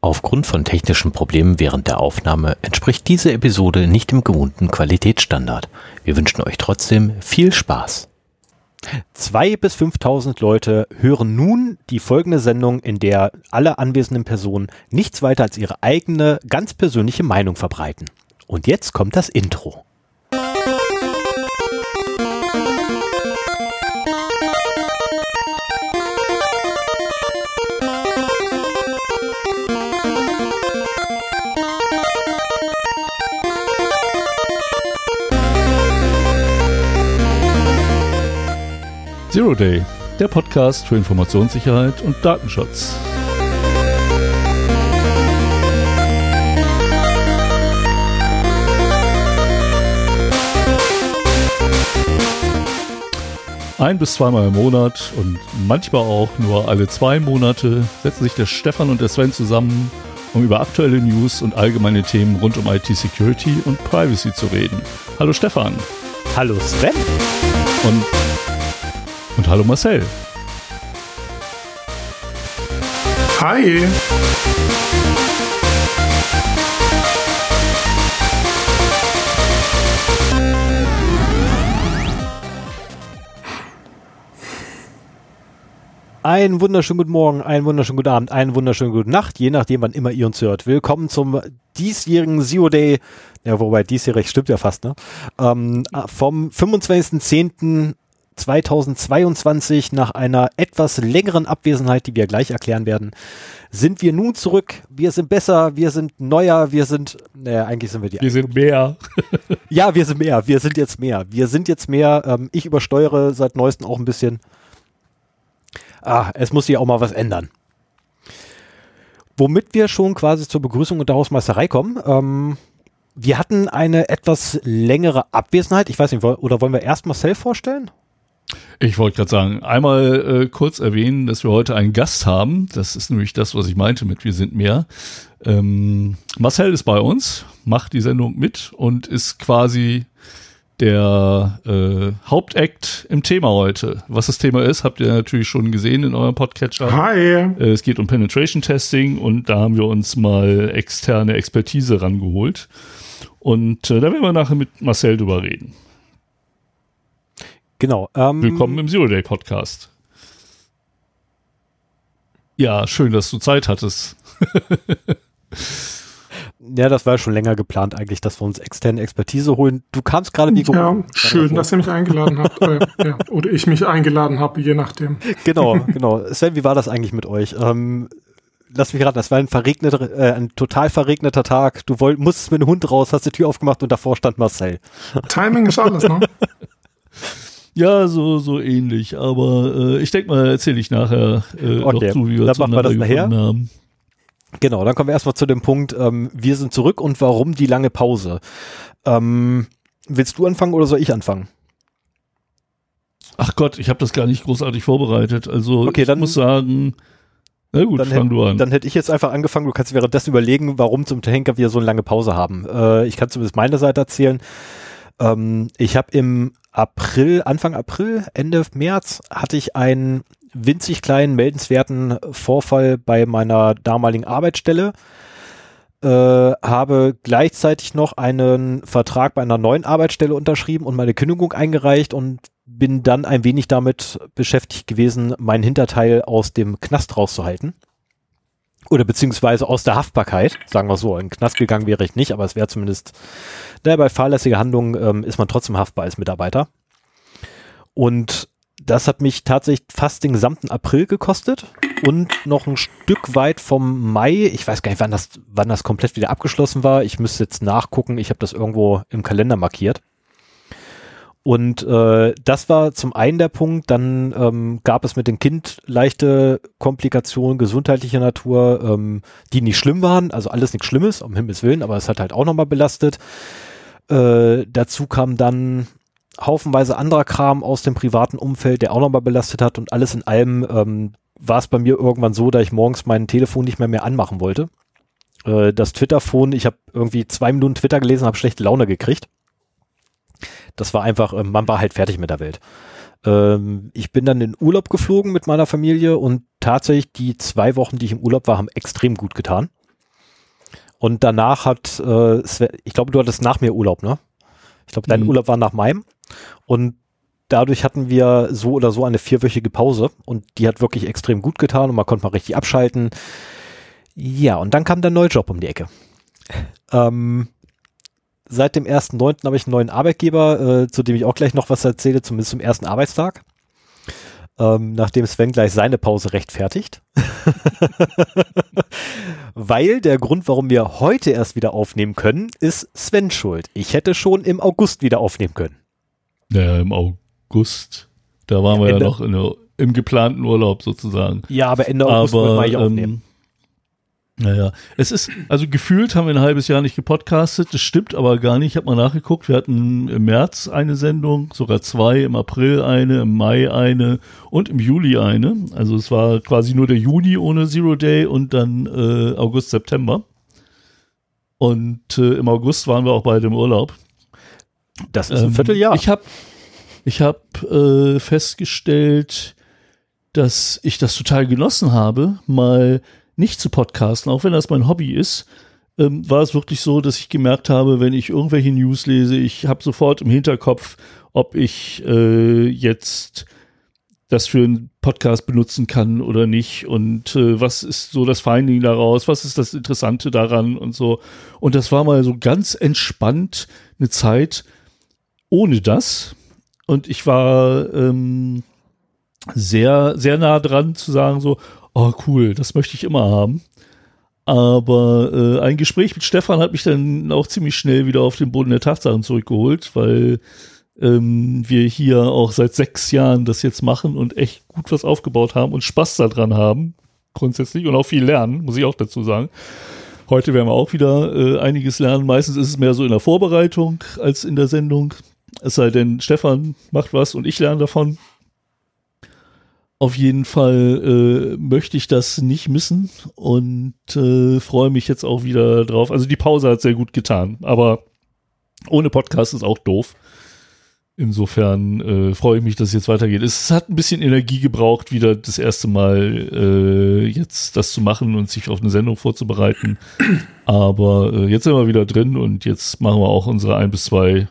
Aufgrund von technischen Problemen während der Aufnahme entspricht diese Episode nicht dem gewohnten Qualitätsstandard. Wir wünschen euch trotzdem viel Spaß. Zwei bis 5.000 Leute hören nun die folgende Sendung, in der alle anwesenden Personen nichts weiter als ihre eigene, ganz persönliche Meinung verbreiten. Und jetzt kommt das Intro. Zero Day, der Podcast für Informationssicherheit und Datenschutz. Ein bis zweimal im Monat und manchmal auch nur alle zwei Monate setzen sich der Stefan und der Sven zusammen, um über aktuelle News und allgemeine Themen rund um IT-Security und Privacy zu reden. Hallo Stefan. Hallo Sven. Und und hallo Marcel. Hi. Einen wunderschönen guten Morgen, einen wunderschönen guten Abend, einen wunderschönen guten Nacht, je nachdem, wann immer ihr uns hört. Willkommen zum diesjährigen Zero Day, ja, wobei diesjährig stimmt ja fast, ne? Ähm, vom 25.10. 2022 nach einer etwas längeren Abwesenheit, die wir gleich erklären werden, sind wir nun zurück. Wir sind besser, wir sind neuer, wir sind, naja, eigentlich sind wir die. Wir sind mehr. ja, wir sind mehr, wir sind jetzt mehr. Wir sind jetzt mehr. Ähm, ich übersteuere seit neuestem auch ein bisschen. Ah, es muss sich auch mal was ändern. Womit wir schon quasi zur Begrüßung und der Hausmeisterei kommen. Ähm, wir hatten eine etwas längere Abwesenheit. Ich weiß nicht, oder wollen wir erst Marcel vorstellen? Ich wollte gerade sagen, einmal äh, kurz erwähnen, dass wir heute einen Gast haben. Das ist nämlich das, was ich meinte mit Wir sind mehr. Ähm, Marcel ist bei uns, macht die Sendung mit und ist quasi der äh, Hauptakt im Thema heute. Was das Thema ist, habt ihr natürlich schon gesehen in eurem Podcatcher. Hi. Äh, es geht um Penetration Testing und da haben wir uns mal externe Expertise rangeholt. Und äh, da werden wir nachher mit Marcel drüber reden. Genau. Ähm, Willkommen im Zero Day Podcast. Ja, schön, dass du Zeit hattest. ja, das war schon länger geplant eigentlich, dass wir uns externe Expertise holen. Du kamst gerade wie Ja, schön, dass ihr mich eingeladen habt. äh, ja, oder ich mich eingeladen habe, je nachdem. Genau, genau. Sven, wie war das eigentlich mit euch? Ähm, lass mich raten, das war ein verregneter, äh, ein total verregneter Tag. Du wollt, musstest mit dem Hund raus, hast die Tür aufgemacht und davor stand Marcel. Timing ist alles, ne? Ja, so, so ähnlich. Aber äh, ich denke mal, erzähle ich nachher äh, okay. noch zu, wie wir dann machen wir das nachher. haben. Genau, dann kommen wir erstmal zu dem Punkt, ähm, wir sind zurück und warum die lange Pause. Ähm, willst du anfangen oder soll ich anfangen? Ach Gott, ich habe das gar nicht großartig vorbereitet. Also okay, ich dann, muss sagen, na gut, dann fang hätt, du an. Dann hätte ich jetzt einfach angefangen, du kannst währenddessen überlegen, warum zum Henker wir so eine lange Pause haben. Äh, ich kann zumindest meine Seite erzählen. Ähm, ich habe im April, Anfang April, Ende März hatte ich einen winzig kleinen, meldenswerten Vorfall bei meiner damaligen Arbeitsstelle. Äh, habe gleichzeitig noch einen Vertrag bei einer neuen Arbeitsstelle unterschrieben und meine Kündigung eingereicht und bin dann ein wenig damit beschäftigt gewesen, meinen Hinterteil aus dem Knast rauszuhalten. Oder beziehungsweise aus der Haftbarkeit, sagen wir so. In den Knast gegangen wäre ich nicht, aber es wäre zumindest, da bei fahrlässiger Handlung ähm, ist man trotzdem haftbar als Mitarbeiter. Und das hat mich tatsächlich fast den gesamten April gekostet und noch ein Stück weit vom Mai. Ich weiß gar nicht, wann das, wann das komplett wieder abgeschlossen war. Ich müsste jetzt nachgucken. Ich habe das irgendwo im Kalender markiert. Und äh, das war zum einen der Punkt. Dann ähm, gab es mit dem Kind leichte Komplikationen gesundheitlicher Natur, ähm, die nicht schlimm waren. Also alles nichts Schlimmes, um Himmels Willen, aber es hat halt auch nochmal belastet. Äh, dazu kam dann haufenweise anderer Kram aus dem privaten Umfeld, der auch nochmal belastet hat. Und alles in allem ähm, war es bei mir irgendwann so, dass ich morgens mein Telefon nicht mehr mehr anmachen wollte. Äh, das Twitter-Phone, ich habe irgendwie zwei Minuten Twitter gelesen, habe schlechte Laune gekriegt. Das war einfach, ähm, man war halt fertig mit der Welt. Ähm, ich bin dann in Urlaub geflogen mit meiner Familie und tatsächlich die zwei Wochen, die ich im Urlaub war, haben extrem gut getan. Und danach hat, äh, ich glaube, du hattest nach mir Urlaub, ne? Ich glaube, dein Mhm. Urlaub war nach meinem. Und dadurch hatten wir so oder so eine vierwöchige Pause. Und die hat wirklich extrem gut getan und man konnte mal richtig abschalten. Ja, und dann kam der neue Job um die Ecke. Ähm, seit dem 1.9. habe ich einen neuen Arbeitgeber, äh, zu dem ich auch gleich noch was erzähle, zumindest zum ersten Arbeitstag. Ähm, nachdem Sven gleich seine Pause rechtfertigt. Weil der Grund, warum wir heute erst wieder aufnehmen können, ist Sven schuld. Ich hätte schon im August wieder aufnehmen können. Ja, im August. Da waren wir Ende- ja noch in im geplanten Urlaub sozusagen. Ja, aber Ende August Aber, wollen wir ja aufnehmen. Naja, es ist, also gefühlt haben wir ein halbes Jahr nicht gepodcastet, das stimmt aber gar nicht. Ich habe mal nachgeguckt, wir hatten im März eine Sendung, sogar zwei, im April eine, im Mai eine und im Juli eine. Also es war quasi nur der Juni ohne Zero Day und dann äh, August, September. Und äh, im August waren wir auch beide im Urlaub. Das ist ein Ähm, Vierteljahr. Ich habe ich hab, äh, festgestellt, dass ich das total genossen habe, mal nicht zu podcasten, auch wenn das mein Hobby ist. Ähm, war es wirklich so, dass ich gemerkt habe, wenn ich irgendwelche News lese, ich habe sofort im Hinterkopf, ob ich äh, jetzt das für einen Podcast benutzen kann oder nicht und äh, was ist so das Finding daraus, was ist das Interessante daran und so. Und das war mal so ganz entspannt eine Zeit ohne das. Und ich war ähm, sehr, sehr nah dran zu sagen so, oh cool, das möchte ich immer haben. Aber äh, ein Gespräch mit Stefan hat mich dann auch ziemlich schnell wieder auf den Boden der Tatsachen zurückgeholt, weil ähm, wir hier auch seit sechs Jahren das jetzt machen und echt gut was aufgebaut haben und Spaß daran haben, grundsätzlich und auch viel lernen, muss ich auch dazu sagen. Heute werden wir auch wieder äh, einiges lernen. Meistens ist es mehr so in der Vorbereitung als in der Sendung. Es sei denn, Stefan macht was und ich lerne davon. Auf jeden Fall äh, möchte ich das nicht missen und äh, freue mich jetzt auch wieder drauf. Also die Pause hat sehr gut getan, aber ohne Podcast ist auch doof. Insofern äh, freue ich mich, dass es jetzt weitergeht. Es hat ein bisschen Energie gebraucht, wieder das erste Mal äh, jetzt das zu machen und sich auf eine Sendung vorzubereiten. Aber äh, jetzt sind wir wieder drin und jetzt machen wir auch unsere ein bis zwei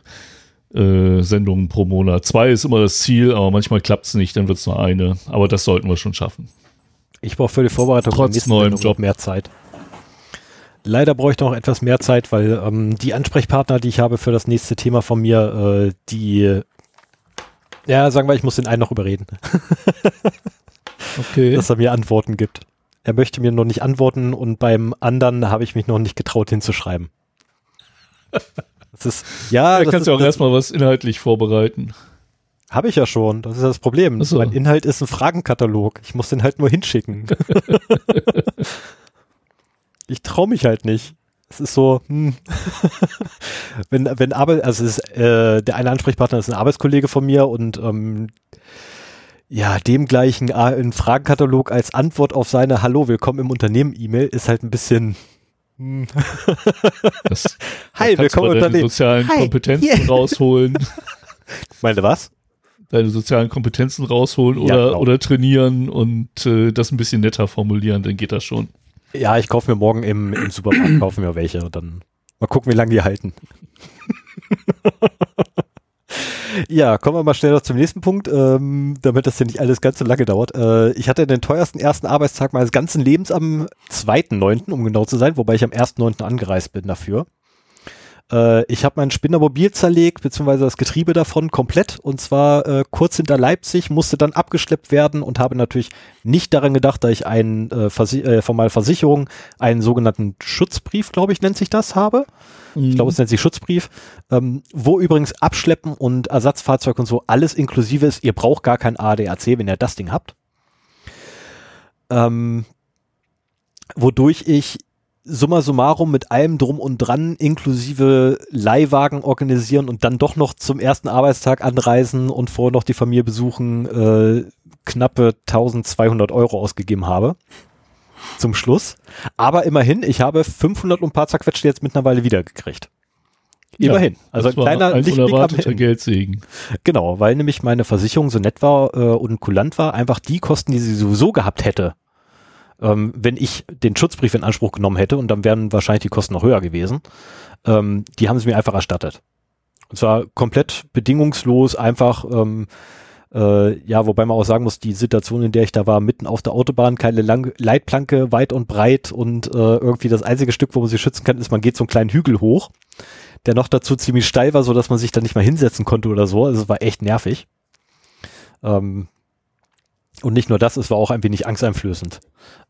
äh, Sendungen pro Monat. Zwei ist immer das Ziel, aber manchmal klappt es nicht, dann wird es nur eine. Aber das sollten wir schon schaffen. Ich brauche für die Vorbereitung Trotz neuem Job. noch mehr Zeit. Leider bräuchte ich noch etwas mehr Zeit, weil ähm, die Ansprechpartner, die ich habe für das nächste Thema von mir, äh, die, ja, sagen wir, ich muss den einen noch überreden, Okay. dass er mir Antworten gibt. Er möchte mir noch nicht antworten und beim anderen habe ich mich noch nicht getraut hinzuschreiben. Ist, ja, da kannst du auch das erstmal was inhaltlich vorbereiten. habe ich ja schon. Das ist das Problem. So. Mein Inhalt ist ein Fragenkatalog. Ich muss den halt nur hinschicken. ich traue mich halt nicht. Es ist so, hm. wenn, wenn Arbeit, also ist, äh, der eine Ansprechpartner ist ein Arbeitskollege von mir und ähm, ja, dem gleichen äh, einen Fragenkatalog als Antwort auf seine Hallo, willkommen im Unternehmen E-Mail ist halt ein bisschen. Das, Hi, da willkommen mal deine sozialen Hi, Kompetenzen yeah. rausholen. Meine was? deine sozialen Kompetenzen rausholen Ja, oder, genau. oder trainieren und äh, das ein bisschen netter formulieren, dann geht das schon. Ja, ich kaufe mir morgen im, im Supermarkt kaufe mir welche und dann mal gucken, wie lange die halten. ja, kommen wir mal schneller zum nächsten Punkt, ähm, damit das hier nicht alles ganz so lange dauert. Äh, ich hatte den teuersten ersten Arbeitstag meines ganzen Lebens am 2.9., um genau zu sein, wobei ich am 1.9. angereist bin dafür. Äh, ich habe mein Spinnermobil zerlegt, beziehungsweise das Getriebe davon komplett und zwar äh, kurz hinter Leipzig, musste dann abgeschleppt werden und habe natürlich nicht daran gedacht, da ich einen äh, Versi äh, von meiner Versicherung einen sogenannten Schutzbrief, glaube ich, nennt sich das, habe. Ich glaube, es nennt sich Schutzbrief, ähm, wo übrigens Abschleppen und Ersatzfahrzeug und so alles inklusive ist. Ihr braucht gar kein ADAC, wenn ihr das Ding habt. Ähm, wodurch ich summa summarum mit allem drum und dran, inklusive Leihwagen organisieren und dann doch noch zum ersten Arbeitstag anreisen und vorher noch die Familie besuchen, äh, knappe 1200 Euro ausgegeben habe. Zum Schluss. Aber immerhin, ich habe 500 und ein paar zerquetschte jetzt mittlerweile wiedergekriegt. Ja, Immerhin. also ein kleiner ein unerwarteter. Geldsegen. Genau, weil nämlich meine Versicherung so nett war äh, und kulant war, einfach die Kosten, die sie sowieso gehabt hätte, ähm, wenn ich den Schutzbrief in Anspruch genommen hätte und dann wären wahrscheinlich die Kosten noch höher gewesen. Ähm, die haben sie mir einfach erstattet. Und zwar komplett bedingungslos, einfach, ähm, äh, ja, wobei man auch sagen muss, die Situation, in der ich da war, mitten auf der Autobahn, keine Lang Leitplanke, weit und breit und äh, irgendwie das einzige Stück, wo man sich schützen kann, ist, man geht so einen kleinen Hügel hoch, der noch dazu ziemlich steil war, so dass man sich da nicht mal hinsetzen konnte oder so. Also es war echt nervig. Ähm, und nicht nur das, es war auch ein wenig angsteinflößend.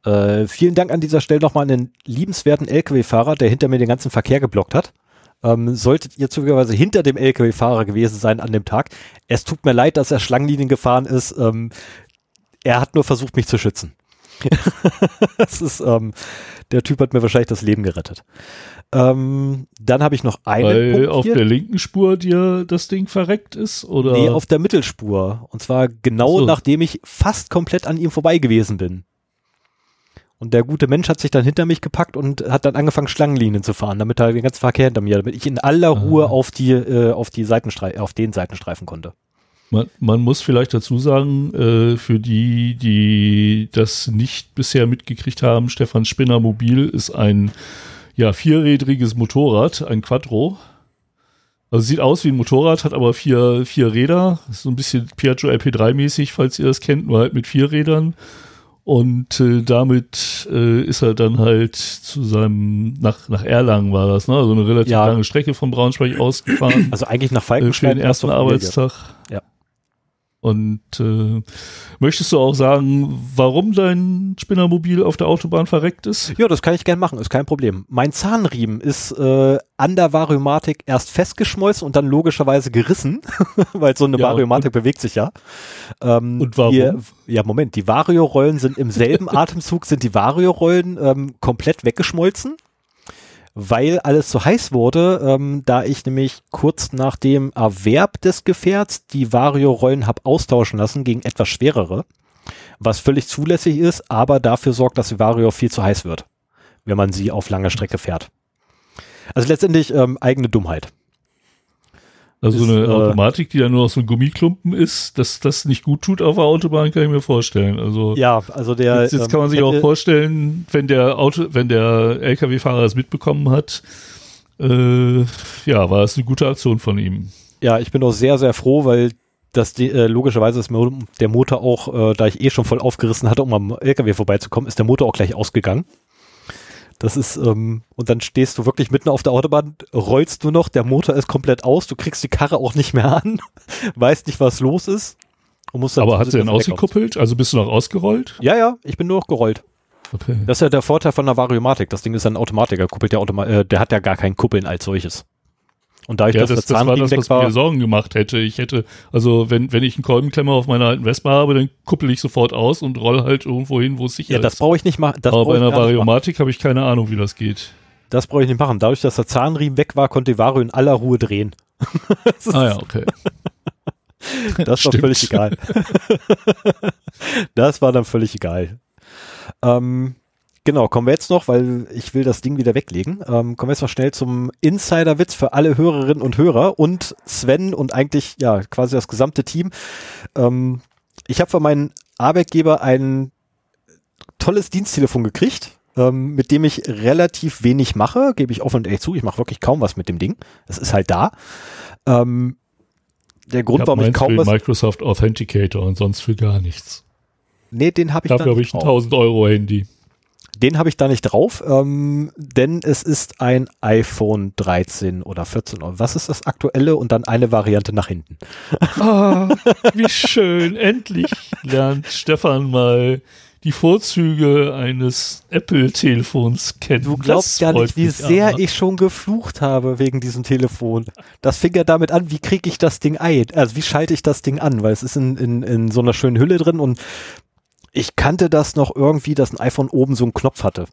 Äh, vielen Dank an dieser Stelle nochmal an den liebenswerten LKW-Fahrer, der hinter mir den ganzen Verkehr geblockt hat. Ähm, solltet ihr zufälligerweise hinter dem LKW-Fahrer gewesen sein an dem Tag. Es tut mir leid, dass er Schlangenlinien gefahren ist. Ähm, er hat nur versucht, mich zu schützen. das ist, ähm, der Typ hat mir wahrscheinlich das Leben gerettet. Ähm, dann habe ich noch einen Weil Punkt auf hier. der linken Spur dir das Ding verreckt ist? Oder? Nee, auf der Mittelspur. Und zwar genau so. nachdem ich fast komplett an ihm vorbei gewesen bin. Und der gute Mensch hat sich dann hinter mich gepackt und hat dann angefangen, Schlangenlinien zu fahren, damit er den ganzen Verkehr hinter mir, damit ich in aller Ruhe Ah. auf die, äh, auf die Seitenstreifen, auf den Seitenstreifen konnte. Man, man muss vielleicht dazu sagen, äh, für die, die das nicht bisher mitgekriegt haben, Stefan Spinner Mobil ist ein ja, vierrädriges Motorrad, ein Quattro. Also sieht aus wie ein Motorrad, hat aber vier, vier Räder. Ist so ein bisschen Piaggio LP3 mäßig, falls ihr das kennt, nur halt mit vier Rädern. Und äh, damit äh, ist er dann halt zu seinem, nach, nach Erlangen war das, ne? Also eine relativ Ja. lange Strecke von Braunschweig ausgefahren Also eigentlich nach äh, für Falkenstein den ersten. Arbeitstag. Ja. Und äh, möchtest du auch sagen, warum dein Spinnermobil auf der Autobahn verreckt ist? Ja, das kann ich gern machen, ist kein Problem. Mein Zahnriemen ist äh, an der Variomatik erst festgeschmolzen und dann logischerweise gerissen, weil so eine Ja, Variomatik bewegt sich ja. Ähm, Und warum? Die, ja, Moment, die Vario-Rollen sind im selben Atemzug, sind die Vario-Rollen ähm, komplett weggeschmolzen, weil alles zu heiß wurde, ähm, da ich nämlich kurz nach dem Erwerb des Gefährts die Vario-Rollen habe austauschen lassen gegen etwas schwerere, was völlig zulässig ist, aber dafür sorgt, dass die Vario viel zu heiß wird, wenn man sie auf lange Strecke fährt. Also letztendlich ähm, eigene Dummheit. Also Ist, eine äh, Automatik, die dann nur noch so ein Gummiklumpen ist, dass das nicht gut tut auf der Autobahn, kann ich mir vorstellen. Also Ja, also der. jetzt, jetzt ähm, kann man sich auch vorstellen, wenn der Auto, wenn der LKW-Fahrer das mitbekommen hat, äh, ja, war es eine gute Aktion von ihm. Ja, ich bin auch sehr, sehr froh, weil das die, äh, logischerweise ist der Motor auch, äh, da ich eh schon voll aufgerissen hatte, um am LKW vorbeizukommen, ist der Motor auch gleich ausgegangen. Das ist, ähm, und dann stehst du wirklich mitten auf der Autobahn, rollst du noch, der Motor ist komplett aus, du kriegst die Karre auch nicht mehr an, weißt nicht, was los ist. Und musst dann Aber hat sie denn ausgekuppelt? Also bist du noch ausgerollt? Ja, ja, ich bin nur noch gerollt. Okay. Das ist ja der Vorteil von der Variomatik. Das Ding ist ein Automatik, der kuppelt ja Automa äh, der hat ja gar kein Kuppeln als solches. Und dadurch, Ja, dass das, der das war das, was war, mir Sorgen gemacht hätte. Ich hätte, also wenn, wenn ich einen Kolbenklemmer auf meiner alten Vespa habe, dann kuppel ich sofort aus und roll halt irgendwo hin, wo es sicher ja, das ist. brauche ich nicht machen. Das Aber bei ich einer. Variomatik habe ich keine Ahnung, wie das geht. Das brauche ich nicht machen. Dadurch, dass der Zahnriemen weg war, konnte die Vario in aller Ruhe drehen. Das ist- Ah ja, okay. Das war völlig egal. das war dann völlig egal. Ähm, genau, kommen wir jetzt noch, weil ich will das Ding wieder weglegen. Ähm, kommen wir jetzt noch schnell zum Insider-Witz für alle Hörerinnen und Hörer und Sven und eigentlich ja quasi das gesamte Team. Ähm, ich habe von meinem Arbeitgeber ein tolles Diensttelefon gekriegt, ähm, mit dem ich relativ wenig mache, gebe ich offen und ehrlich zu. Ich mache wirklich kaum was mit dem Ding. Es ist halt da. Ähm, der Grund, hab warum ich kaum was. Microsoft Authenticator und sonst für gar nichts. Nee, den habe ich Dafür da habe ich ein drauf. 1000 Euro Handy. Den habe ich da nicht drauf, ähm, denn es ist ein iPhone 13 oder 14. Oder was ist das aktuelle und dann eine Variante nach hinten. Ah, wie schön. Endlich lernt Stefan mal die Vorzüge eines Apple-Telefons kennen. Du glaubst gar nicht, wie sehr aber. ich schon geflucht habe wegen diesem Telefon. Das fing ja damit an, wie kriege ich das Ding ein? Also wie schalte ich das Ding an? Weil es ist in, in, in so einer schönen Hülle drin und ich kannte das noch irgendwie, dass ein iPhone oben so einen Knopf hatte.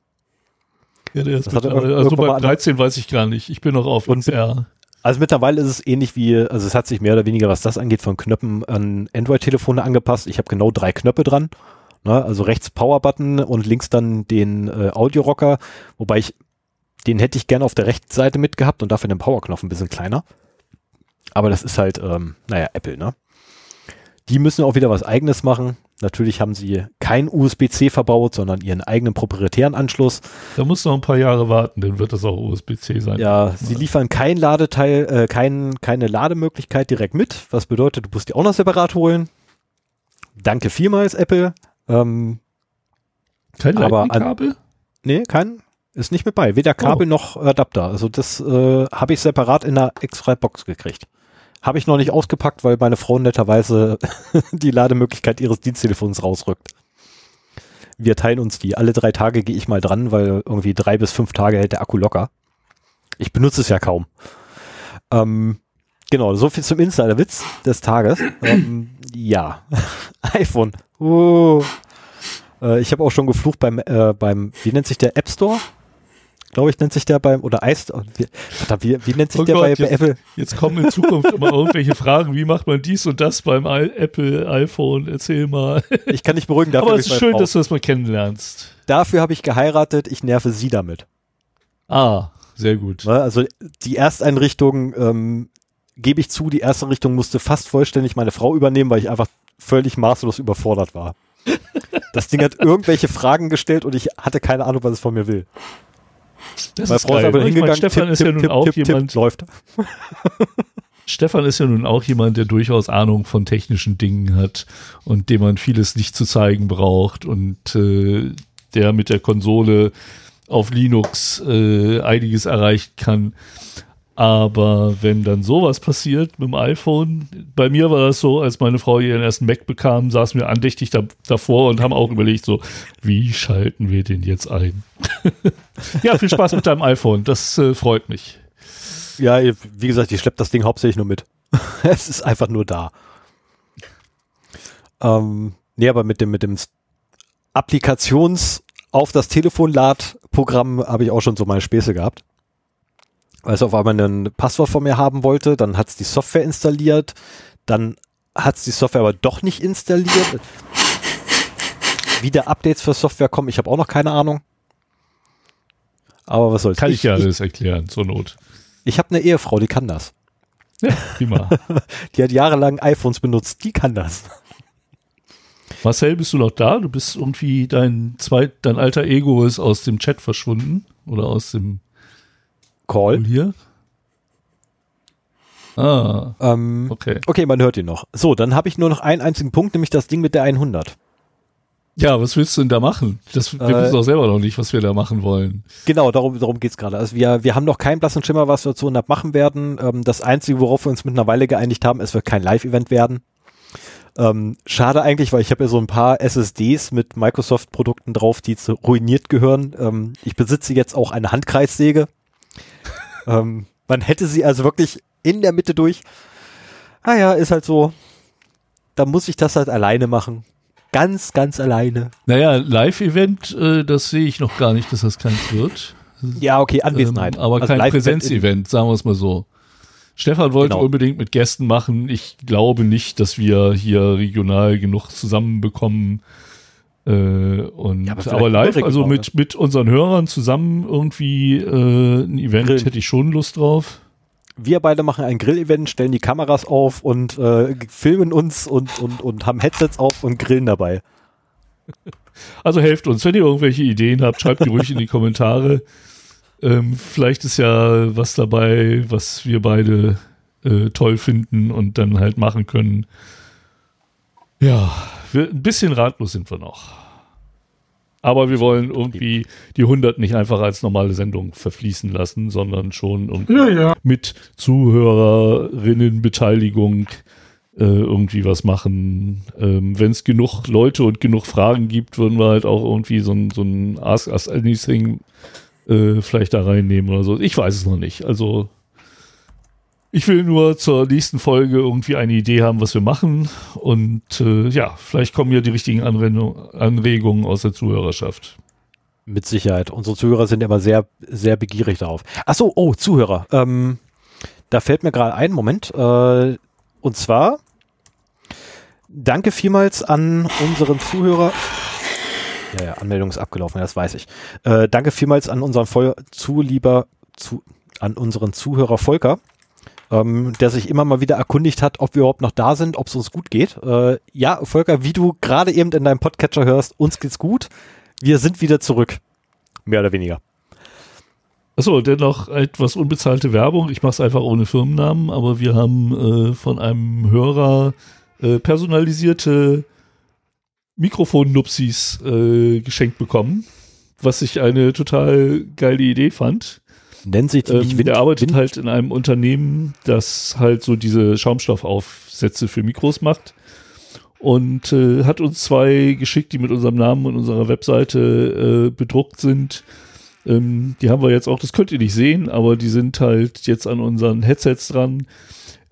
Ja, der ist irg- also bei mal an- 13 weiß ich gar nicht. Ich bin noch auf Und- XR. Also mittlerweile ist es ähnlich wie, also es hat sich mehr oder weniger, was das angeht, von Knöpfen an Android-Telefone angepasst. Ich habe genau drei Knöpfe dran. Ne? Also rechts Power-Button und links dann den äh, Audio-Rocker, wobei ich, den hätte ich gerne auf der rechten Seite mitgehabt und dafür den Power-Knopf ein bisschen kleiner. Aber das ist halt, ähm, naja, Apple, ne? Die müssen auch wieder was eigenes machen. Natürlich haben sie kein USB-C verbaut, sondern ihren eigenen proprietären Anschluss. Da muss noch ein paar Jahre warten, dann wird das auch USB-C sein. Ja, sie liefern kein Ladeteil, äh, kein, keine Lademöglichkeit direkt mit, was bedeutet, du musst die auch noch separat holen. Danke vielmals, Apple. Ähm, Kein Lightning-Kabel? nee, kein, ist nicht mit bei. Weder Kabel Oh. noch Adapter. Also das äh, habe ich separat in einer extra Box gekriegt. Habe ich noch nicht ausgepackt, weil meine Frau netterweise die Lademöglichkeit ihres Diensttelefons rausrückt. Wir teilen uns die. Alle drei Tage gehe ich mal dran, weil irgendwie drei bis fünf Tage hält der Akku locker. Ich benutze es ja kaum. Ähm, genau, so viel zum Insider-Witz des Tages. ähm, ja, iPhone. Oh. Äh, ich habe auch schon geflucht beim, äh, beim, wie nennt sich der App Store? Glaube ich, nennt sich der beim, oder iStore. Wie, verdammt, wie, wie nennt sich Oh der Gott, bei, bei jetzt- Apple? Jetzt kommen in Zukunft immer irgendwelche Fragen, wie macht man dies und das beim I Apple, iPhone, erzähl mal. Ich kann nicht beruhigen, dafür Aber es ist schön, Frau. dass du das mal kennenlernst. Dafür habe ich geheiratet, ich nerve sie damit. Ah, sehr gut. Ne? Also die Ersteinrichtung, ähm, gebe ich zu, die erste Richtung musste fast vollständig meine Frau übernehmen, weil ich einfach völlig maßlos überfordert war. Das Ding hat irgendwelche Fragen gestellt und ich hatte keine Ahnung, was es von mir will. Das Meine ist Frau ist geil. aber Ich meine, hingegangen, Stefan ist ja nun auch jemand, läuft. Stefan ist ja nun auch jemand, der durchaus Ahnung von technischen Dingen hat und dem man vieles nicht zu zeigen braucht und äh, der mit der Konsole auf Linux äh, einiges erreichen kann. Aber wenn dann sowas passiert mit dem iPhone, bei mir war das so, als meine Frau ihren ersten Mac bekam, saßen wir andächtig da, davor und haben auch überlegt, so, wie schalten wir den jetzt ein? ja, viel Spaß mit deinem iPhone, das äh, freut mich. Ja, wie gesagt, ich schleppe das Ding hauptsächlich nur mit. es ist einfach nur da. Ähm, nee, aber mit dem, mit dem Applikations- auf das Telefon Lad-Programm habe ich auch schon so meine Späße gehabt. Weil es auf einmal ein Passwort von mir haben wollte, dann hat es die Software installiert, dann hat es die Software aber doch nicht installiert. Wieder Updates für Software kommen, ich habe auch noch keine Ahnung. Aber was soll's. Kann ich, ja alles erklären, zur Not. Ich habe eine Ehefrau, die kann das. Ja, prima. Die hat jahrelang iPhones benutzt, die kann das. Marcel, bist du noch da? Du bist irgendwie, dein zweit, dein alter Ego ist aus dem Chat verschwunden oder aus dem Call. hier. Ah, Ähm, okay. okay, man hört ihn noch. So, dann habe ich nur noch einen einzigen Punkt, nämlich das Ding mit der 100. Ja, was willst du denn da machen? Das, wir Äh, wissen auch selber noch nicht, was wir da machen wollen. Genau, darum, darum geht's gerade. Also wir, wir haben noch keinen blassen Schimmer, was wir zu 100 machen werden. Ähm, das Einzige, worauf wir uns mit einer Weile geeinigt haben, es wird kein Live-Event werden. Ähm, schade eigentlich, weil ich habe ja so ein paar SSDs mit Microsoft-Produkten drauf, die zu ruiniert gehören. Ähm, ich besitze jetzt auch eine Handkreissäge. ähm, man hätte sie also wirklich in der Mitte durch. Ah ja, ist halt so. Da muss ich das halt alleine machen. Ganz, ganz alleine. Naja, Live-Event, äh, das sehe ich noch gar nicht, dass das keins wird. Ja, okay, Anwesenheit. Ähm, aber Also kein Präsenzevent, sagen wir es mal so. Stefan wollte Genau. unbedingt mit Gästen machen. Ich glaube nicht, dass wir hier regional genug zusammenbekommen. Äh, und, Ja, aber aber, live, also mit, mit unseren Hörern zusammen irgendwie äh, ein Event Grillen. hätte ich schon Lust drauf. wir beide machen ein Grill-Event, stellen die Kameras auf und äh, filmen uns und, und, und haben Headsets auf und grillen dabei. Also helft uns, wenn ihr irgendwelche Ideen habt, schreibt die ruhig in die Kommentare. Ähm, vielleicht ist ja was dabei, was wir beide äh, toll finden und dann halt machen können. Ja, wir, ein bisschen ratlos sind wir noch. Aber wir wollen irgendwie die 100 nicht einfach als normale Sendung verfließen lassen, sondern schon Ja, ja. mit Zuhörerinnenbeteiligung äh, irgendwie was machen. Ähm, Wenn es genug Leute und genug Fragen gibt, würden wir halt auch irgendwie so ein, so ein Ask Us Anything äh, vielleicht da reinnehmen oder so. Ich weiß es noch nicht. Also ich will nur zur nächsten Folge irgendwie eine Idee haben, was wir machen. Und äh, ja, vielleicht kommen ja die richtigen Anrendung, Anregungen aus der Zuhörerschaft. Mit Sicherheit. Unsere Zuhörer sind immer sehr, sehr begierig darauf. Ach so, oh, Zuhörer. Ähm, da fällt mir gerade ein, Moment. Äh, und zwar, danke vielmals an unseren Zuhörer. Ja, ja, Anmeldung ist abgelaufen, das weiß ich. Äh, danke vielmals an unseren Voll Zulieber, zu, an unseren Zuhörer Volker ähm, der sich immer mal wieder erkundigt hat, ob wir überhaupt noch da sind, ob es uns gut geht. Äh, ja, Volker, wie du gerade eben in deinem Podcatcher hörst, uns geht's gut. Wir sind wieder zurück. Mehr oder weniger. Achso, dennoch etwas unbezahlte Werbung. Ich mache es einfach ohne Firmennamen, aber wir haben äh, von einem Hörer äh, personalisierte Mikrofon-Nupsis äh, geschenkt bekommen, was ich eine total geile Idee fand. Nennt sich die Ähm, nicht Wind, der arbeitet Wind, halt in einem Unternehmen, das halt so diese Schaumstoffaufsätze für Mikros macht und äh, hat uns zwei geschickt, die mit unserem Namen und unserer Webseite äh, bedruckt sind. Ähm, die haben wir jetzt auch, das könnt ihr nicht sehen, aber die sind halt jetzt an unseren Headsets dran.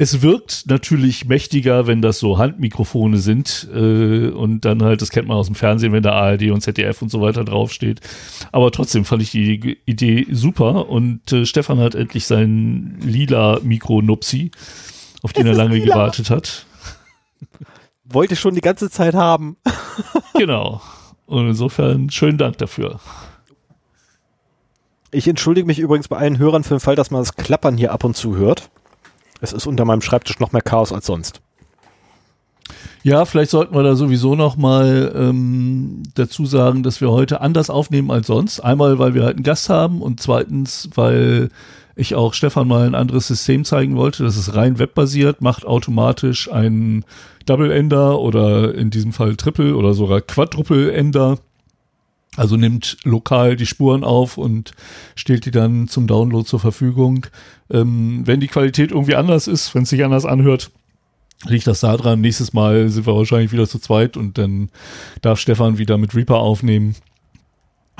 Es wirkt natürlich mächtiger, wenn das so Handmikrofone sind äh, und dann halt, das kennt man aus dem Fernsehen, wenn da ARD und ZDF und so weiter draufsteht. Aber trotzdem fand ich die Idee super und äh, Stefan hat endlich sein lila Mikro-Nupsi, auf den er lange gewartet hat. wollte schon die ganze Zeit haben. Genau. Und insofern schönen Dank dafür. Ich entschuldige mich übrigens bei allen Hörern für den Fall, dass man das Klappern hier ab und zu hört. Es ist unter meinem Schreibtisch noch mehr Chaos als sonst. Ja, vielleicht sollten wir da sowieso noch mal ähm, dazu sagen, dass wir heute anders aufnehmen als sonst. Einmal, weil wir halt einen Gast haben und zweitens, weil ich auch Stefan mal ein anderes System zeigen wollte. Das ist rein webbasiert, macht automatisch einen Double-Ender oder in diesem Fall Triple oder sogar Quadruple-Ender. Also nimmt lokal die Spuren auf und stellt die dann zum Download zur Verfügung. Ähm, wenn die Qualität irgendwie anders ist, wenn es sich anders anhört, liegt das da dran. Nächstes Mal sind wir wahrscheinlich wieder zu zweit und dann darf Stefan wieder mit Reaper aufnehmen.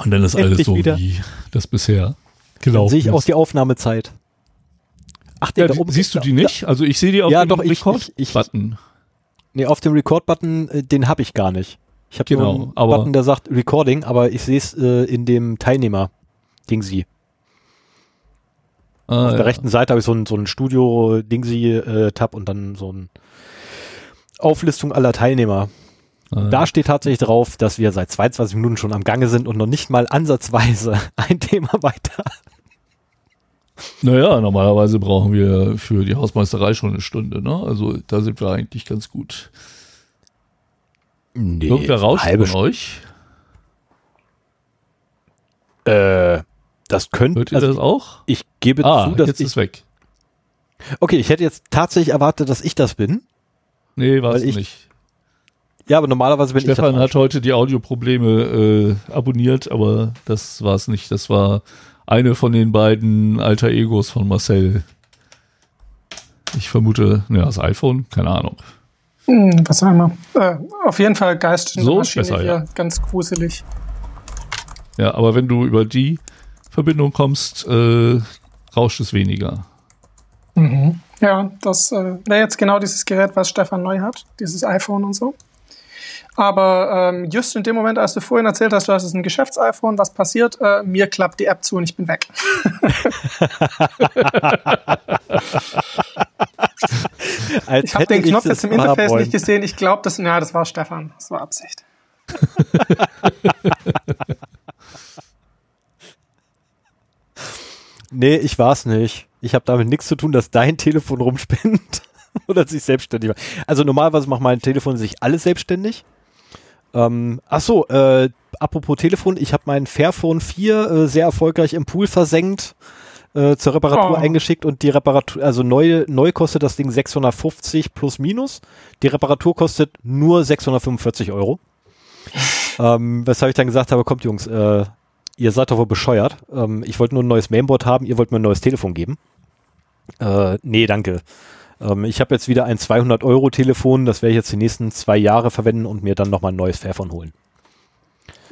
Und dann ist alles so wieder. wie das bisher Dann gelaufen sehe ich auch ist. die Aufnahmezeit. Ach, Ja, da die, oben- siehst du die nicht? Also ich sehe die auf Ja, dem Record-Button. Nee, auf dem Record-Button, äh, den habe ich gar nicht. Ich habe Genau, nur einen aber- Button, der sagt Recording, aber ich sehe es äh, in dem Teilnehmer-Dingsi. Ah, Auf der ja. rechten Seite habe ich so ein, so ein Studio-Dingsi-Tab und dann so ein Auflistung aller Teilnehmer. Ah, Da steht tatsächlich drauf, dass wir seit 22 Minuten schon am Gange sind und noch nicht mal ansatzweise ein Thema weiter. Naja, normalerweise brauchen wir für die Hausmeisterei schon eine Stunde, ne? Also da sind wir eigentlich ganz gut. Nee, Irgendwer rauscht halbe von euch? Äh, das könnte, Hört ihr also das auch? ich gebe Ah, zu, dass jetzt ich, ist weg. okay, ich hätte jetzt tatsächlich erwartet, dass ich das bin. Nee, war es nicht. Ja, aber normalerweise bin Stefan ich das. hat heute die Audioprobleme äh, abonniert, aber das war es nicht. Das war eine von den beiden Alter Egos von Marcel. Ich vermute, ja, das iPhone, keine Ahnung. Hm, was auch immer. Äh, auf jeden Fall Geist in So Maschine besser, hier, ja. ganz gruselig. Ja, aber wenn du über die Verbindung kommst, äh, rauscht es weniger. Mhm. Ja, das äh, wäre jetzt genau dieses Gerät, was Stefan neu hat, dieses iPhone und so. Aber ähm, just in dem Moment, als du vorhin erzählt hast, du hast ein Geschäfts-iPhone, was passiert? Äh, mir klappt die App zu und ich bin weg. Ich habe den Knopf jetzt im Interface Smartphone. nicht gesehen. Ich glaube, das, ja, das war Stefan. Das war Absicht. Nee, ich war's nicht. Ich habe damit nichts zu tun, dass dein Telefon rumspinnt oder sich selbstständig macht. Also normalerweise macht mein Telefon sich alles selbstständig. Ähm, ach so, äh, apropos Telefon, ich habe mein Fairphone 4 äh, sehr erfolgreich im Pool versenkt, äh, zur Reparatur Oh. eingeschickt und die Reparatur, also neu, neu kostet das Ding 650 plus minus. Die Reparatur kostet nur 645 Euro. ähm, weshalb ich dann gesagt habe, kommt Jungs, äh, ihr seid doch wohl bescheuert. Ähm, ich wollte nur ein neues Mainboard haben, ihr wollt mir ein neues Telefon geben. Äh, nee, danke. Ähm, ich habe jetzt wieder ein 200 Euro Telefon, das werde ich jetzt die nächsten zwei Jahre verwenden und mir dann nochmal ein neues Fairphone holen.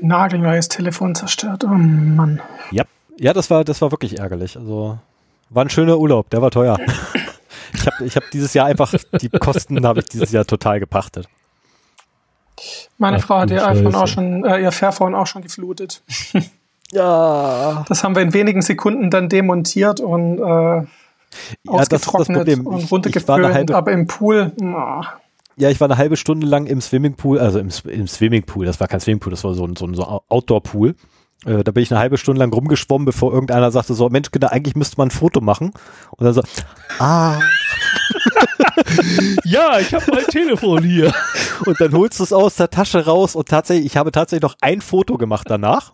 Nagelneues Telefon zerstört. Oh Mann. Ja, ja, das war, das war wirklich ärgerlich. Also war ein schöner Urlaub, der war teuer. ich habe ich hab dieses Jahr einfach, die Kosten habe ich dieses Jahr total gepachtet. Meine Ach, Frau hat ihr iPhone auch schon, äh, ihr Fairphone auch schon geflutet. Ja, Das haben wir in wenigen Sekunden dann demontiert und äh, ja das ist das Problem. und Ich, ich war eine runtergeföhnt, halbe, aber im Pool, oh, ja, ich war eine halbe Stunde lang im Swimmingpool, also im, im Swimmingpool, das war kein Swimmingpool, das war so ein, so ein so Outdoor-Pool. Äh, da bin ich eine halbe Stunde lang rumgeschwommen, bevor irgendeiner sagte so, Mensch, Kinder, eigentlich müsste man ein Foto machen. Und dann so, ah. ja, ich habe mein Telefon hier. Und dann holst du es aus der Tasche raus und tatsächlich, ich habe tatsächlich noch ein Foto gemacht danach.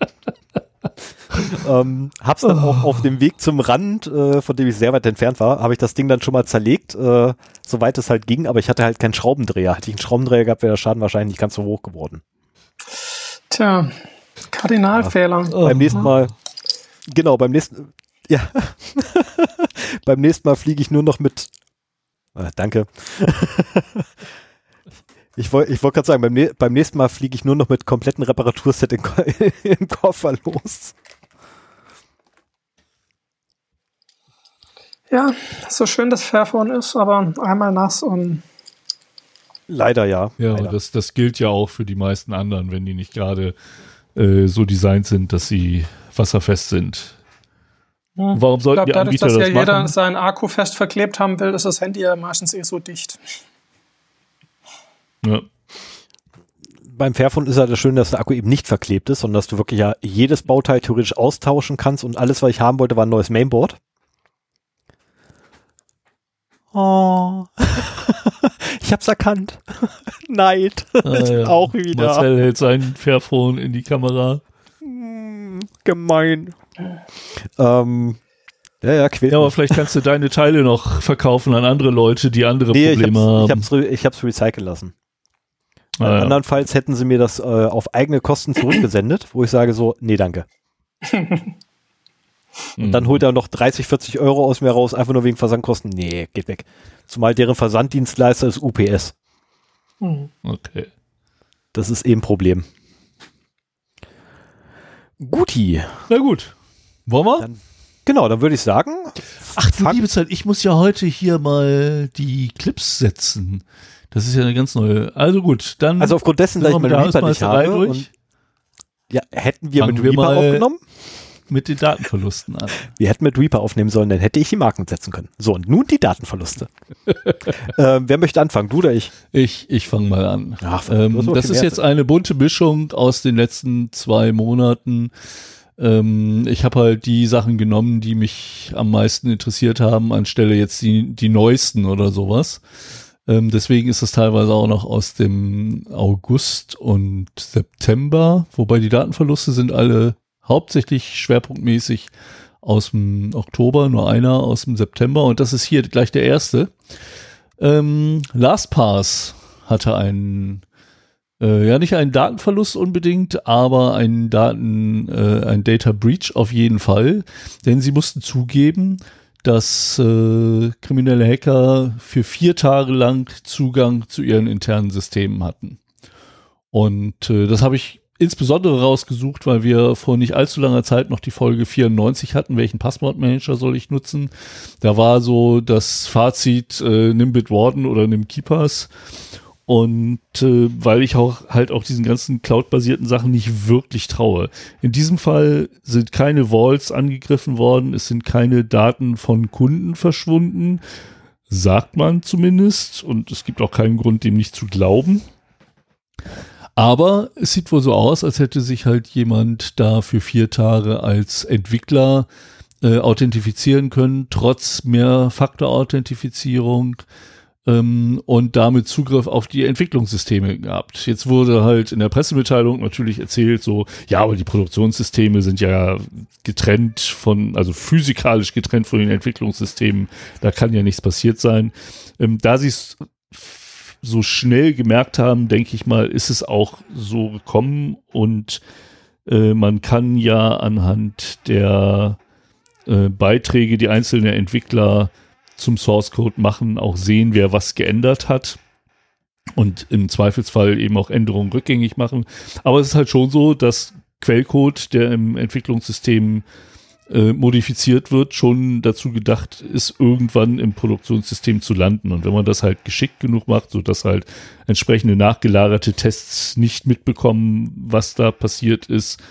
Ähm, hab's dann auch auf dem Weg zum Rand, äh, von dem ich sehr weit entfernt war, habe ich das Ding dann schon mal zerlegt, äh, soweit es halt ging, aber ich hatte halt keinen Schraubendreher. Hätte ich einen Schraubendreher gehabt, wäre der Schaden wahrscheinlich nicht ganz so hoch geworden. Tja, Kardinalfehler. Ja, beim nächsten Mal, genau, beim nächsten, ja, beim nächsten Mal fliege ich nur noch mit, äh, danke. Ich wollte ich wollt gerade sagen, beim, beim, nächsten Mal fliege ich nur noch mit kompletten Reparaturset im Koffer los. Ja, so schön das Fairphone ist, aber einmal nass und. Leider ja. Ja, leider. Das, das gilt ja auch für die meisten anderen, wenn die nicht gerade äh, so designt sind, dass sie wasserfest sind. Hm. Warum sollten ich glaub, die dadurch, Anbieter dass das ja machen? jeder seinen Akku fest verklebt haben will, ist das Handy ja meistens eh so dicht. Ja. Beim Fairphone ist ja das Schöne, dass der Akku eben nicht verklebt ist, sondern dass du wirklich ja jedes Bauteil theoretisch austauschen kannst und alles, was ich haben wollte, war ein neues Mainboard. Oh. ich hab's erkannt. Neid. Ah, ja. Auch wieder. Marcel hält sein Fairphone in die Kamera. Hm, gemein. Ähm, ja, ja, quält ja, aber vielleicht kannst du deine Teile noch verkaufen an andere Leute, die andere nee, Probleme ich hab's, haben. Ich hab's, ich hab's recyceln lassen. Ah, ja. Andernfalls hätten sie mir das äh, auf eigene Kosten zurückgesendet, wo ich sage so, nee, danke. Und dann holt er noch 30, 40 Euro aus mir raus, einfach nur wegen Versandkosten. Nee, geht weg. Zumal deren Versanddienstleister ist UPS. Mhm. Okay. Das ist eben ein Problem. Guti. Na gut. Wollen wir? Dann, genau, dann würde ich sagen. Ach du liebe Zeit, ich muss ja heute hier mal die Clips setzen. Das ist ja eine ganz neue. Also gut, dann. Also aufgrund dessen, dass ich meine Reaper nicht habe. Und, ja, hätten wir mit Reaper aufgenommen? Mit den Datenverlusten an. Wir hätten mit Reaper aufnehmen sollen, dann hätte ich die Marken setzen können. So, und nun die Datenverluste. äh, wer möchte anfangen, du oder ich? Ich, ich fange mal an. Ach, ähm, das ist jetzt eine bunte Mischung aus den letzten zwei Monaten. Ähm, ich habe halt die Sachen genommen, die mich am meisten interessiert haben, anstelle jetzt die, die neuesten oder sowas. Ähm, deswegen ist es teilweise auch noch aus dem August und September, wobei die Datenverluste sind alle hauptsächlich schwerpunktmäßig aus dem Oktober, nur einer aus dem September und das ist hier gleich der erste. Ähm, LastPass hatte einen, äh, ja nicht einen Datenverlust unbedingt, aber einen Daten, äh, ein Data Breach auf jeden Fall, denn sie mussten zugeben, dass äh, kriminelle Hacker für vier Tage lang Zugang zu ihren internen Systemen hatten. Und äh, das habe ich insbesondere rausgesucht, weil wir vor nicht allzu langer Zeit noch die Folge 94 hatten, welchen Passwortmanager soll ich nutzen. Da war so das Fazit, äh, nimm Bitwarden oder nimm Keepers. Und äh, weil ich auch halt auch diesen ganzen Cloud-basierten Sachen nicht wirklich traue. In diesem Fall sind keine Vaults angegriffen worden, es sind keine Daten von Kunden verschwunden, sagt man zumindest. Und es gibt auch keinen Grund, dem nicht zu glauben. Aber es sieht wohl so aus, als hätte sich halt jemand da für vier Tage als Entwickler äh, authentifizieren können, trotz Mehrfaktor-Authentifizierung ähm, und damit Zugriff auf die Entwicklungssysteme gehabt. Jetzt wurde halt in der Pressemitteilung natürlich erzählt, so, ja, aber die Produktionssysteme sind ja getrennt von, also physikalisch getrennt von den Entwicklungssystemen, da kann ja nichts passiert sein. Ähm, da sie so schnell gemerkt haben, denke ich mal, ist es auch so gekommen und äh, man kann ja anhand der äh, Beiträge, die einzelne Entwickler zum Source Code machen, auch sehen, wer was geändert hat und im Zweifelsfall eben auch Änderungen rückgängig machen. Aber es ist halt schon so, dass Quellcode, der im Entwicklungssystem äh, modifiziert wird, schon dazu gedacht ist, irgendwann im Produktionssystem zu landen. Und wenn man das halt geschickt genug macht, so dass halt entsprechende nachgelagerte Tests nicht mitbekommen, was da passiert ist,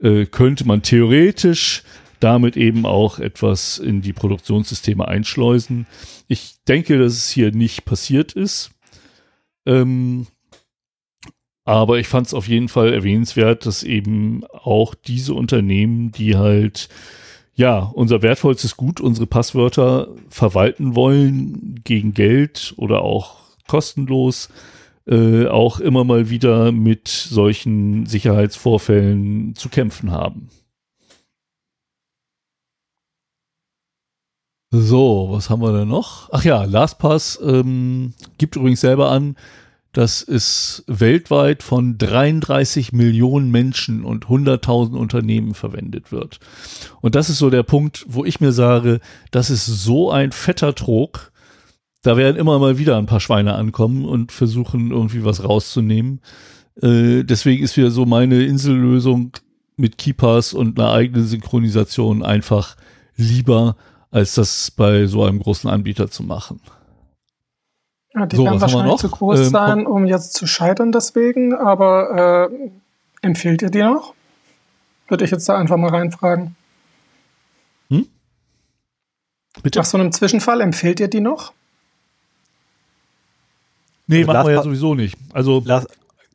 äh, könnte man theoretisch damit eben auch etwas in die Produktionssysteme einschleusen. Ich denke, dass es hier nicht passiert ist. Ähm, aber ich fand es auf jeden Fall erwähnenswert, dass eben auch diese Unternehmen, die halt ja unser wertvollstes Gut, unsere Passwörter verwalten wollen gegen Geld oder auch kostenlos, äh, auch immer mal wieder mit solchen Sicherheitsvorfällen zu kämpfen haben. So, was haben wir denn noch? Ach ja, LastPass ähm, gibt übrigens selber an, dass es weltweit von 33 Millionen Menschen und 100.000 Unternehmen verwendet wird. Und das ist so der Punkt, wo ich mir sage, das ist so ein fetter Trog. Da werden immer mal wieder ein paar Schweine ankommen und versuchen irgendwie was rauszunehmen. Äh, deswegen ist wieder so meine Insellösung mit Keepers und einer eigenen Synchronisation einfach lieber als das bei so einem großen Anbieter zu machen. Ja, die so, werden wahrscheinlich zu groß ähm, sein, um jetzt zu scheitern deswegen, aber äh, empfehlt ihr die noch? Würde ich jetzt da einfach mal reinfragen. Hm? Bitte? Nach so einem Zwischenfall, empfehlt ihr die noch? Nee, also machen wir ja sowieso nicht. Also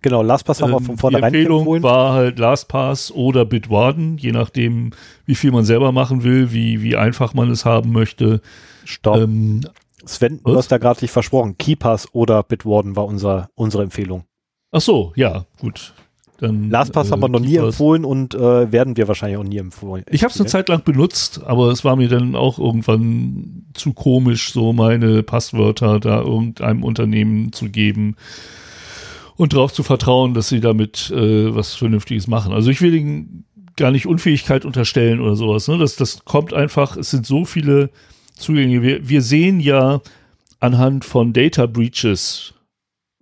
Genau, LastPass haben wir von vornherein Die Empfehlung empfohlen. war halt LastPass oder Bitwarden, je nachdem, wie viel man selber machen will, wie, wie einfach man es haben möchte. Stopp. Ähm, Sven, was? du hast da gerade dich versprochen. KeyPass oder Bitwarden war unser, unsere Empfehlung. Ach so, ja, gut. Dann, LastPass äh, haben wir noch nie empfohlen und äh, werden wir wahrscheinlich auch nie empfohlen. Ich habe es eine Zeit lang benutzt, aber es war mir dann auch irgendwann zu komisch, so meine Passwörter da irgendeinem Unternehmen zu geben und darauf zu vertrauen, dass sie damit äh, was Vernünftiges machen. Also ich will ihnen gar nicht Unfähigkeit unterstellen oder sowas. Ne? Das, das kommt einfach, es sind so viele Zugänge. Wir, wir sehen ja anhand von Data Breaches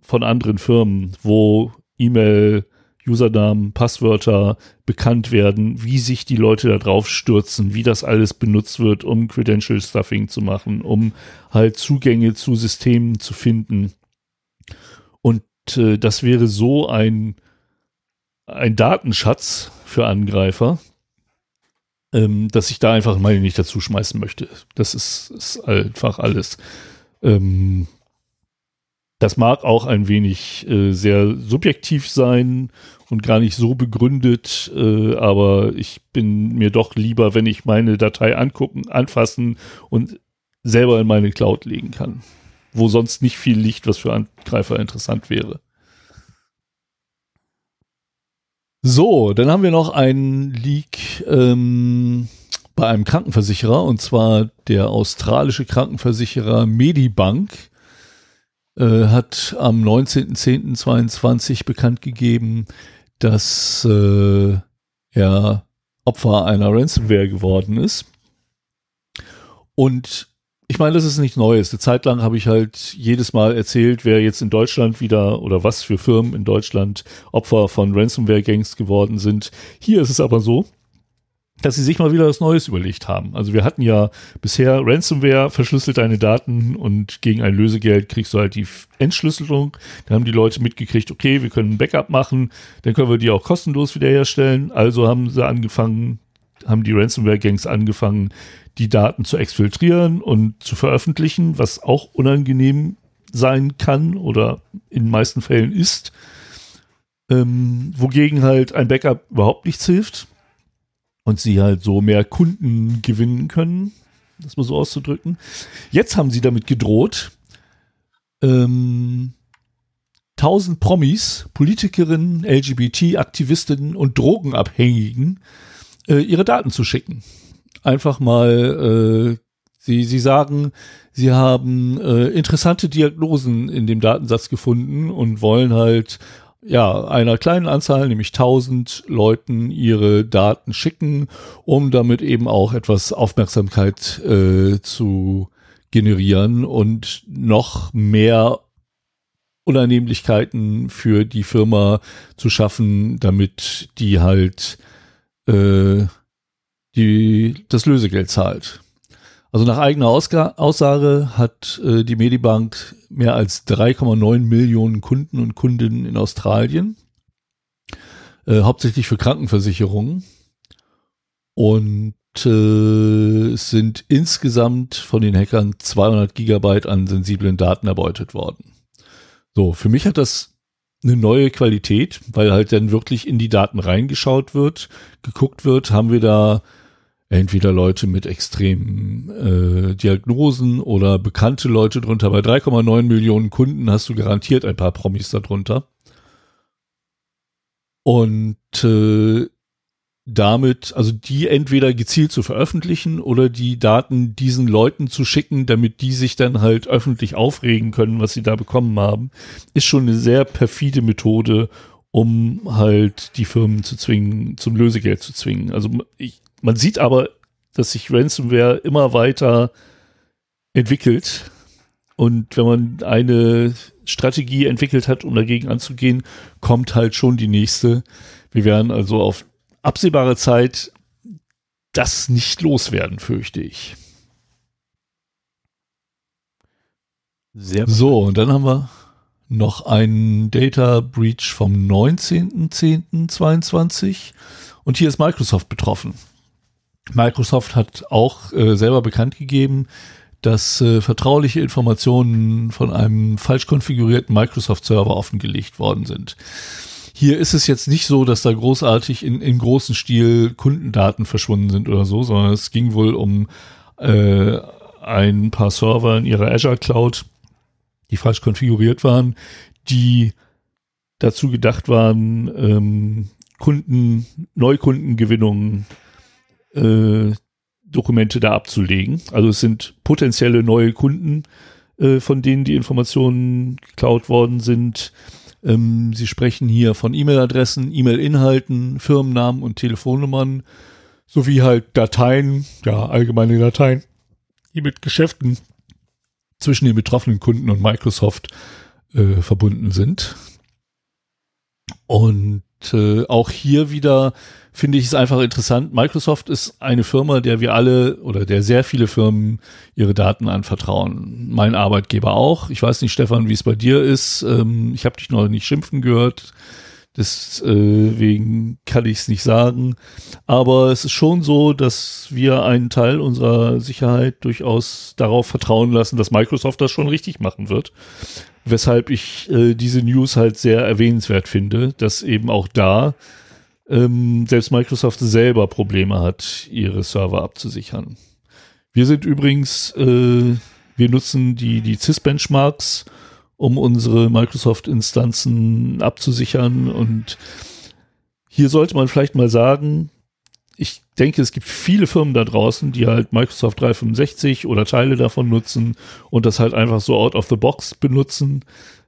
von anderen Firmen, wo E-Mail, Usernamen, Passwörter bekannt werden, wie sich die Leute da drauf stürzen, wie das alles benutzt wird, um Credential Stuffing zu machen, um halt Zugänge zu Systemen zu finden. Und äh, das wäre so ein, ein Datenschatz für Angreifer, ähm, dass ich da einfach meine nicht dazu schmeißen möchte. Das ist, ist einfach alles. Ähm, das mag auch ein wenig äh, sehr subjektiv sein und gar nicht so begründet, äh, aber ich bin mir doch lieber, wenn ich meine Datei angucken, anfassen und selber in meine Cloud legen kann wo sonst nicht viel Licht, was für Angreifer interessant wäre. So, dann haben wir noch einen Leak ähm, bei einem Krankenversicherer und zwar der australische Krankenversicherer Medibank äh, hat am 19.10.22 bekannt gegeben, dass äh, er Opfer einer Ransomware geworden ist. Und ich meine, das ist nichts Neues. Eine Zeit lang habe ich halt jedes Mal erzählt, wer jetzt in Deutschland wieder oder was für Firmen in Deutschland Opfer von Ransomware-Gangs geworden sind. Hier ist es aber so, dass sie sich mal wieder was Neues überlegt haben. Also wir hatten ja bisher Ransomware, verschlüsselt deine Daten und gegen ein Lösegeld kriegst du halt die Entschlüsselung. Da haben die Leute mitgekriegt, okay, wir können ein Backup machen, dann können wir die auch kostenlos wiederherstellen. Also haben sie angefangen, haben die Ransomware-Gangs angefangen, die Daten zu exfiltrieren und zu veröffentlichen, was auch unangenehm sein kann oder in den meisten Fällen ist. Ähm, wogegen halt ein Backup überhaupt nichts hilft und sie halt so mehr Kunden gewinnen können, das mal so auszudrücken. Jetzt haben sie damit gedroht, ähm, 1000 Promis, Politikerinnen, LGBT-Aktivistinnen und Drogenabhängigen äh, ihre Daten zu schicken einfach mal, äh, sie, sie sagen, sie haben äh, interessante Diagnosen in dem Datensatz gefunden und wollen halt ja, einer kleinen Anzahl, nämlich 1000 Leuten ihre Daten schicken, um damit eben auch etwas Aufmerksamkeit äh, zu generieren und noch mehr Unannehmlichkeiten für die Firma zu schaffen, damit die halt äh, die das Lösegeld zahlt. Also nach eigener Ausga Aussage hat äh, die Medibank mehr als 3,9 Millionen Kunden und Kundinnen in Australien, äh, hauptsächlich für Krankenversicherungen. Und äh, es sind insgesamt von den Hackern 200 Gigabyte an sensiblen Daten erbeutet worden. So, für mich hat das eine neue Qualität, weil halt dann wirklich in die Daten reingeschaut wird, geguckt wird, haben wir da entweder Leute mit extremen äh, Diagnosen oder bekannte Leute drunter. Bei 3,9 Millionen Kunden hast du garantiert ein paar Promis darunter. Und äh, damit, also die entweder gezielt zu veröffentlichen oder die Daten diesen Leuten zu schicken, damit die sich dann halt öffentlich aufregen können, was sie da bekommen haben, ist schon eine sehr perfide Methode, um halt die Firmen zu zwingen, zum Lösegeld zu zwingen. Also ich, man sieht aber, dass sich Ransomware immer weiter entwickelt. Und wenn man eine Strategie entwickelt hat, um dagegen anzugehen, kommt halt schon die nächste. Wir werden also auf absehbare Zeit das nicht loswerden, fürchte ich. Sehr so, und dann haben wir noch einen Data Breach vom 19.10.22 und hier ist Microsoft betroffen. Microsoft hat auch äh, selber bekannt gegeben, dass äh, vertrauliche Informationen von einem falsch konfigurierten Microsoft-Server offengelegt worden sind. Hier ist es jetzt nicht so, dass da großartig in, in großen Stil Kundendaten verschwunden sind oder so, sondern es ging wohl um äh, ein paar Server in ihrer Azure Cloud, die falsch konfiguriert waren, die dazu gedacht waren, ähm, Kunden, Neukundengewinnungen äh, Dokumente da abzulegen. Also es sind potenzielle neue Kunden, äh, von denen die Informationen geklaut worden sind. Ähm, Sie sprechen hier von E-Mail-Adressen, E-Mail-Inhalten, Firmennamen und Telefonnummern sowie halt Dateien, ja, allgemeine Dateien, die mit Geschäften zwischen den betroffenen Kunden und Microsoft äh, verbunden sind. Und äh, auch hier wieder finde ich es einfach interessant. Microsoft ist eine Firma, der wir alle oder der sehr viele Firmen ihre Daten anvertrauen. Mein Arbeitgeber auch. Ich weiß nicht, Stefan, wie es bei dir ist. Ähm, ich habe dich noch nicht schimpfen gehört. Deswegen kann ich es nicht sagen. Aber es ist schon so, dass wir einen Teil unserer Sicherheit durchaus darauf vertrauen lassen, dass Microsoft das schon richtig machen wird. Weshalb ich äh, diese News halt sehr erwähnenswert finde, dass eben auch da ähm, selbst Microsoft selber Probleme hat, ihre Server abzusichern. Wir sind übrigens, äh, wir nutzen die, die CIS-Benchmarks, um unsere Microsoft-Instanzen abzusichern. Und hier sollte man vielleicht mal sagen, ich denke, es gibt viele Firmen da draußen, die halt Microsoft 365 oder Teile davon nutzen und das halt einfach so out of the box benutzen.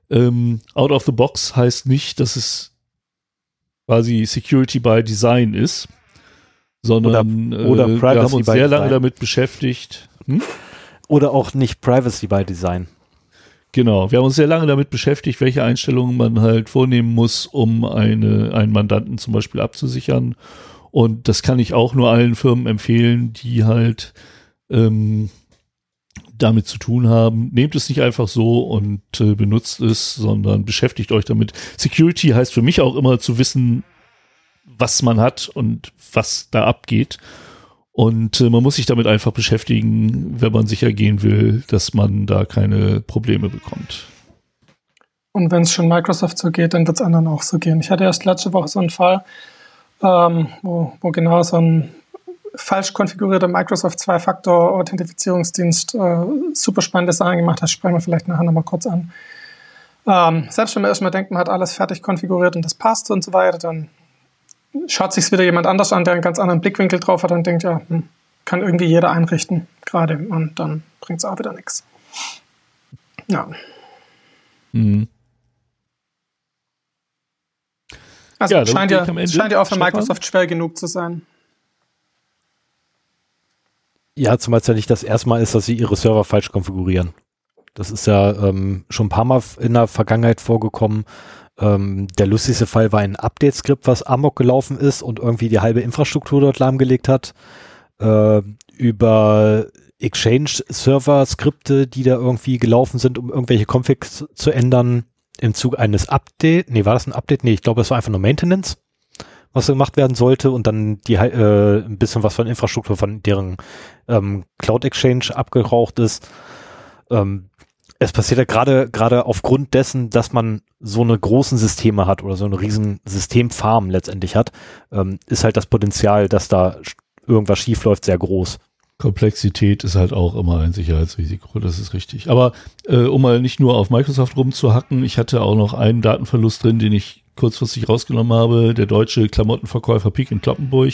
Ähm, out of the box heißt nicht, dass es quasi Security by Design ist, sondern oder, oder äh, wir haben uns sehr lange damit beschäftigt. Hm? Oder auch nicht Privacy by Design. Genau, wir haben uns sehr lange damit beschäftigt, welche Einstellungen man halt vornehmen muss, um eine, einen Mandanten zum Beispiel abzusichern. Und das kann ich auch nur allen Firmen empfehlen, die halt ähm, damit zu tun haben. Nehmt es nicht einfach so und äh, benutzt es, sondern beschäftigt euch damit. Security heißt für mich auch immer zu wissen, was man hat und was da abgeht. Und äh, man muss sich damit einfach beschäftigen, wenn man sicher gehen will, dass man da keine Probleme bekommt. Und wenn es schon Microsoft so geht, dann wird es anderen auch so gehen. Ich hatte erst letzte Woche so einen Fall, ähm, wo, wo genau so ein falsch konfigurierter Microsoft Zwei-Faktor-Authentifizierungsdienst äh, super spannende Sachen gemacht hat, sprechen wir vielleicht nachher nochmal kurz an. Ähm, selbst wenn man erstmal denkt, man hat alles fertig konfiguriert und das passt und so weiter, dann schaut sich wieder jemand anders an, der einen ganz anderen Blickwinkel drauf hat und denkt, ja, hm, kann irgendwie jeder einrichten, gerade und dann bringt es auch wieder nichts. Ja. Mhm. Also ja, scheint, ja, scheint ja auch für Microsoft schwer genug zu sein. Ja, zumal es ja nicht das erste Mal ist, dass sie ihre Server falsch konfigurieren. Das ist ja ähm, schon ein paar Mal in der Vergangenheit vorgekommen. Ähm, der lustigste Fall war ein Update-Skript, was Amok gelaufen ist und irgendwie die halbe Infrastruktur dort lahmgelegt hat. Äh, über Exchange-Server-Skripte, die da irgendwie gelaufen sind, um irgendwelche Configs zu ändern im Zuge eines Update. Nee, war das ein Update? Nee, ich glaube, es war einfach nur Maintenance was gemacht werden sollte und dann die äh, ein bisschen was von Infrastruktur von deren ähm, Cloud Exchange abgeraucht ist. Ähm, Es passiert ja gerade gerade aufgrund dessen, dass man so eine großen Systeme hat oder so eine riesen Systemfarm letztendlich hat, ähm, ist halt das Potenzial, dass da irgendwas schief läuft, sehr groß. Komplexität ist halt auch immer ein Sicherheitsrisiko, das ist richtig. Aber äh, um mal nicht nur auf Microsoft rumzuhacken, ich hatte auch noch einen Datenverlust drin, den ich kurzfristig rausgenommen habe. Der deutsche Klamottenverkäufer Peak in Kloppenburg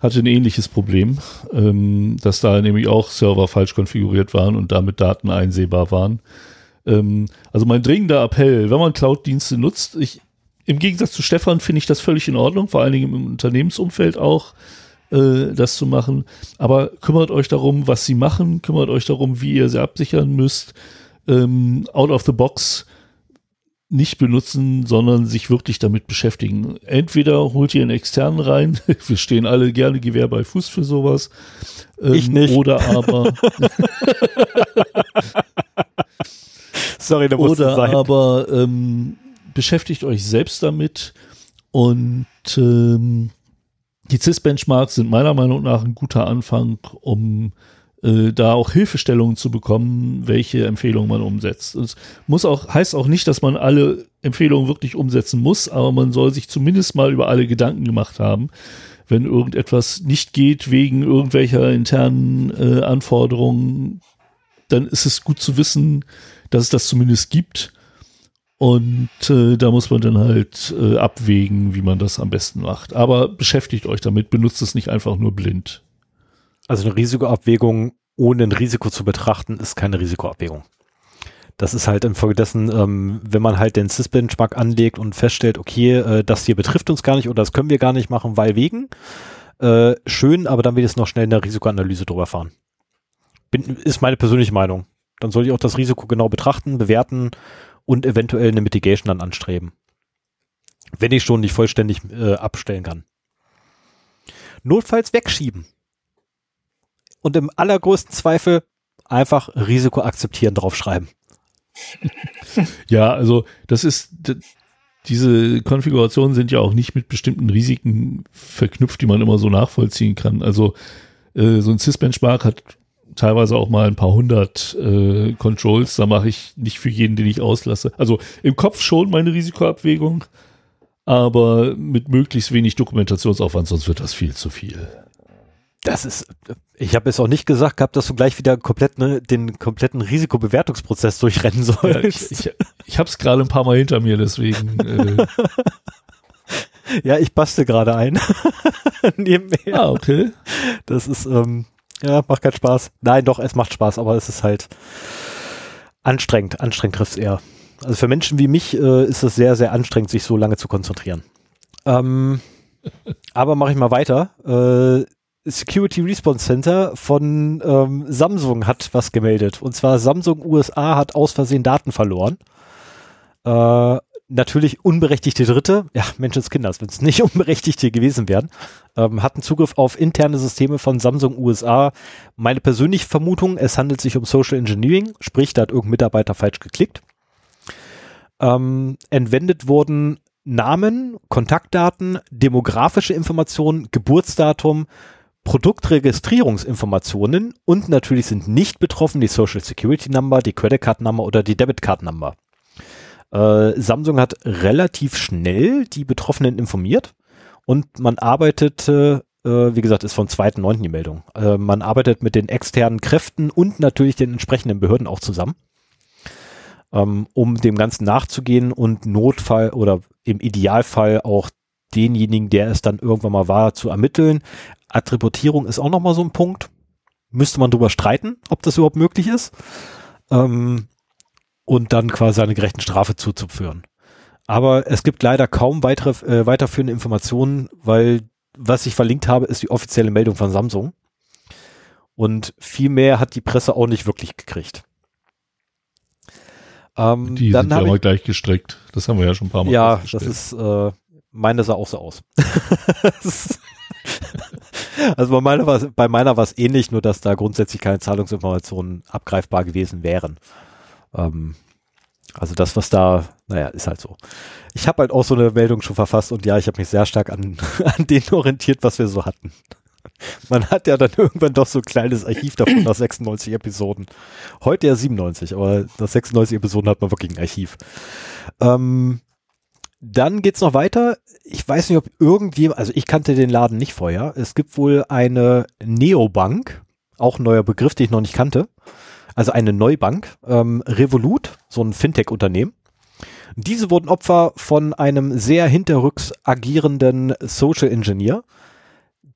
hatte ein ähnliches Problem, ähm, dass da nämlich auch Server falsch konfiguriert waren und damit Daten einsehbar waren. Ähm, also mein dringender Appell, wenn man Cloud-Dienste nutzt, ich, im Gegensatz zu Stefan finde ich das völlig in Ordnung, vor allen Dingen im Unternehmensumfeld auch äh, das zu machen. Aber kümmert euch darum, was sie machen, kümmert euch darum, wie ihr sie absichern müsst. Ähm, out of the box nicht benutzen, sondern sich wirklich damit beschäftigen. Entweder holt ihr einen externen rein, wir stehen alle gerne Gewehr bei Fuß für sowas. Ähm, ich nicht. Oder aber. Sorry, da muss Oder aber ähm, beschäftigt euch selbst damit und ähm, die CIS-Benchmarks sind meiner Meinung nach ein guter Anfang, um äh, da auch Hilfestellungen zu bekommen, welche Empfehlungen man umsetzt. Es muss auch, heißt auch nicht, dass man alle Empfehlungen wirklich umsetzen muss, aber man soll sich zumindest mal über alle Gedanken gemacht haben, wenn irgendetwas nicht geht wegen irgendwelcher internen äh, Anforderungen, dann ist es gut zu wissen, dass es das zumindest gibt und äh, da muss man dann halt äh, abwägen, wie man das am besten macht. Aber beschäftigt euch damit, benutzt es nicht einfach nur blind. Also eine Risikoabwägung ohne ein Risiko zu betrachten, ist keine Risikoabwägung. Das ist halt infolgedessen, ähm, wenn man halt den Sys-Benchmark anlegt und feststellt, okay, äh, das hier betrifft uns gar nicht oder das können wir gar nicht machen, weil wegen. Äh, schön, aber dann will ich noch schnell in der Risikoanalyse drüber fahren. Bin, ist meine persönliche Meinung. Dann soll ich auch das Risiko genau betrachten, bewerten und eventuell eine Mitigation dann anstreben. Wenn ich schon nicht vollständig äh, abstellen kann. Notfalls wegschieben. Und im allergrößten Zweifel einfach Risiko akzeptieren draufschreiben. Ja, also das ist, diese Konfigurationen sind ja auch nicht mit bestimmten Risiken verknüpft, die man immer so nachvollziehen kann. Also äh, so ein Sys-Benchmark hat teilweise auch mal ein paar hundert äh, Controls. Da mache ich nicht für jeden, den ich auslasse. Also im Kopf schon meine Risikoabwägung, aber mit möglichst wenig Dokumentationsaufwand, sonst wird das viel zu viel. Das ist, ich habe es auch nicht gesagt gehabt, dass du gleich wieder komplett ne, den kompletten Risikobewertungsprozess durchrennen sollst. Ja, ich ich, ich habe es gerade ein paar Mal hinter mir, deswegen. Äh. ja, ich baste gerade ein. Nebenher. Ah, okay. Das ist, ähm, ja, macht keinen Spaß. Nein, doch, es macht Spaß, aber es ist halt anstrengend. Anstrengend trifft es eher. Also für Menschen wie mich äh, ist es sehr, sehr anstrengend, sich so lange zu konzentrieren. Ähm, aber mache ich mal weiter. Äh, Security Response Center von ähm, Samsung hat was gemeldet. Und zwar Samsung USA hat aus Versehen Daten verloren. Äh, natürlich unberechtigte Dritte, ja, Menschenskinders, wenn es nicht unberechtigte gewesen wären, ähm, hatten Zugriff auf interne Systeme von Samsung USA. Meine persönliche Vermutung, es handelt sich um Social Engineering, sprich, da hat irgendein Mitarbeiter falsch geklickt. Ähm, entwendet wurden Namen, Kontaktdaten, demografische Informationen, Geburtsdatum, Produktregistrierungsinformationen und natürlich sind nicht betroffen die Social Security Number, die Credit Card Number oder die Debit Card Number. Äh, Samsung hat relativ schnell die Betroffenen informiert und man arbeitete, äh, wie gesagt, ist von 2.9. die Meldung, äh, man arbeitet mit den externen Kräften und natürlich den entsprechenden Behörden auch zusammen, ähm, um dem Ganzen nachzugehen und Notfall oder im Idealfall auch denjenigen, der es dann irgendwann mal war, zu ermitteln. Attributierung ist auch nochmal so ein Punkt. Müsste man drüber streiten, ob das überhaupt möglich ist. Ähm, und dann quasi eine gerechten Strafe zuzuführen. Aber es gibt leider kaum weitere, äh, weiterführende Informationen, weil was ich verlinkt habe, ist die offizielle Meldung von Samsung. Und viel mehr hat die Presse auch nicht wirklich gekriegt. Ähm, die dann sind ja mal gleich gestrickt. Das haben wir ja schon ein paar Mal Ja, das ist, äh, meine sah auch so aus. also bei meiner war bei meiner war es ähnlich, nur dass da grundsätzlich keine Zahlungsinformationen abgreifbar gewesen wären. Ähm, also das, was da, naja, ist halt so. Ich habe halt auch so eine Meldung schon verfasst und ja, ich habe mich sehr stark an, an denen orientiert, was wir so hatten. Man hat ja dann irgendwann doch so ein kleines Archiv davon nach 96 Episoden. Heute ja 97, aber nach 96 Episoden hat man wirklich ein Archiv. Ähm, dann geht's noch weiter. Ich weiß nicht, ob irgendjemand, also ich kannte den Laden nicht vorher. Es gibt wohl eine Neobank, auch ein neuer Begriff, den ich noch nicht kannte. Also eine Neubank, ähm, Revolut, so ein Fintech-Unternehmen. Diese wurden Opfer von einem sehr hinterrücks agierenden Social Engineer,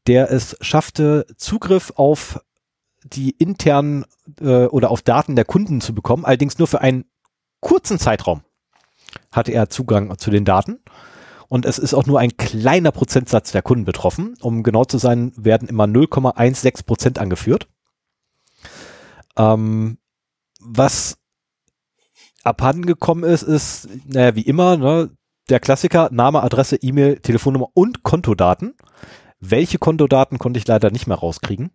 der es schaffte, Zugriff auf die internen äh, oder auf Daten der Kunden zu bekommen, allerdings nur für einen kurzen Zeitraum hatte er Zugang zu den Daten. Und es ist auch nur ein kleiner Prozentsatz der Kunden betroffen. Um genau zu sein, werden immer 0,16 Prozent angeführt. Ähm, was abhanden gekommen ist, ist, naja, wie immer, ne, der Klassiker, Name, Adresse, E-Mail, Telefonnummer und Kontodaten. Welche Kontodaten konnte ich leider nicht mehr rauskriegen.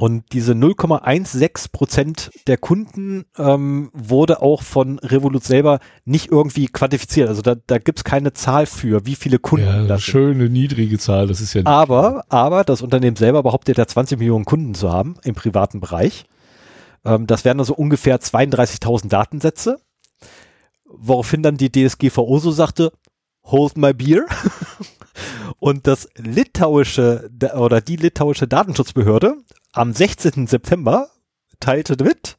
Und diese 0,16 Prozent der Kunden ähm, wurde auch von Revolut selber nicht irgendwie quantifiziert. Also da, da gibt es keine Zahl für, wie viele Kunden ja, das schöne niedrige Zahl, das ist ja. Aber, aber das Unternehmen selber behauptet ja 20 Millionen Kunden zu haben im privaten Bereich. Ähm, das wären also ungefähr 32.000 Datensätze. Woraufhin dann die DSGVO so sagte, hold my beer. Und das litauische oder die litauische Datenschutzbehörde am 16. September teilte mit,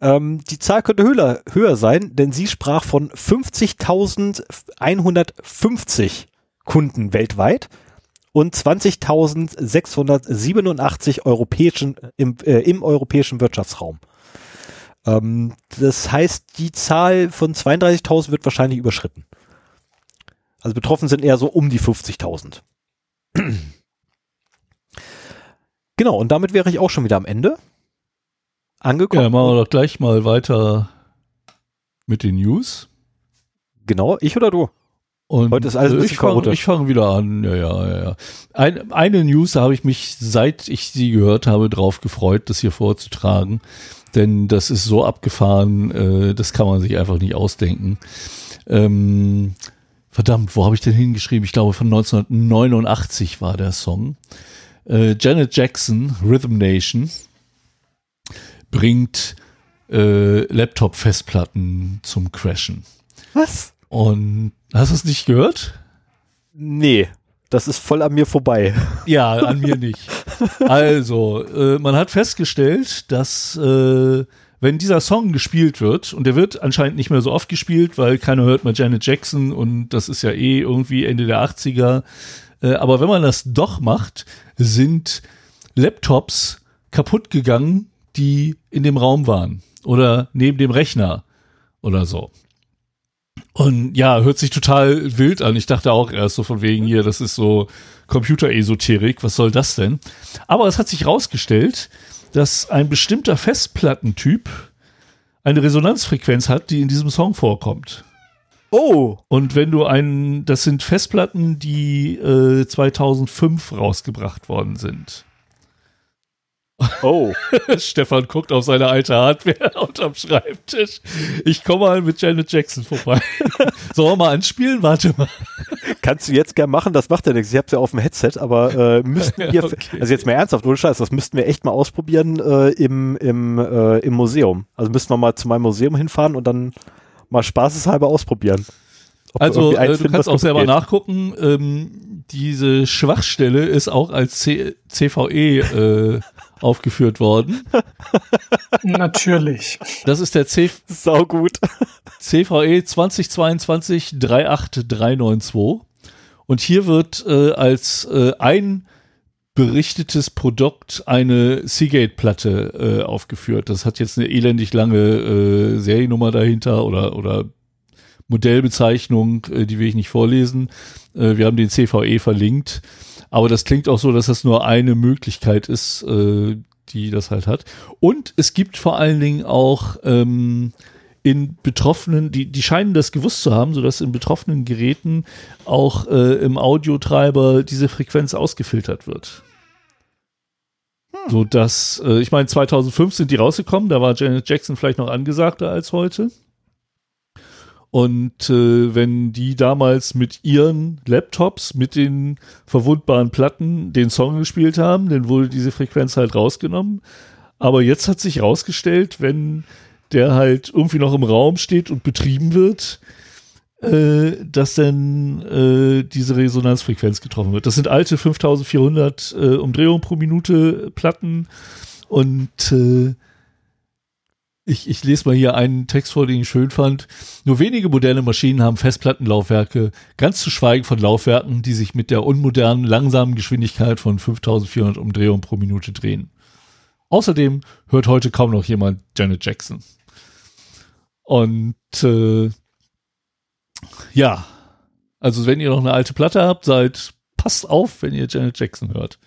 ähm, die Zahl könnte höher, höher sein, denn sie sprach von 50.150 Kunden weltweit und 20.687 europäischen im, äh, im europäischen Wirtschaftsraum. Ähm, das heißt, die Zahl von 32.000 wird wahrscheinlich überschritten. Also betroffen sind eher so um die 50.000. genau, und damit wäre ich auch schon wieder am Ende angekommen. Ja, machen wir doch gleich mal weiter mit den News. Genau, ich oder du? Und Heute ist alles ein äh, ich fange fang wieder an. Ja, ja, ja. ja. Ein, eine News, da habe ich mich, seit ich sie gehört habe, drauf gefreut, das hier vorzutragen. Denn das ist so abgefahren, äh, das kann man sich einfach nicht ausdenken. Ähm, verdammt, wo habe ich denn hingeschrieben? Ich glaube, von 1989 war der Song. Äh, Janet Jackson, Rhythm Nation, bringt äh, Laptop-Festplatten zum Crashen. Was? Und hast du es nicht gehört? Nee, das ist voll an mir vorbei. Ja, an mir nicht. Also, äh, man hat festgestellt, dass äh, wenn dieser Song gespielt wird, und der wird anscheinend nicht mehr so oft gespielt, weil keiner hört mal Janet Jackson und das ist ja eh irgendwie Ende der 80er. Äh, aber wenn man das doch macht, sind Laptops kaputt gegangen, die in dem Raum waren oder neben dem Rechner oder so. Und ja, hört sich total wild an. Ich dachte auch erst so von wegen hier, das ist so Computeresoterik, was soll das denn? Aber es hat sich rausgestellt, dass ein bestimmter Festplattentyp eine Resonanzfrequenz hat, die in diesem Song vorkommt. Oh, Und wenn du einen, das sind Festplatten, die äh, 2005 rausgebracht worden sind. oh. Stefan guckt auf seine alte Hardware unterm Schreibtisch. Ich komme mal mit Janet Jackson vorbei. Sollen wir mal anspielen? Warte mal. Kannst du jetzt gern machen, das macht ja nichts. Ich hab's ja auf dem Headset, aber äh, müssten wir, Okay. also jetzt mal ernsthaft, ohne Scheiß, das müssten wir echt mal ausprobieren äh, im, im, äh, im Museum. Also müssten wir mal zu meinem Museum hinfahren und dann mal spaßeshalber ausprobieren. Ob Also eins äh, du finden, kannst auch selber geht. nachgucken. Ähm, diese Schwachstelle ist auch als C CVE äh, aufgeführt worden. Natürlich. Das ist der C Sau gut. CVE 2022 38392. Und hier wird äh, als äh, ein berichtetes Produkt eine Seagate-Platte äh, aufgeführt. Das hat jetzt eine elendig lange äh, Seriennummer dahinter oder, oder Modellbezeichnung, äh, die will ich nicht vorlesen. Äh, wir haben den CVE verlinkt. Aber das klingt auch so, dass das nur eine Möglichkeit ist, äh, die das halt hat. Und es gibt vor allen Dingen auch ähm, in betroffenen, die, die scheinen das gewusst zu haben, sodass in betroffenen Geräten auch äh, im Audiotreiber diese Frequenz ausgefiltert wird. So dass, äh, ich meine, 2005 sind die rausgekommen, da war Janet Jackson vielleicht noch angesagter als heute. Und äh, wenn die damals mit ihren Laptops, mit den verwundbaren Platten den Song gespielt haben, dann wurde diese Frequenz halt rausgenommen. Aber jetzt hat sich rausgestellt, wenn der halt irgendwie noch im Raum steht und betrieben wird, äh, dass dann äh, diese Resonanzfrequenz getroffen wird. Das sind alte 5400 äh, Umdrehungen pro Minute Platten und äh, ich, ich lese mal hier einen Text vor, den ich schön fand. Nur wenige moderne Maschinen haben Festplattenlaufwerke, ganz zu schweigen von Laufwerken, die sich mit der unmodernen, langsamen Geschwindigkeit von 5400 Umdrehungen pro Minute drehen. Außerdem hört heute kaum noch jemand Janet Jackson. Und äh, ja, also wenn ihr noch eine alte Platte habt, seid passt auf, wenn ihr Janet Jackson hört.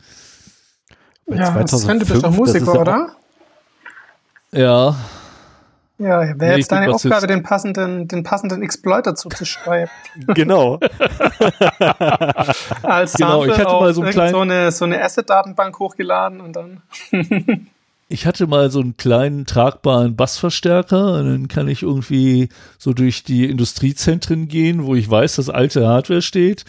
Ja, Sven, du bist doch Musiker, oder? Ja, ja, wäre jetzt deine Aufgabe, den passenden, den passenden Exploiter zuzuschreiben. genau. Als genau, ich hatte mal so, ein so eine, so eine Asset-Datenbank hochgeladen und dann. ich hatte mal so einen kleinen tragbaren Bassverstärker und dann kann ich irgendwie so durch die Industriezentren gehen, wo ich weiß, dass alte Hardware steht.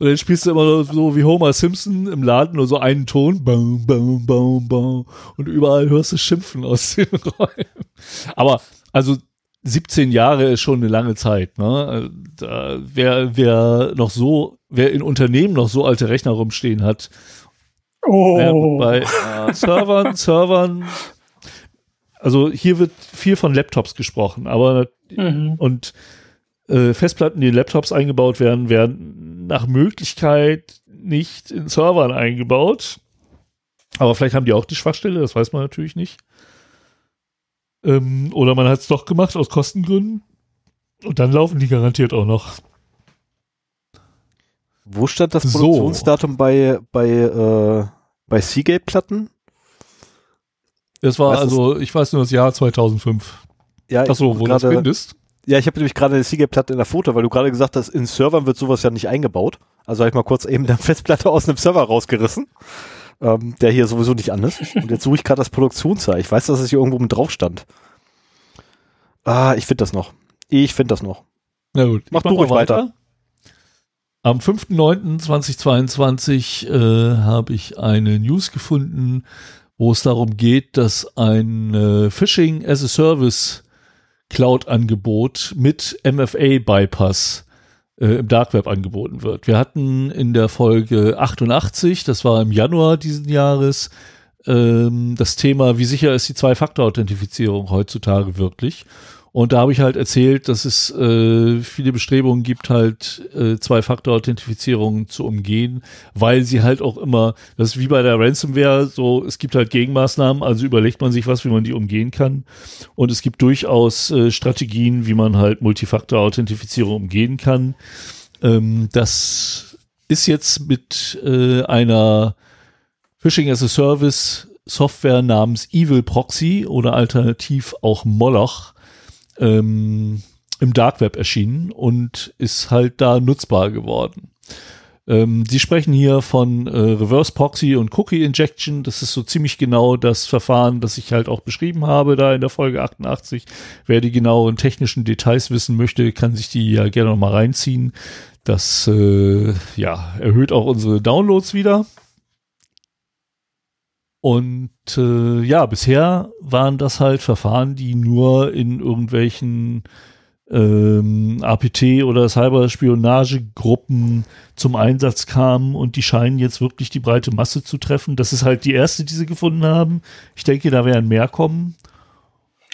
Und dann spielst du immer so wie Homer Simpson im Laden nur so einen Ton. Bam, bam, bam, bam. Und überall hörst du Schimpfen aus den Räumen. Aber also 17 Jahre ist schon eine lange Zeit. Ne? Da, wer, wer noch so, wer in Unternehmen noch so alte Rechner rumstehen hat, oh. bei äh, Servern, Servern, also hier wird viel von Laptops gesprochen, aber mhm. und äh, Festplatten, die in Laptops eingebaut werden, werden nach Möglichkeit nicht in Servern eingebaut. Aber vielleicht haben die auch die Schwachstelle, das weiß man natürlich nicht. Ähm, oder man hat es doch gemacht aus Kostengründen. Und dann laufen die garantiert auch noch. Wo stand das Produktionsdatum so. bei, bei, äh, bei Seagate-Platten? Es war weißt also, ich weiß nur das Jahr 2005. Ja, Achso, wo grade, das findest. Ja, ich habe nämlich gerade eine Seagate-Platte in der Foto, weil du gerade gesagt hast, in Servern wird sowas ja nicht eingebaut. Also habe ich mal kurz eben eine Festplatte aus einem Server rausgerissen ähm, der hier sowieso nicht an ist. Und jetzt suche ich gerade das Produktionsjahr. Ich weiß, dass es hier irgendwo mit drauf stand. Ah, ich finde das noch. Ich finde das noch. Na gut, mach du ruhig weiter. weiter. Am 5.9.2022 äh, habe ich eine News gefunden, wo es darum geht, dass ein äh, Phishing as a Service Cloud-Angebot mit MFA-Bypass äh, im Dark Web angeboten wird. Wir hatten in der Folge 88, das war im Januar diesen Jahres, ähm, das Thema, wie sicher ist die Zwei-Faktor-Authentifizierung heutzutage wirklich? Und da habe ich halt erzählt, dass es äh, viele Bestrebungen gibt, halt äh, Zwei-Faktor-Authentifizierung zu umgehen, weil sie halt auch immer, das ist wie bei der Ransomware, so es gibt halt Gegenmaßnahmen, also überlegt man sich was, wie man die umgehen kann. Und es gibt durchaus äh, Strategien, wie man halt Multifaktor-Authentifizierung umgehen kann. Ähm, das ist jetzt mit äh, einer Phishing as a Service Software namens Evil Proxy oder alternativ auch Moloch ähm, im Dark Web erschienen und ist halt da nutzbar geworden. Ähm, Sie sprechen hier von äh, Reverse Proxy und Cookie Injection. Das ist so ziemlich genau das Verfahren, das ich halt auch beschrieben habe da in der Folge 88. Wer die genaueren technischen Details wissen möchte, kann sich die ja gerne noch mal reinziehen. Das äh, ja, erhöht auch unsere Downloads wieder. Und äh, ja, bisher waren das halt Verfahren, die nur in irgendwelchen ähm, APT oder Cyberspionagegruppen zum Einsatz kamen und die scheinen jetzt wirklich die breite Masse zu treffen. Das ist halt die erste, die sie gefunden haben. Ich denke, da werden mehr kommen.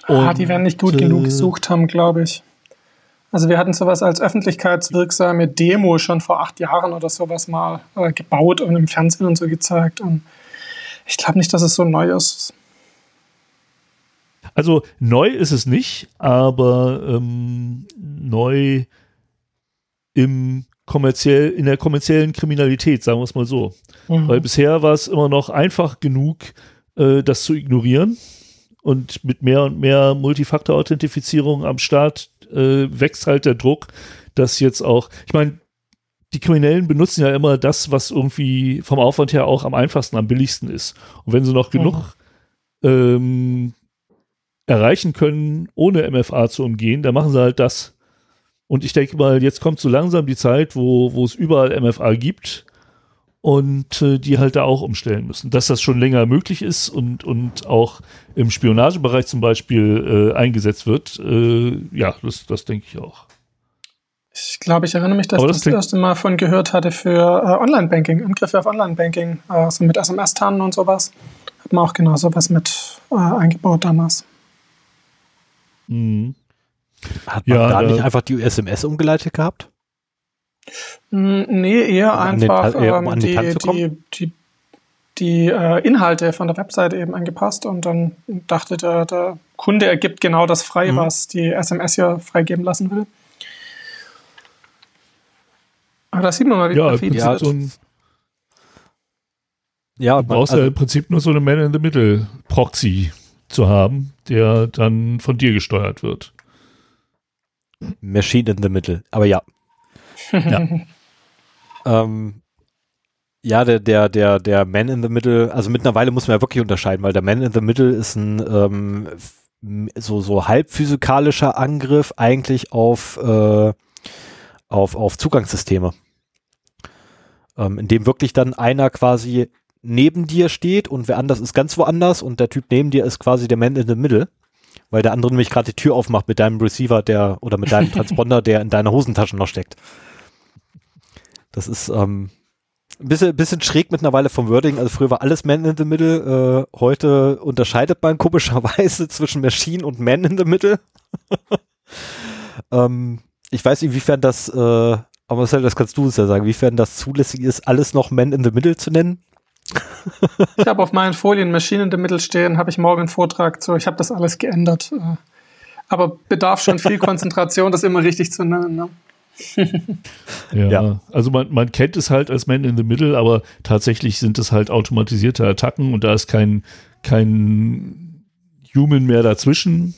ah, die werden nicht gut äh, genug gesucht haben, glaube ich. Also wir hatten sowas als öffentlichkeitswirksame Demo schon vor acht Jahren oder sowas mal äh, gebaut und im Fernsehen und so gezeigt. Und ich glaube nicht, dass es so neu ist. Also neu ist es nicht, aber ähm, neu im kommerziell, in der kommerziellen Kriminalität, sagen wir es mal so. Mhm. Weil bisher war es immer noch einfach genug, äh, das zu ignorieren. Und mit mehr und mehr Multifaktor-Authentifizierung am Start äh, wächst halt der Druck, dass jetzt auch, ich meine, die Kriminellen benutzen ja immer das, was irgendwie vom Aufwand her auch am einfachsten, am billigsten ist. Und wenn sie noch genug mhm. ähm, erreichen können, ohne MFA zu umgehen, dann machen sie halt das. Und ich denke mal, jetzt kommt so langsam die Zeit, wo, wo es überall MFA gibt und äh, die halt da auch umstellen müssen. Dass das schon länger möglich ist und, und auch im Spionagebereich zum Beispiel äh, eingesetzt wird, äh, ja, das, das denke ich auch. Ich glaube, ich erinnere mich, dass ich das das erste Mal von gehört hatte für äh, Online-Banking, Angriffe auf Online-Banking, äh, so mit SMS-Tannen und sowas. Hat man auch genau sowas mit äh, eingebaut damals. Mhm. Hat man Ja, da nicht einfach die SMS umgeleitet gehabt? Mm, Nee, eher Um den einfach Ta- eher, um ähm, die die, die, die, die äh, Inhalte von der Webseite eben angepasst und dann dachte der, der Kunde, er gibt genau das frei, Mhm. was die SMS hier freigeben lassen will. Aber da sieht man mal, wie Ja, Prinzip ja, so ein, Ja, du brauchst ja also, im Prinzip nur so eine Man-in-the-Middle-Proxy zu haben, der dann von dir gesteuert wird. Machine in the Middle. Aber ja. Ja. Ähm, ja, der, der, der, der Man in the Middle, also mittlerweile muss man ja wirklich unterscheiden, weil der Man in the Middle ist ein ähm, so, so halb physikalischer Angriff eigentlich auf, äh, auf, auf Zugangssysteme. Ähm, in dem wirklich dann einer quasi neben dir steht und wer anders ist ganz woanders und der Typ neben dir ist quasi der Man in the Middle, weil der andere nämlich gerade die Tür aufmacht mit deinem Receiver, der oder mit deinem Transponder, der in deiner Hosentasche noch steckt. Das ist ähm, ein bisschen, bisschen schräg mittlerweile vom Wording. Also früher war alles Man in the Middle. Äh, heute unterscheidet man komischerweise zwischen Machine und Man in the Middle. ähm, ich weiß, inwiefern das, äh, aber Marcel, das kannst du uns ja sagen, inwiefern das zulässig ist, alles noch Man in the Middle zu nennen. Ich habe auf meinen Folien Maschinen in der Mitte stehen, habe ich morgen einen Vortrag zu. Ich habe das alles geändert. äh, Aber bedarf schon viel Konzentration, das immer richtig zu nennen. Ne? Ja, Ja. also man, man kennt es halt als Man in the Middle, aber tatsächlich sind es halt automatisierte Attacken und da ist kein, kein Human mehr dazwischen,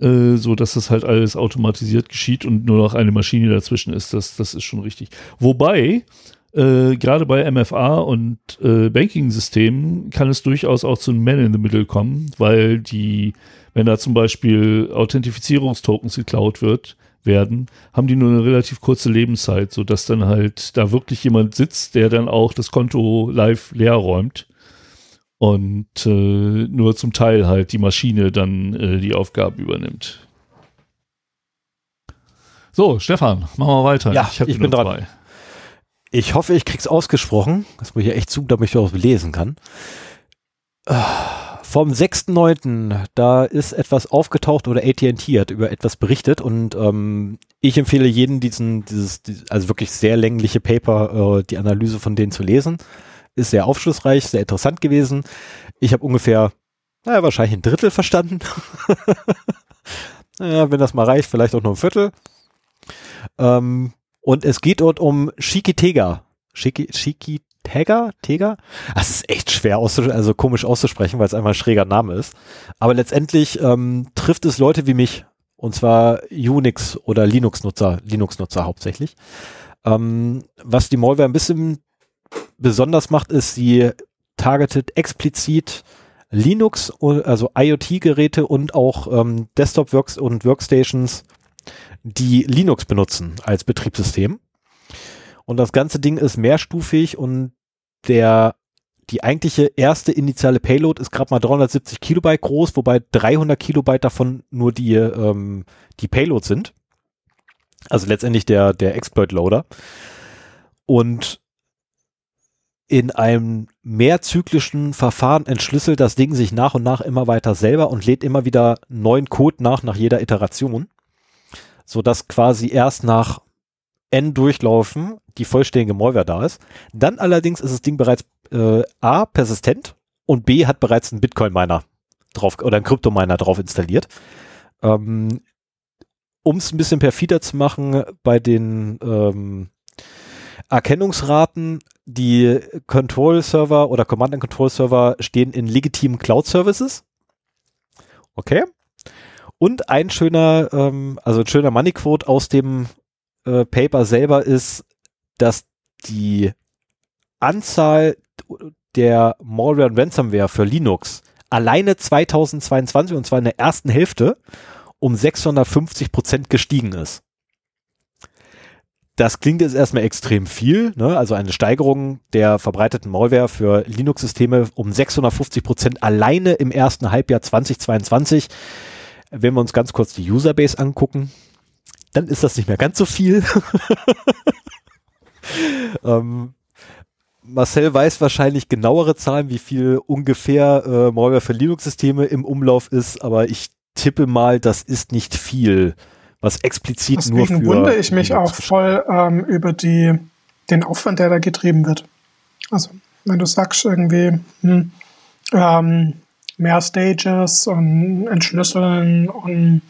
äh, so dass das halt alles automatisiert geschieht und nur noch eine Maschine dazwischen ist. Das, das ist schon richtig. Wobei, äh, gerade bei MFA und äh, Banking-Systemen kann es durchaus auch zu einem Man in the Middle kommen, weil die, wenn da zum Beispiel Authentifizierungstokens geklaut wird, werden, haben die nur eine relativ kurze Lebenszeit, so dass dann halt da wirklich jemand sitzt, der dann auch das Konto live leer räumt und äh, nur zum Teil halt die Maschine dann äh, die Aufgabe übernimmt. So, Stefan, machen wir weiter. Ja, ich nur bin dran. zwei. Ich hoffe, ich krieg's ausgesprochen. Das muss ich ja echt zu, damit ich das lesen kann. Äh, Vom 6.9., da ist etwas aufgetaucht oder AT&T hat über etwas berichtet und ähm, ich empfehle jedem diesen, dieses, dieses, also wirklich sehr längliche Paper, äh, die Analyse von denen zu lesen. Ist sehr aufschlussreich, sehr interessant gewesen. Ich habe ungefähr, naja, wahrscheinlich ein Drittel verstanden. naja, wenn das mal reicht, vielleicht auch nur ein Viertel. Ähm, und es geht dort um Shikitega. Shiki, Shikitega? Tega? Das ist echt schwer auszusprechen, also komisch auszusprechen, weil es einfach ein schräger Name ist. Aber letztendlich ähm, trifft es Leute wie mich. Und zwar Unix- oder Linux-Nutzer, Linux-Nutzer hauptsächlich. Ähm, was die Malware ein bisschen besonders macht, ist, sie targetet explizit Linux, also IoT-Geräte und auch ähm, Desktop-Works und Workstations, die Linux benutzen als Betriebssystem. Und das ganze Ding ist mehrstufig und der die eigentliche erste initiale Payload ist gerade mal 370 Kilobyte groß, wobei 300 Kilobyte davon nur die, ähm, die Payload sind. Also letztendlich der, der Exploit-Loader. Und in einem mehrzyklischen Verfahren entschlüsselt das Ding sich nach und nach immer weiter selber und lädt immer wieder neuen Code nach, nach jeder Iteration so dass quasi erst nach n Durchlaufen die vollständige Malware da ist. Dann allerdings ist das Ding bereits äh, A, persistent und B, hat bereits einen Bitcoin-Miner drauf oder einen Kryptominer drauf installiert. Ähm, um es ein bisschen perfider zu machen, bei den ähm, Erkennungsraten, die Control-Server oder Command-and-Control-Server stehen in legitimen Cloud-Services. Okay. Und ein schöner, ähm, also ein schöner Money-Quote aus dem äh, Paper selber ist, dass die Anzahl der Malware und Ransomware für Linux alleine 2022 und zwar in der ersten Hälfte um 650 Prozent gestiegen ist. Das klingt jetzt erstmal extrem viel, ne? also eine Steigerung der verbreiteten Malware für Linux-Systeme um 650 Prozent alleine im ersten Halbjahr 2022. Wenn wir uns ganz kurz die Userbase angucken, dann ist das nicht mehr ganz so viel. ähm, Marcel weiß wahrscheinlich genauere Zahlen, wie viel ungefähr äh, Malware für Linux-Systeme im Umlauf ist, aber ich tippe mal, das ist nicht viel, was explizit Deswegen nur für wundere ich mich auch voll ähm, über die, den Aufwand, der da getrieben wird. Also, wenn du sagst irgendwie hm, ähm, mehr Stages und entschlüsseln und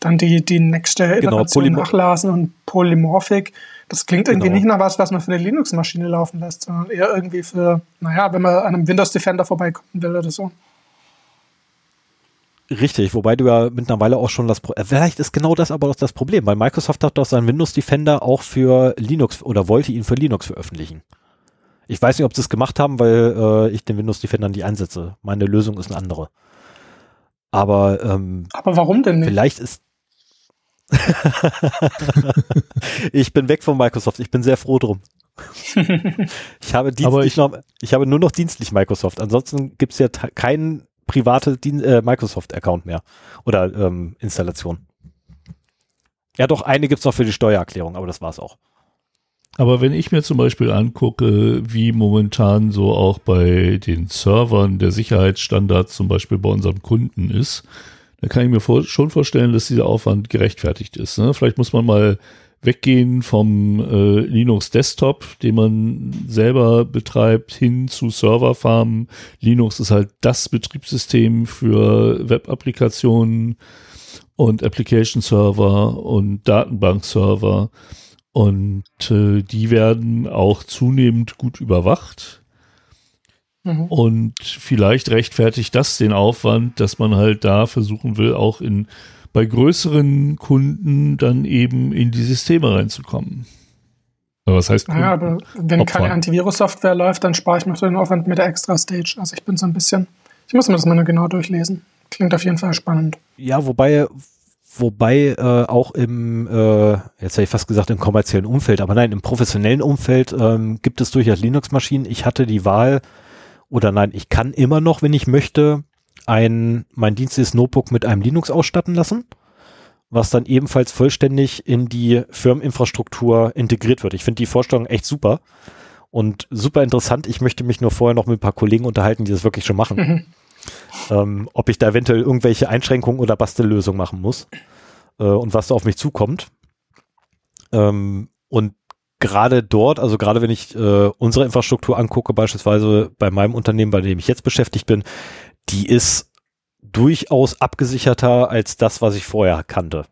dann die, die nächste Genau, Iteration Polymo- nachlassen und Polymorphic. Das klingt irgendwie Genau. nicht nach was, was man für eine Linux-Maschine laufen lässt, sondern eher irgendwie für, naja, wenn man an einem Windows Defender vorbeikommen will oder so. Richtig, wobei du ja mittlerweile auch schon das, Pro vielleicht ist genau das aber auch das Problem, weil Microsoft hat doch seinen Windows Defender auch für Linux oder wollte ihn für Linux veröffentlichen. Ich weiß nicht, ob sie es gemacht haben, weil äh, ich den Windows Defender nicht einsetze. Meine Lösung ist eine andere. Aber ähm, Aber warum denn nicht? vielleicht ist ich bin weg von Microsoft. Ich bin sehr froh drum. ich habe dienstlich ich- noch, ich habe nur noch dienstlich Microsoft. Ansonsten gibt's ja ta- keinen private äh, Microsoft-Account mehr oder ähm, Installation. Ja, doch eine gibt's noch für die Steuererklärung, aber das war's auch. Aber wenn ich mir zum Beispiel angucke, wie momentan so auch bei den Servern der Sicherheitsstandard zum Beispiel bei unserem Kunden ist, dann kann ich mir vor, schon vorstellen, dass dieser Aufwand gerechtfertigt ist. Ne? Vielleicht muss man mal weggehen vom äh, Linux Desktop, den man selber betreibt, hin zu Serverfarmen. Linux ist halt das Betriebssystem für Web-Applikationen und Application Server und Datenbank-Server. Und äh, die werden auch zunehmend gut überwacht. Mhm. Und vielleicht rechtfertigt das den Aufwand, dass man halt da versuchen will, auch in bei größeren Kunden dann eben in die Systeme reinzukommen. Aber was heißt? Naja, aber wenn Opfer. keine Antivirus-Software läuft, dann spare ich mir den Aufwand mit der Extra-Stage. Also ich bin so ein bisschen, ich muss mir das mal nur genau durchlesen. Klingt auf jeden Fall spannend. Ja, wobei, wobei äh, auch im, äh, jetzt hätte ich fast gesagt im kommerziellen Umfeld, aber nein, im professionellen Umfeld ähm, gibt es durchaus Linux-Maschinen. Ich hatte die Wahl, oder nein, ich kann immer noch, wenn ich möchte, ein, mein dienstliches Notebook mit einem Linux ausstatten lassen, was dann ebenfalls vollständig in die Firmeninfrastruktur integriert wird. Ich finde die Vorstellung echt super und super interessant. Ich möchte mich nur vorher noch mit ein paar Kollegen unterhalten, die das wirklich schon machen Mhm. ähm, ob ich da eventuell irgendwelche Einschränkungen oder Bastellösungen machen muss äh, und was da auf mich zukommt. Ähm, und gerade dort, also gerade wenn ich äh, unsere Infrastruktur angucke, beispielsweise bei meinem Unternehmen, bei dem ich jetzt beschäftigt bin, die ist durchaus abgesicherter als das, was ich vorher kannte.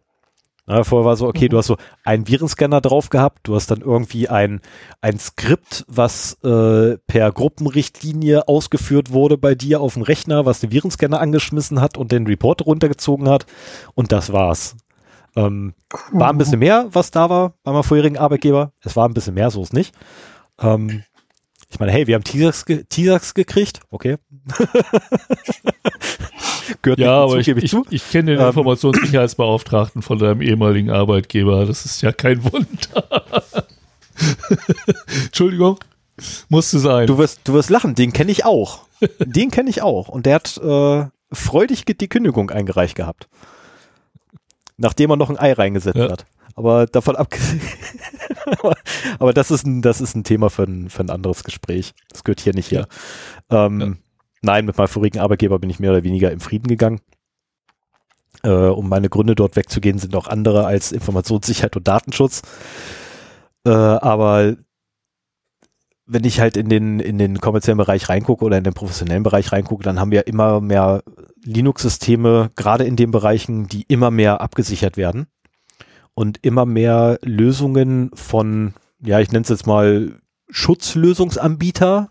Ja, vorher war so, okay, du hast so einen Virenscanner drauf gehabt, du hast dann irgendwie ein, ein Skript, was äh, per Gruppenrichtlinie ausgeführt wurde bei dir auf dem Rechner, was den Virenscanner angeschmissen hat und den Report runtergezogen hat und das war's. Ähm, war ein bisschen mehr, was da war bei meinem vorherigen Arbeitgeber. Es war ein bisschen mehr, so ist nicht. Ähm, ich meine, hey, wir haben T-Sax ge gekriegt, okay. Gehört ja, aber ich, ich, zu. ich kenne den Ähm, Informationssicherheitsbeauftragten von deinem ehemaligen Arbeitgeber. Das ist ja kein Wunder. Entschuldigung, musste sein. Du wirst, du wirst lachen, den kenne ich auch. Den kenne ich auch. Und der hat äh, freudig die Kündigung eingereicht gehabt. Nachdem er noch ein Ei reingesetzt Ja. hat. Aber davon abgesehen. aber, das ist ein, das ist ein Thema für ein, für ein anderes Gespräch. Das gehört hier nicht her. Ähm, Ja. Nein, mit meinem vorigen Arbeitgeber bin ich mehr oder weniger im Frieden gegangen. Äh, um meine Gründe dort wegzugehen, sind auch andere als Informationssicherheit und Datenschutz. Äh, aber wenn ich halt in den, in den kommerziellen Bereich reingucke oder in den professionellen Bereich reingucke, dann haben wir immer mehr Linux-Systeme, gerade in den Bereichen, die immer mehr abgesichert werden und immer mehr Lösungen von, ja, ich nenne es jetzt mal Schutzlösungsanbieter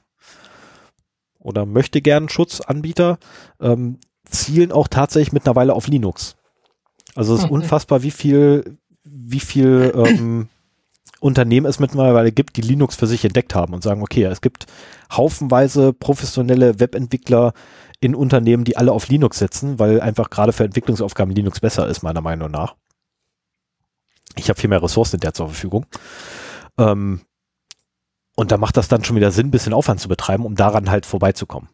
oder möchte gern Schutzanbieter, ähm, zielen auch tatsächlich mittlerweile auf Linux. Also es ist Mhm. unfassbar, wie viel, wie viel ähm, Unternehmen es mittlerweile gibt, die Linux für sich entdeckt haben und sagen, okay, es gibt haufenweise professionelle Webentwickler in Unternehmen, die alle auf Linux setzen, weil einfach gerade für Entwicklungsaufgaben Linux besser ist, meiner Meinung nach. Ich habe viel mehr Ressourcen in der zur Verfügung. Ähm, und da macht das dann schon wieder Sinn, ein bisschen Aufwand zu betreiben, um daran halt vorbeizukommen.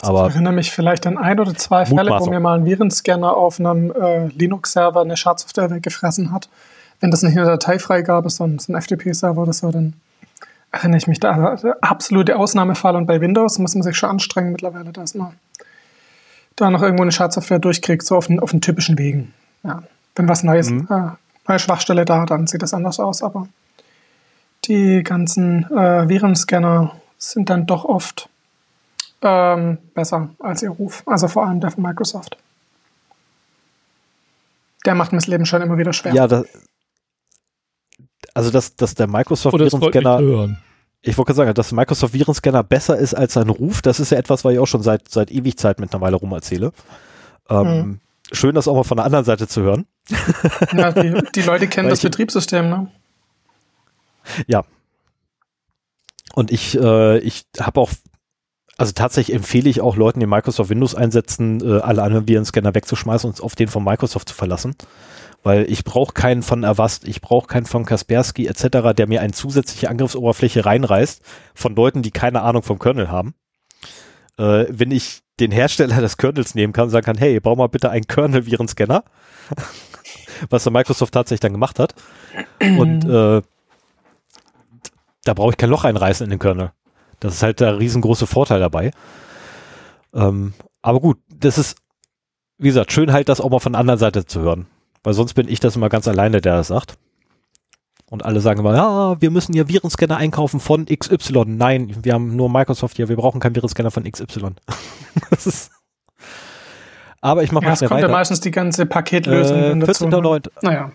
Aber ich erinnere mich vielleicht an ein oder zwei Fälle, wo mir mal ein Virenscanner auf einem äh, Linux-Server eine Schadsoftware weggefressen hat. Wenn das nicht eine Dateifreigabe ist, sondern ein FTP-Server oder so, dann erinnere ich mich da. Absolute Ausnahmefall und bei Windows muss man sich schon anstrengen mittlerweile, dass man da noch irgendwo eine Schadsoftware durchkriegt, so auf den, auf den typischen Wegen. Ja. Wenn was Neues, mhm. äh, neue Schwachstelle da, dann sieht das anders aus, aber die ganzen äh, Virenscanner sind dann doch oft ähm, besser als ihr Ruf. Also vor allem der von Microsoft. Der macht mir das Leben schon immer wieder schwer. Ja, das, also dass, dass der Microsoft Virenscanner. Ich wollte sagen, dass Microsoft Virenscanner besser ist als sein Ruf, das ist ja etwas, was ich auch schon seit, seit ewig Zeit mittlerweile rum erzähle. Ähm, mhm. Schön, das auch mal von der anderen Seite zu hören. Ja, die, die Leute kennen das Betriebssystem, ne? Ja. Und ich, äh, ich habe auch also tatsächlich empfehle ich auch Leuten, die Microsoft Windows einsetzen, äh, alle anderen Virenscanner wegzuschmeißen und auf den von Microsoft zu verlassen. Weil ich brauche keinen von Avast, ich brauche keinen von Kaspersky etc., der mir eine zusätzliche Angriffsoberfläche reinreißt von Leuten, die keine Ahnung vom Kernel haben. Äh, wenn ich den Hersteller des Kernels nehmen kann und sagen kann, hey, bau mal bitte einen Kernel-Virenscanner, was der Microsoft tatsächlich dann gemacht hat. Und äh, da brauche ich kein Loch einreißen in den Kernel. Das ist halt der riesengroße Vorteil dabei. Ähm, aber gut, das ist, wie gesagt, schön halt das auch mal von der anderen Seite zu hören. Weil sonst bin ich das immer ganz alleine, der das sagt. Und alle sagen immer, ja, wir müssen ja Virenscanner einkaufen von XY. Nein, wir haben nur Microsoft hier, wir brauchen keinen Virenscanner von XY. das ist aber ich mache ja, mal es kommt weiter. ja meistens die ganze Paketlösung äh, 14.9. Naja.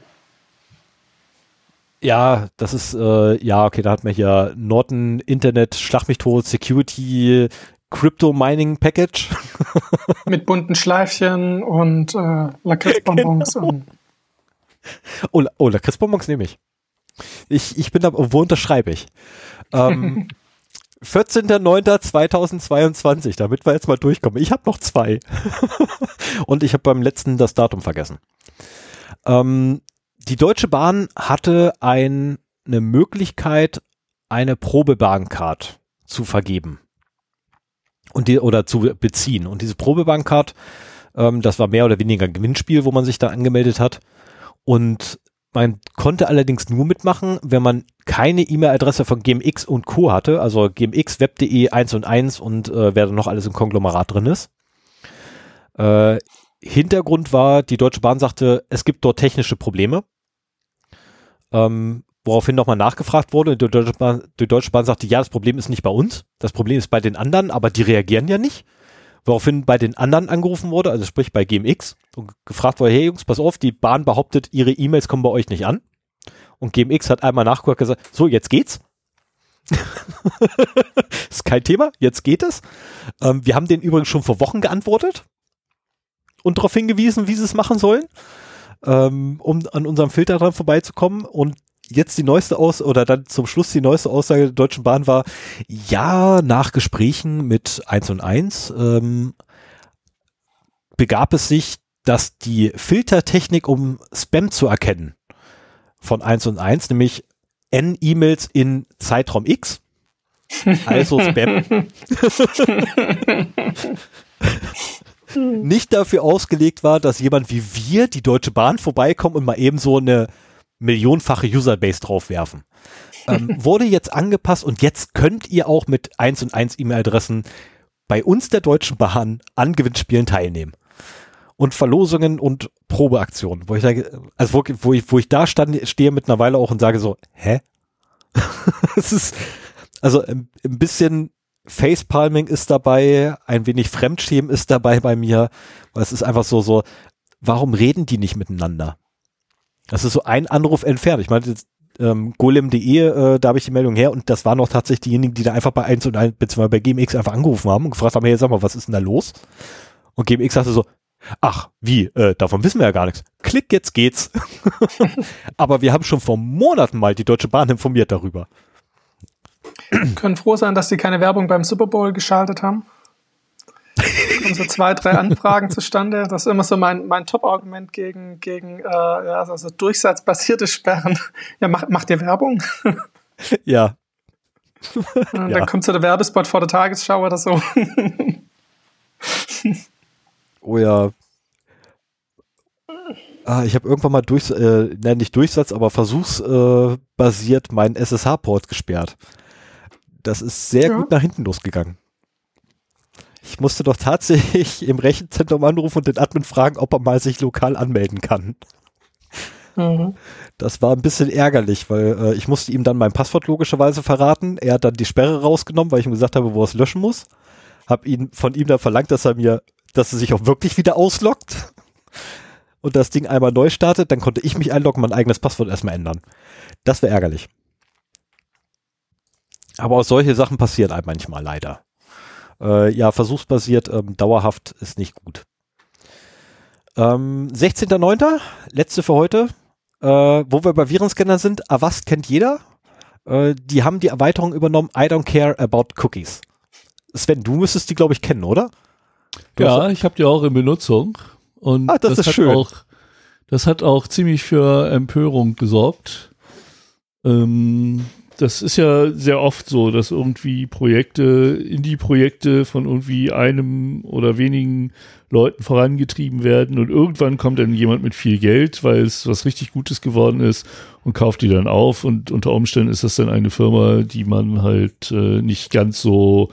Ja, das ist, äh, ja, okay, da hat man hier Norton Internet, Schlag mich tot, Security, Crypto Mining Package. Mit bunten Schleifchen und äh, Lakritzbonbons. Genau. Oh, oh Lakritzbonbons nehme ich. Ich, ich bin da, wo unterschreibe ich? Ähm, 14.09.2022, damit wir jetzt mal durchkommen. Ich habe noch zwei. und ich habe beim letzten das Datum vergessen. Ähm, die Deutsche Bahn hatte ein, eine Möglichkeit, eine Probebahncard zu vergeben und die oder zu beziehen. Und diese Probebahncard, ähm, das war mehr oder weniger ein Gewinnspiel, wo man sich da angemeldet hat. Und man konnte allerdings nur mitmachen, wenn man keine E-Mail-Adresse von GMX und Co. hatte, also GMX, Web.de 1 und 1 und äh, wer da noch alles im Konglomerat drin ist. Äh, Hintergrund war, die Deutsche Bahn sagte, es gibt dort technische Probleme ähm, woraufhin nochmal nachgefragt wurde. Die Deutsche, Bahn, die Deutsche Bahn sagte, ja, das Problem ist nicht bei uns, das Problem ist bei den anderen, aber die reagieren ja nicht. Woraufhin bei den anderen angerufen wurde, also sprich bei GMX, und gefragt wurde, hey Jungs, pass auf, die Bahn behauptet, ihre E-Mails kommen bei euch nicht an. Und GMX hat einmal nachgeguckt gesagt, so, jetzt geht's. ist kein Thema, jetzt geht es. Ähm, wir haben den übrigens schon vor Wochen geantwortet und darauf hingewiesen, wie sie es machen sollen ähm, um an unserem Filter dran vorbeizukommen. Und jetzt die neueste Aus oder dann zum Schluss die neueste Aussage der Deutschen Bahn war, ja, nach Gesprächen mit 1 und 1 ähm, begab es sich, dass die Filtertechnik, um Spam zu erkennen, von 1 und 1, nämlich N E-Mails in Zeitraum X, also Spam, nicht dafür ausgelegt war, dass jemand wie wir, die Deutsche Bahn, vorbeikommen und mal eben so eine millionenfache Userbase draufwerfen. Ähm, wurde jetzt angepasst und jetzt könnt ihr auch mit 1 und 1 E-Mail-Adressen bei uns der Deutschen Bahn an Gewinnspielen teilnehmen. Und Verlosungen und Probeaktionen, wo ich da, also wo, wo ich, wo ich da stand, stehe mittlerweile auch und sage so, hä? es ist, also ein, ein bisschen Facepalming ist dabei, ein wenig Fremdschämen ist dabei bei mir, weil es ist einfach so, so, warum reden die nicht miteinander? Das ist so ein Anruf entfernt. Ich meine, ähm, golem.de, äh, da habe ich die Meldung her und das waren noch tatsächlich diejenigen, die da einfach bei 1 und 1, beziehungsweise bei GMX einfach angerufen haben und gefragt haben, hey, sag mal, was ist denn da los? Und GMX sagte so, ach, wie, äh, davon wissen wir ja gar nichts. Klick, jetzt geht's. Aber wir haben schon vor Monaten mal die Deutsche Bahn informiert darüber. können froh sein, dass sie keine Werbung beim Super Bowl geschaltet haben. Kommen so zwei, drei Anfragen zustande. Das ist immer so mein, mein Top-Argument gegen, gegen äh, ja, also durchsatzbasierte Sperren. Ja, macht, macht ihr Werbung? Ja. Ja. Dann kommt so der Werbespot vor der Tagesschau oder so. Oh ja. Ah, ich habe irgendwann mal durch, äh, nein, nicht Durchsatz, aber versuchsbasiert äh, meinen SSH-Port gesperrt. Das ist sehr Ja. gut nach hinten losgegangen. Ich musste doch tatsächlich im Rechenzentrum anrufen und den Admin fragen, ob er mal sich lokal anmelden kann. Mhm. Das war ein bisschen ärgerlich, weil äh, ich musste ihm dann mein Passwort logischerweise verraten. Er hat dann die Sperre rausgenommen, weil ich ihm gesagt habe, wo er es löschen muss. Hab ihn von ihm dann verlangt, dass er mir, dass er sich auch wirklich wieder ausloggt und das Ding einmal neu startet. Dann konnte ich mich einloggen, mein eigenes Passwort erstmal ändern. Das wäre ärgerlich. Aber auch solche Sachen passieren einem manchmal leider. Äh, ja, versuchsbasiert, ähm, dauerhaft ist nicht gut. Ähm, 16.09., letzte für heute äh, wo wir bei Virenscanner sind, Avast kennt jeder. Äh, die haben die Erweiterung übernommen, I don't care about cookies. Sven, du müsstest die, glaube ich, kennen, oder? Du Ja, ich habe die auch in Benutzung. Und Ah, das ist hat schön. Auch, das hat auch ziemlich für Empörung gesorgt. Ähm, das ist ja sehr oft so, dass irgendwie Projekte, Indie-Projekte von irgendwie einem oder wenigen Leuten vorangetrieben werden und irgendwann kommt dann jemand mit viel Geld, weil es was richtig Gutes geworden ist und kauft die dann auf und unter Umständen ist das dann eine Firma, die man halt äh, nicht ganz so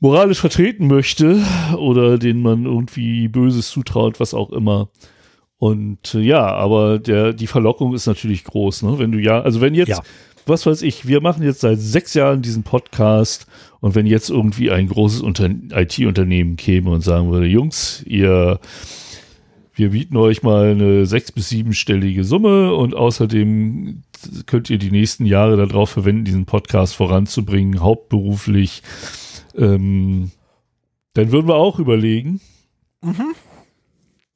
moralisch vertreten möchte oder denen man irgendwie Böses zutraut, was auch immer. Und äh, ja, aber der, die Verlockung ist natürlich groß, ne? Wenn du ja, also wenn jetzt, Ja. Was weiß ich, wir machen jetzt seit sechs Jahren diesen Podcast und wenn jetzt irgendwie ein großes Unter IT-Unternehmen käme und sagen würde, Jungs, ihr, wir bieten euch mal eine sechs- bis siebenstellige Summe und außerdem könnt ihr die nächsten Jahre darauf verwenden, diesen Podcast voranzubringen, hauptberuflich, ähm, dann würden wir auch überlegen.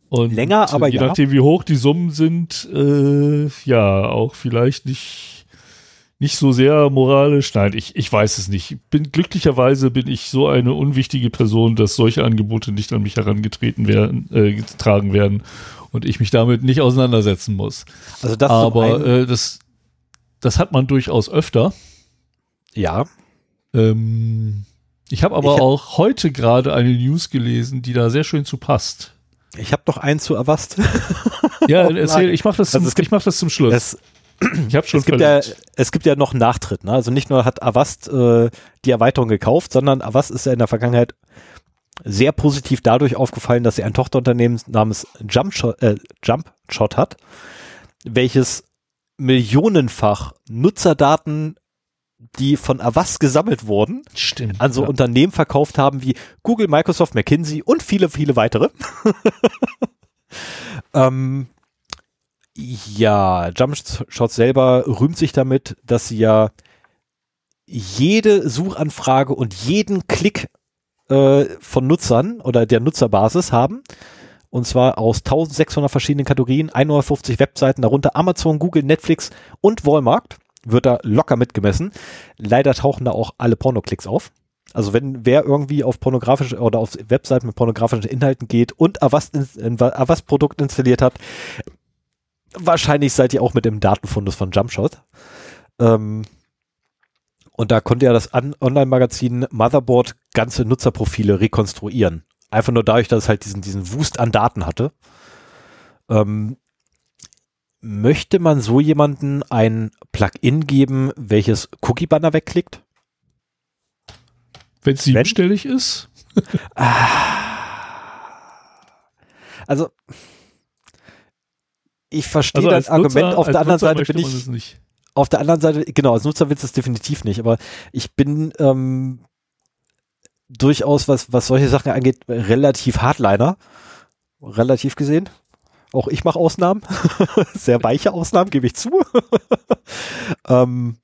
Und Länger, aber je ja. nachdem, wie hoch die Summen sind, äh, ja, auch vielleicht nicht, nicht so sehr moralisch. Nein, ich, ich weiß es nicht. Bin, glücklicherweise bin ich so eine unwichtige Person, dass solche Angebote nicht an mich herangetreten werden, äh, getragen werden und ich mich damit nicht auseinandersetzen muss. Also das zum Aber äh, das, das hat man durchaus öfter. ja, Ähm, ich habe aber Ich hab- auch heute gerade eine News gelesen, die da sehr schön zu passt. ich habe noch einen zu Avast. Ja, Oh, erzähl, ich mache das, zum- Also gibt- ich mach das zum Schluss. Es, ich habe schon es, gibt ja, es gibt ja noch einen Nachtritt. Ne? Also nicht nur hat Avast äh, die Erweiterung gekauft, sondern Avast ist ja in der Vergangenheit sehr positiv dadurch aufgefallen, dass sie ein Tochterunternehmen namens Jumpshot, äh, Jumpshot hat, welches millionenfach Nutzerdaten, die von Avast gesammelt wurden, Stimmt. an so ja. Unternehmen verkauft haben wie Google, Microsoft, McKinsey und viele, viele weitere. ähm, ja, Jumpshot selber rühmt sich damit, dass sie ja jede Suchanfrage und jeden Klick äh, von Nutzern oder der Nutzerbasis haben. Und zwar aus 1600 verschiedenen Kategorien, 150 Webseiten, darunter Amazon, Google, Netflix und Walmart. Wird da locker mitgemessen. Leider tauchen da auch alle Pornoklicks auf. Also wenn wer irgendwie auf pornografische oder auf Webseiten mit pornografischen Inhalten geht und Avast, ins- ein Avast installiert hat, wahrscheinlich seid ihr auch mit dem Datenfundus von Jumpshot. Ähm, und da konnte ja das Online-Magazin Motherboard ganze Nutzerprofile rekonstruieren. Einfach nur dadurch, dass es halt diesen, diesen Wust an Daten hatte. Ähm, möchte man so jemanden ein Plugin geben, welches Cookie-Banner wegklickt? Wenn es siebenstellig ist, Also, ich verstehe also Nutzer, Argument. Auf der anderen Nutzer Seite bin ich, auf der anderen Seite, genau, als Nutzer willst du es definitiv nicht, aber ich bin ähm, durchaus, was, was solche Sachen angeht, relativ Hardliner. Relativ gesehen. Auch ich mache Ausnahmen. Sehr weiche Ausnahmen, gebe ich zu. ähm,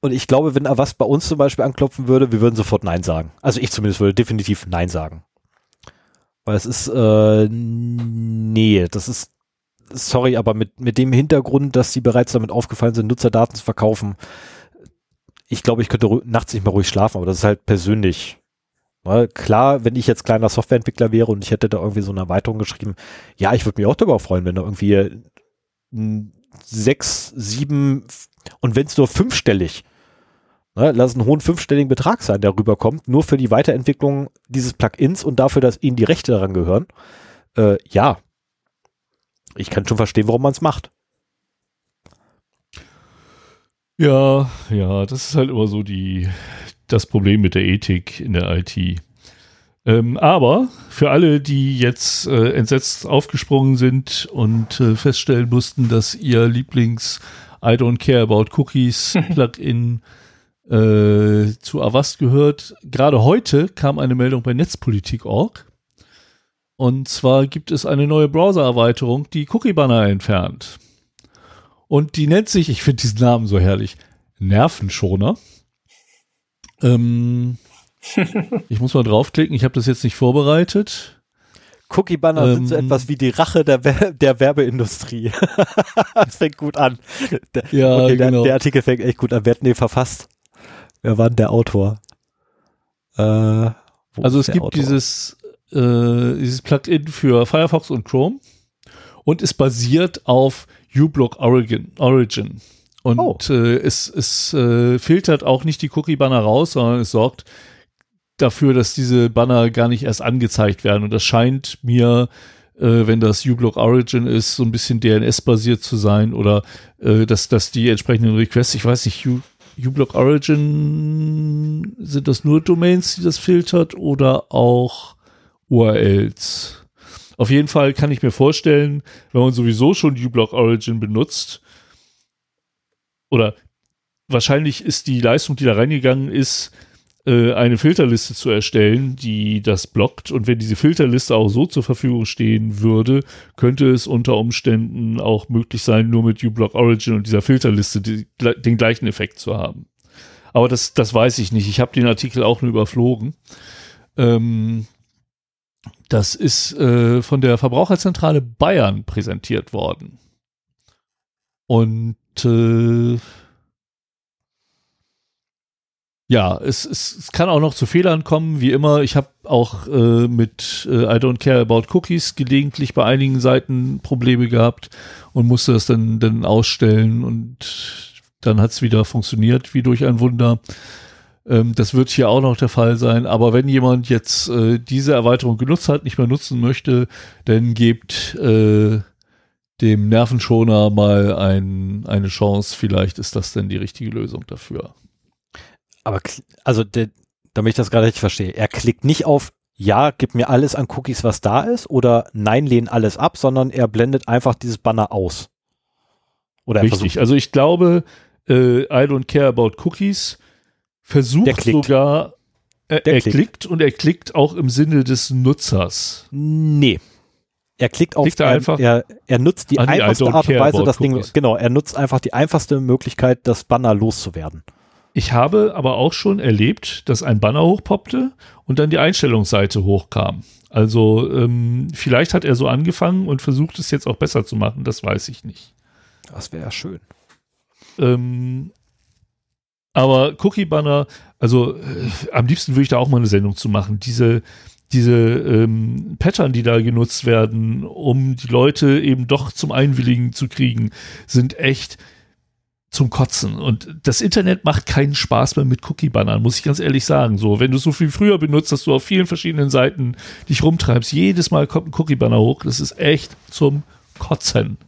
und ich glaube, wenn Avast bei uns zum Beispiel anklopfen würde, wir würden sofort Nein sagen. Also ich zumindest würde definitiv Nein sagen. Weil es ist, äh, nee, das ist, sorry, aber mit, mit dem Hintergrund, dass sie bereits damit aufgefallen sind, Nutzerdaten zu verkaufen, ich glaube, ich könnte nachts nicht mehr ruhig schlafen, aber das ist halt persönlich. Weil klar, wenn ich jetzt kleiner Softwareentwickler wäre und ich hätte da irgendwie so eine Erweiterung geschrieben, ja, ich würde mich auch darüber freuen, wenn da irgendwie sechs, sieben und wenn es nur fünfstellig, ne, lass einen hohen fünfstelligen Betrag sein, der rüberkommt, nur für die Weiterentwicklung dieses Plugins und dafür, dass ihnen die Rechte daran gehören, äh, ja, ich kann schon verstehen, warum man es macht. Ja, ja, das ist halt immer so die, das Problem mit der Ethik in der IT. Ähm, aber für alle, die jetzt äh, entsetzt aufgesprungen sind und äh, feststellen mussten, dass ihr Lieblings I don't care about cookies Plugin äh, zu Avast gehört, gerade heute kam eine Meldung bei Netzpolitik.org. Und zwar gibt es eine neue Browser-Erweiterung, die Cookie-Banner entfernt. Und die nennt sich, ich finde diesen Namen so herrlich, Nervenschoner. Ähm, ich muss mal draufklicken, ich habe das jetzt nicht vorbereitet. Cookie-Banner ähm, sind so ähm, etwas wie die Rache der, der Werbeindustrie. das fängt gut an. Der, ja, okay, der, genau. der, Artikel fängt echt gut an. Wer hat den verfasst? Wer war denn der Autor? Äh, also es gibt Autor? dieses, äh, dieses Plugin für Firefox und Chrome und ist basiert auf uBlock Origin. Origin. Und oh. äh, es, es äh, filtert auch nicht die Cookie-Banner raus, sondern es sorgt dafür, dass diese Banner gar nicht erst angezeigt werden. Und das scheint mir, äh, wenn das uBlock Origin ist, so ein bisschen DNS-basiert zu sein oder äh, dass, dass die entsprechenden Requests, ich weiß nicht, U uBlock Origin, sind das nur Domains, die das filtert oder auch URLs? Auf jeden Fall kann ich mir vorstellen, wenn man sowieso schon uBlock Origin benutzt, oder wahrscheinlich ist die Leistung, die da reingegangen ist, äh, eine Filterliste zu erstellen, die das blockt. Und wenn diese Filterliste auch so zur Verfügung stehen würde, könnte es unter Umständen auch möglich sein, nur mit uBlock Origin und dieser Filterliste die, den gleichen Effekt zu haben. Aber das, das weiß ich nicht. Ich habe den Artikel auch nur überflogen. Ähm, das ist äh, von der Verbraucherzentrale Bayern präsentiert worden. Und äh, ja, es, es, es kann auch noch zu Fehlern kommen, wie immer. Ich habe auch äh, mit äh, I don't care about cookies gelegentlich bei einigen Seiten Probleme gehabt und musste das dann, dann ausstellen und dann hat es wieder funktioniert, wie durch ein Wunder. Ähm, das wird hier auch noch der Fall sein. Aber wenn jemand jetzt äh, diese Erweiterung genutzt hat, nicht mehr nutzen möchte, dann gebt äh, dem Nervenschoner mal ein, eine Chance. Vielleicht ist das denn die richtige Lösung dafür. Aber also der, damit ich das gerade richtig verstehe, er klickt nicht auf ja, gib mir alles an Cookies, was da ist, oder nein, lehn alles ab, sondern er blendet einfach dieses Banner aus. Oder Richtig, also ich glaube, äh, I don't care about cookies versucht sogar, äh, er klickt. klickt und er klickt auch im Sinne des Nutzers. Nee. Er klickt auf klickt er einfach. Er, er nutzt die einfachste Art und Weise, das Ding, genau, er nutzt einfach die einfachste Möglichkeit, das Banner loszuwerden. Ich habe aber auch schon erlebt, dass ein Banner hochpoppte und dann die Einstellungsseite hochkam. Also ähm, vielleicht hat er so angefangen und versucht es jetzt auch besser zu machen, das weiß ich nicht. Das wäre ja schön. Ähm, aber Cookie-Banner, also äh, am liebsten würde ich da auch mal eine Sendung zu machen. Diese, diese ähm, Pattern, die da genutzt werden, um die Leute eben doch zum Einwilligen zu kriegen, sind echt zum Kotzen. Und das Internet macht keinen Spaß mehr mit Cookie-Bannern, muss ich ganz ehrlich sagen. So, wenn du so viel früher benutzt, dass du auf vielen verschiedenen Seiten dich rumtreibst, jedes Mal kommt ein Cookie-Banner hoch, das ist echt zum Kotzen.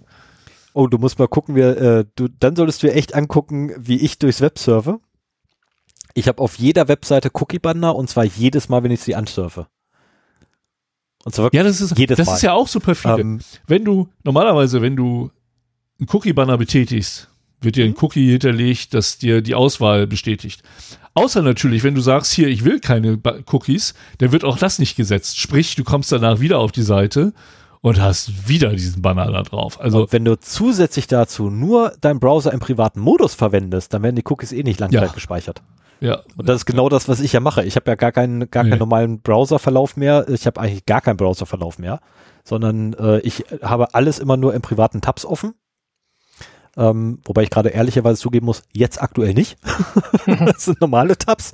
Oh, du musst mal gucken, wir, äh, du, dann solltest du dir echt angucken, wie ich durchs Web surfe. Ich habe auf jeder Webseite Cookie-Banner und zwar jedes Mal, wenn ich sie ansurfe. Und zwar ja, das ist, jedes das Mal. ist ja auch super viel. Ähm, wenn du, normalerweise, wenn du einen Cookie-Banner betätigst, wird dir ein Cookie hinterlegt, das dir die Auswahl bestätigt. Außer natürlich, wenn du sagst, hier, ich will keine Cookies, dann wird auch das nicht gesetzt. Sprich, du kommst danach wieder auf die Seite und hast wieder diesen Banner da drauf. Also und wenn du zusätzlich dazu nur deinen Browser im privaten Modus verwendest, dann werden die Cookies eh nicht langzeit ja. gespeichert. Ja. Und das ist genau das, was ich ja mache. Ich habe ja gar keinen gar nee. keinen normalen Browserverlauf mehr. Ich habe eigentlich gar keinen Browserverlauf mehr, sondern äh, ich habe alles immer nur im privaten Tabs offen. Ähm, wobei ich gerade ehrlicherweise zugeben muss, jetzt aktuell nicht. das sind normale Tabs.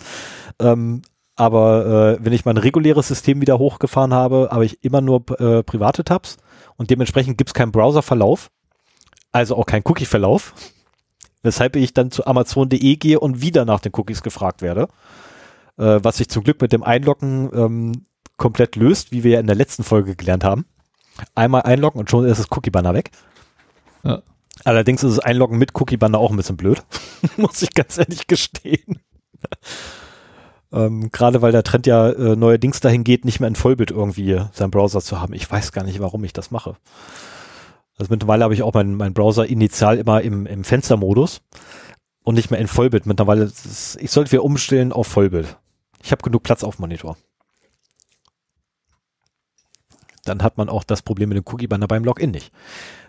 Ähm, Aber äh, wenn ich mein reguläres System wieder hochgefahren habe, habe ich immer nur äh, private Tabs und dementsprechend gibt es keinen Browserverlauf, also auch keinen Cookie-Verlauf, weshalb ich dann zu Amazon.de gehe und wieder nach den Cookies gefragt werde, äh, was sich zum Glück mit dem Einloggen ähm, komplett löst, wie wir ja in der letzten Folge gelernt haben. Einmal einloggen und schon ist das Cookie-Banner weg. Ja. Allerdings ist das Einloggen mit Cookie-Banner auch ein bisschen blöd, muss ich ganz ehrlich gestehen. Ähm, Gerade weil der Trend ja äh, neuerdings dahin geht, nicht mehr in Vollbild irgendwie seinen Browser zu haben. Ich weiß gar nicht, warum ich das mache. Also mittlerweile habe ich auch meinen mein Browser initial immer im, im Fenstermodus und nicht mehr in Vollbild. Mittlerweile, ist, ich sollte wieder umstellen auf Vollbild. Ich habe genug Platz auf Monitor dann hat man auch das Problem mit dem Cookie-Banner beim Login nicht.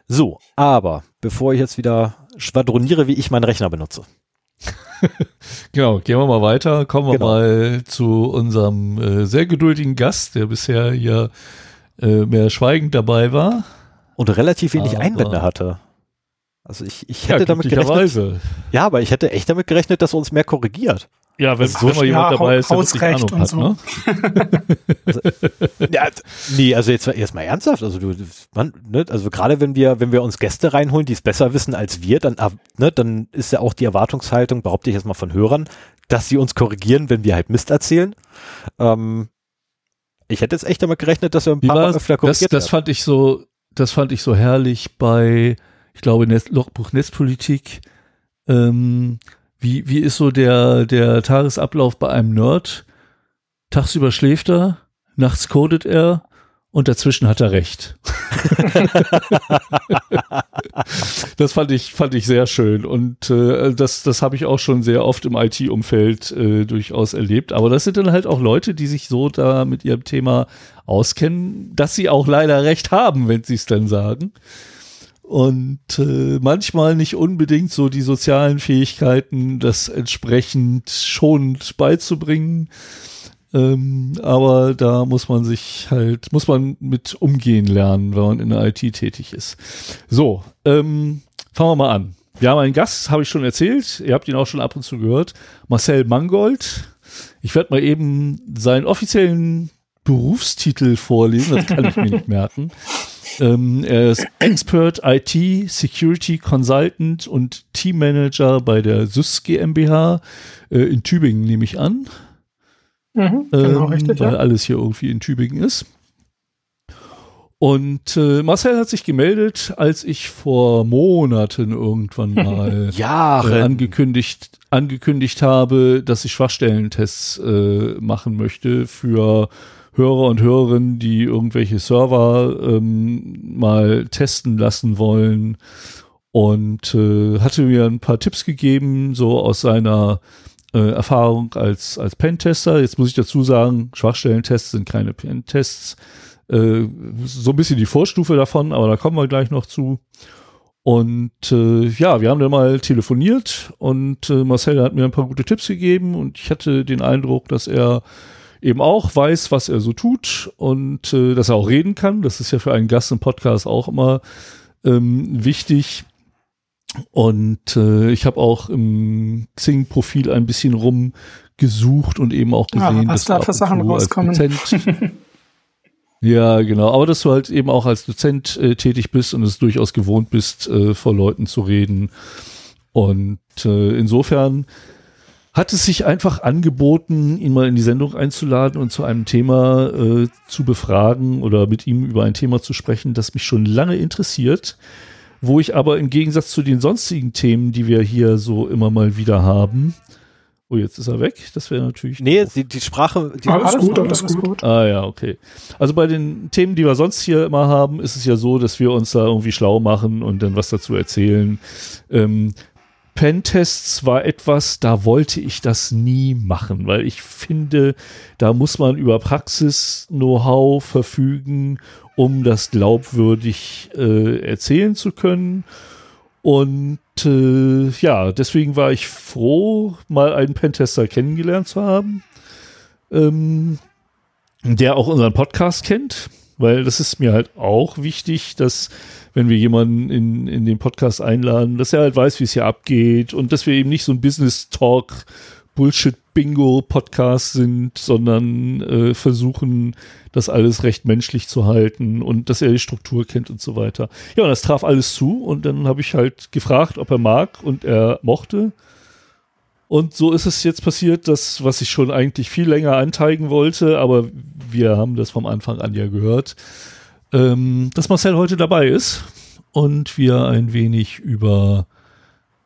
So, aber bevor ich jetzt wieder schwadroniere, wie ich meinen Rechner benutze. genau, gehen wir mal weiter. Kommen wir genau. mal zu unserem äh, sehr geduldigen Gast, der bisher hier äh, mehr schweigend dabei war. Und relativ wenig aber Einwände hatte. Also ich, ich hätte ja, damit gerechnet. Ja, aber ich hätte echt damit gerechnet, dass er uns mehr korrigiert. Ja, wenn so mal jemand ja, dabei ist, der wirklich Ahnung hat, so. ne? also, ja, nee, also jetzt erstmal ernsthaft, also du, man, ne, also gerade wenn wir, wenn wir uns Gäste reinholen, die es besser wissen als wir, dann, ne, dann ist ja auch die Erwartungshaltung, behaupte ich jetzt mal von Hörern, dass sie uns korrigieren, wenn wir halt Mist erzählen. Ähm, ich hätte jetzt echt damit gerechnet, dass wir ein paar Mal öfter korrigiert das, das fand ich so, das fand ich so herrlich bei, ich glaube, Netz, Logbuch Netzpolitik, ähm, wie, wie ist so der, der Tagesablauf bei einem Nerd? Tagsüber schläft er, nachts codet er und dazwischen hat er recht. das fand ich, fand ich sehr schön und äh, das, das habe ich auch schon sehr oft im IT-Umfeld äh, durchaus erlebt. Aber das sind dann halt auch Leute, die sich so da mit ihrem Thema auskennen, dass sie auch leider recht haben, wenn sie es dann sagen und äh, manchmal nicht unbedingt so die sozialen Fähigkeiten, das entsprechend schonend beizubringen. Ähm, aber da muss man sich halt, muss man mit umgehen lernen, wenn man in der IT tätig ist. So, ähm, fangen wir mal an. Wir haben einen Gast, habe ich schon erzählt. Ihr habt ihn auch schon ab und zu gehört. Marcel Mangold. Ich werde mal eben seinen offiziellen Berufstitel vorlesen, das kann ich mir nicht merken. Ähm, er ist Expert IT, Security Consultant und Team Manager bei der SYS GmbH äh, in Tübingen, nehme ich an. Mhm, genau, ähm, richtig, weil ja. alles hier irgendwie in Tübingen ist. Und äh, Marcel hat sich gemeldet, als ich vor Monaten irgendwann mal Jahre. Äh, angekündigt, angekündigt habe, dass ich Schwachstellentests äh, machen möchte für Hörer und Hörerinnen, die irgendwelche Server ähm, mal testen lassen wollen und äh, hatte mir ein paar Tipps gegeben, so aus seiner äh, Erfahrung als, als Pentester. Jetzt muss ich dazu sagen, Schwachstellentests sind keine Pentests. Äh, so ein bisschen die Vorstufe davon, aber da kommen wir gleich noch zu. Und äh, ja, wir haben dann mal telefoniert und äh, Marcel hat mir ein paar gute Tipps gegeben und ich hatte den Eindruck, dass er eben auch weiß, was er so tut und äh, dass er auch reden kann. Das ist ja für einen Gast im Podcast auch immer ähm, wichtig. Und äh, ich habe auch im Xing-Profil ein bisschen rumgesucht und eben auch gesehen, ja, was dass da für Sachen rauskommen. Dozent, ja, genau. Aber dass du halt eben auch als Dozent äh, tätig bist und es durchaus gewohnt bist, äh, vor Leuten zu reden. Und äh, insofern hat es sich einfach angeboten, ihn mal in die Sendung einzuladen und zu einem Thema äh, zu befragen oder mit ihm über ein Thema zu sprechen, das mich schon lange interessiert, wo ich aber im Gegensatz zu den sonstigen Themen, die wir hier so immer mal wieder haben, Oh, jetzt ist er weg. Das wäre natürlich. Nee, die, die, Sprache. Die alles, alles gut, alles gut. gut. Ah ja, okay. Also bei den Themen, die wir sonst hier immer haben, ist es ja so, dass wir uns da irgendwie schlau machen und dann was dazu erzählen. Ähm, Pentests war etwas, da wollte ich das nie machen, weil ich finde, da muss man über Praxis-Know-how verfügen, um das glaubwürdig äh, erzählen zu können. Und äh, ja, deswegen war ich froh, mal einen Pentester kennengelernt zu haben, ähm, der auch unseren Podcast kennt, weil das ist mir halt auch wichtig, dass wenn wir jemanden in, in den Podcast einladen, dass er halt weiß, wie es hier abgeht und dass wir eben nicht so ein Business Talk Bullshit-Bingo-Podcasts sind, sondern äh, versuchen, das alles recht menschlich zu halten und dass er die Struktur kennt und so weiter. Ja, und das traf alles zu und dann habe ich halt gefragt, ob er mag und er mochte. Und so ist es jetzt passiert, dass, was ich schon eigentlich viel länger anteigen wollte, aber wir haben das vom Anfang an ja gehört, ähm, dass Marcel heute dabei ist und wir ein wenig über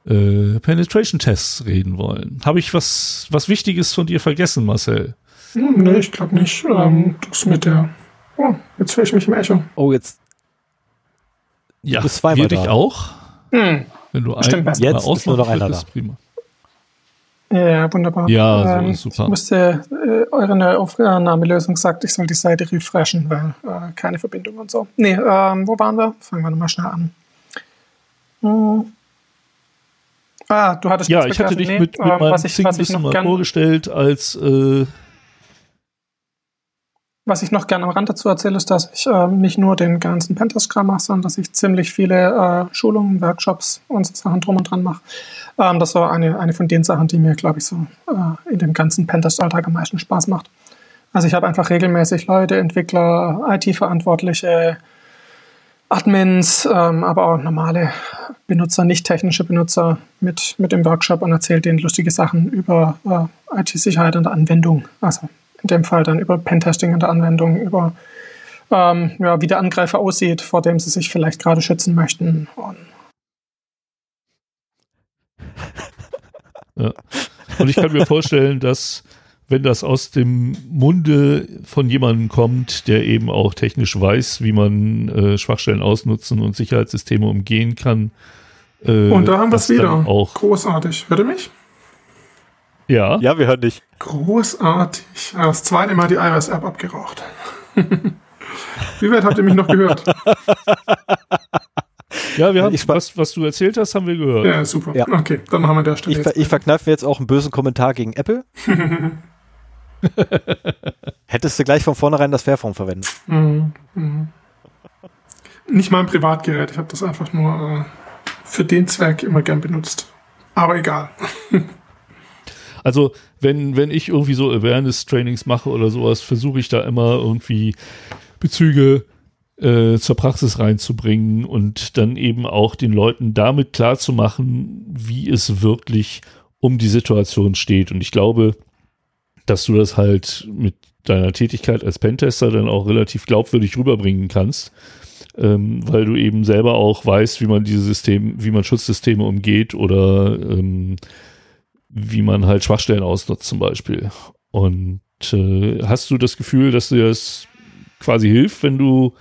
äh, Penetration-Tests reden wollen. Habe ich was, was Wichtiges von dir vergessen, Marcel? Hm, nee, ich glaube nicht. Ähm, das mit der. Oh, jetzt höre ich mich im Echo. Oh, jetzt. Ja, du bist zweimal wir dich auch. Hm. Wenn du Stimmt, ein, jetzt ist nur noch einer da. Prima. Ja, wunderbar. Ja, ähm, so super. Ich musste, äh, eure Aufnahmelösung sagt, ich soll die Seite refreshen, weil äh, keine Verbindung und so. Nee, ähm, wo waren wir? Fangen wir nochmal schnell an. Hm. Ah, du hattest Ja, ich hatte dich nee, mit, mit ähm, meinem was ich, was ich noch gern, vorgestellt als äh, was ich noch gerne am Rand dazu erzähle, ist, dass ich äh, nicht nur den ganzen Pentest-Kram mache, sondern dass ich ziemlich viele äh, Schulungen, Workshops und so Sachen drum und dran mache. Ähm, das war eine, eine von den Sachen, die mir, glaube ich, so äh, in dem ganzen Pentest-Alltag am meisten Spaß macht. Also ich habe einfach regelmäßig Leute, Entwickler, IT-Verantwortliche, Admins, ähm, aber auch normale Benutzer, nicht technische Benutzer mit, mit im Workshop und erzählt denen lustige Sachen über äh, IT-Sicherheit und Anwendung. Also in dem Fall dann über Pentesting in der Anwendung, über ähm, ja, wie der Angreifer aussieht, vor dem sie sich vielleicht gerade schützen möchten. Und ja. Und ich kann mir vorstellen, dass wenn das aus dem Munde von jemandem kommt, der eben auch technisch weiß, wie man äh, Schwachstellen ausnutzen und Sicherheitssysteme umgehen kann. Äh, und da haben wir es wieder. Auch Großartig. Hört ihr mich? Ja. Ja, wir hören dich. Großartig. Das zweite Mal die iOS-App abgeraucht. wie weit habt ihr mich noch gehört? Ja, wir haben, ich, was, was du erzählt hast, haben wir gehört. Ja, super. Ja. Okay, dann haben wir der Stelle. Ich, ich verkneife jetzt auch einen bösen Kommentar gegen Apple. Hättest du gleich von vornherein das Fairphone verwendet. Mhm. Mhm. Nicht mein Privatgerät, ich habe das einfach nur äh, für den Zweck immer gern benutzt. Aber egal. also, wenn, wenn ich irgendwie so Awareness-Trainings mache oder sowas, versuche ich da immer irgendwie Bezüge äh, zur Praxis reinzubringen und dann eben auch den Leuten damit klarzumachen, wie es wirklich um die Situation steht. Und ich glaube, dass du das halt mit deiner Tätigkeit als Pentester dann auch relativ glaubwürdig rüberbringen kannst, ähm, weil du eben selber auch weißt, wie man diese Systeme, wie man Schutzsysteme umgeht oder ähm, wie man halt Schwachstellen ausnutzt zum Beispiel. Und äh, hast du das Gefühl, dass dir das quasi hilft, wenn du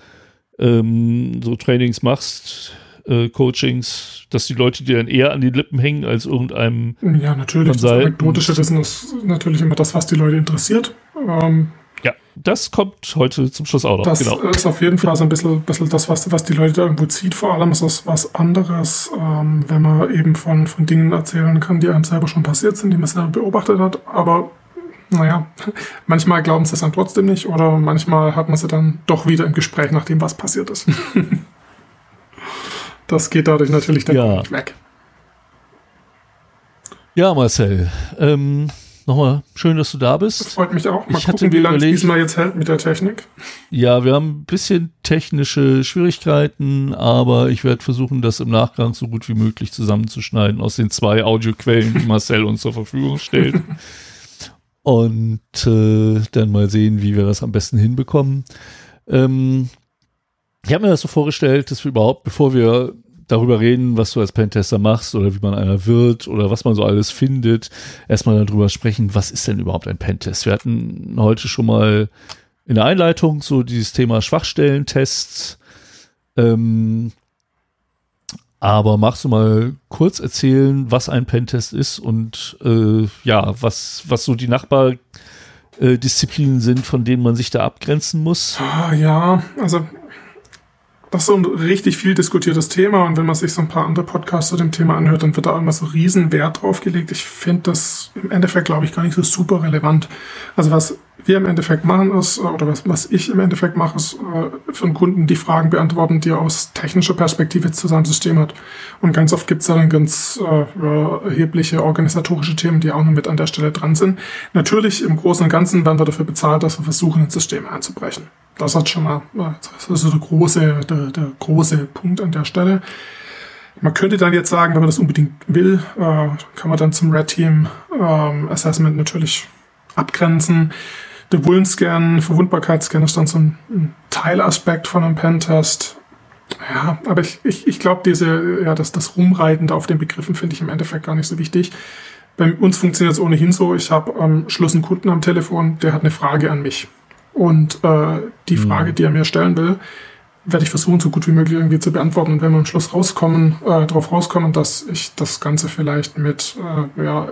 ähm, so Trainings machst, äh, Coachings, dass die Leute dir dann eher an die Lippen hängen als irgendeinem. Ja, natürlich. Das anekdotische Wissen ist natürlich immer das, was die Leute interessiert. Ähm, ja, das kommt heute zum Schluss auch noch. Das genau. ist auf jeden Fall so ein bisschen, bisschen das, was, was die Leute irgendwo zieht. Vor allem ist es was anderes, ähm, wenn man eben von, von Dingen erzählen kann, die einem selber schon passiert sind, die man selber beobachtet hat. Aber naja, manchmal glauben sie es dann trotzdem nicht oder manchmal hat man sie dann doch wieder im Gespräch, nachdem was passiert ist. Das geht dadurch natürlich dann ja. nicht weg. Ja, Marcel. Ähm, Nochmal schön, dass du da bist. Das freut mich auch. Mal ich gucken, wie lange es diesmal jetzt hält mit der Technik. Ja, wir haben ein bisschen technische Schwierigkeiten, aber ich werde versuchen, das im Nachgang so gut wie möglich zusammenzuschneiden aus den zwei Audioquellen, die Marcel uns zur Verfügung stellt. Und äh, dann mal sehen, wie wir das am besten hinbekommen. Ähm, ich habe mir das so vorgestellt, dass wir überhaupt, bevor wir darüber reden, was du als Pentester machst oder wie man einer wird oder was man so alles findet, erstmal darüber sprechen, was ist denn überhaupt ein Pentest? Wir hatten heute schon mal in der Einleitung so dieses Thema Schwachstellentests. Ähm, aber magst du mal kurz erzählen, was ein Pentest ist und äh, ja, was, was so die Nachbardisziplinen sind, von denen man sich da abgrenzen muss? Ah, ja, also das ist so ein richtig viel diskutiertes Thema und wenn man sich so ein paar andere Podcasts zu dem Thema anhört, dann wird da immer so riesen Wert drauf gelegt. Ich finde das im Endeffekt, glaube ich, gar nicht so super relevant. Also was wir im Endeffekt machen ist, oder was, was ich im Endeffekt mache, ist äh, für einen Kunden die Fragen beantworten, die er aus technischer Perspektive zu seinem System hat. Und ganz oft gibt es dann ganz äh, erhebliche organisatorische Themen, die auch noch mit an der Stelle dran sind. Natürlich im Großen und Ganzen werden wir dafür bezahlt, dass wir versuchen, ins System einzubrechen. Das hat schon mal, äh, das ist der große, der, der große Punkt an der Stelle. Man könnte dann jetzt sagen, wenn man das unbedingt will, äh, kann man dann zum Red Team ähm, Assessment natürlich abgrenzen. Der Wullen-Scan, Verwundbarkeitsscan ist dann so ein, ein Teilaspekt von einem Pentest. Ja, aber ich, ich, ich glaube, diese, ja, das, das Rumreiten auf den Begriffen finde ich im Endeffekt gar nicht so wichtig. Bei uns funktioniert es ohnehin so, ich habe am Schluss einen Kunden am Telefon, der hat eine Frage an mich. Und äh, die mhm. Frage, die er mir stellen will, werde ich versuchen, so gut wie möglich irgendwie zu beantworten. Und wenn wir am Schluss rauskommen, äh, darauf rauskommen, dass ich das Ganze vielleicht mit äh, ja,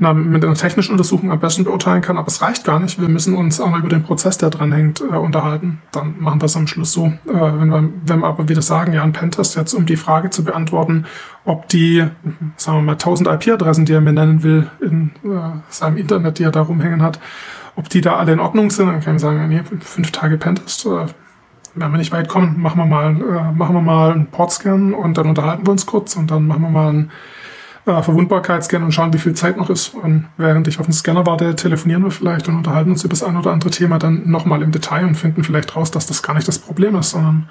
na, mit einer technischen Untersuchung am besten beurteilen kann, aber es reicht gar nicht. Wir müssen uns auch mal über den Prozess, der dran hängt, äh, unterhalten. Dann machen wir es am Schluss so. Äh, wenn, wir, wenn wir aber wieder sagen, ja, ein Pentest jetzt, um die Frage zu beantworten, ob die, sagen wir mal, 1000 IP-Adressen, die er mir nennen will, in äh, seinem Internet, die er da rumhängen hat, ob die da alle in Ordnung sind, dann kann ich sagen, nee, fünf Tage Pentest, äh, wenn wir nicht weit kommen, machen wir mal, äh, machen wir mal einen Portscan und dann unterhalten wir uns kurz und dann machen wir mal einen äh, Verwundbarkeitsscan und schauen, wie viel Zeit noch ist. Und während ich auf den Scanner warte, telefonieren wir vielleicht und unterhalten uns über das ein oder andere Thema dann nochmal im Detail und finden vielleicht raus, dass das gar nicht das Problem ist, sondern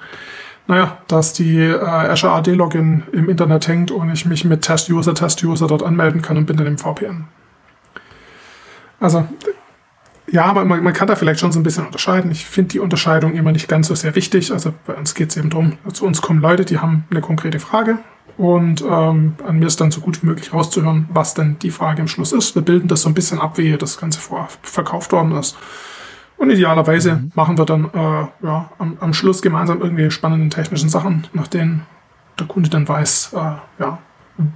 naja, dass die äh, Azure AD Login im Internet hängt und ich mich mit Test-User, Test-User dort anmelden kann und bin dann im VPN. Also, ja, aber man, man, kann da vielleicht schon so ein bisschen unterscheiden. Ich finde die Unterscheidung immer nicht ganz so sehr wichtig. Also bei uns geht es eben darum, zu uns kommen Leute, die haben eine konkrete Frage und ähm, an mir ist dann so gut wie möglich rauszuhören, was denn die Frage im Schluss ist. Wir bilden das so ein bisschen ab, wie das Ganze vorher verkauft worden ist. Und idealerweise mhm. machen wir dann äh, ja, am, am, Schluss gemeinsam irgendwie spannenden technischen Sachen, nach denen der Kunde dann weiß, äh, ja,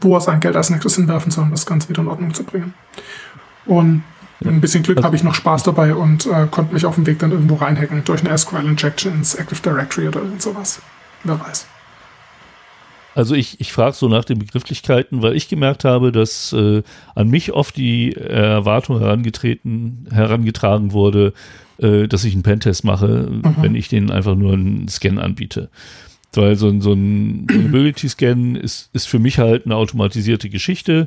wo er sein Geld als nächstes hinwerfen soll, um das Ganze wieder in Ordnung zu bringen. Und mit ein bisschen Glück habe ich noch Spaß dabei und äh, konnte mich auf dem Weg dann irgendwo reinhacken durch eine SQL-Injection ins Active Directory oder irgend sowas. Wer weiß. Also ich, ich frage so nach den Begrifflichkeiten, weil ich gemerkt habe, dass äh, an mich oft die Erwartung herangetreten, herangetragen wurde, äh, dass ich einen Pentest mache, mhm. wenn ich denen einfach nur einen Scan anbiete. Weil so, ein so ein Vulnerability-Scan ist, ist für mich halt eine automatisierte Geschichte.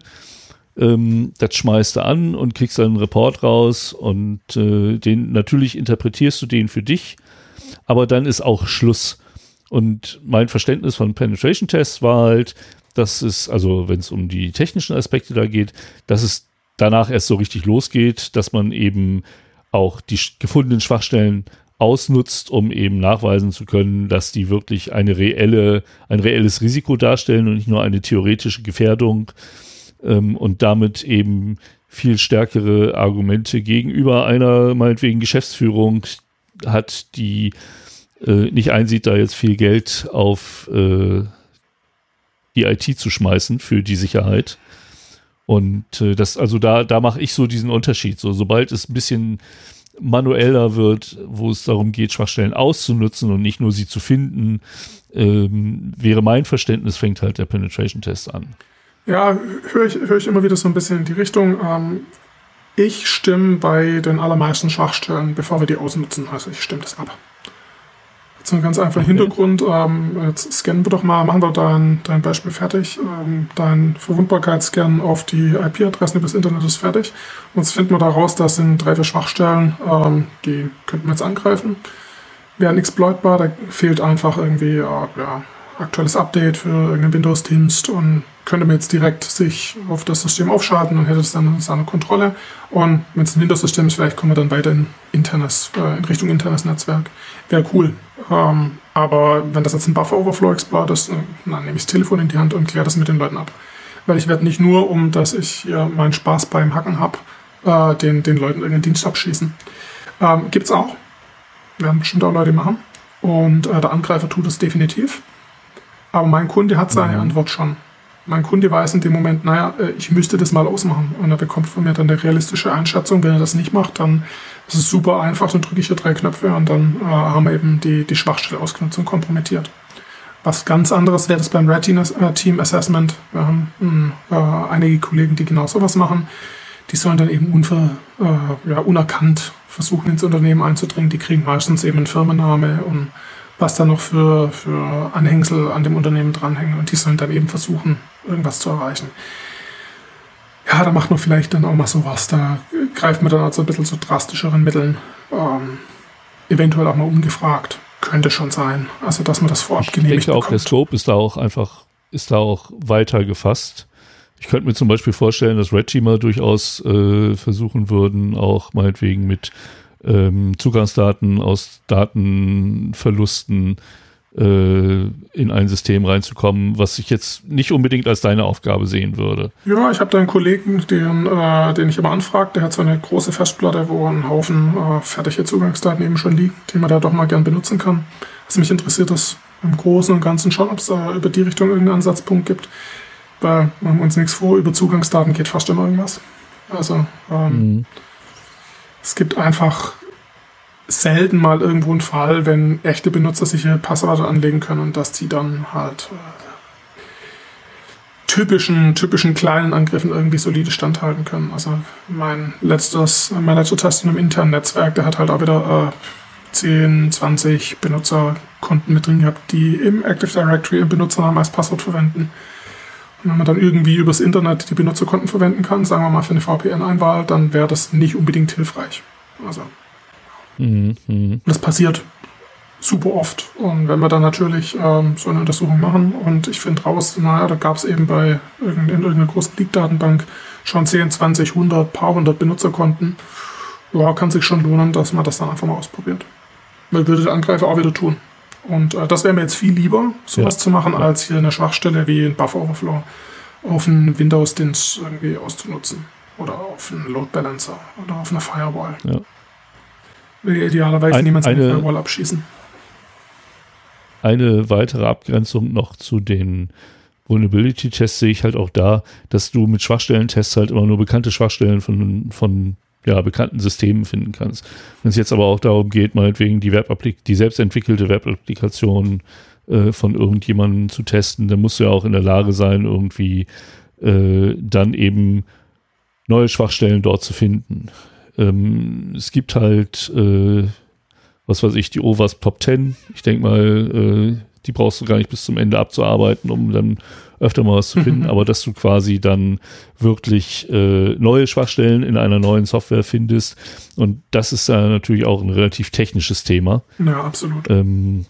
Ähm, das schmeißt du an und kriegst dann einen Report raus und äh, den natürlich interpretierst du den für dich, aber dann ist auch Schluss. Und mein Verständnis von Penetration Tests war halt, dass es, also wenn es um die technischen Aspekte da geht, dass es danach erst so richtig losgeht, dass man eben auch die gefundenen Schwachstellen ausnutzt, um eben nachweisen zu können, dass die wirklich eine reelle, ein reelles Risiko darstellen und nicht nur eine theoretische Gefährdung ähm, und damit eben viel stärkere Argumente gegenüber einer meinetwegen Geschäftsführung hat, die äh, nicht einsieht, da jetzt viel Geld auf äh, die IT zu schmeißen für die Sicherheit. Und äh, das, also da, da mache ich so diesen Unterschied. So, sobald es ein bisschen manueller wird, wo es darum geht, Schwachstellen auszunutzen und nicht nur sie zu finden, ähm, wäre mein Verständnis, fängt halt der Penetration-Test an. Ja, höre ich, hör ich immer wieder so ein bisschen in die Richtung. Ähm, ich stimme bei den allermeisten Schwachstellen, bevor wir die ausnutzen, also ich stimme das ab. So einen ganz einfachen okay. Hintergrund. Ähm, jetzt scannen wir doch mal, machen wir dein, dein Beispiel fertig. Ähm, dein Verwundbarkeitsscan auf die IP-Adressen übers Internet ist fertig. Und jetzt finden wir da raus, das sind drei, vier Schwachstellen, ähm, die könnten wir jetzt angreifen. Wären exploitbar, da fehlt einfach irgendwie äh, ja, aktuelles Update für irgendeinen Windows-Dienst und könnte man jetzt direkt sich auf das System aufschalten und hätte es dann seine Kontrolle. Und wenn es ein Windows-System ist, vielleicht kommen wir dann weiter in, internes, äh, in Richtung internes Netzwerk. Wäre cool. Ähm, aber wenn das jetzt ein Buffer-Overflow-Exploit ist, äh, dann nehme ich das Telefon in die Hand und kläre das mit den Leuten ab. Weil ich werde nicht nur, um dass ich hier meinen Spaß beim Hacken habe, äh, den, den Leuten irgendeinen Dienst abschließen. Ähm, es auch. Werden bestimmt auch Leute machen. Und äh, der Angreifer tut es definitiv. Aber mein Kunde hat seine mhm. Antwort schon. Mein Kunde weiß in dem Moment, naja, äh, ich müsste das mal ausmachen. Und er bekommt von mir dann eine realistische Einschätzung. Wenn er das nicht macht, dann ist es super einfach, dann drücke ich hier drei Knöpfe und dann äh, haben wir eben die, die Schwachstelle ausgenutzt und kompromittiert. Was ganz anderes wäre das beim Red Team Assessment. Wir haben hm, äh, einige Kollegen, die genau sowas machen. die sollen dann eben unver, äh, ja, unerkannt versuchen, ins Unternehmen einzudringen. Die kriegen meistens eben einen Firmenname und was da noch für, für Anhängsel an dem Unternehmen dranhängen und die sollen dann eben versuchen, irgendwas zu erreichen. Ja, da macht man vielleicht dann auch mal sowas. Da greift man dann also ein bisschen zu drastischeren Mitteln. Ähm, eventuell auch mal ungefragt. Könnte schon sein. Also, dass man das vorab genehmigt Ich denke auch, der Scope ist da auch einfach, ist da auch weiter gefasst. Ich könnte mir zum Beispiel vorstellen, dass Red Teamer durchaus äh, versuchen würden, auch meinetwegen mit ähm, Zugangsdaten aus Datenverlusten äh, in ein System reinzukommen, was ich jetzt nicht unbedingt als deine Aufgabe sehen würde. Ja, ich habe da einen Kollegen, den, äh, den ich immer anfrage, der hat so eine große Festplatte, wo ein Haufen äh, fertige Zugangsdaten eben schon liegen, die man da doch mal gern benutzen kann. Was mich interessiert, ist im Großen und Ganzen schon, ob es äh, über die Richtung irgendeinen Ansatzpunkt gibt. Weil machen wir uns nichts vor, über Zugangsdaten geht fast immer irgendwas. Also ähm, mhm. Es gibt einfach selten mal irgendwo einen Fall, wenn echte Benutzer sich Passwörter anlegen können und dass die dann halt äh, typischen, typischen kleinen Angriffen irgendwie solide standhalten können. Also mein letztes, mein letzter Test in einem internen Netzwerk, der hat halt auch wieder äh, 10, 20 Benutzerkonten mit drin gehabt, die im Active Directory im Benutzernamen als Passwort verwenden. Und wenn man dann irgendwie übers Internet die Benutzerkonten verwenden kann, sagen wir mal für eine VPN-Einwahl, dann wäre das nicht unbedingt hilfreich. Also. Mhm, mh. Das passiert super oft. Und wenn wir dann natürlich ähm, so eine Untersuchung machen und ich finde raus, naja, da gab es eben bei irgend, in irgendeiner großen Leak-Datenbank schon 10, 20, 100, paar hundert Benutzerkonten, ja, kann sich schon lohnen, dass man das dann einfach mal ausprobiert. Weil würde der Angreifer auch wieder tun. Und äh, das wäre mir jetzt viel lieber, sowas ja. zu machen, als hier eine Schwachstelle wie ein Buffer Overflow auf einen Windows-Dienst irgendwie auszunutzen. Oder auf einen Load Balancer oder auf eine Firewall. Ja. Will idealerweise ein, niemand seine Firewall abschießen. Eine weitere Abgrenzung noch zu den Vulnerability-Tests sehe ich halt auch da, dass du mit Schwachstellentests halt immer nur bekannte Schwachstellen von, von ja, bekannten Systemen finden kannst. Wenn es jetzt aber auch darum geht, meinetwegen die die selbstentwickelte Web-Applikation äh, von irgendjemandem zu testen, dann musst du ja auch in der Lage sein, irgendwie äh, dann eben neue Schwachstellen dort zu finden. Ähm, es gibt halt, äh, was weiß ich, die OWASP Top 10. Ich denke mal, äh, die brauchst du gar nicht bis zum Ende abzuarbeiten, um dann öfter mal was zu finden, mhm. aber dass du quasi dann wirklich äh, neue Schwachstellen in einer neuen Software findest. Und das ist ja natürlich auch ein relativ technisches Thema. Ja, absolut. Ähm,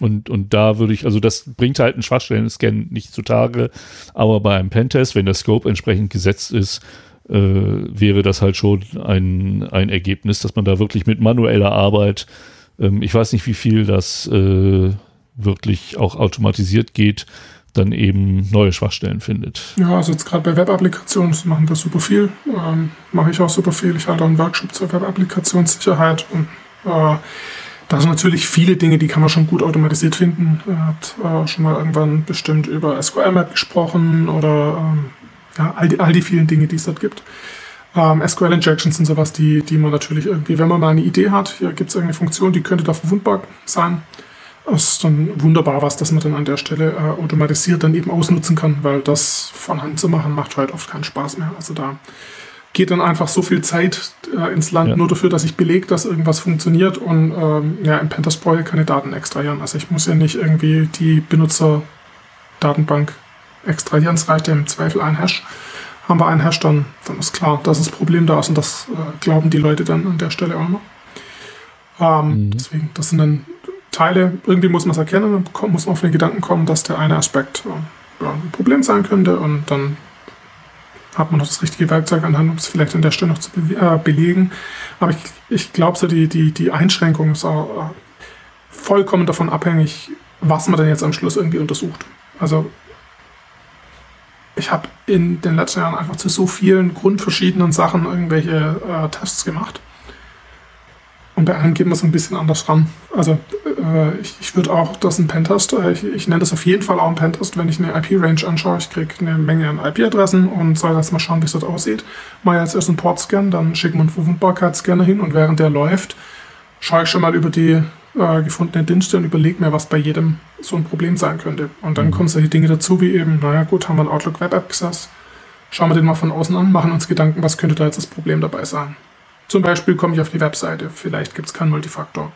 und, und da würde ich, also das bringt halt einen Schwachstellen-Scan nicht zutage, aber bei einem Pentest, wenn der Scope entsprechend gesetzt ist, äh, wäre das halt schon ein, ein Ergebnis, dass man da wirklich mit manueller Arbeit, ähm, ich weiß nicht, wie viel das äh, wirklich auch automatisiert geht, dann eben neue Schwachstellen findet. Ja, also jetzt gerade bei Web-Applikationen machen wir super viel. Ähm, Mache ich auch super viel. Ich halte auch einen Workshop zur Web-Applikationssicherheit und äh, da sind natürlich viele Dinge, die kann man schon gut automatisiert finden. Er hat äh, schon mal irgendwann bestimmt über SQL-Map gesprochen oder ähm, ja, all, die, all die vielen Dinge, die es dort gibt. Ähm, SQL-Injections sind sowas, die, die man natürlich irgendwie, wenn man mal eine Idee hat, hier gibt es irgendeine Funktion, die könnte da verwundbar sein, das ist dann wunderbar was, dass man dann an der Stelle äh, automatisiert dann eben ausnutzen kann, weil das von Hand zu machen macht halt oft keinen Spaß mehr. Also da geht dann einfach so viel Zeit äh, ins Land ja. nur dafür, dass ich belege, dass irgendwas funktioniert und ähm, ja, im Pentest brauche ich keine Daten extrahieren. Also ich muss ja nicht irgendwie die Benutzerdatenbank extrahieren, es reicht ja im Zweifel ein Hash. Haben wir einen Hash, dann, dann ist klar, dass das Problem da ist und das äh, glauben die Leute dann an der Stelle auch noch. Ähm, mhm. Deswegen, das sind dann Teile, irgendwie muss man es erkennen, dann muss man auf den Gedanken kommen, dass der eine Aspekt äh, ja, ein Problem sein könnte und dann hat man noch das richtige Werkzeug an Hand, um es vielleicht an der Stelle noch zu be äh, belegen. Aber ich, ich glaube, so die, die, die Einschränkung ist auch äh, vollkommen davon abhängig, was man denn jetzt am Schluss irgendwie untersucht. Also ich habe in den letzten Jahren einfach zu so vielen grundverschiedenen Sachen irgendwelche äh, Tests gemacht. Und bei einem geht man so ein bisschen anders ran. Also äh, ich, ich würde auch das ein Pentest, äh, ich, ich nenne das auf jeden Fall auch ein Pentest, wenn ich eine IP-Range anschaue. Ich kriege eine Menge an IP-Adressen und soll jetzt mal schauen, wie es dort aussieht. Mal jetzt erst einen Port-Scan, dann schicke wir einen Verwundbarkeitsscanner hin und während der läuft, schaue ich schon mal über die äh, gefundenen Dienste und überlege mir, was bei jedem so ein Problem sein könnte. Und dann mhm. kommen solche Dinge dazu, wie eben, naja gut, haben wir ein Outlook Web Access schauen wir den mal von außen an, machen uns Gedanken, was könnte da jetzt das Problem dabei sein. Zum Beispiel komme ich auf die Webseite, vielleicht gibt es keinen Multifaktor.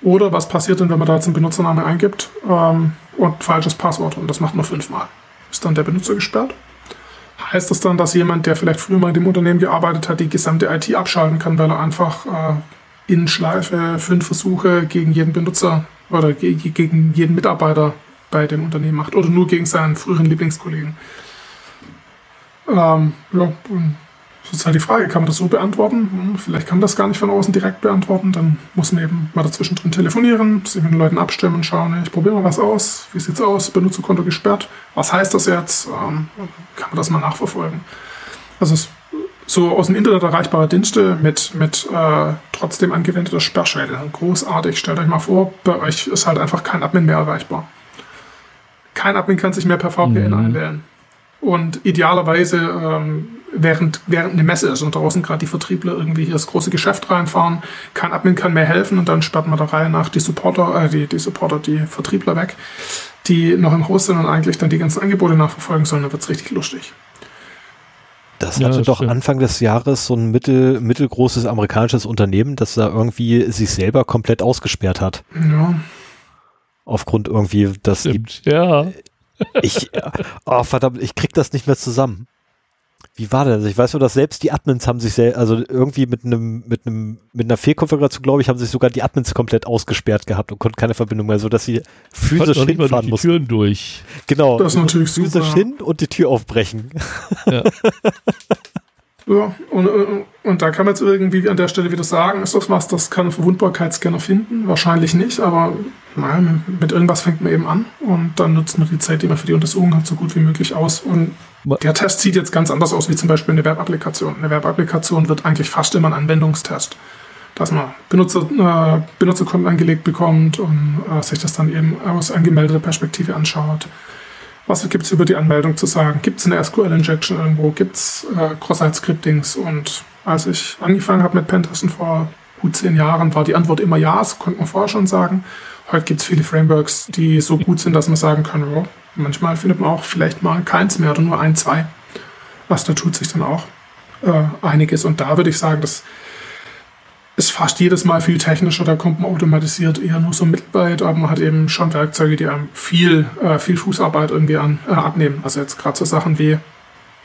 Oder was passiert denn, wenn man da jetzt einen Benutzername eingibt ähm, und falsches Passwort und das macht man fünfmal? Ist dann der Benutzer gesperrt? Heißt das dann, dass jemand, der vielleicht früher mal in dem Unternehmen gearbeitet hat, die gesamte IT abschalten kann, weil er einfach äh, in Schleife fünf Versuche gegen jeden Benutzer oder ge gegen jeden Mitarbeiter bei dem Unternehmen macht oder nur gegen seinen früheren Lieblingskollegen? Ähm, ja, das ist halt die Frage, kann man das so beantworten? Hm, vielleicht kann man das gar nicht von außen direkt beantworten. Dann muss man eben mal dazwischen drin telefonieren, sich mit den Leuten abstimmen schauen, ich probiere mal was aus. Wie sieht's aus? Benutzerkonto gesperrt. Was heißt das jetzt? Ähm, kann man das mal nachverfolgen? Also es, so aus dem Internet erreichbare Dienste mit, mit äh, trotzdem angewendeter Sperrschädel. Großartig. Stellt euch mal vor, bei euch ist halt einfach kein Admin mehr erreichbar. Kein Admin kann sich mehr per VPN mhm. einwählen. Und idealerweise ähm, während, während eine Messe ist und draußen gerade die Vertriebler irgendwie hier das große Geschäft reinfahren, kein Admin kann mehr helfen und dann sperrt man der Reihe nach die Supporter, äh, die, die Supporter, die Vertriebler weg, die noch im Haus sind und eigentlich dann die ganzen Angebote nachverfolgen sollen, dann wird's richtig lustig. Das hatte ja, das doch stimmt. Anfang des Jahres so ein mittel, mittelgroßes amerikanisches Unternehmen, das da irgendwie sich selber komplett ausgesperrt hat. Ja. Aufgrund irgendwie, dass Stimmt, die, ja. Ich, oh verdammt, ich krieg das nicht mehr zusammen wie war das? Ich weiß nur, dass selbst die Admins haben sich sehr, also irgendwie mit einem, mit einem, mit einer Fehlkonfiguration, glaube ich, haben sich sogar die Admins komplett ausgesperrt gehabt und konnten keine Verbindung mehr, so dass sie physisch hinfahren mussten. die Türen durch. Genau. Das ist natürlich physisch super. hin und die Tür aufbrechen. Ja. Ja, und, und da kann man jetzt irgendwie an der Stelle wieder sagen, ist das was, das kann ein Verwundbarkeitsscanner finden? Wahrscheinlich nicht, aber naja, mit irgendwas fängt man eben an und dann nutzt man die Zeit, die man für die Untersuchung hat, so gut wie möglich aus. Und der Test sieht jetzt ganz anders aus wie zum Beispiel eine Webapplikation. Eine Webapplikation wird eigentlich fast immer ein Anwendungstest. Dass man Benutzer, äh, Benutzerkonten angelegt bekommt und äh, sich das dann eben aus angemeldeter Perspektive anschaut. Was gibt es über die Anmeldung zu sagen? Gibt es eine SQL-Injection irgendwo? Gibt es äh, Cross-Site-Scriptings? Und als ich angefangen habe mit Pentesten vor gut zehn Jahren, war die Antwort immer ja, das konnte man vorher schon sagen. Heute gibt es viele Frameworks, die so gut sind, dass man sagen kann, oh, Manchmal findet man auch vielleicht mal keins mehr oder nur ein, zwei. Was da tut sich dann auch äh, einiges. Und da würde ich sagen, das ist fast jedes Mal viel technischer. Da kommt man automatisiert eher nur so mittelweit, aber man hat eben schon Werkzeuge, die einem viel, äh, viel Fußarbeit irgendwie an, äh, abnehmen. Also jetzt gerade so Sachen wie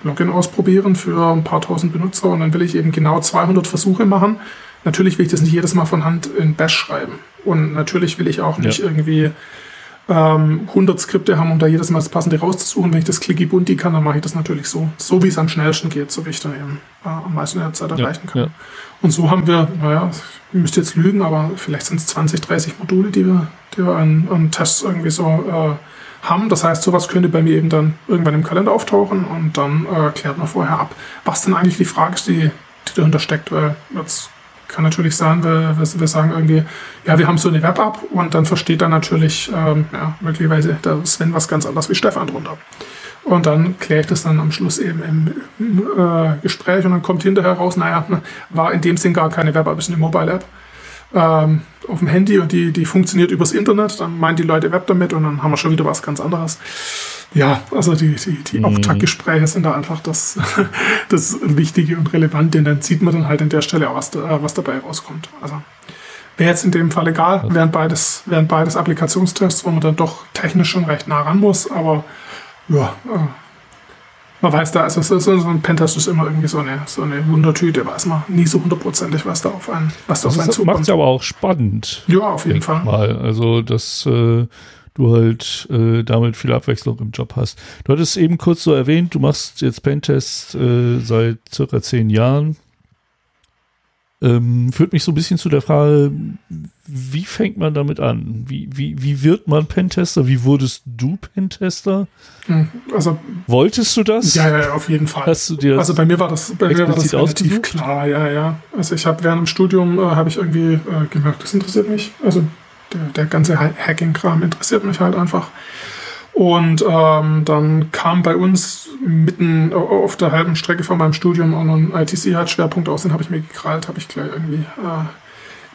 Login ausprobieren für ein paar tausend Benutzer und dann will ich eben genau 200 Versuche machen. Natürlich will ich das nicht jedes Mal von Hand in Bash schreiben. Und natürlich will ich auch nicht ja. irgendwie ähm, 100 Skripte haben, um da jedes Mal das Passende rauszusuchen. Wenn ich das Clicky Bunti kann, dann mache ich das natürlich so. So wie es am schnellsten geht, so wie ich dann eben äh, am meisten in der Zeit erreichen kann. Ja. Und so haben wir, naja, ich müsste jetzt lügen, aber vielleicht sind es 20, 30 Module, die wir, die wir an, an Tests irgendwie so äh, haben. Das heißt, sowas könnte bei mir eben dann irgendwann im Kalender auftauchen und dann äh, klärt man vorher ab, was denn eigentlich die Frage ist, die, die dahinter steckt, weil jetzt kann natürlich sein, wir, wir sagen irgendwie, ja, wir haben so eine Web-App und dann versteht dann natürlich ähm, ja, möglicherweise der Sven was ganz anderes wie Stefan drunter. Und dann kläre ich das dann am Schluss eben im, im äh, Gespräch und dann kommt hinterher raus, naja, war in dem Sinn gar keine Web-App, ist eine Mobile-App ähm, auf dem Handy und die, die funktioniert übers Internet. Dann meinen die Leute Web damit und dann haben wir schon wieder was ganz anderes. Ja, also die, die, die mhm. Auftaktgespräche sind da einfach das, das Wichtige und Relevante. Und dann sieht man dann halt an der Stelle auch, was, da, was dabei rauskommt. Also wäre jetzt in dem Fall egal, wären beides, wären beides Applikationstests, wo man dann doch technisch schon recht nah ran muss, aber ja, äh, man weiß da, also so, ein Pentest ist immer irgendwie so eine, so eine Wundertüte, weiß man nie so hundertprozentig, was da auf einen, was da auf einen zukommt. Macht es aber auch spannend. Ja, auf jeden Fall. Mal. Also das äh, du halt äh, damit viel Abwechslung im Job hast. Du hattest eben kurz so erwähnt, du machst jetzt Pentests äh, seit circa zehn Jahren. Ähm, führt mich so ein bisschen zu der Frage, wie fängt man damit an? Wie, wie, wie wird man Pentester? Wie wurdest du Pentester? Hm, also, Wolltest du das? Ja, ja, auf jeden Fall. Hast du dir also bei mir war das, bei mir war das relativ klar, ja, ja. Also ich habe während dem Studium äh, habe ich irgendwie äh, gemerkt, das interessiert mich. Also der, der ganze Hacking-Kram interessiert mich halt einfach. Und ähm, dann kam bei uns mitten auf der halben Strecke von meinem Studium auch noch ein IT-Sicherheitsschwerpunkt aus, den habe ich mir gekrallt, habe ich gleich irgendwie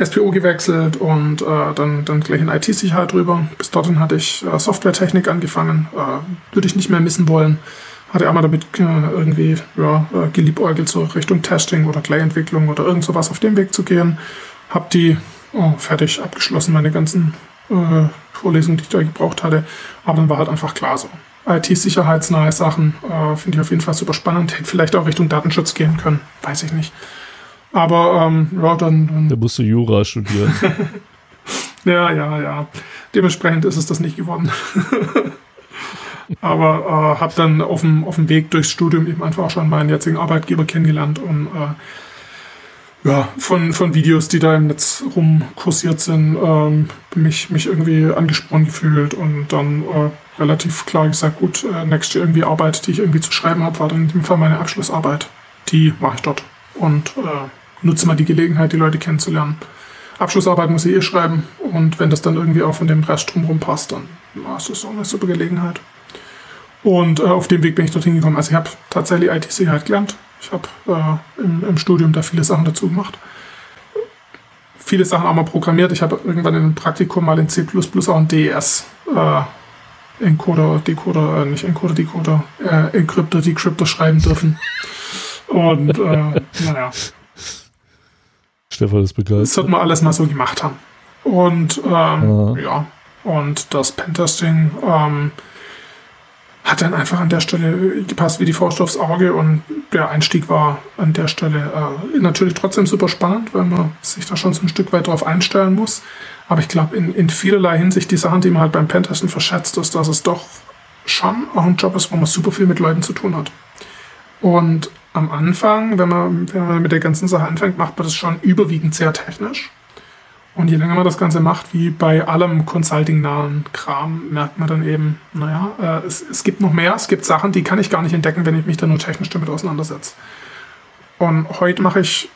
äh, SPO gewechselt und äh, dann, dann gleich in IT-Sicherheit drüber. Bis dorthin hatte ich äh, Softwaretechnik angefangen, äh, würde ich nicht mehr missen wollen. hatte einmal damit äh, irgendwie ja, äh, geliebäugelt, so Richtung Testing oder Clay-Entwicklung oder irgend sowas auf dem Weg zu gehen. Hab die oh, fertig abgeschlossen, meine ganzen äh, Vorlesungen, die ich da gebraucht hatte. Aber dann war halt einfach klar so. IT-sicherheitsnahe Sachen äh, finde ich auf jeden Fall super spannend. Hätte vielleicht auch Richtung Datenschutz gehen können, weiß ich nicht. Aber ähm, ja, dann, dann. Da musst du Jura studieren. ja, ja, ja. Dementsprechend ist es das nicht geworden. Aber äh, habe dann auf dem, auf dem Weg durchs Studium eben einfach auch schon meinen jetzigen Arbeitgeber kennengelernt und äh, ja, von, von Videos, die da im Netz rumkursiert sind, ähm, mich, mich irgendwie angesprochen gefühlt und dann äh, relativ klar gesagt, gut, äh, nächste irgendwie Arbeit, die ich irgendwie zu schreiben habe, war dann in dem Fall meine Abschlussarbeit. Die mache ich dort und äh, nutze mal die Gelegenheit, die Leute kennenzulernen. Abschlussarbeit muss ich eh schreiben und wenn das dann irgendwie auch von dem Rest drumherum passt, dann ja, ist das auch eine super Gelegenheit. Und äh, auf dem Weg bin ich dorthin gekommen. Also ich habe tatsächlich IT-Sicherheit gelernt. Ich habe äh, im, im, Studium da viele Sachen dazu gemacht. Viele Sachen auch mal programmiert. Ich habe irgendwann in einem Praktikum mal in C++ auch ein DES äh, Encoder, Decoder, äh, nicht Encoder, Decoder, äh, Encryptor, Decryptor schreiben dürfen. Und äh, naja. Stefan ist begeistert. Das sollten wir alles mal so gemacht haben. Und ähm, ja, und das Pentesting ähm, hat dann einfach an der Stelle gepasst wie die Faust aufs Auge und der Einstieg war an der Stelle äh, natürlich trotzdem super spannend, weil man sich da schon so ein Stück weit drauf einstellen muss. Aber ich glaube, in, in vielerlei Hinsicht die Sachen, die man halt beim Pentesten verschätzt, ist, dass es doch schon auch ein Job ist, wo man super viel mit Leuten zu tun hat. Und am Anfang, wenn man, wenn man mit der ganzen Sache anfängt, macht man das schon überwiegend sehr technisch. Und je länger man das Ganze macht, wie bei allem Consulting-nahen Kram, merkt man dann eben, naja, äh, es, es gibt noch mehr, es gibt Sachen, die kann ich gar nicht entdecken, wenn ich mich dann nur technisch damit auseinandersetze. Und heute mache ich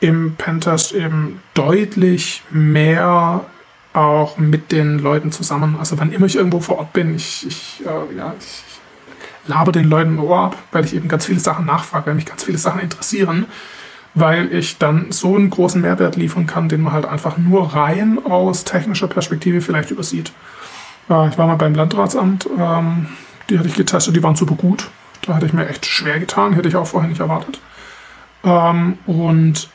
im Pentest eben deutlich mehr auch mit den Leuten zusammen. Also wann immer ich irgendwo vor Ort bin, ich, ich, äh, ja, ich laber den Leuten Ohr ab, weil ich eben ganz viele Sachen nachfrage, weil mich ganz viele Sachen interessieren weil ich dann so einen großen Mehrwert liefern kann, den man halt einfach nur rein aus technischer Perspektive vielleicht übersieht. Äh, ich war mal beim Landratsamt, ähm, die hatte ich getestet, die waren super gut. Da hatte ich mir echt schwer getan, hätte ich auch vorher nicht erwartet. Ähm, und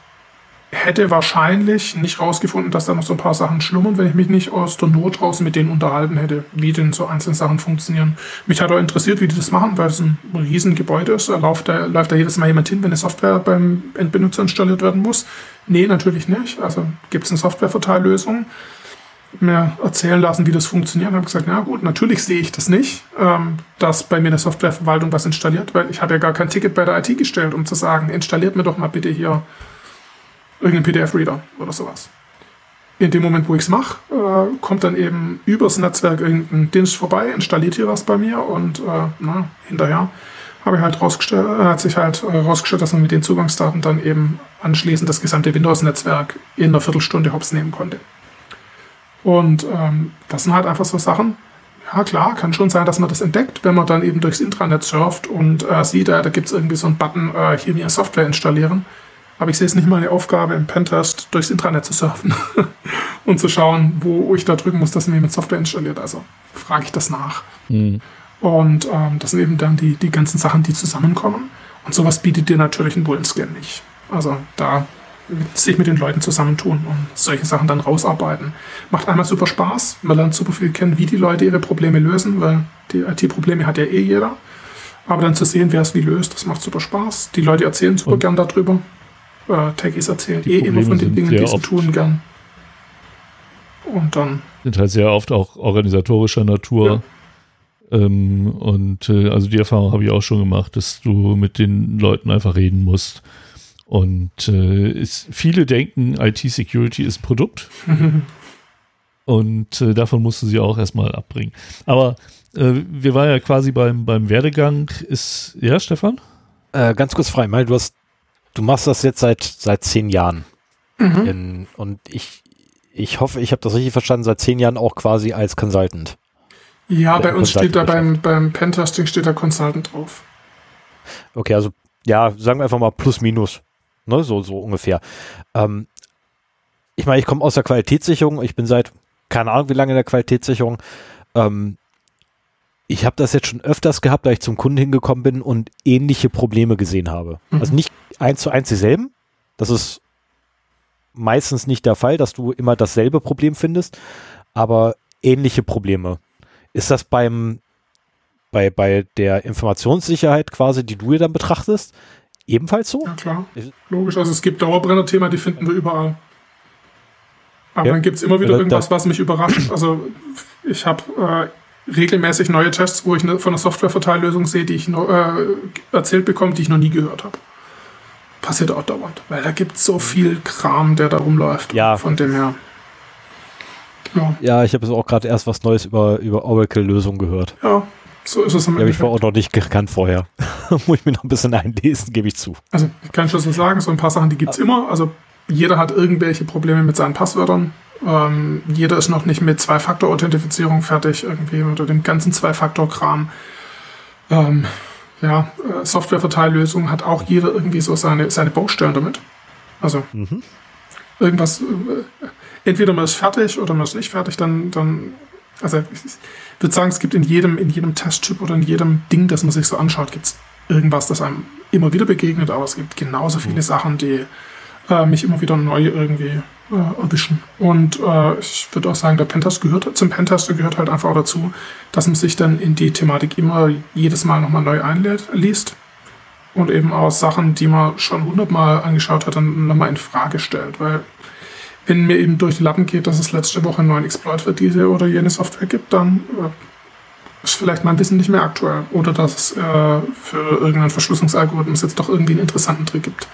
hätte wahrscheinlich nicht rausgefunden, dass da noch so ein paar Sachen schlummern, wenn ich mich nicht aus der Not draußen mit denen unterhalten hätte, wie denn so einzelne Sachen funktionieren. Mich hat auch interessiert, wie die das machen, weil es ein riesen Gebäude ist. Da läuft, da läuft da jedes Mal jemand hin, wenn eine Software beim Endbenutzer installiert werden muss. Nee, natürlich nicht. Also gibt es eine Softwareverteillösung. Mir erzählen lassen, wie das funktioniert. Und habe gesagt, na gut, natürlich sehe ich das nicht, ähm, dass bei mir eine Softwareverwaltung was installiert, weil ich habe ja gar kein Ticket bei der IT gestellt, um zu sagen, installiert mir doch mal bitte hier irgendeinen PDF-Reader oder sowas. In dem Moment, wo ich es mache, äh, kommt dann eben übers Netzwerk irgendein Dienst vorbei, installiert hier was bei mir und äh, na, hinterher habe ich halt rausgestellt, äh, hat sich halt äh, rausgestellt, dass man mit den Zugangsdaten dann eben anschließend das gesamte Windows-Netzwerk in einer Viertelstunde hops nehmen konnte. Und ähm, das sind halt einfach so Sachen. Ja, klar, kann schon sein, dass man das entdeckt, wenn man dann eben durchs Intranet surft und äh, sieht, da, da gibt es irgendwie so einen Button, äh, hier mir Software installieren. Aber ich sehe es nicht meine Aufgabe, im Pentest durchs Intranet zu surfen und zu schauen, wo ich da drücken muss, dass mir mit Software installiert. Also frage ich das nach. Mhm. Und ähm, das sind eben dann die, die ganzen Sachen, die zusammenkommen. Und sowas bietet dir natürlich ein Bullenscan nicht. Also da sich mit den Leuten zusammentun und solche Sachen dann rausarbeiten. Macht einmal super Spaß. Man lernt super viel kennen, wie die Leute ihre Probleme lösen, weil die IT-Probleme hat ja eh jeder. Aber dann zu sehen, wer es wie löst, das macht super Spaß. Die Leute erzählen super und gern darüber äh, Techies erzählen eh immer von den Dingen, die sie tun gern. Und dann. Sind halt sehr oft auch organisatorischer Natur. Ja. Ähm, und äh, also die Erfahrung habe ich auch schon gemacht, dass du mit den Leuten einfach reden musst. Und äh, ist, viele denken, IT-Security ist Produkt. und äh, davon musst du sie auch erstmal abbringen. Aber äh, wir waren ja quasi beim, beim Werdegang. Ist, ja, Stefan? Äh, ganz kurz frei, weil du hast du machst das jetzt seit, seit zehn Jahren. Mhm. In, und ich, ich hoffe, ich habe das richtig verstanden, seit zehn Jahren auch quasi als Consultant. Ja, bei uns steht da beim, beim Pentesting steht da Consultant drauf. Okay, also ja, sagen wir einfach mal plus minus. Ne, so, so ungefähr. Ähm, ich meine, ich komme aus der Qualitätssicherung, ich bin seit, keine Ahnung wie lange in der Qualitätssicherung. Ähm, ich habe das jetzt schon öfters gehabt, da ich zum Kunden hingekommen bin und ähnliche Probleme gesehen habe. Mhm. Also nicht eins zu eins dieselben. Das ist meistens nicht der Fall, dass du immer dasselbe Problem findest, aber ähnliche Probleme. Ist das beim bei, bei der Informationssicherheit quasi, die du hier dann betrachtest, ebenfalls so? Ja, klar. Logisch. Also es gibt Dauerbrenner-Thema, die finden wir überall. Aber Ja. dann gibt es immer wieder Ja, irgendwas, was mich überrascht. Also ich habe äh, regelmäßig neue Tests, wo ich ne, von einer Softwareverteillösung sehe, die ich noch, äh, erzählt bekomme, die ich noch nie gehört habe. Passiert auch dauernd. Weil da gibt es so viel Kram, der da rumläuft. Ja. Von dem her. Ja, Ja, ich habe jetzt auch gerade erst was Neues über, über Oracle-Lösungen gehört. ja, so ist es am Die habe ich vorher Endeffekt. auch noch nicht gekannt vorher. Muss ich mir noch ein bisschen einlesen, gebe ich zu. Also ich kann schon sagen, so ein paar Sachen, die gibt es immer. Also jeder hat irgendwelche Probleme mit seinen Passwörtern. Ähm, jeder ist noch nicht mit Zwei-Faktor-Authentifizierung fertig irgendwie oder dem ganzen Zwei-Faktor-Kram. Ähm, ja, äh, Softwareverteillösung hat auch jeder irgendwie so seine, seine Baustellen damit. Also Mhm. irgendwas, äh, entweder man ist fertig oder man ist nicht fertig, dann, dann also ich würde sagen, es gibt in jedem, in jedem Testtyp oder in jedem Ding, das man sich so anschaut, gibt es irgendwas, das einem immer wieder begegnet, aber es gibt genauso viele Sachen, die äh, mich immer wieder neu irgendwie äh, erwischen. Und äh, ich würde auch sagen, der Pentest gehört zum Pentester gehört halt einfach auch dazu, dass man sich dann in die Thematik immer jedes Mal nochmal neu einliest und eben auch Sachen, die man schon hundertmal angeschaut hat, dann nochmal in Frage stellt, weil wenn mir eben durch die Lappen geht, dass es letzte Woche einen neuen Exploit für diese oder jene Software gibt, dann äh, ist vielleicht mein Wissen nicht mehr aktuell. Oder dass es äh, für irgendeinen Verschlüsselungsalgorithmus jetzt doch irgendwie einen interessanten Trick gibt.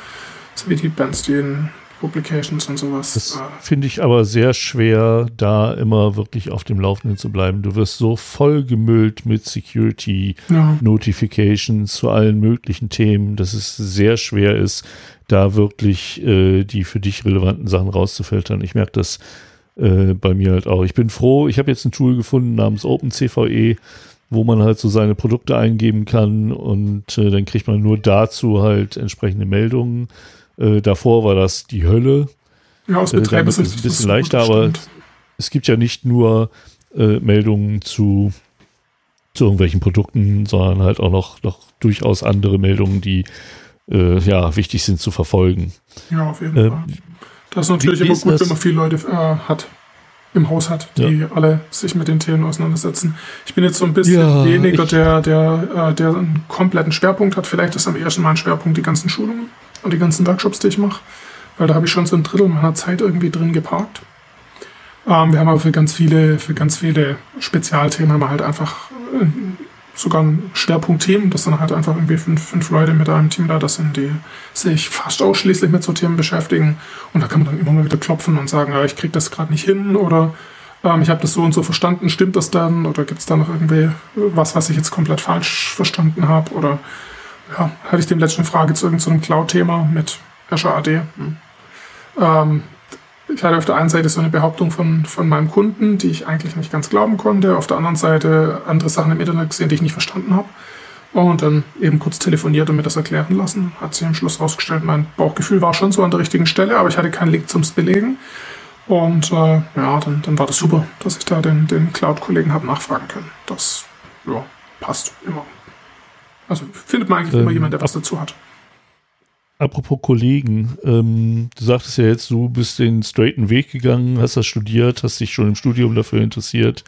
So wie die Bernstein Publications und sowas. Das Äh, finde ich aber sehr schwer, da immer wirklich auf dem Laufenden zu bleiben. Du wirst so vollgemüllt mit Security ja. Notifications zu allen möglichen Themen, dass es sehr schwer ist, da wirklich äh, die für dich relevanten Sachen rauszufiltern. Ich merke das äh, bei mir halt auch. Ich bin froh, ich habe jetzt ein Tool gefunden namens OpenCVE, wo man halt so seine Produkte eingeben kann und äh, dann kriegt man nur dazu halt entsprechende Meldungen. Äh, davor war das die Hölle. ja, aus Äh, Betreiber ist es ein bisschen leichter, aber es gibt ja nicht nur äh, Meldungen zu, zu irgendwelchen Produkten, sondern halt auch noch, noch durchaus andere Meldungen, die äh, ja wichtig sind zu verfolgen. Ja, auf jeden Äh, Fall. Das ist natürlich immer gut, wenn man viele Leute äh, hat im Haus hat, die alle sich mit den Themen auseinandersetzen. Ich bin jetzt so ein bisschen Ja, weniger ich- der, der, äh, der einen kompletten Schwerpunkt hat. Vielleicht ist am ersten mein Schwerpunkt die ganzen Schulungen und die ganzen Workshops, die ich mache, weil da habe ich schon so ein Drittel meiner Zeit irgendwie drin geparkt. Ähm, wir haben aber für ganz viele, für ganz viele Spezialthemen haben wir halt einfach äh, sogar ein Schwerpunktthemen, das dann halt einfach irgendwie fünf, fünf Leute mit einem Team da, das sind, die sich fast ausschließlich mit so Themen beschäftigen. Und da kann man dann immer mal wieder klopfen und sagen, ja, ich kriege das gerade nicht hin oder ähm, ich habe das so und so verstanden, stimmt das dann? Oder gibt es da noch irgendwie was, was ich jetzt komplett falsch verstanden habe? Oder ja, hatte ich dem letzten Frage zu irgendeinem Cloud-Thema mit Azure AD. Hm. Ähm, ich hatte auf der einen Seite so eine Behauptung von, von meinem Kunden, die ich eigentlich nicht ganz glauben konnte. Auf der anderen Seite andere Sachen im Internet gesehen, die ich nicht verstanden habe. Und dann eben kurz telefoniert und mir das erklären lassen. Hat sich am Schluss rausgestellt, mein Bauchgefühl war schon so an der richtigen Stelle, aber ich hatte keinen Link zum Belegen. Und äh, ja, dann, dann war das super, dass ich da den, den Cloud-Kollegen habe nachfragen können. Das ja, passt immer. Also findet man eigentlich immer Ähm, jemand, der was dazu hat. Apropos Kollegen, ähm, du sagtest ja jetzt, du bist den straighten Weg gegangen, hast das studiert, hast dich schon im Studium dafür interessiert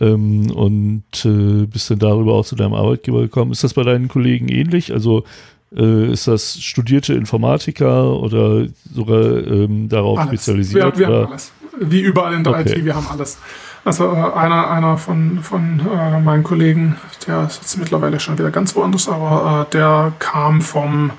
ähm, und äh, bist dann darüber auch zu deinem Arbeitgeber gekommen. Ist das bei deinen Kollegen ähnlich? Also äh, ist das studierte Informatiker oder sogar ähm, darauf Alles. spezialisiert? Wir, wir haben alles. Wie überall in der Okay. IT, wir haben alles. Also äh, einer, einer von, von äh, meinen Kollegen, der ist jetzt mittlerweile schon wieder ganz woanders, aber äh, der kam vom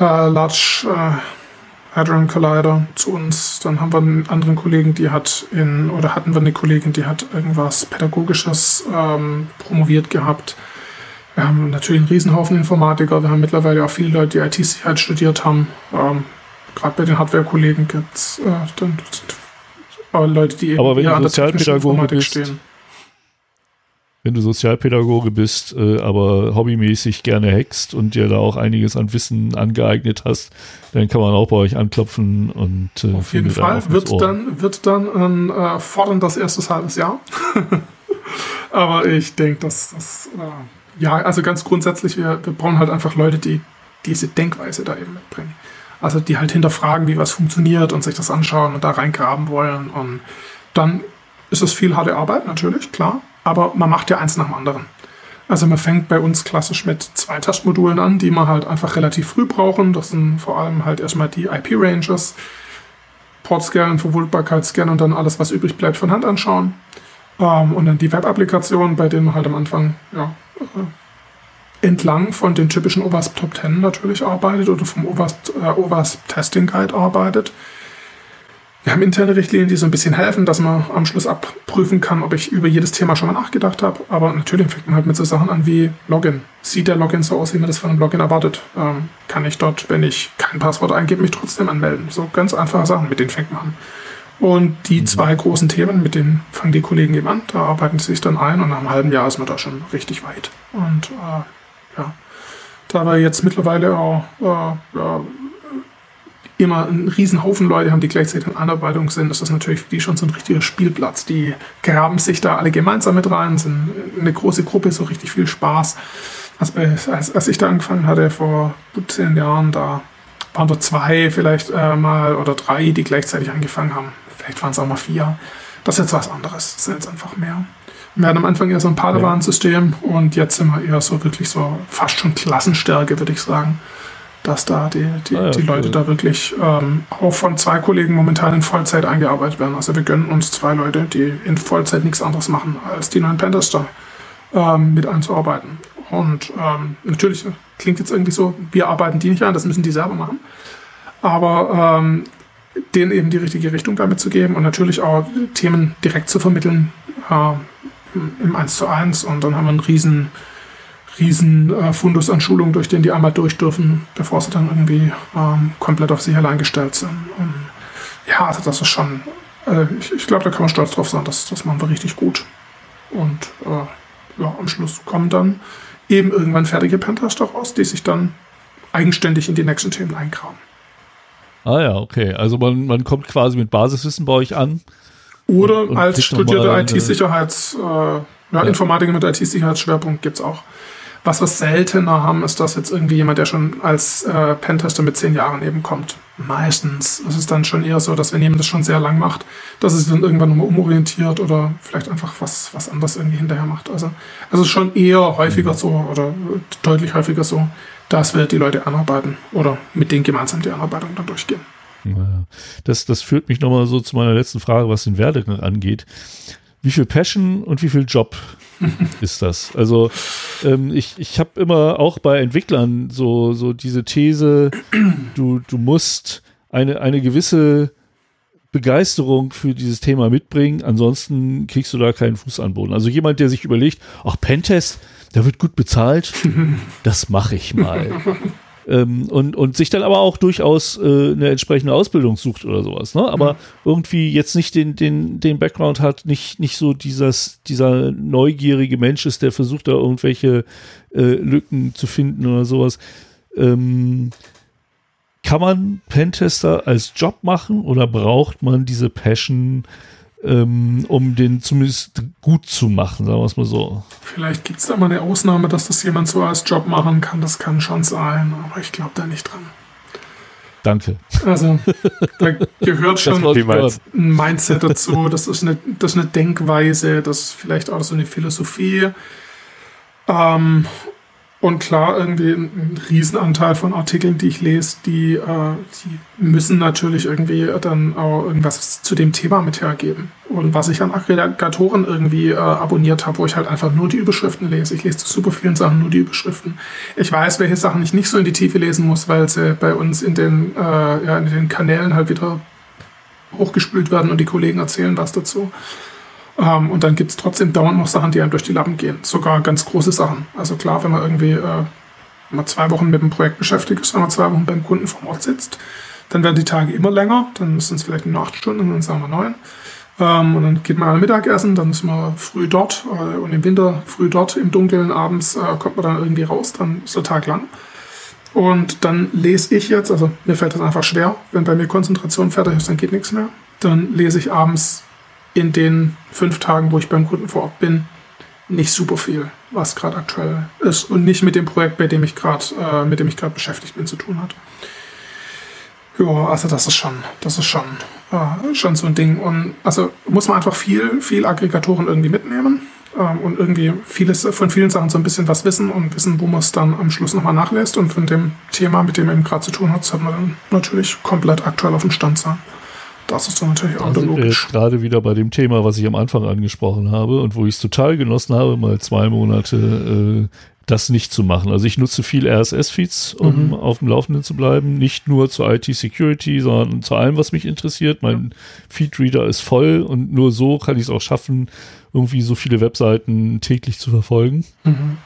äh, Large äh, Hadron Collider zu uns. Dann haben wir einen anderen Kollegen, die hat in, oder hatten wir eine Kollegin, die hat irgendwas Pädagogisches ähm, promoviert gehabt. Wir haben natürlich einen Riesenhaufen Informatiker. Wir haben mittlerweile auch viele Leute, die IT-Sicherheit studiert haben. Ähm, Gerade bei den Hardware-Kollegen gibt es äh, dann Leute, die eben Aber wenn du an der technischen Sozialpädagoge Informatik bist, stehen. Wenn du Sozialpädagoge bist, äh, aber hobbymäßig gerne hackst und dir da auch einiges an Wissen angeeignet hast, dann kann man auch bei euch anklopfen und äh, Auf jeden Fall wird Ohr. dann, wird dann ein äh, forderndes erstes halbes Jahr. Aber ich denke, dass das, äh, ja, also ganz grundsätzlich, wir, wir brauchen halt einfach Leute, die diese Denkweise da eben mitbringen. Also die halt hinterfragen, wie was funktioniert und sich das anschauen und da reingraben wollen. Und dann ist es viel harte Arbeit, natürlich, klar. Aber man macht ja eins nach dem anderen. Also man fängt bei uns klassisch mit zwei Testmodulen an, die man halt einfach relativ früh brauchen. Das sind vor allem halt erstmal die IP-Ranges, Portscan, Verwundbarkeitsscan und dann alles, was übrig bleibt, von Hand anschauen. Ähm, und dann die Web-Applikationen, bei denen man halt am Anfang ja, äh, entlang von den typischen OWASP Top 10 natürlich arbeitet oder vom OWASP, äh, OWASP Testing Guide arbeitet. Wir haben interne Richtlinien, die so ein bisschen helfen, dass man am Schluss abprüfen kann, ob ich über jedes Thema schon mal nachgedacht habe. Aber natürlich fängt man halt mit so Sachen an wie Login. Sieht der Login so aus, wie man das von einem Login erwartet? Ähm, kann ich dort, wenn ich kein Passwort eingebe, mich trotzdem anmelden? So ganz einfache Sachen, mit denen fängt man an. Und die mhm. zwei großen Themen, mit denen fangen die Kollegen eben an, da arbeiten sie sich dann ein und nach einem halben Jahr ist man da schon richtig weit. Und äh, ja, da wir jetzt mittlerweile auch äh, ja, immer einen riesen Haufen Leute haben, die gleichzeitig in Anarbeitung sind, ist das natürlich für die schon so ein richtiger Spielplatz. Die graben sich da alle gemeinsam mit rein, sind eine große Gruppe, so richtig viel Spaß. Also als, als ich da angefangen hatte vor gut zehn Jahren, da waren da zwei vielleicht äh, mal oder drei, die gleichzeitig angefangen haben. Vielleicht waren es auch mal vier. Das ist jetzt was anderes. Das sind jetzt einfach mehr. Wir hatten am Anfang eher so ein Padawan-System und jetzt sind wir eher so wirklich so fast schon Klassenstärke, würde ich sagen dass da die, die, ah, ja, die Leute cool. da wirklich ähm, auch von zwei Kollegen momentan in Vollzeit eingearbeitet werden. Also wir gönnen uns zwei Leute, die in Vollzeit nichts anderes machen, als die neuen Pentester ähm, mit einzuarbeiten. Und ähm, natürlich klingt jetzt irgendwie so, wir arbeiten die nicht ein, das müssen die selber machen. Aber ähm, denen eben die richtige Richtung damit zu geben und natürlich auch Themen direkt zu vermitteln äh, im 1 zu 1. Und dann haben wir einen riesen riesen äh, Fundus an Schulungen, durch den die einmal durch dürfen, bevor sie dann irgendwie ähm, komplett auf sich allein gestellt sind. Und ja, also das ist schon, äh, ich, ich glaube, da kann man stolz drauf sein, das, das machen wir richtig gut. Und äh, ja, am Schluss kommen dann eben irgendwann fertige Pentester raus, die sich dann eigenständig in die nächsten Themen eingraben. Ah ja, okay. Also man, man kommt quasi mit Basiswissen bei euch an. Oder und, und als studierte IT-Sicherheits, äh, ja, ja. Informatiker mit IT-Sicherheitsschwerpunkt gibt es auch. Was wir seltener haben, ist das jetzt irgendwie jemand, der schon als äh, Pentester mit zehn Jahren eben kommt. Meistens ist es dann schon eher so, dass wenn jemand das schon sehr lang macht, dass es dann irgendwann nochmal umorientiert oder vielleicht einfach was, was anderes irgendwie hinterher macht. Also, also schon eher häufiger so oder deutlich häufiger so, dass wir die Leute anarbeiten oder mit denen gemeinsam die Anarbeitung dann durchgehen. Das, das führt mich nochmal so zu meiner letzten Frage, was den Werdegang angeht wie viel Passion und wie viel Job ist das? Also ähm, ich, ich habe immer auch bei Entwicklern so, so diese These, du, du musst eine, eine gewisse Begeisterung für dieses Thema mitbringen, ansonsten kriegst du da keinen Fuß an Boden. Also jemand, der sich überlegt, ach, Pentest, der wird gut bezahlt, das mache ich mal. Ähm, und, und sich dann aber auch durchaus äh, eine entsprechende Ausbildung sucht oder sowas, ne? Aber mhm. irgendwie jetzt nicht den, den, den Background hat, nicht, nicht so dieses, dieser neugierige Mensch ist, der versucht da irgendwelche äh, Lücken zu finden oder sowas. Ähm, kann man Pentester als Job machen oder braucht man diese Passion ähm, um den zumindest gut zu machen, sagen wir es mal so. Vielleicht gibt es da mal eine Ausnahme, dass das jemand so als Job machen kann. Das kann schon sein, aber ich glaube da nicht dran. Danke. Also, da gehört schon ein Mindset dazu. Das ist, eine, das ist eine Denkweise, das ist vielleicht auch so eine Philosophie. Ähm, und klar, irgendwie ein, ein Riesenanteil von Artikeln, die ich lese, die, äh, die müssen natürlich irgendwie dann auch irgendwas zu dem Thema mit hergeben. Und was ich an Aggregatoren irgendwie äh, abonniert habe, wo ich halt einfach nur die Überschriften lese. Ich lese zu super vielen Sachen nur die Überschriften. Ich weiß, welche Sachen ich nicht so in die Tiefe lesen muss, weil sie bei uns in den, äh, ja, in den Kanälen halt wieder hochgespült werden und die Kollegen erzählen was dazu. Ähm, und dann gibt es trotzdem dauernd noch Sachen, die einem durch die Lappen gehen. Sogar ganz große Sachen. Also klar, wenn man irgendwie äh, man zwei Wochen mit dem Projekt beschäftigt ist, wenn man zwei Wochen beim Kunden vor Ort sitzt, dann werden die Tage immer länger. Dann sind es vielleicht nur acht Stunden, dann sagen wir neun. Ähm, und dann geht man an Mittagessen, dann ist man früh dort äh, und im Winter früh dort, im Dunkeln abends äh, kommt man dann irgendwie raus, dann ist der Tag lang. Und dann lese ich jetzt, also mir fällt das einfach schwer, wenn bei mir Konzentration fertig ist, dann geht nichts mehr. Dann lese ich abends in den fünf Tagen, wo ich beim Kunden vor Ort bin, nicht super viel, was gerade aktuell ist und nicht mit dem Projekt, bei dem ich gerade, äh, mit dem ich gerade beschäftigt bin, zu tun hat. Ja, also das ist schon, das ist schon, äh, schon so ein Ding. Und also muss man einfach viel, viel Aggregatoren irgendwie mitnehmen ähm, und irgendwie vieles von vielen Sachen so ein bisschen was wissen und wissen, wo man es dann am Schluss nochmal nachlässt. Und von dem Thema, mit dem man eben gerade zu tun hat, sollte man dann natürlich komplett aktuell auf dem Stand sein. Das ist dann natürlich auch logisch. gerade wieder bei dem Thema, was ich am Anfang angesprochen habe und wo ich es total genossen habe, mal zwei Monate äh, das nicht zu machen. Also ich nutze viel RSS-Feeds, um Mhm. auf dem Laufenden zu bleiben. Nicht nur zur IT-Security, sondern zu allem, was mich interessiert. Mein Feedreader ist voll und nur so kann ich es auch schaffen, irgendwie so viele Webseiten täglich zu verfolgen. Mhm.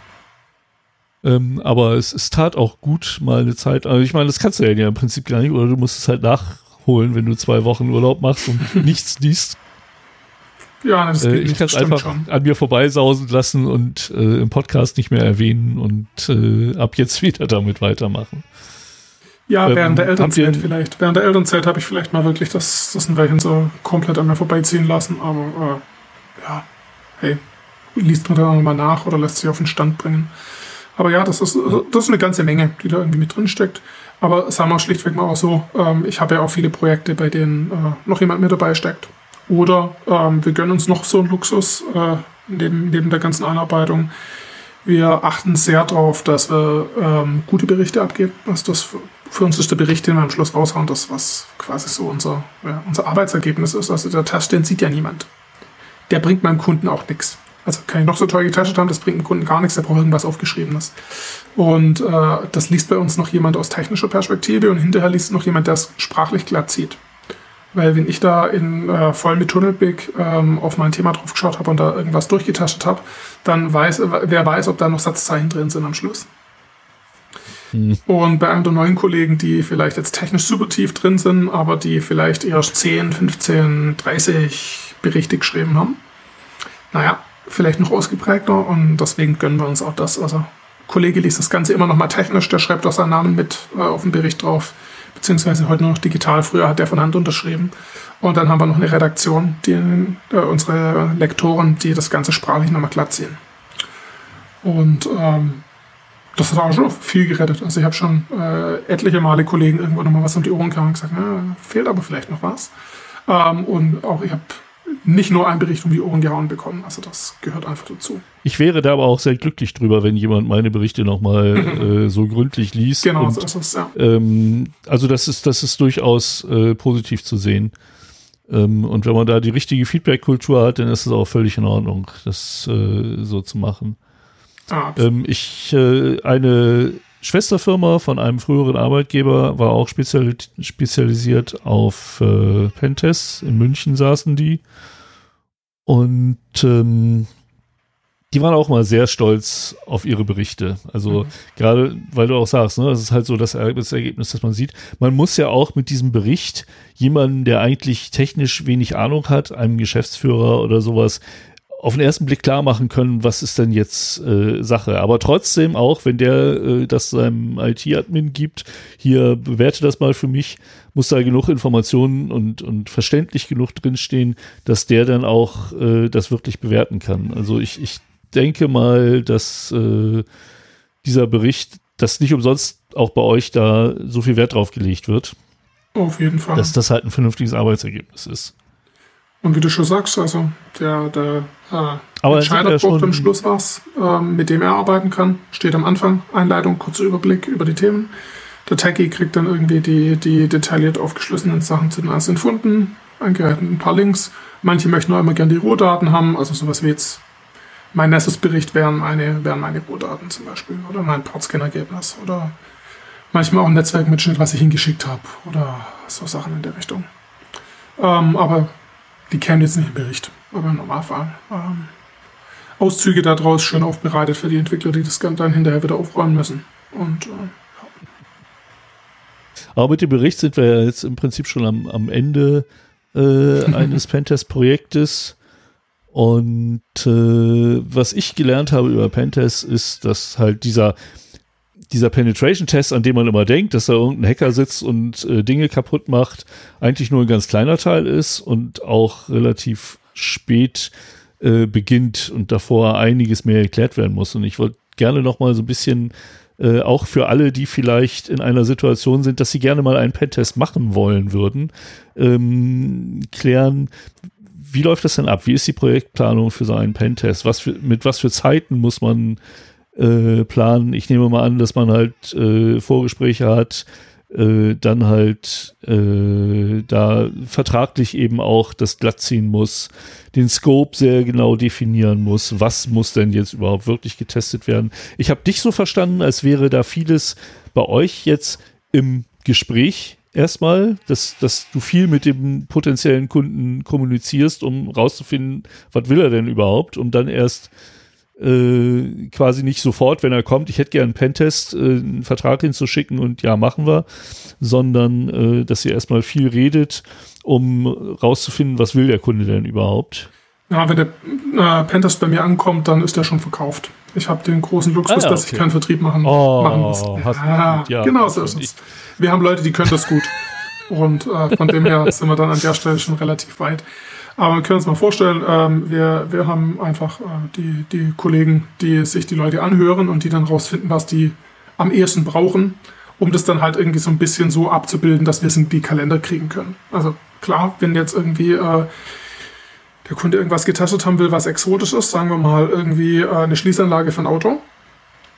Ähm, aber es, es tat auch gut, mal eine Zeit. Also ich meine, das kannst du ja im Prinzip gar nicht, oder du musst es halt nachholen, wenn du zwei Wochen Urlaub machst und nichts liest. Ja, das Äh, geht ich kann es einfach schon. an mir vorbeisausen lassen und äh, im Podcast nicht mehr erwähnen und äh, ab jetzt wieder damit weitermachen. Ja, Ähm, während der Elternzeit vielleicht. Während der Elternzeit habe ich vielleicht mal wirklich das, das ein Weilchen so komplett an mir vorbeiziehen lassen, aber äh, ja, hey, liest man dann mal nach oder lässt sich auf den Stand bringen. Aber ja, das ist, das ist eine ganze Menge, die da irgendwie mit drin steckt. Aber sagen wir schlichtweg mal auch so, ähm, ich habe ja auch viele Projekte, bei denen äh, noch jemand mit dabei steckt. Oder ähm, wir gönnen uns noch so einen Luxus äh, neben, neben der ganzen Einarbeitung. Wir achten sehr darauf, dass wir ähm, gute Berichte abgeben. Also das für, uns ist der Bericht, den wir am Schluss raushauen, das, was quasi so unser, ja, unser Arbeitsergebnis ist. Also der Test, den sieht ja niemand. Der bringt meinem Kunden auch nichts. Also kann ich noch so toll getestet haben, das bringt dem Kunden gar nichts, der braucht irgendwas Aufgeschriebenes. Und äh, das liest bei uns noch jemand aus technischer Perspektive und hinterher liest noch jemand, der es sprachlich glatt sieht. Weil wenn ich da in äh, voll mit Tunnelblick ähm, auf mein Thema drauf geschaut habe und da irgendwas durchgetastet habe, dann weiß, wer weiß, ob da noch Satzzeichen drin sind am Schluss. Und bei einem der neuen Kollegen, die vielleicht jetzt technisch super tief drin sind, aber die vielleicht erst 10, 15, 30 Berichte geschrieben haben, naja, vielleicht noch ausgeprägter und deswegen gönnen wir uns auch das. Also, Kollege liest das Ganze immer noch mal technisch, der schreibt auch seinen Namen mit äh, auf den Bericht drauf, beziehungsweise heute nur noch digital. Früher hat der von Hand unterschrieben. Und dann haben wir noch eine Redaktion, die äh, unsere Lektoren, die das Ganze sprachlich nochmal glatt ziehen. Und ähm, das hat auch schon viel gerettet. Also ich habe schon äh, etliche Male Kollegen irgendwo nochmal was um die Ohren gehauen und gesagt, na, fehlt aber vielleicht noch was. Ähm, und auch ich habe nicht nur einen Bericht um die Ohren gehauen bekommen. Also das gehört einfach dazu. Ich wäre da aber auch sehr glücklich drüber, wenn jemand meine Berichte nochmal äh, so gründlich liest. Genau, und, so ist es, ja. ähm, also das ist, das ist durchaus äh, positiv zu sehen. Ähm, und wenn man da die richtige Feedback-Kultur hat, dann ist es auch völlig in Ordnung, das äh, so zu machen. Ah, Ähm, ich, äh, eine Schwesterfirma von einem früheren Arbeitgeber war auch spezial, spezialisiert auf äh, Pentests. In München saßen die. Und ähm, die waren auch mal sehr stolz auf ihre Berichte. Also Mhm. gerade, weil du auch sagst, ne, das ist halt so das, Er- das Ergebnis, das man sieht. Man muss ja auch mit diesem Bericht jemanden, der eigentlich technisch wenig Ahnung hat, einem Geschäftsführer oder sowas, auf den ersten Blick klar machen können, was ist denn jetzt äh, Sache. Aber trotzdem auch, wenn der äh, das seinem IT-Admin gibt, hier bewerte das mal für mich, muss da genug Informationen und, und verständlich genug drinstehen, dass der dann auch äh, das wirklich bewerten kann. Also ich, ich denke mal, dass äh, dieser Bericht, dass nicht umsonst auch bei euch da so viel Wert drauf gelegt wird, auf jeden Fall. dass das halt ein vernünftiges Arbeitsergebnis ist. Und wie du schon sagst, also der, der äh, Aber Entscheider braucht am Schluss was, ähm, mit dem er arbeiten kann. Steht am Anfang, Einleitung, kurzer Überblick über die Themen. Der Techie kriegt dann irgendwie die, die detailliert aufgeschlüsselten Sachen zu den einzelnen Funden, und ein paar Links. Manche möchten auch immer gerne die Rohdaten haben, also sowas wie jetzt mein Nessus-Bericht wären meine, wären meine Rohdaten zum Beispiel oder mein Portscan-Ergebnis oder manchmal auch ein Netzwerkmitschnitt, was ich hingeschickt habe oder so Sachen in der Richtung. Ähm, aber die kämen jetzt nicht im Bericht, aber im Normalfall. Ähm, Auszüge daraus schön aufbereitet für die Entwickler, die das Ganze dann hinterher wieder aufräumen müssen. Und äh, Aber mit dem Bericht sind wir ja jetzt im Prinzip schon am, am Ende äh, eines Pentest-Projektes. Und äh, was ich gelernt habe über Pentest ist, dass halt dieser, dieser Penetration-Test, an dem man immer denkt, dass da irgendein Hacker sitzt und äh, Dinge kaputt macht, eigentlich nur ein ganz kleiner Teil ist und auch relativ spät äh, beginnt und davor einiges mehr erklärt werden muss. Und ich wollte gerne noch mal so ein bisschen äh, auch für alle, die vielleicht in einer Situation sind, dass sie gerne mal einen Pentest machen wollen würden, ähm, klären, wie läuft das denn ab? Wie ist die Projektplanung für so einen Pentest? Was für, mit was für Zeiten muss man äh, planen? Ich nehme mal an, dass man halt äh, Vorgespräche hat, äh, dann halt äh, da vertraglich eben auch das glatt ziehen muss, den Scope sehr genau definieren muss, was muss denn jetzt überhaupt wirklich getestet werden. Ich habe dich so verstanden, als wäre da vieles bei euch jetzt im Gespräch erstmal, dass, dass du viel mit dem potenziellen Kunden kommunizierst, um rauszufinden, was will er denn überhaupt, um dann erst äh, quasi nicht sofort, wenn er kommt, ich hätte gerne einen Pentest, äh, einen Vertrag hinzuschicken und ja, machen wir, sondern äh, dass ihr erstmal viel redet, um rauszufinden, was will der Kunde denn überhaupt. Ja, wenn der äh, Pentest bei mir ankommt, dann ist der schon verkauft. Ich habe den großen Luxus, ah, ja, dass ich keinen Vertrieb machen, oh, machen muss. Ja, ja, genau so ist es. Wir haben Leute, die können das gut. Und äh, von dem her sind wir dann an der Stelle schon relativ weit. Aber wir können uns mal vorstellen, ähm, wir, wir haben einfach äh, die, die Kollegen, die sich die Leute anhören und die dann rausfinden, was die am ehesten brauchen, um das dann halt irgendwie so ein bisschen so abzubilden, dass wir es in die Kalender kriegen können. Also klar, wenn jetzt irgendwie äh, der Kunde irgendwas getestet haben will, was exotisch ist, sagen wir mal irgendwie äh, eine Schließanlage für ein Auto,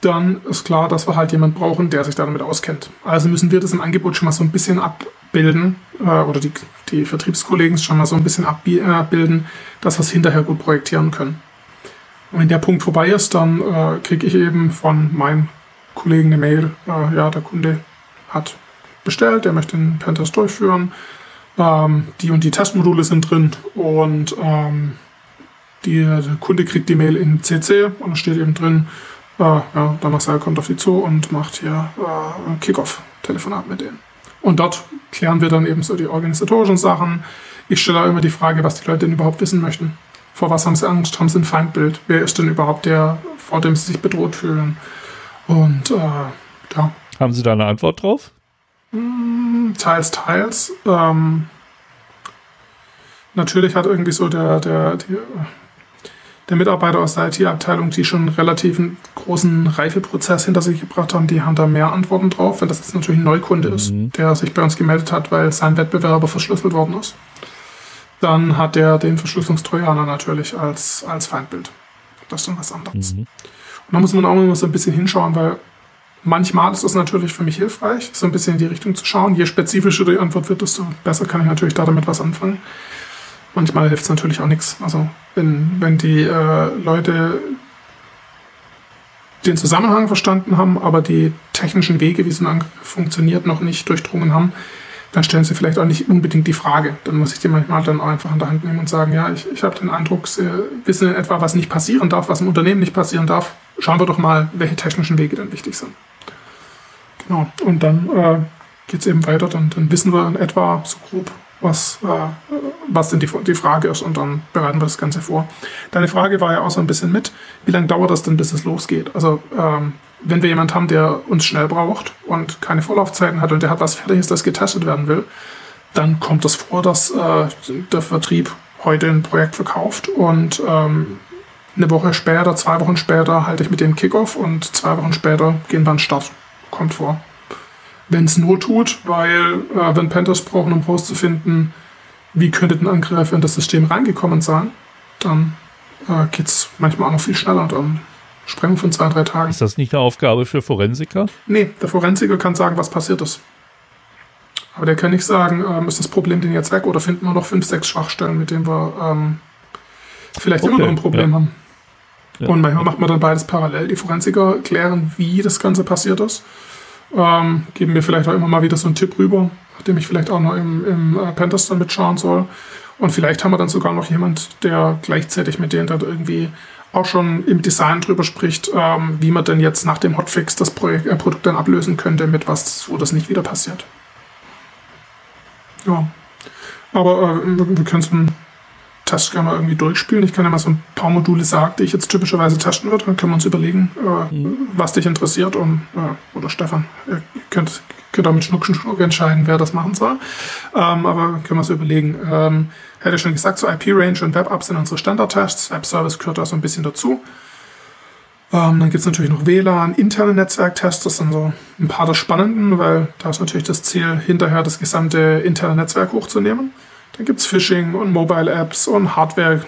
dann ist klar, dass wir halt jemanden brauchen, der sich damit auskennt. Also müssen wir das im Angebot schon mal so ein bisschen abbilden äh, oder die, die Vertriebskollegen schon mal so ein bisschen abbilden, dass wir es hinterher gut projektieren können. Und wenn der Punkt vorbei ist, dann äh, kriege ich eben von meinen Kollegen eine Mail, äh, ja, der Kunde hat bestellt, der möchte den Pentest durchführen, ähm, die und die Testmodule sind drin und ähm, die, der Kunde kriegt die Mail in CC und da steht eben drin, äh, ja, der Marcel kommt auf die zu und macht hier äh, Kickoff-Telefonat mit denen. Und dort klären wir dann eben so die organisatorischen Sachen. Ich stelle auch immer die Frage, was die Leute denn überhaupt wissen möchten. Vor was haben sie Angst? Haben sie ein Feindbild? Wer ist denn überhaupt der, vor dem sie sich bedroht fühlen? Und äh, ja. Haben Sie da eine Antwort drauf? Hm, teils, teils. Ähm, natürlich hat irgendwie so der, der, die, der Mitarbeiter aus der IT-Abteilung, die schon einen relativ großen Reifeprozess hinter sich gebracht haben, die haben da mehr Antworten drauf, wenn das jetzt natürlich ein Neukunde mhm. ist, der sich bei uns gemeldet hat, weil sein Wettbewerber verschlüsselt worden ist. Dann hat der den Verschlüsselungstrojaner natürlich als, als Feindbild. Das ist dann was anderes. Mhm. Und da muss man auch immer so ein bisschen hinschauen, weil manchmal ist es natürlich für mich hilfreich, so ein bisschen in die Richtung zu schauen. Je spezifischer die Antwort wird, desto besser kann ich natürlich da damit was anfangen. Manchmal hilft es natürlich auch nichts. Also wenn, wenn die äh, Leute den Zusammenhang verstanden haben, aber die technischen Wege, wie so ein Angriff funktioniert, noch nicht durchdrungen haben, dann stellen sie vielleicht auch nicht unbedingt die Frage. Dann muss ich die manchmal dann auch einfach an der Hand nehmen und sagen, ja, ich, ich habe den Eindruck, sie wissen in etwa, was nicht passieren darf, was im Unternehmen nicht passieren darf. Schauen wir doch mal, welche technischen Wege dann wichtig sind. Genau. Und dann äh, geht es eben weiter. Dann, dann wissen wir in etwa so grob, was, äh, was denn die, die Frage ist und dann bereiten wir das Ganze vor. Deine Frage war ja auch so ein bisschen mit, wie lange dauert das denn, bis es losgeht? Also ähm, wenn wir jemanden haben, der uns schnell braucht und keine Vorlaufzeiten hat und der hat was Fertiges, das getestet werden will, dann kommt es vor, dass äh, der Vertrieb heute ein Projekt verkauft und ähm, eine Woche später, zwei Wochen später halte ich mit dem Kickoff und zwei Wochen später gehen wir an den Start. Kommt vor wenn es Not tut, weil äh, wenn Panthers brauchen, um herauszufinden, wie könnte ein Angreifer in das System reingekommen sein, dann äh, geht es manchmal auch noch viel schneller. Dann Sprengung von zwei, drei Tagen. Ist das nicht eine Aufgabe für Forensiker? Nee, der Forensiker kann sagen, was passiert ist. Aber der kann nicht sagen, ähm, ist das Problem denn jetzt weg oder finden wir noch fünf, sechs Schwachstellen, mit denen wir ähm, vielleicht okay, immer noch ein Problem ja. haben. Ja. Und manchmal macht man dann beides parallel. Die Forensiker klären, wie das Ganze passiert ist ähm, geben mir vielleicht auch immer mal wieder so einen Tipp rüber, nachdem ich vielleicht auch noch im, im äh, Pentest dann mitschauen soll. Und vielleicht haben wir dann sogar noch jemand, der gleichzeitig mit denen dann irgendwie auch schon im Design drüber spricht, ähm, wie man denn jetzt nach dem Hotfix das Projekt, äh, Produkt dann ablösen könnte, mit was, wo das nicht wieder passiert. Ja. Aber äh, wir können es Tests gerne mal irgendwie durchspielen. Ich kann ja mal so ein paar Module sagen, die ich jetzt typischerweise testen würde. Dann können wir uns überlegen, äh, mhm. was dich interessiert. Und, äh, oder Stefan, ihr könnt, könnt auch mit Schnuck, Schnuck entscheiden, wer das machen soll. Ähm, aber können wir uns überlegen. Ähm, hätte schon gesagt, so IP-Range und Web-App sind unsere Standard-Tests. Web-Service gehört da so ein bisschen dazu. Ähm, dann gibt es natürlich noch WLAN, interne Netzwerktests, das sind so ein paar der spannenden, weil da ist natürlich das Ziel, hinterher das gesamte interne Netzwerk hochzunehmen. Dann gibt es Phishing und Mobile Apps und Hardware.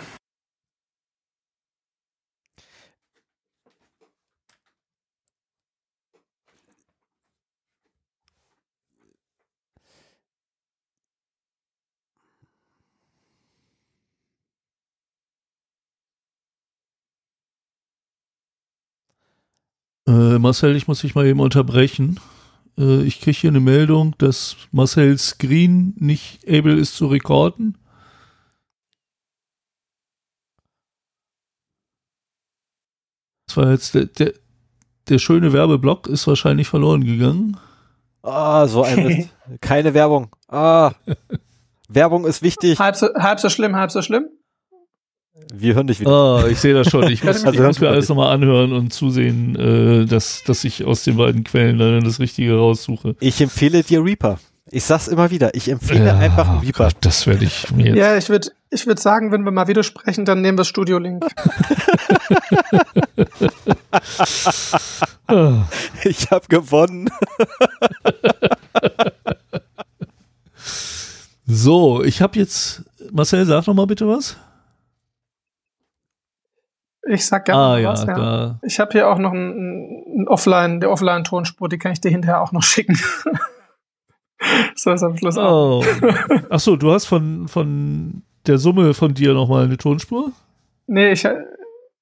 Äh, Marcel, ich muss dich mal eben unterbrechen. Äh, ich kriege hier eine Meldung, dass Marcel Screen nicht able ist zu rekorden. Das war jetzt der, der, der schöne Werbeblock ist wahrscheinlich verloren gegangen. Ah, so ein Mist. Keine Werbung. Ah. Werbung ist wichtig. Halb so, halb so schlimm, halb so schlimm. Wir hören dich wieder. Ah, ich sehe das schon. Ich muss, also, ich muss mir alles nochmal anhören und zusehen, äh, dass, dass ich aus den beiden Quellen dann das Richtige raussuche. Ich empfehle dir Reaper. Ich sag's immer wieder. Ich empfehle ja, einfach Reaper. Gott, das werde ich mir jetzt. Ja, ich würde ich würd sagen, wenn wir mal widersprechen, dann nehmen wir Studio Link. ich habe gewonnen. so, ich habe jetzt. Marcel, sag noch mal bitte was. Ich sag gerne ah, ja, was, ja. Ich habe hier auch noch ein, ein Offline, der Offline-Tonspur, die kann ich dir hinterher auch noch schicken. so ist am Schluss auch. Oh. Ach so, du hast von, von der Summe von dir nochmal eine Tonspur? Nee, ich,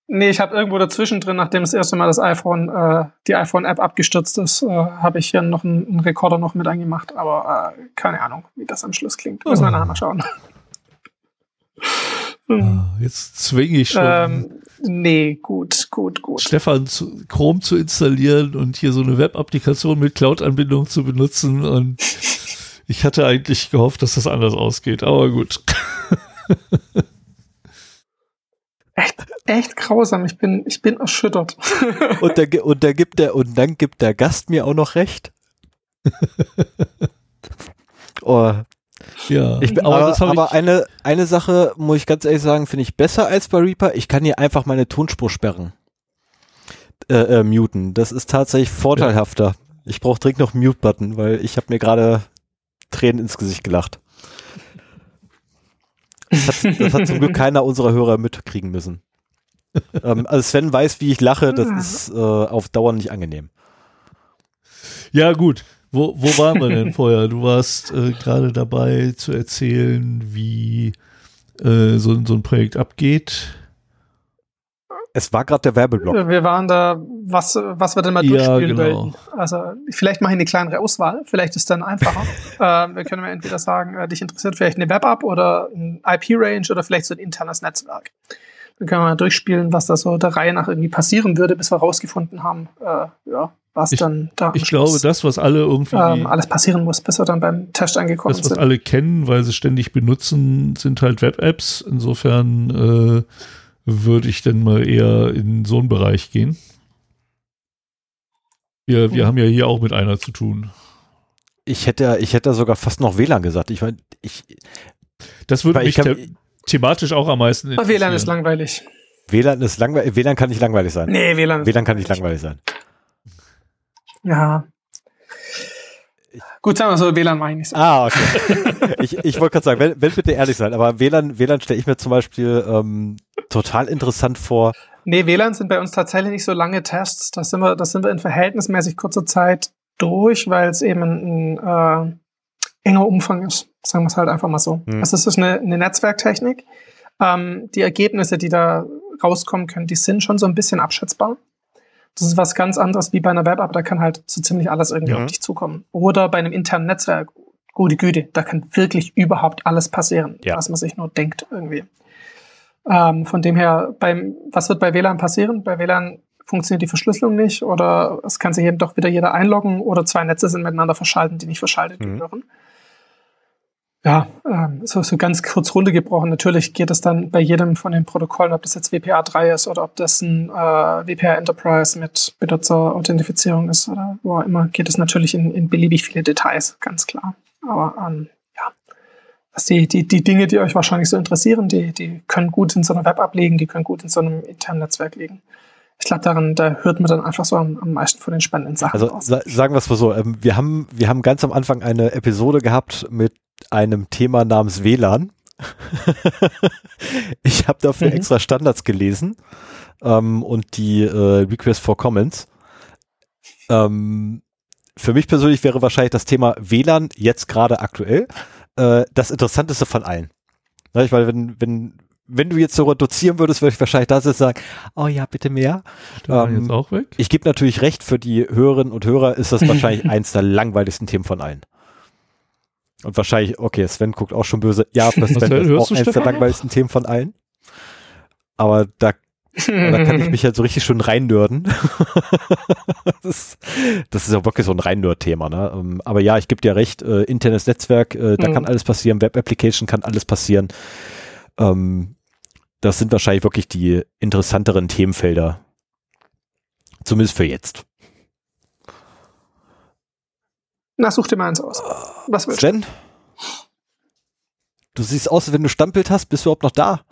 nee, ich habe irgendwo dazwischen drin, nachdem das erste Mal das iPhone, äh, die iPhone-App abgestürzt ist, äh, habe ich hier noch einen, einen, Rekorder noch mit eingemacht, aber äh, keine Ahnung, wie das am Schluss klingt. Müssen oh. wir nachher mal schauen. Ah, jetzt zwinge ich schon. Ähm, nee, gut, gut, gut. Stefan zu, Chrome zu installieren und hier so eine Web-Applikation mit Cloud-Anbindung zu benutzen. Und ich hatte eigentlich gehofft, dass das anders ausgeht, aber gut. echt, echt grausam. Ich bin, ich bin erschüttert. und, der, und, der gibt der, und dann gibt der Gast mir auch noch recht. oh, ja, ich, aber, aber, aber eine, eine Sache, muss ich ganz ehrlich sagen, finde ich besser als bei Reaper. Ich kann hier einfach meine Tonspur sperren. Äh, äh, muten. Das ist tatsächlich vorteilhafter. Ja. Ich brauche dringend noch Mute-Button, weil ich habe mir gerade Tränen ins Gesicht gelacht. Das hat, das hat, zum Glück keiner unserer Hörer mitkriegen müssen. ähm, also Sven weiß, wie ich lache, das ist äh, auf Dauer nicht angenehm. Ja, gut. Wo, wo waren wir denn vorher? Du warst äh, gerade dabei zu erzählen, wie äh, so, so ein Projekt abgeht. Es war gerade der Werbeblock. Wir waren da, was, was wir denn mal durchspielen ja, genau. wollten. Also vielleicht mache ich eine kleinere Auswahl, vielleicht ist es dann einfacher. äh, wir können ja entweder sagen, äh, dich interessiert vielleicht eine Web-App oder ein IP-Range oder vielleicht so ein internes Netzwerk. Dann können wir mal durchspielen, was da so der Reihe nach irgendwie passieren würde, bis wir rausgefunden haben, äh, ja, was ich, dann da Ich glaube, das, was alle irgendwie ähm, alles passieren muss, bis wir dann beim Test angekommen sind. Das, was sind. alle kennen, weil sie ständig benutzen, sind halt Web-Apps. Insofern äh, würde ich dann mal eher in so einen Bereich gehen. Wir, wir hm. haben ja hier auch mit einer zu tun. Ich hätte, ich hätte sogar fast noch WLAN gesagt. Ich meine, ich. Das würde mich the thematisch auch am meisten interessieren. WLAN ist langweilig. WLAN ist langweilig. WLAN kann nicht langweilig sein. Nee, WLAN. WLAN kann nicht langweilig sein. Ja. Gut, sagen wir so, WLAN meine ich so. Ah, okay. ich ich wollte gerade sagen, wenn, wenn bitte ehrlich sein, aber WLAN, WLAN stelle ich mir zum Beispiel ähm, total interessant vor. Nee, WLAN sind bei uns tatsächlich nicht so lange Tests. Das sind wir, das sind wir in verhältnismäßig kurzer Zeit durch, weil es eben ein, ein äh, enger Umfang ist. Sagen wir es halt einfach mal so. Hm. Also es ist eine, eine Netzwerktechnik. Ähm, die Ergebnisse, die da rauskommen können, die sind schon so ein bisschen abschätzbar. Das ist was ganz anderes wie bei einer Web-App, da kann halt so ziemlich alles irgendwie ja. auf dich zukommen. Oder bei einem internen Netzwerk, gute Güte, da kann wirklich überhaupt alles passieren, ja. was man sich nur denkt irgendwie. Ähm, von dem her, beim, was wird bei WLAN passieren? Bei WLAN funktioniert die Verschlüsselung nicht oder es kann sich eben doch wieder jeder einloggen oder zwei Netze sind miteinander verschalten, die nicht verschaltet mhm. gehören. Ja, ähm, so, so ganz kurz runtergebrochen. Natürlich geht es dann bei jedem von den Protokollen, ob das jetzt WPA 3 ist oder ob das ein äh, WPA Enterprise mit Benutzerauthentifizierung ist oder wo auch immer, geht es natürlich in, in beliebig viele Details, ganz klar. Aber ähm, ja, was die, die, die Dinge, die euch wahrscheinlich so interessieren, die, die können gut in so einer Web ablegen, die können gut in so einem internen Netzwerk liegen. Ich glaube, daran, da hört man dann einfach so am, am meisten von den spannenden Sachen Also sa sagen wir es mal so, ähm, wir, haben, wir haben ganz am Anfang eine Episode gehabt mit einem Thema namens WLAN. ich habe dafür Mhm. extra Standards gelesen ähm, und die äh, Request for Comments. Ähm, für mich persönlich wäre wahrscheinlich das Thema WLAN jetzt gerade aktuell äh, das Interessanteste von allen. Ne, ich meine, wenn, wenn, wenn du jetzt so reduzieren würdest, würde ich wahrscheinlich das jetzt sagen, oh ja, bitte mehr. Ähm, jetzt auch weg. Ich gebe natürlich recht, für die Hörerinnen und Hörer ist das wahrscheinlich eins der langweiligsten Themen von allen. Und wahrscheinlich, okay, Sven guckt auch schon böse. Ja, für Sven Marcel, ist auch du eins der langweiligsten Themen von allen. Aber da, da kann ich mich halt so richtig schön reinnörden. das, ist, das ist ja wirklich so ein Reinnörd-Thema. Ne? Ähm, Aber ja, ich gebe dir recht, äh, internes Netzwerk, äh, da Mhm. kann alles passieren, Web-Application kann alles passieren. Ähm, das sind wahrscheinlich wirklich die interessanteren Themenfelder. Zumindest für jetzt. Na, such dir mal eins aus. Was willst du? Sven? Du siehst aus, als wenn du Stammbild hast. Bist du überhaupt noch da?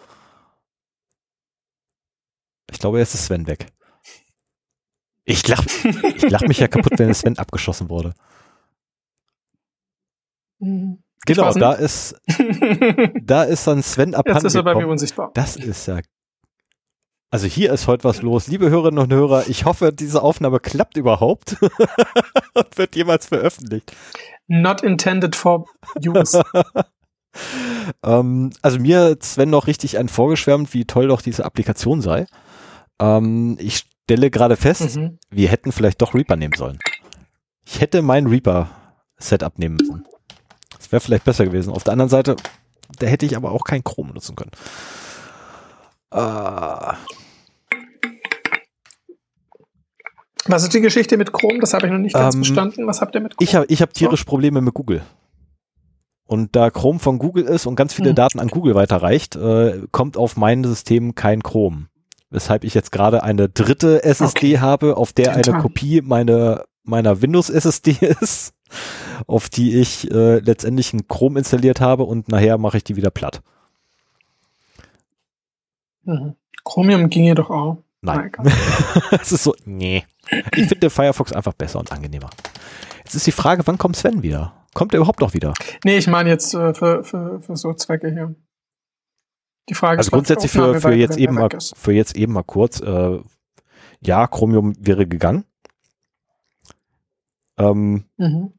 Ich glaube, jetzt ist Sven weg. Ich lach, ich lach mich ja kaputt, wenn Sven abgeschossen wurde. Genau, da ist, da ist dann Sven Jetzt ist er bei mir unsichtbar. Das ist ja. Also hier ist heute was los. Liebe Hörerinnen und Hörer, ich hoffe, diese Aufnahme klappt überhaupt und wird jemals veröffentlicht. Not intended for use. Ähm, also mir hat Sven noch richtig einen vorgeschwärmt, wie toll doch diese Applikation sei. Ähm, ich stelle gerade fest, mhm. wir hätten vielleicht doch Reaper nehmen sollen. Ich hätte mein Reaper-Setup nehmen müssen. Das wäre vielleicht besser gewesen. Auf der anderen Seite, da hätte ich aber auch kein Chrome nutzen können. Ah, Was ist die Geschichte mit Chrome? Das habe ich noch nicht ganz Ähm, verstanden. Was habt ihr mit Chrome? ich habe ich hab tierisch Probleme mit Google. Und da Chrome von Google ist und ganz viele Hm. Daten an Google weiterreicht, äh, kommt auf mein System kein Chrome. Weshalb ich jetzt gerade eine dritte SSD Okay. habe, auf der eine. Kopie meine, meiner Windows SSD ist, auf die ich äh, letztendlich ein Chrome installiert habe und nachher mache ich die wieder platt. Mhm. Chromium ging jedoch auch. Nein. Egal. Es ist so, nee. Ich finde Firefox einfach besser und angenehmer. Jetzt ist die Frage, wann kommt Sven wieder? Kommt er überhaupt noch wieder? Nee, ich meine jetzt äh, für, für, für so Zwecke hier. Die Frage Also ist, grundsätzlich für, für, jetzt eben mal, ist. für jetzt eben mal kurz, äh, ja, Chromium wäre gegangen. Ähm, Mhm.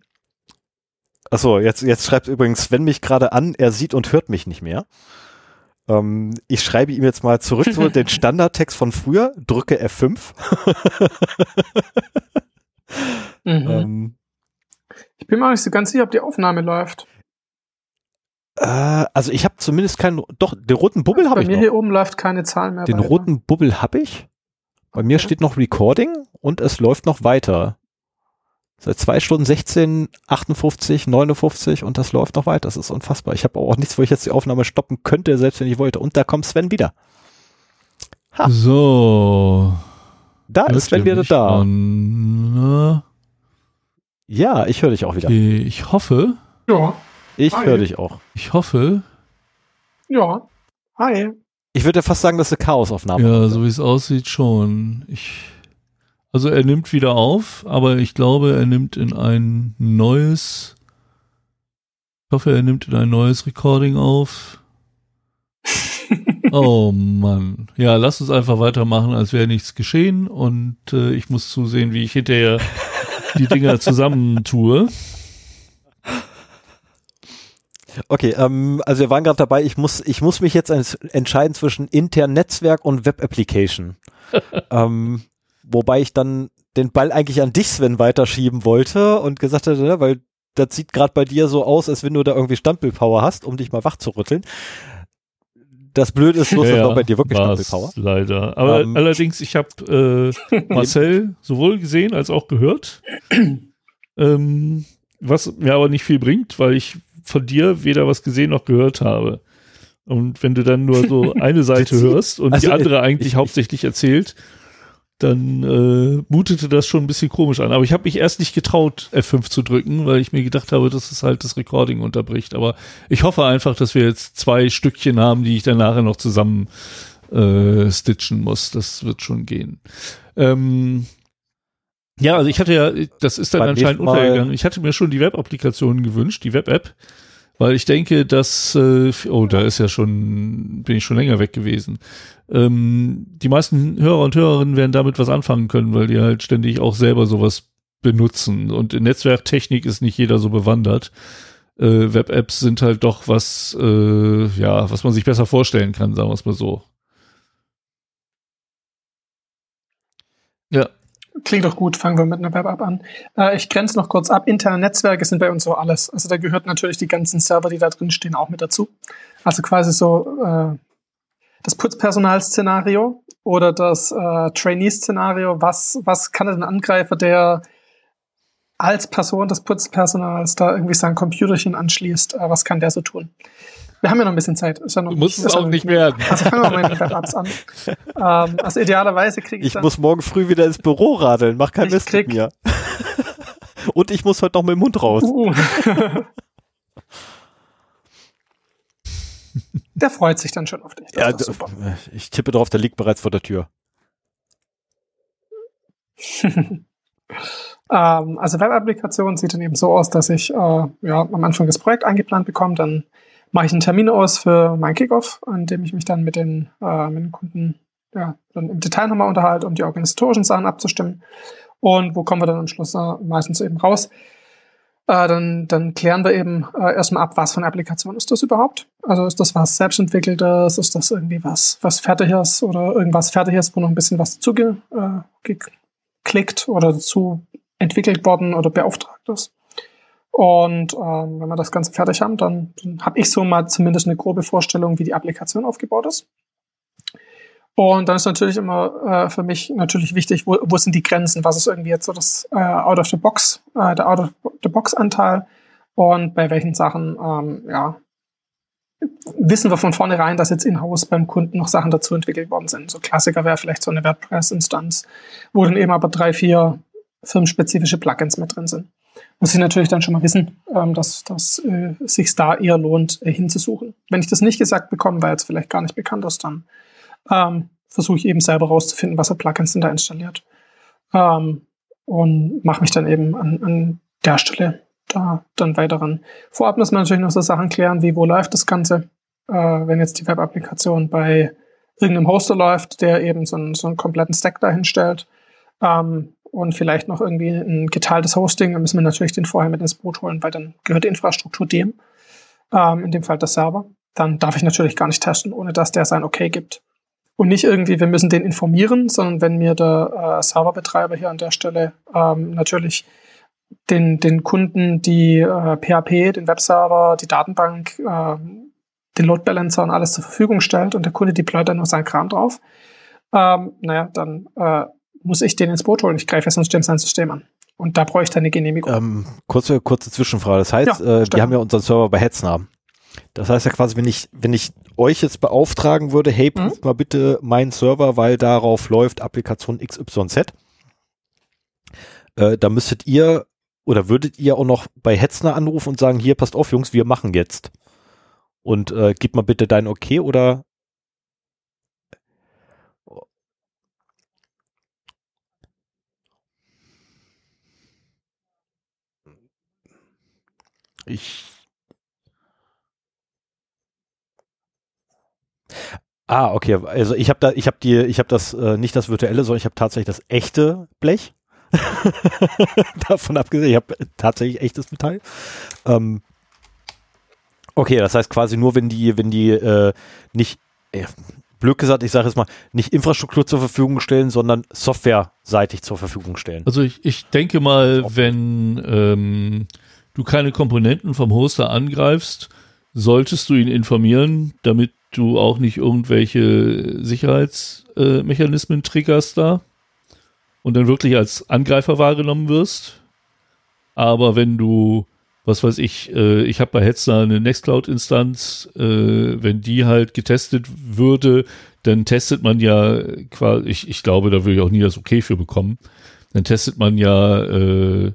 achso, jetzt, jetzt schreibt übrigens Sven mich gerade an, er sieht und hört mich nicht mehr. Ähm, ich schreibe ihm jetzt mal zurück so den Standardtext von früher, drücke F5. Mhm. ähm, ich bin mir auch nicht so ganz sicher, ob die Aufnahme läuft. äh, also ich habe zumindest keinen, doch, den roten Bubbel habe Bei ich mir noch. hier oben läuft keine Zahl mehr. Den weiter. roten Bubbel habe ich. Bei mir Okay. steht noch Recording und es läuft noch weiter. Seit zwei Stunden 16, 58, 59 und das läuft noch weiter. Das ist unfassbar. Ich habe auch nichts, wo ich jetzt die Aufnahme stoppen könnte, selbst wenn ich wollte. Und da kommt Sven wieder. Ha. So. Da hört ist Sven wieder da. an? Ja, ich höre dich auch wieder. Okay, ich hoffe, Ja, Ich höre dich auch. ich hoffe, Ja. Hi. Ich würde ja fast sagen, das ist eine Chaosaufnahme. ja, so wie es aussieht schon. Ich, also er nimmt wieder auf, aber ich glaube, er nimmt in ein neues, ich hoffe, er nimmt in ein neues Recording auf. Oh Mann. Ja, lass uns einfach weitermachen, als wäre nichts geschehen und äh, ich muss zusehen, wie ich hinterher die Dinger zusammentue. Okay, ähm, also wir waren gerade dabei, ich muss, ich muss mich jetzt ents- entscheiden zwischen internen Netzwerk und Web Application. ähm, wobei ich dann den Ball eigentlich an dich, Sven, weiterschieben wollte und gesagt hatte, ne, weil das sieht gerade bei dir so aus, als wenn du da irgendwie Standbildpower hast, um dich mal wach zu rütteln. Das Blöde ist bloß, dass auch bei dir wirklich war's Standbildpower. Leider. Aber Ähm. allerdings, ich habe äh, Marcel sowohl gesehen als auch gehört. ähm, was mir aber nicht viel bringt, weil ich von dir weder was gesehen noch gehört habe. Und wenn du dann nur so eine Seite hörst und Also, die andere äh, eigentlich ich- hauptsächlich erzählt, dann äh, mutete das schon ein bisschen komisch an. Aber ich habe mich erst nicht getraut, F5 zu drücken, weil ich mir gedacht habe, dass es halt das Recording unterbricht. Aber ich hoffe einfach, dass wir jetzt zwei Stückchen haben, die ich dann nachher noch zusammen äh, stitchen muss. Das wird schon gehen. Ähm, ja, also ich hatte ja, das ist dann Beim anscheinend untergegangen. Ich hatte mir schon die Web-Applikationen gewünscht, die Web-App, weil ich denke, dass, äh, oh, da ist ja schon, bin ich schon länger weg gewesen. Ähm, die meisten Hörer und Hörerinnen werden damit was anfangen können, weil die halt ständig auch selber sowas benutzen. Und in Netzwerktechnik ist nicht jeder so bewandert. Äh, Web-Apps sind halt doch was, äh, ja, was man sich besser vorstellen kann, sagen wir es mal so. Ja, Klingt doch gut, fangen wir mit einer Web-App an. Äh, ich grenze noch kurz ab. Interne Netzwerke sind bei uns so alles. Also da gehört natürlich die ganzen Server, die da drin stehen, auch mit dazu. Also quasi so äh, das Putzpersonal-Szenario oder das äh, Trainee-Szenario. Was, was kann denn ein Angreifer, der als Person des Putzpersonals da irgendwie sein Computerchen anschließt, äh, was kann der so tun? Wir haben ja noch ein bisschen Zeit. Ist ja noch, muss ist es auch nicht werden. Also fangen wir mal mit den Web-Apps an. ähm, also idealerweise kriege ich, Ich dann muss morgen früh wieder ins Büro radeln. Mach kein Mist mit mir. Und ich muss heute noch mit dem Mund raus. Uh. Der freut sich dann schon auf dich. Das Ja, super. ich tippe drauf, der liegt bereits vor der Tür. ähm, also Web-Applikation sieht dann eben so aus, dass ich äh, ja, am Anfang das Projekt eingeplant bekomme, dann mache ich einen Termin aus für mein Kickoff, an dem ich mich dann mit den, äh, mit den Kunden ja, dann im Detail nochmal unterhalte, um die organisatorischen Sachen abzustimmen. Und wo kommen wir dann am Schluss äh, meistens eben raus? Äh, dann, dann klären wir eben äh, erstmal ab, was für eine Applikation ist das überhaupt? Also ist das was selbstentwickeltes? Ist das irgendwie was, was fertiges oder irgendwas fertiges, wo noch ein bisschen was ge, äh, geklickt oder dazu entwickelt worden oder beauftragt ist? Und ähm, wenn wir das Ganze fertig haben, dann, dann habe ich so mal zumindest eine grobe Vorstellung, wie die Applikation aufgebaut ist. Und dann ist natürlich immer äh, für mich natürlich wichtig, wo, wo sind die Grenzen, was ist irgendwie jetzt so das äh, Out of the Box, äh, der Out of the Box Anteil und bei welchen Sachen, ähm, ja, wissen wir von vornherein, dass jetzt in-house beim Kunden noch Sachen dazu entwickelt worden sind. So Klassiker wäre vielleicht so eine WordPress-Instanz, wo dann eben aber drei, vier firmenspezifische Plugins mit drin sind. Muss ich natürlich dann schon mal wissen, ähm, dass dass äh, sich da eher lohnt, äh, hinzusuchen. Wenn ich das nicht gesagt bekomme, weil jetzt vielleicht gar nicht bekannt ist, dann ähm, versuche ich eben selber rauszufinden, was für Plugins sind da installiert. Ähm, und mache mich dann eben an, an der Stelle da dann weiter ran. Vorab muss man natürlich noch so Sachen klären, wie wo läuft das Ganze. Äh, wenn jetzt die Web-Applikation bei irgendeinem Hoster läuft, der eben so einen, so einen kompletten Stack dahin stellt ähm, und vielleicht noch irgendwie ein geteiltes Hosting, dann müssen wir natürlich den vorher mit ins Boot holen, weil dann gehört die Infrastruktur dem, ähm, in dem Fall der Server. Dann darf ich natürlich gar nicht testen, ohne dass der sein Okay gibt. Und nicht irgendwie, wir müssen den informieren, sondern wenn mir der äh, Serverbetreiber hier an der Stelle ähm, natürlich den, den Kunden die äh, PHP, den Webserver, die Datenbank, äh, den Load Balancer und alles zur Verfügung stellt und der Kunde deployt dann nur seinen Kram drauf, ähm, naja, dann äh, muss ich den ins Boot holen. Ich greife ja sonst dem sein System an. Und da brauche ich dann eine Genehmigung. Ähm, kurze, kurze Zwischenfrage. Das heißt, Ja, äh, wir haben ja unseren Server bei Hetzner. Das heißt ja quasi, wenn ich, wenn ich euch jetzt beauftragen würde, hey, Mhm. prüft mal bitte meinen Server, weil darauf läuft Applikation XYZ, äh, da müsstet ihr oder würdet ihr auch noch bei Hetzner anrufen und sagen, hier, passt auf, Jungs, wir machen jetzt. Und äh, gib mal bitte dein Okay oder ich Ah, okay. Also ich habe da, ich habe die, ich habe das äh, nicht das virtuelle, sondern ich habe tatsächlich das echte Blech. Davon abgesehen, ich habe tatsächlich echtes Metall. Ähm, okay, das heißt quasi nur, wenn die, wenn die äh, nicht, äh, blöd gesagt, ich sage jetzt mal, nicht Infrastruktur zur Verfügung stellen, sondern softwareseitig zur Verfügung stellen. Also ich, ich denke mal, wenn ähm, du keine Komponenten vom Hoster angreifst, solltest du ihn informieren, damit du auch nicht irgendwelche Sicherheitsmechanismen äh, triggerst da und dann wirklich als Angreifer wahrgenommen wirst. Aber wenn du was weiß ich, äh, ich habe bei Hetzner eine Nextcloud-Instanz, äh, wenn die halt getestet würde, dann testet man ja quasi, ich, ich glaube, da würde ich auch nie das Okay für bekommen, dann testet man ja äh,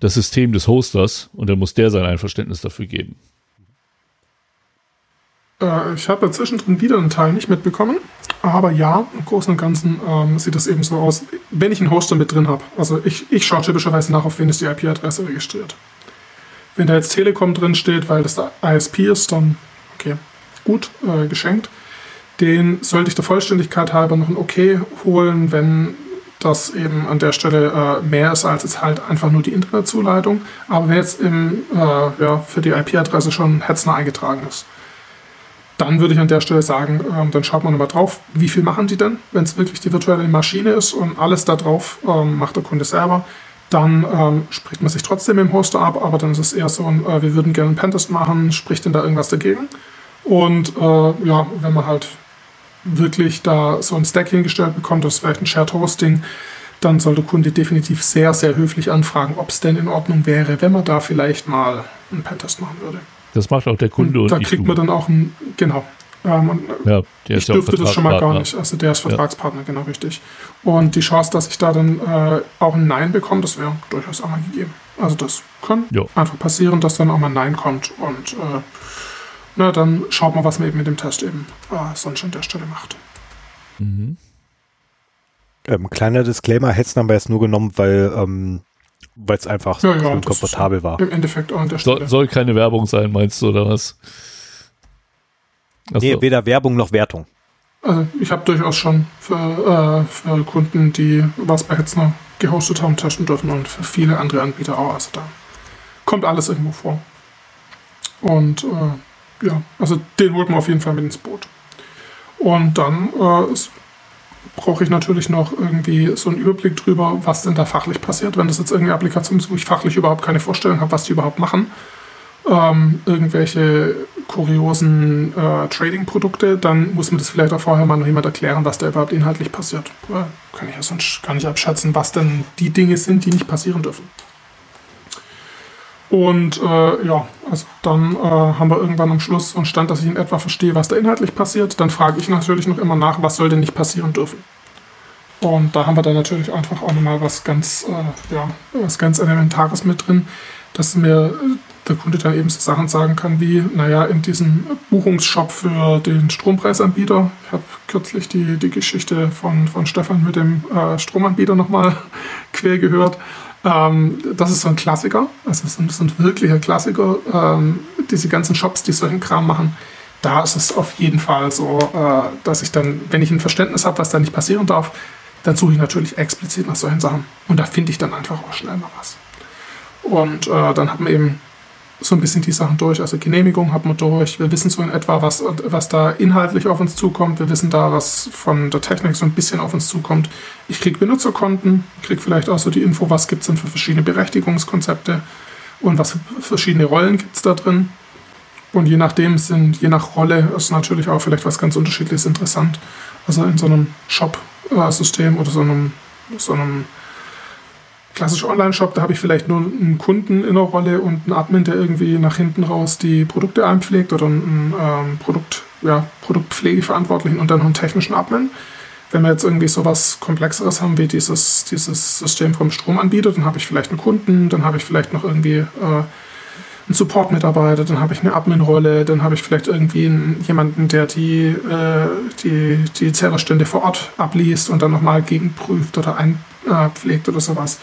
das System des Hosters und dann muss der sein Einverständnis dafür geben. Äh, ich habe zwischendrin wieder einen Teil nicht mitbekommen, aber ja, im Großen und Ganzen ähm, sieht das eben so aus, wenn ich einen Hoster mit drin habe. Also ich, ich schaue typischerweise nach, auf wen ist die IP-Adresse registriert. Wenn da jetzt Telekom drin steht, weil das der ISP ist, dann okay, gut, äh, geschenkt. Den sollte ich der Vollständigkeit halber noch ein Okay holen, wenn das eben an der Stelle äh, mehr ist als jetzt halt einfach nur die Internetzuleitung. Aber wenn jetzt im, äh, ja, für die IP-Adresse schon Hetzner eingetragen ist, dann würde ich an der Stelle sagen, ähm, dann schaut man nochmal drauf, wie viel machen die denn, wenn es wirklich die virtuelle Maschine ist und alles da drauf ähm, macht der Kunde selber dann ähm, spricht man sich trotzdem im Hoster ab, aber dann ist es eher so, äh, wir würden gerne einen Pentest machen, spricht denn da irgendwas dagegen? Und äh, ja, wenn man halt wirklich da so ein Stack hingestellt bekommt, das ist vielleicht ein Shared Hosting, dann soll der Kunde definitiv sehr, sehr höflich anfragen, ob es denn in Ordnung wäre, wenn man da vielleicht mal einen Pentest machen würde. Das macht auch der Kunde und, und da kriegt man dann auch ein, genau, ähm, ja, ich dürfte das schon mal gar nicht. Also der ist Vertragspartner, ja. genau richtig. Und die Chance, dass ich da dann äh, auch ein Nein bekomme, das wäre durchaus auch mal gegeben. Also das kann jo. einfach passieren, dass dann auch mal ein Nein kommt. Und äh, na, dann schaut mal, was man eben mit dem Test eben äh, sonst an der Stelle macht. Mhm. Ähm, kleiner Disclaimer, hätte es jetzt nur genommen, weil ähm, weil es einfach ja, ja, komfortabel war. Im Endeffekt auch an der Stelle. Soll, soll keine Werbung sein, meinst du, oder was? Achso. Nee, weder Werbung noch Wertung. Also ich habe durchaus schon für, äh, für, Kunden, die was bei Hetzner gehostet haben, testen dürfen und für viele andere Anbieter auch. Also da kommt alles irgendwo vor. Und äh, ja, also den holt man auf jeden Fall mit ins Boot. Und dann äh, brauche ich natürlich noch irgendwie so einen Überblick drüber, was denn da fachlich passiert. Wenn das jetzt irgendeine Applikation ist, wo ich fachlich überhaupt keine Vorstellung habe, was die überhaupt machen, ähm, irgendwelche kuriosen äh, Trading-Produkte, dann muss man das vielleicht auch vorher mal noch jemand erklären, was da überhaupt inhaltlich passiert. Ja, kann ich ja sonst gar nicht abschätzen, was denn die Dinge sind, die nicht passieren dürfen. Und äh, ja, also dann äh, haben wir irgendwann am Schluss einen Stand, dass ich in etwa verstehe, was da inhaltlich passiert. Dann frage ich natürlich noch immer nach, was soll denn nicht passieren dürfen. Und da haben wir dann natürlich einfach auch nochmal was ganz, äh, ja, was ganz Elementares mit drin, dass mir der Kunde dann eben so Sachen sagen kann wie, naja, in diesem Buchungsshop für den Strompreisanbieter, ich habe kürzlich die, die Geschichte von, von Stefan mit dem äh, Stromanbieter nochmal quer gehört. Ähm, das ist so ein Klassiker, also das ist ein wirklicher Klassiker. Ähm, diese ganzen Shops, die solchen Kram machen, da ist es auf jeden Fall so, äh, dass ich dann, wenn ich ein Verständnis habe, was da nicht passieren darf, dann suche ich natürlich explizit nach solchen Sachen. Und da finde ich dann einfach auch schnell mal was. Und äh, dann hat man eben so ein bisschen die Sachen durch. Also Genehmigung hat man durch. Wir wissen so in etwa, was, was da inhaltlich auf uns zukommt. Wir wissen da, was von der Technik so ein bisschen auf uns zukommt. Ich kriege Benutzerkonten, kriege vielleicht auch so die Info, was gibt es denn für verschiedene Berechtigungskonzepte und was für verschiedene Rollen gibt es da drin. Und je nachdem sind, je nach Rolle ist natürlich auch vielleicht was ganz unterschiedliches interessant. Also in so einem Shop-System oder so einem, so einem klassischer Online-Shop, da habe ich vielleicht nur einen Kunden in der Rolle und einen Admin, der irgendwie nach hinten raus die Produkte einpflegt oder einen ähm, Produkt, ja, Produktpflegeverantwortlichen und dann einen technischen Admin. Wenn wir jetzt irgendwie sowas Komplexeres haben wie dieses, dieses System vom Stromanbieter, dann habe ich vielleicht einen Kunden, dann habe ich vielleicht noch irgendwie äh, einen Support-Mitarbeiter, dann habe ich eine Admin-Rolle, dann habe ich vielleicht irgendwie einen, jemanden, der die, äh, die, die Zählerstände vor Ort abliest und dann nochmal gegenprüft oder einpflegt oder sowas.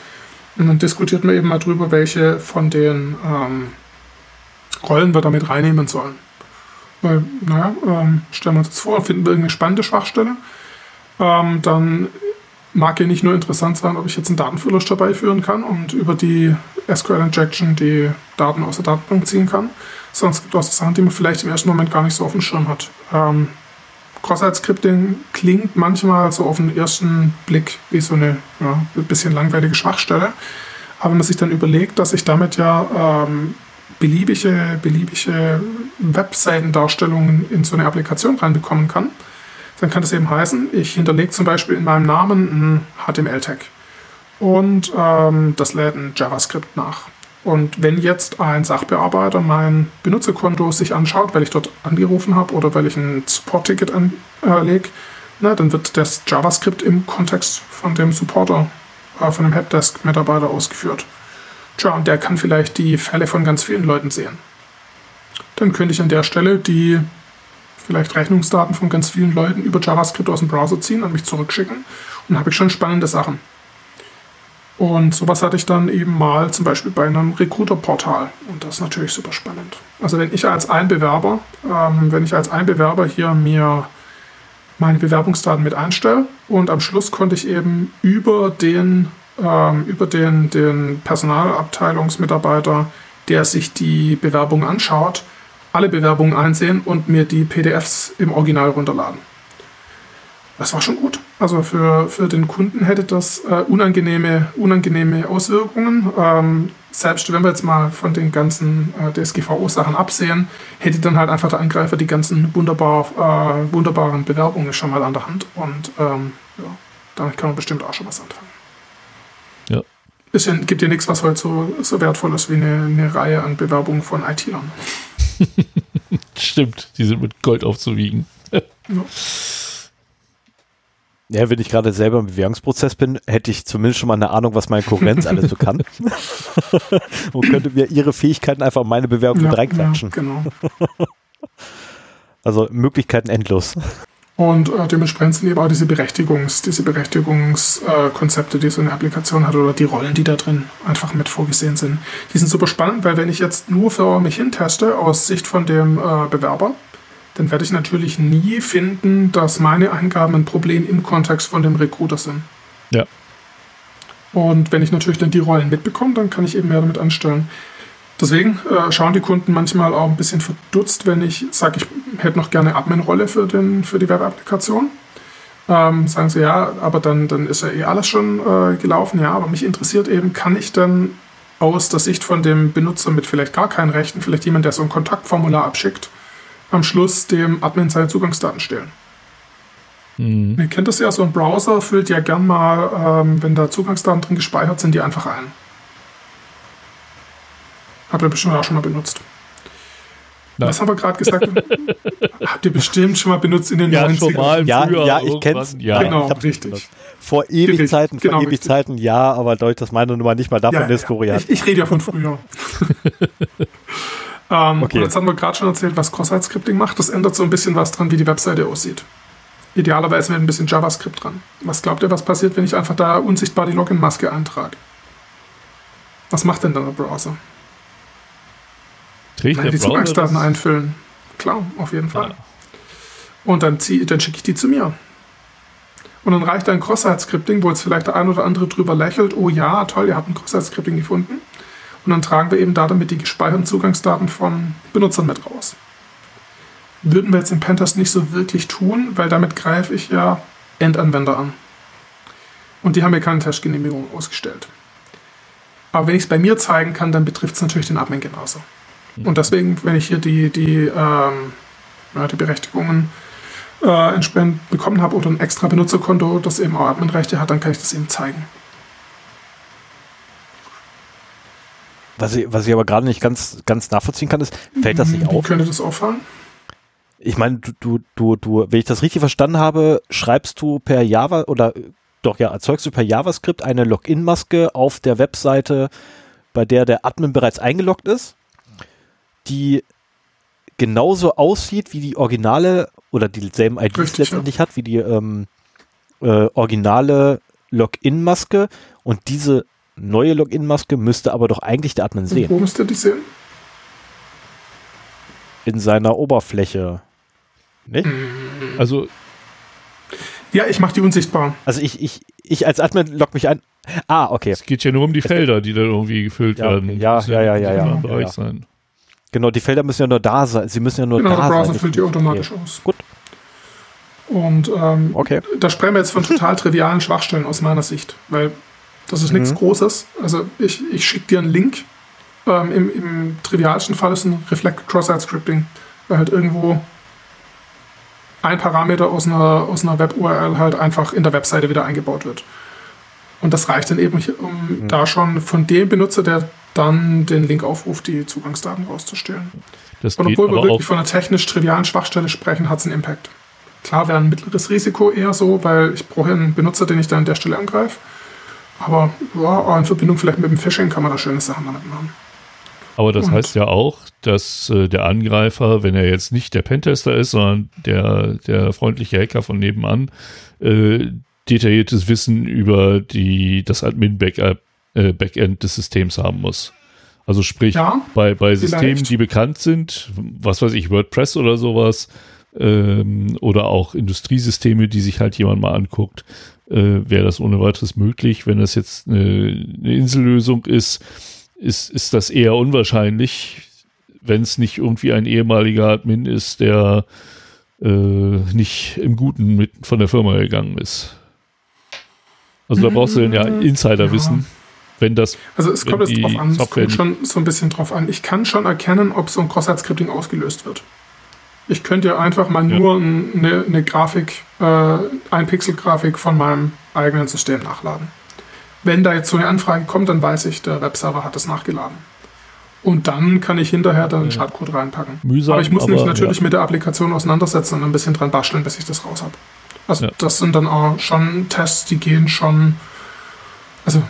Und dann diskutiert man eben mal drüber, welche von den ähm, Rollen wir damit reinnehmen sollen. Weil, naja, ähm, stellen wir uns das vor, finden wir irgendeine spannende Schwachstelle, ähm, dann mag ja nicht nur interessant sein, ob ich jetzt einen Datenverlust herbeiführen kann und über die SQL-Injection die Daten aus der Datenbank ziehen kann, sondern es gibt auch Sachen, die man vielleicht im ersten Moment gar nicht so auf dem Schirm hat. Ähm, Cross-Site-Scripting klingt manchmal so auf den ersten Blick wie so eine ja, bisschen langweilige Schwachstelle. Aber wenn man sich dann überlegt, dass ich damit ja ähm, beliebige, beliebige Webseitendarstellungen in so eine Applikation reinbekommen kann, dann kann das eben heißen, ich hinterlege zum Beispiel in meinem Namen ein HTML-Tag. Und ähm, das lädt ein JavaScript nach. Und wenn jetzt ein Sachbearbeiter mein Benutzerkonto sich anschaut, weil ich dort angerufen habe oder weil ich ein Support-Ticket anlege, äh, dann wird das JavaScript im Kontext von dem Supporter, äh, von dem Helpdesk-Mitarbeiter ausgeführt. Tja, und der kann vielleicht die Fälle von ganz vielen Leuten sehen. Dann könnte ich an der Stelle die vielleicht Rechnungsdaten von ganz vielen Leuten über JavaScript aus dem Browser ziehen und mich zurückschicken. Und dann habe ich schon spannende Sachen. Und sowas hatte ich dann eben mal zum Beispiel bei einem Recruiter-Portal. Und das ist natürlich super spannend. Also wenn ich als Einbewerber, ähm, wenn ich als Einbewerber hier mir meine Bewerbungsdaten mit einstelle und am Schluss konnte ich eben über den, ähm, über den, den Personalabteilungsmitarbeiter, der sich die Bewerbung anschaut, alle Bewerbungen einsehen und mir die PDFs im Original runterladen. Das war schon gut. Also für, für den Kunden hätte das äh, unangenehme, unangenehme Auswirkungen. Ähm, selbst wenn wir jetzt mal von den ganzen äh, DSGVO-Sachen absehen, hätte dann halt einfach der Angreifer die ganzen wunderbar, äh, wunderbaren Bewerbungen schon mal an der Hand. Und ähm, ja, damit kann man bestimmt auch schon was anfangen. Ja. Es gibt ja nichts, was heute so, so wertvoll ist wie eine, eine Reihe an Bewerbungen von IT-Lern. Stimmt, die sind mit Gold aufzuwiegen. ja. Ja, wenn ich gerade selber im Bewerbungsprozess bin, hätte ich zumindest schon mal eine Ahnung, was meine Konkurrenz alles so kann. Und könnte mir ihre Fähigkeiten einfach in meine Bewerbung ja, reinklatschen. Ja, genau. Also Möglichkeiten endlos. Und äh, dementsprechend sind eben auch diese Berechtigungs, diese Berechtigungskonzepte, äh, die so eine Applikation hat oder die Rollen, die da drin einfach mit vorgesehen sind. Die sind super spannend, weil wenn ich jetzt nur für mich hinteste aus Sicht von dem äh, Bewerber, dann werde ich natürlich nie finden, dass meine Eingaben ein Problem im Kontext von dem Recruiter sind. Ja. Und wenn ich natürlich dann die Rollen mitbekomme, dann kann ich eben mehr damit anstellen. Deswegen äh, schauen die Kunden manchmal auch ein bisschen verdutzt, wenn ich sage, ich hätte noch gerne Admin-Rolle für, für die Web-Applikation. Ähm, sagen sie, ja, aber dann, dann ist ja eh alles schon äh, gelaufen. Ja, aber mich interessiert eben, kann ich dann aus der Sicht von dem Benutzer mit vielleicht gar keinen Rechten, vielleicht jemand, der so ein Kontaktformular abschickt, am Schluss dem Admin seine Zugangsdaten stehlen. Mhm. Ihr kennt das ja, so ein Browser füllt ja gern mal, ähm, wenn da Zugangsdaten drin gespeichert sind, die einfach ein. Habt ihr bestimmt auch schon mal benutzt. Nein. Was haben wir gerade gesagt? Habt ihr bestimmt schon mal benutzt in den ja, 90ern? Schon mal ja, ja, ich kenn's. Ja, genau, ich richtig. Vor ewig Zeiten, genau, vor ewig richtig. Zeiten, ja, aber dadurch, dass meine Nummer nicht mal davon ja, ist, ja. Ich, ich rede ja von früher. ähm, okay. Und jetzt haben wir gerade schon erzählt, was Cross-Site-Scripting macht. Das ändert so ein bisschen was dran, wie die Webseite aussieht. Idealerweise mit ein bisschen JavaScript dran. Was glaubt ihr, was passiert, wenn ich einfach da unsichtbar die Login-Maske eintrage? Was macht denn dann der Browser? Trägt Nein, die Zugangsdaten einfüllen. Klar, auf jeden Fall. Ja. Und dann, dann schicke ich die zu mir. Und dann reicht ein Cross-Site-Scripting, wo jetzt vielleicht der ein oder andere drüber lächelt, oh ja, toll, ihr habt ein Cross-Site-Scripting gefunden. Und dann tragen wir eben da damit die gespeicherten Zugangsdaten von Benutzern mit raus. Würden wir jetzt im Pentest nicht so wirklich tun, weil damit greife ich ja Endanwender an. Und die haben mir keine Testgenehmigung ausgestellt. Aber wenn ich es bei mir zeigen kann, dann betrifft es natürlich den Admin genauso. Und deswegen, wenn ich hier die, die, ähm, ja, die Berechtigungen äh, entsprechend bekommen habe oder ein extra Benutzerkonto, das eben auch Adminrechte hat, dann kann ich das eben zeigen. Was ich, was ich aber gerade nicht ganz, ganz nachvollziehen kann, ist, fällt das nicht auf? Wie könnte das auffallen? Ich meine, du, du, du, du, wenn ich das richtig verstanden habe, schreibst du per Java oder doch ja, erzeugst du per JavaScript eine Login-Maske auf der Webseite, bei der der Admin bereits eingeloggt ist die genauso aussieht wie die originale oder dieselben IDs Richtig, letztendlich ja. hat, wie die ähm, äh, originale Login-Maske und diese neue Login-Maske müsste aber doch eigentlich der Admin sehen. wo müsste die sehen? In seiner Oberfläche. Nicht? Mm. Also ja, ich mache die unsichtbar. Also ich, ich, ich als Admin log mich ein. Ah, okay. Es geht ja nur um die Felder, die da irgendwie gefüllt ja, werden. Okay. Ja, ja, ja, ja, ja, ja, ja. sein. Genau, die Felder müssen ja nur da sein. Sie müssen ja nur genau, da sein. Genau, der Browser füllt die automatisch okay. aus. Gut. Und ähm, okay. da sprechen wir jetzt von total trivialen Schwachstellen aus meiner Sicht, weil das ist mhm. nichts Großes. Also ich, ich schicke dir einen Link. Ähm, im, Im trivialsten Fall ist ein Reflected Cross-Site Scripting, weil halt irgendwo ein Parameter aus einer, aus einer Web-URL halt einfach in der Webseite wieder eingebaut wird. Und das reicht dann eben, um mhm. da schon von dem Benutzer, der dann den Link aufruft, die Zugangsdaten rauszustellen. Das Und obwohl wir wirklich von einer technisch trivialen Schwachstelle sprechen, hat es einen Impact. Klar wäre ein mittleres Risiko eher so, weil ich brauche einen Benutzer, den ich dann an der Stelle angreife. Aber ja, in Verbindung vielleicht mit dem Phishing kann man da schöne Sachen damit machen. aber das und- heißt ja auch, dass äh, der Angreifer, wenn er jetzt nicht der Pentester ist, sondern der, der freundliche Hacker von nebenan, äh, detailliertes Wissen über die, das Admin-Backup äh, Backend des Systems haben muss. Also sprich, Ja, bei, bei vielleicht. Systemen, die bekannt sind, was weiß ich, WordPress oder sowas, ähm, oder auch Industriesysteme, die sich halt jemand mal anguckt, äh, wäre das ohne weiteres möglich. Wenn das jetzt eine, eine Insellösung ist, ist, ist das eher unwahrscheinlich, wenn es nicht irgendwie ein ehemaliger Admin ist, der äh, nicht im Guten mit von der Firma gegangen ist. Also da brauchst du dann ja Insiderwissen, wenn das Also es kommt jetzt drauf an, es kommt schon so ein bisschen drauf an. Ich kann schon erkennen, ob so ein Cross-Site-Scripting ausgelöst wird. Ich könnte ja einfach mal Ja. nur ein- eine, eine Grafik, äh, ein Pixel-Grafik von meinem eigenen System nachladen. Wenn da jetzt so eine Anfrage kommt, dann weiß ich, der Webserver hat das nachgeladen. Und dann kann ich hinterher dann einen. Schadcode reinpacken. mühsam aber ich muss mich aber, natürlich ja. mit der Applikation auseinandersetzen und ein bisschen dran basteln, bis ich das raus habe. Also Ja. das sind dann auch schon Tests, die gehen schon, also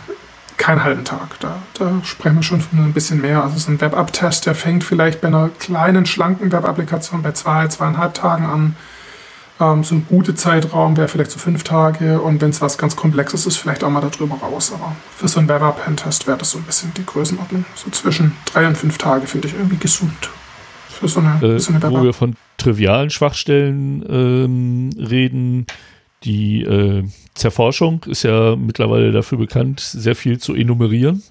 keinen halben Tag. Da, da sprechen wir schon von ein bisschen mehr. Also so ein Web-App-Test, der fängt vielleicht bei einer kleinen, schlanken Web-Applikation bei zwei, zweieinhalb Tagen an. Ähm, so ein guter Zeitraum wäre vielleicht so fünf Tage und wenn es was ganz Komplexes ist, vielleicht auch mal darüber raus. Aber für so einen Web-App-Test wäre das so ein bisschen die Größenordnung. So zwischen drei und fünf Tage finde ich irgendwie gesund. Für so eine, äh, so eine wo wir von trivialen Schwachstellen ähm, reden, die äh, Zerforschung ist ja mittlerweile dafür bekannt, sehr viel zu enumerieren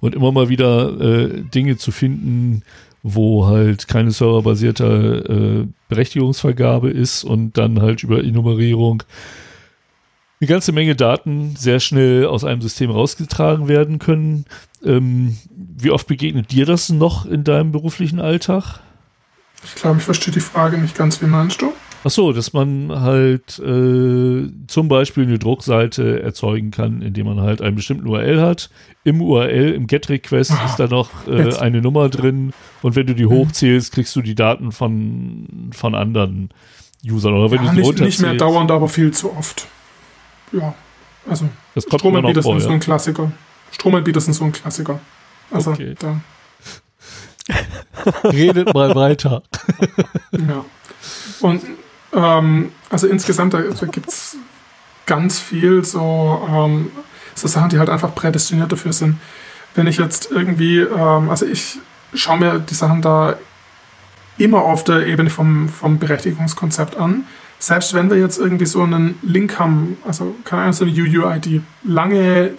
und immer mal wieder äh, Dinge zu finden, wo halt keine serverbasierte äh, Berechtigungsvergabe ist und dann halt über Enumerierung eine ganze Menge Daten sehr schnell aus einem System rausgetragen werden können. Ähm, wie oft begegnet dir das noch in deinem beruflichen Alltag? Ich glaube, ich verstehe die Frage nicht ganz. Wie meinst du? Ach so, dass man halt äh, zum Beispiel eine Druckseite erzeugen kann, indem man halt einen bestimmten URL hat. Im URL, im GET-Request ist da noch äh, eine Nummer drin und wenn du die Mhm. hochzählst, kriegst du die Daten von, von anderen Usern. Oder wenn Ja, du nicht, nicht mehr dauernd, aber viel zu oft. Ja, also Das kommt Stromanbieter sind so ein Klassiker. Stromanbieter sind so ein Klassiker. Also Okay. da, Redet mal weiter. ja. Und ähm, also insgesamt, da, da gibt es ganz viel so, ähm, so Sachen, die halt einfach prädestiniert dafür sind. Wenn ich jetzt irgendwie, ähm, also ich schaue mir die Sachen da immer auf der Ebene vom, vom Berechtigungskonzept an. Selbst wenn wir jetzt irgendwie so einen Link haben, also keine Ahnung, so eine UUID, lange,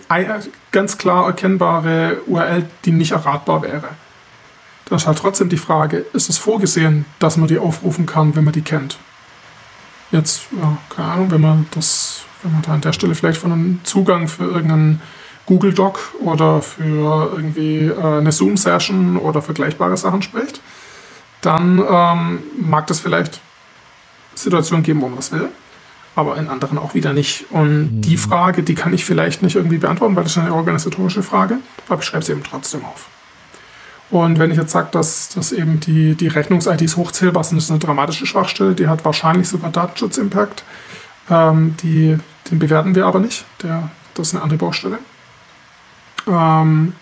ganz klar erkennbare URL, die nicht erratbar wäre. Da ist halt trotzdem die Frage, ist es vorgesehen, dass man die aufrufen kann, wenn man die kennt? Jetzt, ja, keine Ahnung, wenn man das, wenn man da an der Stelle vielleicht von einem Zugang für irgendeinen Google Doc oder für irgendwie äh, eine Zoom-Session oder vergleichbare Sachen spricht, dann ähm, mag das vielleicht Situationen geben, wo man das will, aber in anderen auch wieder nicht. Und die Frage, die kann ich vielleicht nicht irgendwie beantworten, weil das ist eine organisatorische Frage, aber ich schreibe sie eben trotzdem auf. Und wenn ich jetzt sage, dass, dass eben die, die Rechnungs-IDs hochzählbar sind, ist eine dramatische Schwachstelle, die hat wahrscheinlich sogar Datenschutz-Impact. Ähm, die, den bewerten wir aber nicht. Der, das ist eine andere Baustelle. Ähm,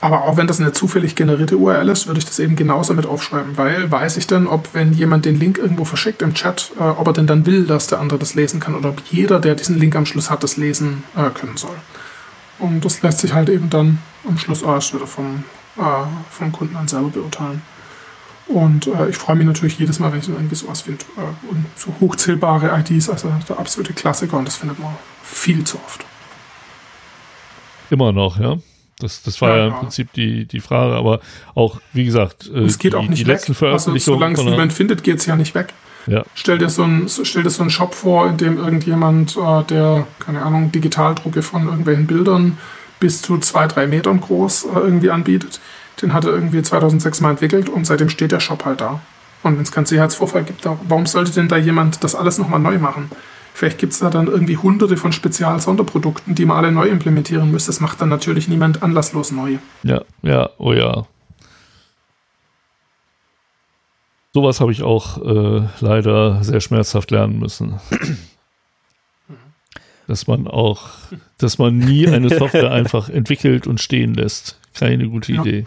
aber auch wenn das eine zufällig generierte URL ist, würde ich das eben genauso mit aufschreiben, weil weiß ich dann, ob wenn jemand den Link irgendwo verschickt im Chat, äh, ob er denn dann will, dass der andere das lesen kann oder ob jeder, der diesen Link am Schluss hat, das lesen äh, können soll. Und das lässt sich halt eben dann am Schluss auch erst wieder vom, äh, vom Kunden dann selber beurteilen. Und äh, ich freue mich natürlich jedes Mal, wenn ich irgendwie sowas finde. Äh, und so hochzählbare IDs, also der absolute Klassiker und das findet man viel zu oft. Immer noch, ja. Das, das war Ja, ja, im ja. Prinzip die, die Frage, aber auch, wie gesagt, äh, Es geht die, auch nicht die weg. letzten Also, Veröffentlichungen solange es niemand findet, geht es ja nicht weg. Ja. Stell dir so einen stell dir so einen Shop vor, in dem irgendjemand, äh, der, keine Ahnung, Digitaldrucke von irgendwelchen Bildern bis zu zwei, drei Metern groß äh, irgendwie anbietet. Den hat er irgendwie 2006 mal entwickelt und seitdem steht der Shop halt da. Und wenn es keinen Sicherheitsvorfall gibt, warum sollte denn da jemand das alles nochmal neu machen? Vielleicht gibt es da dann irgendwie hunderte von Spezial-Sonderprodukten, die man alle neu implementieren müsste. Das macht dann natürlich niemand anlasslos neu. Ja, ja, oh ja. Sowas habe ich auch äh, leider sehr schmerzhaft lernen müssen. Dass man auch, dass man nie eine Software einfach entwickelt und stehen lässt. Keine gute ja. Idee.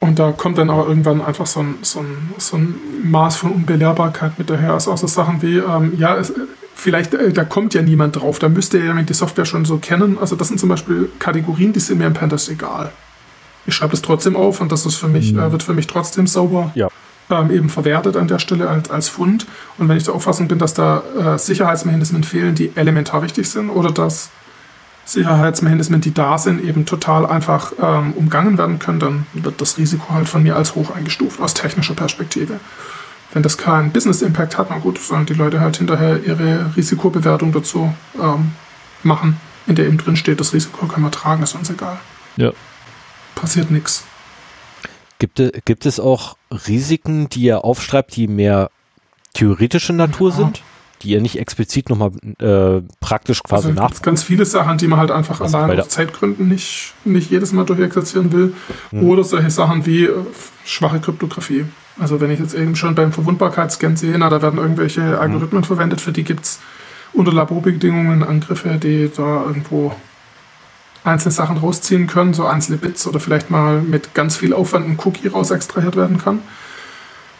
Und da kommt dann aber irgendwann einfach so ein, so ein, so ein Maß von Unbelehrbarkeit mit daher. Also auch so Sachen wie, ähm, ja, es, vielleicht, äh, da kommt ja niemand drauf, da müsste ja die Software schon so kennen. Also das sind zum Beispiel Kategorien, die sind mir im Pentest egal. Ich schreibe das trotzdem auf und das ist für mich, mhm. äh, wird für mich trotzdem sauber ja. ähm, eben verwertet an der Stelle als, als Fund. Und wenn ich der Auffassung bin, dass da äh, Sicherheitsmechanismen fehlen, die elementar wichtig sind oder dass Sicherheitsmechanismen, die da sind, eben total einfach ähm, umgangen werden können, dann wird das Risiko halt von mir als hoch eingestuft aus technischer Perspektive. Wenn das keinen Business Impact hat, na gut, sollen die Leute halt hinterher ihre Risikobewertung dazu ähm, machen, in der eben drin steht, das Risiko kann man tragen, ist uns egal. Ja. Passiert nichts. Gibt, gibt es auch Risiken, die ihr aufschreibt, die mehr theoretische Natur ja. sind? die ihr nicht explizit nochmal äh, praktisch quasi also nach. Ganz viele Sachen, die man halt einfach Was allein aus Zeitgründen nicht, nicht jedes Mal durchexerzieren will. Hm. Oder solche Sachen wie äh, schwache Kryptographie. Also wenn ich jetzt eben schon beim Verwundbarkeitsscan sehe, na, da werden irgendwelche hm. Algorithmen hm. verwendet, für die gibt es unter Laborbedingungen Angriffe, die da irgendwo einzelne Sachen rausziehen können, so einzelne Bits oder vielleicht mal mit ganz viel Aufwand ein Cookie raus extrahiert werden kann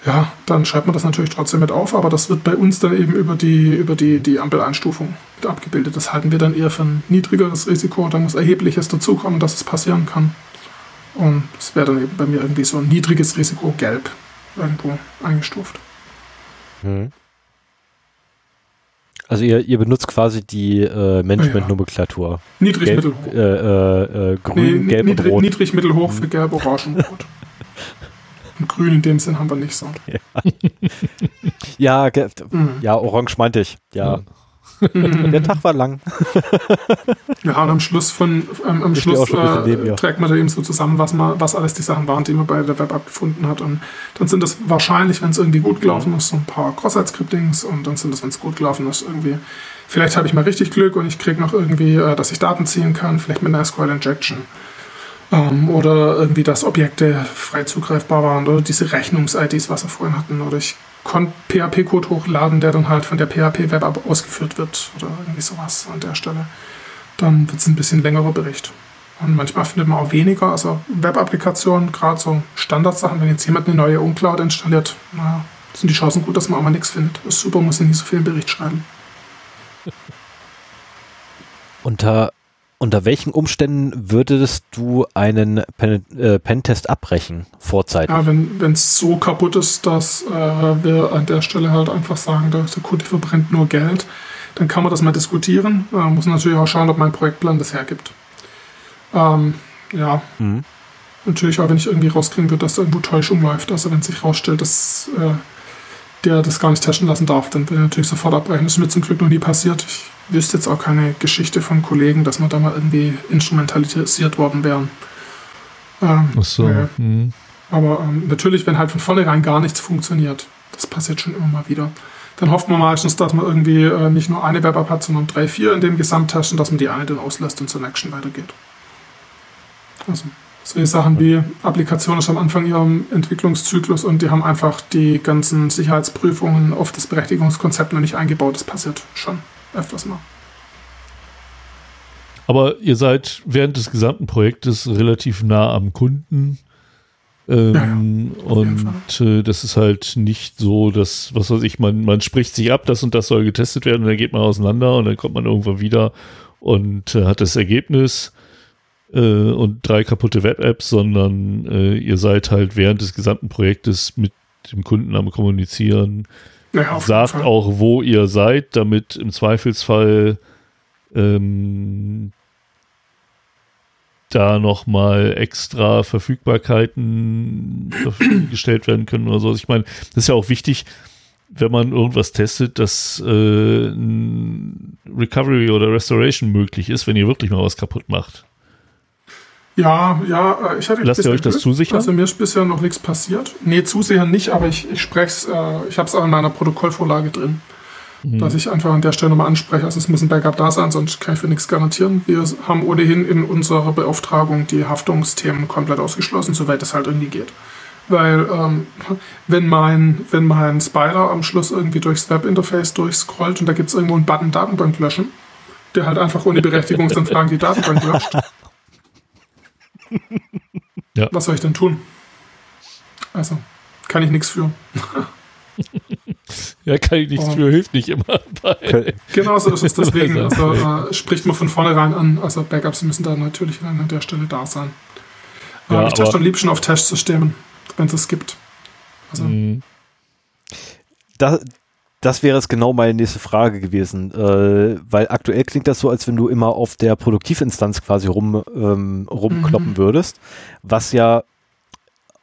ja, dann schreibt man das natürlich trotzdem mit auf, aber das wird bei uns dann eben über die, über die, die Ampeleinstufung mit abgebildet. Das halten wir dann eher für ein niedrigeres Risiko, da muss erhebliches dazukommen, dass es passieren kann. Und das wäre dann eben bei mir irgendwie so ein niedriges Risiko gelb irgendwo eingestuft. Mhm. Also ihr, ihr benutzt quasi die äh, Management-Nomenklatur. Niedrig, gelb, mittel, hoch. Äh, äh, äh, grün, nee, gelb niedrig, und rot. Niedrig, mittel, hoch für gelb, orange und rot. Grün in dem Sinn haben wir nicht so. Ja, ja, mhm. ja orange meinte ich. Ja. Der Tag war lang. ja, und am Schluss von ähm, am Schluss äh, trägt man da eben so zusammen, was man, was alles die Sachen waren, die man bei der Web gefunden hat. Und dann sind das wahrscheinlich, wenn es irgendwie gut gelaufen ist, so ein paar Cross-Site-Scriptings und dann sind das, wenn es gut gelaufen ist, irgendwie. Vielleicht habe ich mal richtig Glück und ich kriege noch irgendwie, äh, dass ich Daten ziehen kann, vielleicht mit einer SQL-Injection. Ähm, oder irgendwie, dass Objekte frei zugreifbar waren oder diese Rechnungs-IDs, was wir vorhin hatten. Oder ich PHP-Code hochladen, der dann halt von der PHP-Web ausgeführt wird oder irgendwie sowas an der Stelle. Dann wird es ein bisschen längerer Bericht. Und manchmal findet man auch weniger. Also Web-Applikationen, gerade so Standardsachen, wenn jetzt jemand eine neue Uncloud installiert, naja, sind die Chancen gut, dass man auch mal nichts findet. Ist super, muss ich nicht so viel Bericht schreiben. Unter unter welchen Umständen würdest du einen Pen, äh, Pentest abbrechen, vorzeitig? Ja, wenn es so kaputt ist, dass äh, wir an der Stelle halt einfach sagen, der, der Kunde verbrennt nur Geld, dann kann man das mal diskutieren. Äh, muss natürlich auch schauen, ob mein Projektplan das hergibt. Ähm, ja. Mhm. Natürlich auch, wenn ich irgendwie rauskriegen würde, dass da irgendwo Täuschung läuft. Also wenn sich rausstellt, dass äh, der das gar nicht testen lassen darf, dann will er natürlich sofort abbrechen. Das ist mir zum Glück noch nie passiert. Ich wüsste jetzt auch keine Geschichte von Kollegen, dass man da mal irgendwie instrumentalisiert worden wären. Ähm, Ach so. Äh, hm. Aber ähm, natürlich, wenn halt von vornherein gar nichts funktioniert, das passiert schon immer mal wieder, dann hofft man meistens, dass man irgendwie äh, nicht nur eine Web-App hat, sondern drei, vier in dem Gesamttest und dass man die eine dann auslässt und zur Action weitergeht. Also solche Sachen wie Applikationen ist am Anfang ihrem Entwicklungszyklus und die haben einfach die ganzen Sicherheitsprüfungen auf das Berechtigungskonzept noch nicht eingebaut. Das passiert schon öfters mal. Aber ihr seid während des gesamten Projektes relativ nah am Kunden. Ähm, ja, und äh, das ist halt nicht so, dass, was weiß ich, man, man spricht sich ab, das und das soll getestet werden und dann geht man auseinander und dann kommt man irgendwann wieder und äh, hat das Ergebnis äh, und drei kaputte Web-Apps, sondern äh, ihr seid halt während des gesamten Projektes mit dem Kunden am Kommunizieren, ja, Sagt auch, wo ihr seid, damit im Zweifelsfall ähm, da nochmal extra Verfügbarkeiten gestellt werden können oder so. Ich meine, das ist ja auch wichtig, wenn man irgendwas testet, dass äh, Recovery oder Restoration möglich ist, wenn ihr wirklich mal was kaputt macht. Ja, ja, äh, ich hatte Lasst ihr euch das Glück. zusichern? Also mir ist bisher noch nichts passiert. Nee, zusichern nicht, aber ich, ich spreche es, äh, ich habe es auch in meiner Protokollvorlage drin. Mhm. Dass ich einfach an der Stelle nochmal anspreche. Also es muss ein Backup da sein, sonst kann ich für nichts garantieren. Wir haben ohnehin in unserer Beauftragung die Haftungsthemen komplett ausgeschlossen, soweit es halt irgendwie geht. Weil ähm, wenn, mein, wenn mein Spider am Schluss irgendwie durchs Webinterface durchscrollt und da gibt es irgendwo einen Button Datenbank löschen, der halt einfach ohne Berechtigungsanfragen die Datenbank löscht. Ja. Was soll ich denn tun? Also, kann ich nichts für. Ja, kann ich nichts Oh. für, hilft nicht immer. Bei. Genau so ist es. Deswegen also, äh, spricht man von vornherein an. Also Backups müssen da natürlich an der Stelle da sein. Ja, Ja, ich teste aber- am liebsten auf Testsystemen, wenn es es gibt. Also, Mhm. Da, das wäre es genau meine nächste Frage gewesen, äh, weil aktuell klingt das so, als wenn du immer auf der Produktivinstanz quasi rum, ähm, rumkloppen Mhm. würdest, was ja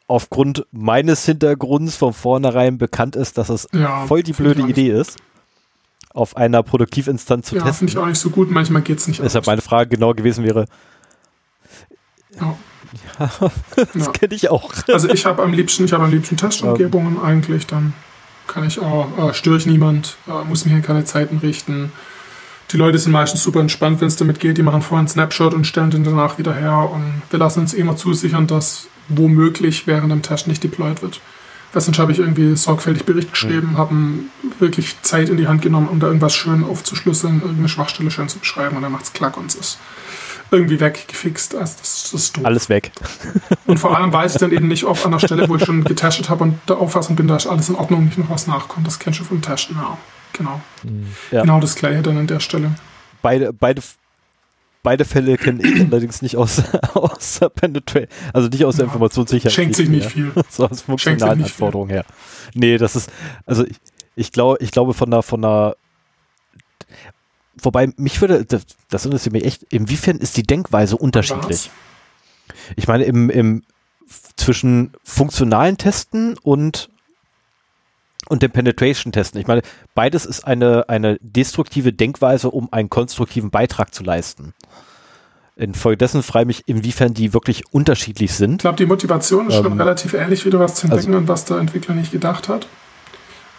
aufgrund meines Hintergrunds von vornherein bekannt ist, dass es ja, voll die finde blöde Idee ist, auf einer Produktivinstanz zu Ja, finde testen. ich auch nicht so gut. Manchmal geht es nicht. Deshalb meine Frage genau gewesen wäre, Ja. das Ja. kenne ich auch. Also ich habe am liebsten, ich habe am liebsten Testumgebungen eigentlich, dann kann ich auch, äh, störe ich niemand, äh, muss mir hier keine Zeiten richten. Die Leute sind meistens super entspannt, wenn es damit geht. Die machen vorher einen Snapshot und stellen den danach wieder her. Und wir lassen uns immer zusichern, dass womöglich während dem Test nicht deployed wird. Sonst habe ich irgendwie sorgfältig Bericht geschrieben, habe wirklich Zeit in die Hand genommen, um da irgendwas schön aufzuschlüsseln, irgendeine Schwachstelle schön zu beschreiben und dann macht es klack und es ist irgendwie weggefixt. Also das, das ist doof. Alles weg. Und vor allem weiß ich dann eben nicht, ob an der Stelle, wo ich schon getestet habe und der Auffassung bin, da ist alles in Ordnung, nicht noch was nachkommt. Das kennst du vom Testen. Ja, genau. Ja. Genau das gleiche dann an der Stelle. Beide, beide, beide Fälle kenne ich allerdings nicht aus, aus der Penetrate, also nicht aus der Ja. Informationssicherheit. Schenkt sich nicht mehr. viel. so aus funktionalen. Anforderungen her. Nee, das ist, also ich, ich glaube, ich glaube von der, von der, wobei mich würde, das, das interessiert mich echt, inwiefern ist die Denkweise unterschiedlich? Ich meine, im, im, zwischen funktionalen Testen und, und dem Penetration-Testen. Ich meine, beides ist eine, eine destruktive Denkweise, um einen konstruktiven Beitrag zu leisten. Infolgedessen frage ich mich, inwiefern die wirklich unterschiedlich Ich sind. glaube, die Motivation ist schon Ähm, relativ ähnlich, wieder was zu entdecken, an was der Entwickler nicht gedacht hat.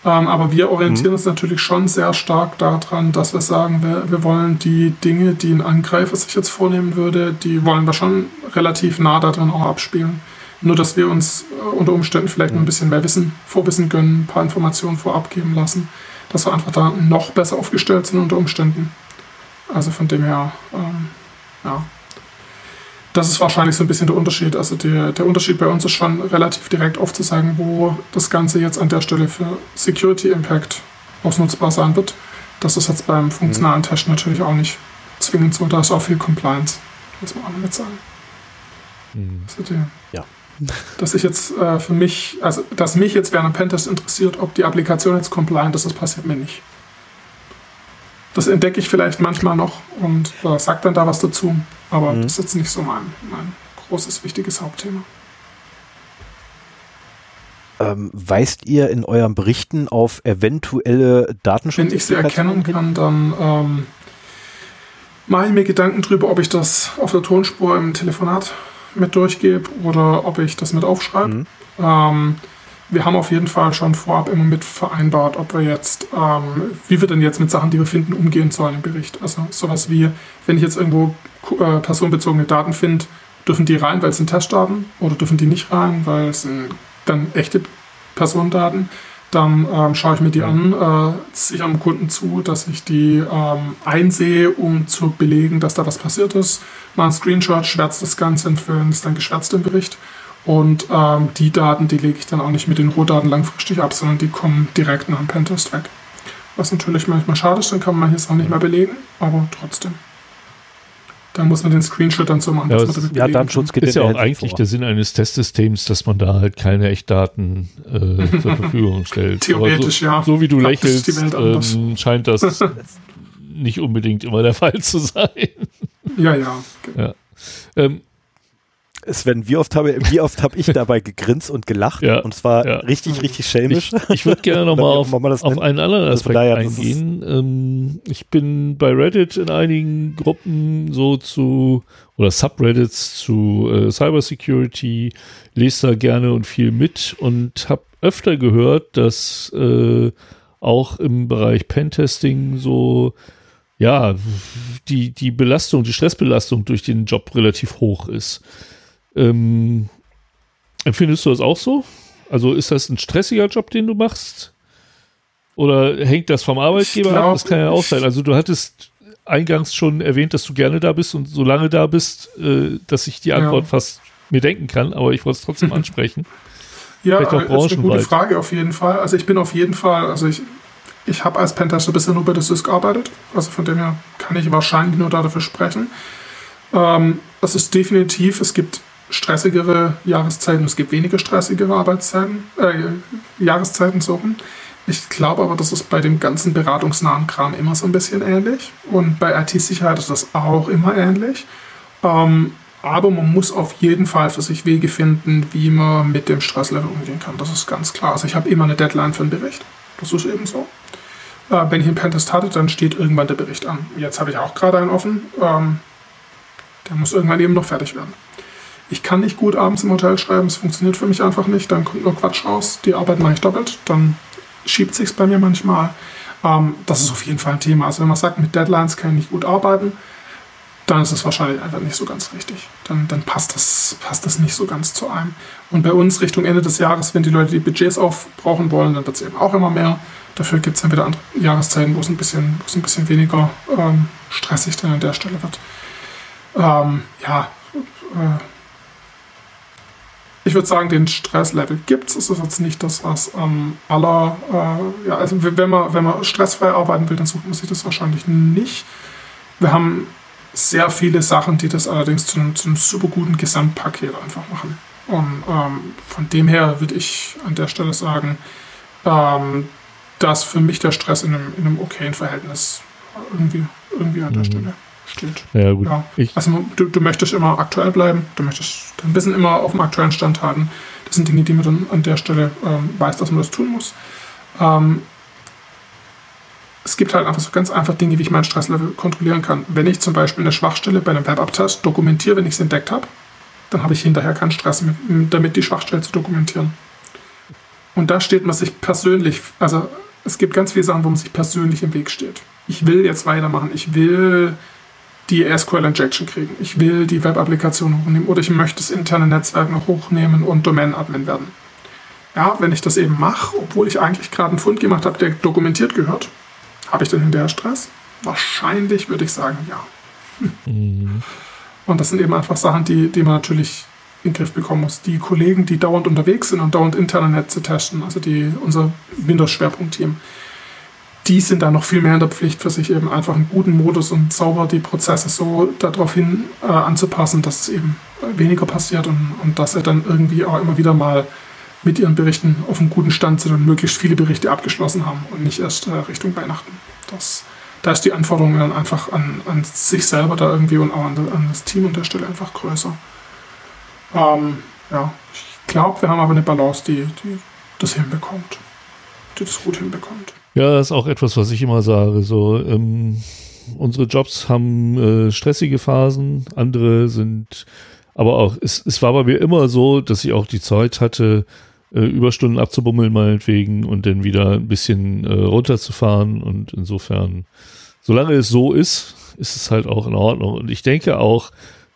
Ähm, aber wir orientieren uns natürlich schon sehr stark daran, dass wir sagen, wir, wir wollen die Dinge, die ein Angreifer sich jetzt vornehmen würde, die wollen wir schon relativ nah daran auch abspielen. Nur, dass wir uns äh, unter Umständen vielleicht noch ein bisschen mehr Wissen, Vorwissen gönnen, ein paar Informationen vorab geben lassen, dass wir einfach da noch besser aufgestellt sind unter Umständen. Also von dem her, ähm, ja, das ist wahrscheinlich so ein bisschen der Unterschied. Also der, der Unterschied bei uns ist schon relativ direkt aufzuzeigen, wo das Ganze jetzt an der Stelle für Security Impact ausnutzbar sein wird. Das ist jetzt beim funktionalen Test natürlich auch nicht zwingend so. Da ist auch viel Compliance, muss man auch damit sagen. Also die, Ja. Dass ich jetzt äh, für mich, also dass mich jetzt während einem Pentest interessiert, ob die Applikation jetzt compliant ist, das passiert mir nicht. Das entdecke ich vielleicht manchmal noch und äh, sage dann da was dazu, aber Mhm. das ist jetzt nicht so mein, mein großes, wichtiges Hauptthema. Ähm, weist ihr in euren Berichten auf eventuelle Datenschutz? Wenn ich sie erkennen kann, dann ähm, mache ich mir Gedanken drüber, ob ich das auf der Tonspur im Telefonat mit durchgebe oder ob ich das mit aufschreibe. Mhm. Ähm, wir haben auf jeden Fall schon vorab immer mit vereinbart, ob wir jetzt, ähm, wie wir denn jetzt mit Sachen, die wir finden, umgehen sollen im Bericht. Also sowas wie, wenn ich jetzt irgendwo äh, personenbezogene Daten finde, dürfen die rein, weil es sind Testdaten oder dürfen die nicht rein, weil es sind dann echte Personendaten. Dann ähm, schaue ich mir die an, äh, sichere dem Kunden zu, dass ich die ähm, einsehe, um zu belegen, dass da was passiert ist. Mal ein Screenshot, schwärzt das Ganze und es dann geschwärzt im Bericht. Und ähm, die Daten, die lege ich dann auch nicht mit den Rohdaten langfristig ab, sondern die kommen direkt nach dem Pentest weg. Was natürlich manchmal schade ist, dann kann man manches auch nicht mehr belegen, aber trotzdem. Dann muss man den Screenshot dann so machen, Ja, dass es- man damit Ja, Datenschutz geht Ist ja auch eigentlich vor. der Sinn eines Testsystems, dass man da halt keine Echtdaten äh, zur Verfügung stellt. Theoretisch, Aber ja. so, So wie du ist lächelst, die Welt anders. ähm, scheint das nicht unbedingt immer der Fall zu sein. Ja, ja. Ja. Ähm, Sven, wie oft habe, wie oft habe ich dabei gegrinst und gelacht? Ja, und zwar ja. richtig, richtig schelmisch. Ich, ich würde gerne nochmal auf, auf einen anderen Also Aspekt das eingehen. Ähm, ich bin bei Reddit in einigen Gruppen so zu oder Subreddits zu äh, Cybersecurity, lese da gerne und viel mit und habe öfter gehört, dass äh, auch im Bereich Pentesting so ja die die Belastung, die Stressbelastung durch den Job relativ hoch ist. Ähm, empfindest du das auch so? Also ist das ein stressiger Job, den du machst? Oder hängt das vom Arbeitgeber Ich ab? glaub, Das kann ja auch sein. Also du hattest eingangs schon erwähnt, dass du gerne da bist und so lange da bist, äh, dass ich die Antwort Ja. fast mir denken kann, aber ich wollte es trotzdem ansprechen. Ja, auch äh, ist eine gute. Frage auf jeden Fall. Also ich bin auf jeden Fall, also ich, ich habe als Pentester bisher nur bei der SYS gearbeitet. Also von dem her kann ich wahrscheinlich nur da dafür sprechen. Ähm, das ist definitiv, es gibt stressigere Jahreszeiten, es gibt weniger stressigere Arbeitszeiten, äh, Jahreszeiten so rum. Ich glaube aber, das ist bei dem ganzen beratungsnahen Kram immer so ein bisschen ähnlich. Und bei IT-Sicherheit ist das auch immer ähnlich. Ähm, aber man muss auf jeden Fall für sich Wege finden, wie man mit dem Stresslevel umgehen kann. Das ist ganz klar. Also ich habe immer eine Deadline für einen Bericht. Das ist eben so. Äh, wenn ich einen Pentest hatte, dann steht irgendwann der Bericht an. Jetzt habe ich auch gerade einen offen. Ähm, der muss irgendwann eben noch fertig werden. Ich kann nicht gut abends im Hotel schreiben, es funktioniert für mich einfach nicht. Dann kommt nur Quatsch raus. Die Arbeit mache ich doppelt. Dann schiebt sich's bei mir manchmal. Ähm, das ist auf jeden Fall ein Thema. Also wenn man sagt, mit Deadlines kann ich nicht gut arbeiten, dann ist es wahrscheinlich einfach nicht so ganz richtig. Dann, dann passt, das, passt das nicht so ganz zu einem. Und bei uns Richtung Ende des Jahres, wenn die Leute die Budgets aufbrauchen wollen, dann wird es eben auch immer mehr. Dafür gibt es dann wieder andere Jahreszeiten, wo es ein bisschen, wo es ein bisschen weniger ähm, stressig dann an der Stelle wird. Ähm, ja, äh, ich würde sagen, den Stresslevel gibt es. Es ist jetzt nicht das, was am aller, äh, ja, also wenn man, wenn man stressfrei arbeiten will, dann sucht man sich das wahrscheinlich nicht. Wir haben sehr viele Sachen, die das allerdings zu einem, zu einem super guten Gesamtpaket einfach machen. Und ähm, von dem her würde ich an der Stelle sagen, ähm, dass für mich der Stress in einem, in einem okayen Verhältnis irgendwie, irgendwie an der Stelle steht. Ja, gut. Ja. Also du, du möchtest immer aktuell bleiben, du möchtest dein Wissen immer auf dem aktuellen Stand halten. Das sind Dinge, die man dann an der Stelle ähm, weiß, dass man das tun muss. Ähm, es gibt halt einfach so ganz einfach Dinge, wie ich mein Stresslevel kontrollieren kann. Wenn ich zum Beispiel eine Schwachstelle bei einem Webabtest dokumentiere, wenn ich es entdeckt habe, dann habe ich hinterher keinen Stress mehr, damit die Schwachstelle zu dokumentieren. Und da steht man sich persönlich, also es gibt ganz viele Sachen, wo man sich persönlich im Weg steht. Ich will jetzt weitermachen, ich will die SQL Injection kriegen, ich will die Web-Applikation hochnehmen oder ich möchte das interne Netzwerk noch hochnehmen und Domain-Admin werden. Ja, wenn ich das eben mache, obwohl ich eigentlich gerade einen Fund gemacht habe, der dokumentiert gehört, habe ich dann hinterher Stress? Wahrscheinlich würde ich sagen, ja. Und das sind eben einfach Sachen, die, die man natürlich in den Griff bekommen muss. Die Kollegen, die dauernd unterwegs sind und dauernd interne Netze testen, also die, unser Windows-Schwerpunkt-Team, die sind da noch viel mehr in der Pflicht für sich eben einfach einen guten Modus und sauber die Prozesse so darauf hin äh, anzupassen, dass es eben weniger passiert und, und dass sie dann irgendwie auch immer wieder mal mit ihren Berichten auf einem guten Stand sind und möglichst viele Berichte abgeschlossen haben und nicht erst äh, Richtung Weihnachten. Das, da ist die Anforderung dann einfach an, an sich selber da irgendwie und auch an, an das Team an der Stelle einfach größer. Ähm, ja, ich glaube, wir haben aber eine Balance, die, die das hinbekommt. Die das gut hinbekommt. Ja, das ist auch etwas, was ich immer sage. So, ähm, unsere Jobs haben äh, stressige Phasen, andere sind, aber auch, es, es war bei mir immer so, dass ich auch die Zeit hatte, äh, Überstunden abzubummeln meinetwegen und dann wieder ein bisschen äh, runterzufahren und insofern, solange es so ist, ist es halt auch in Ordnung. Und ich denke auch,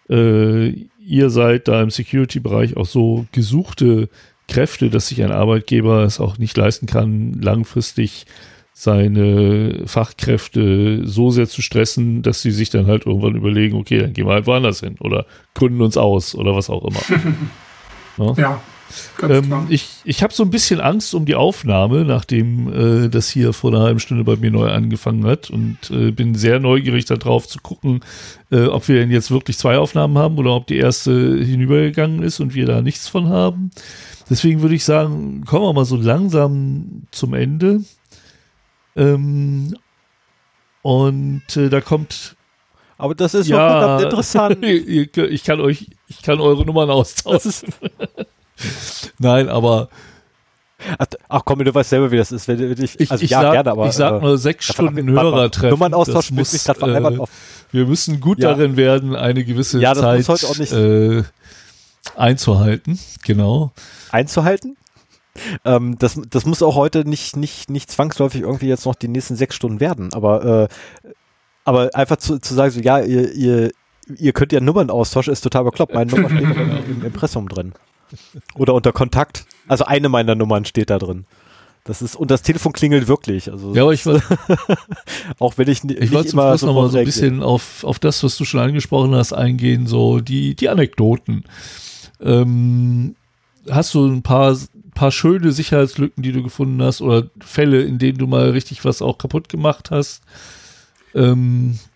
äh, ihr seid da im Security-Bereich auch so gesuchte Kräfte, dass sich ein Arbeitgeber es auch nicht leisten kann, langfristig seine Fachkräfte so sehr zu stressen, dass sie sich dann halt irgendwann überlegen, okay, dann gehen wir halt woanders hin oder gründen uns aus oder was auch immer. Ne? Ja, ganz Ähm, ich ich habe so ein bisschen Angst um die Aufnahme, nachdem äh, das hier vor einer halben Stunde bei mir neu angefangen hat und äh, bin sehr neugierig darauf zu gucken, äh, ob wir denn jetzt wirklich zwei Aufnahmen haben oder ob die erste hinübergegangen ist und wir da nichts von haben. Deswegen würde ich sagen, kommen wir mal so langsam zum Ende. Ähm, und äh, da kommt Aber das ist ja, verdammt interessant. ich kann euch, ich ich kann eure Nummern austauschen. Nein, aber Ach, komm, du weißt selber, wie das ist. Wenn, wenn ich, ich, also ich ja, sag, gerne, aber ich sag äh, nur sechs Stunden mal, Hörertreffen. Nummernaustausch muss, mich grad veralbert äh, auf. Wir müssen gut Ja. darin werden, eine gewisse Ja, das Zeit muss heute auch nicht- äh, einzuhalten. Genau. einzuhalten. Ähm, das, das muss auch heute nicht, nicht, nicht zwangsläufig irgendwie jetzt noch die nächsten sechs Stunden werden, aber, äh, aber einfach zu, zu sagen, so, ja, ihr, ihr, ihr könnt ja Nummern austauschen, ist total bekloppt. Meine Nummer steht im, im Impressum drin. Oder unter Kontakt. Also eine meiner Nummern steht da drin. Das ist, und das Telefon klingelt wirklich. Also Ja, ich, wollt- auch wenn ich, ich wollte zum Schluss noch mal sofort so ein bisschen auf, auf das, was du schon angesprochen hast, eingehen, so die, die Anekdoten. Ähm, hast du ein paar, paar schöne Sicherheitslücken, die du gefunden hast oder Fälle, in denen du mal richtig was auch kaputt gemacht hast? Ähm, Äh,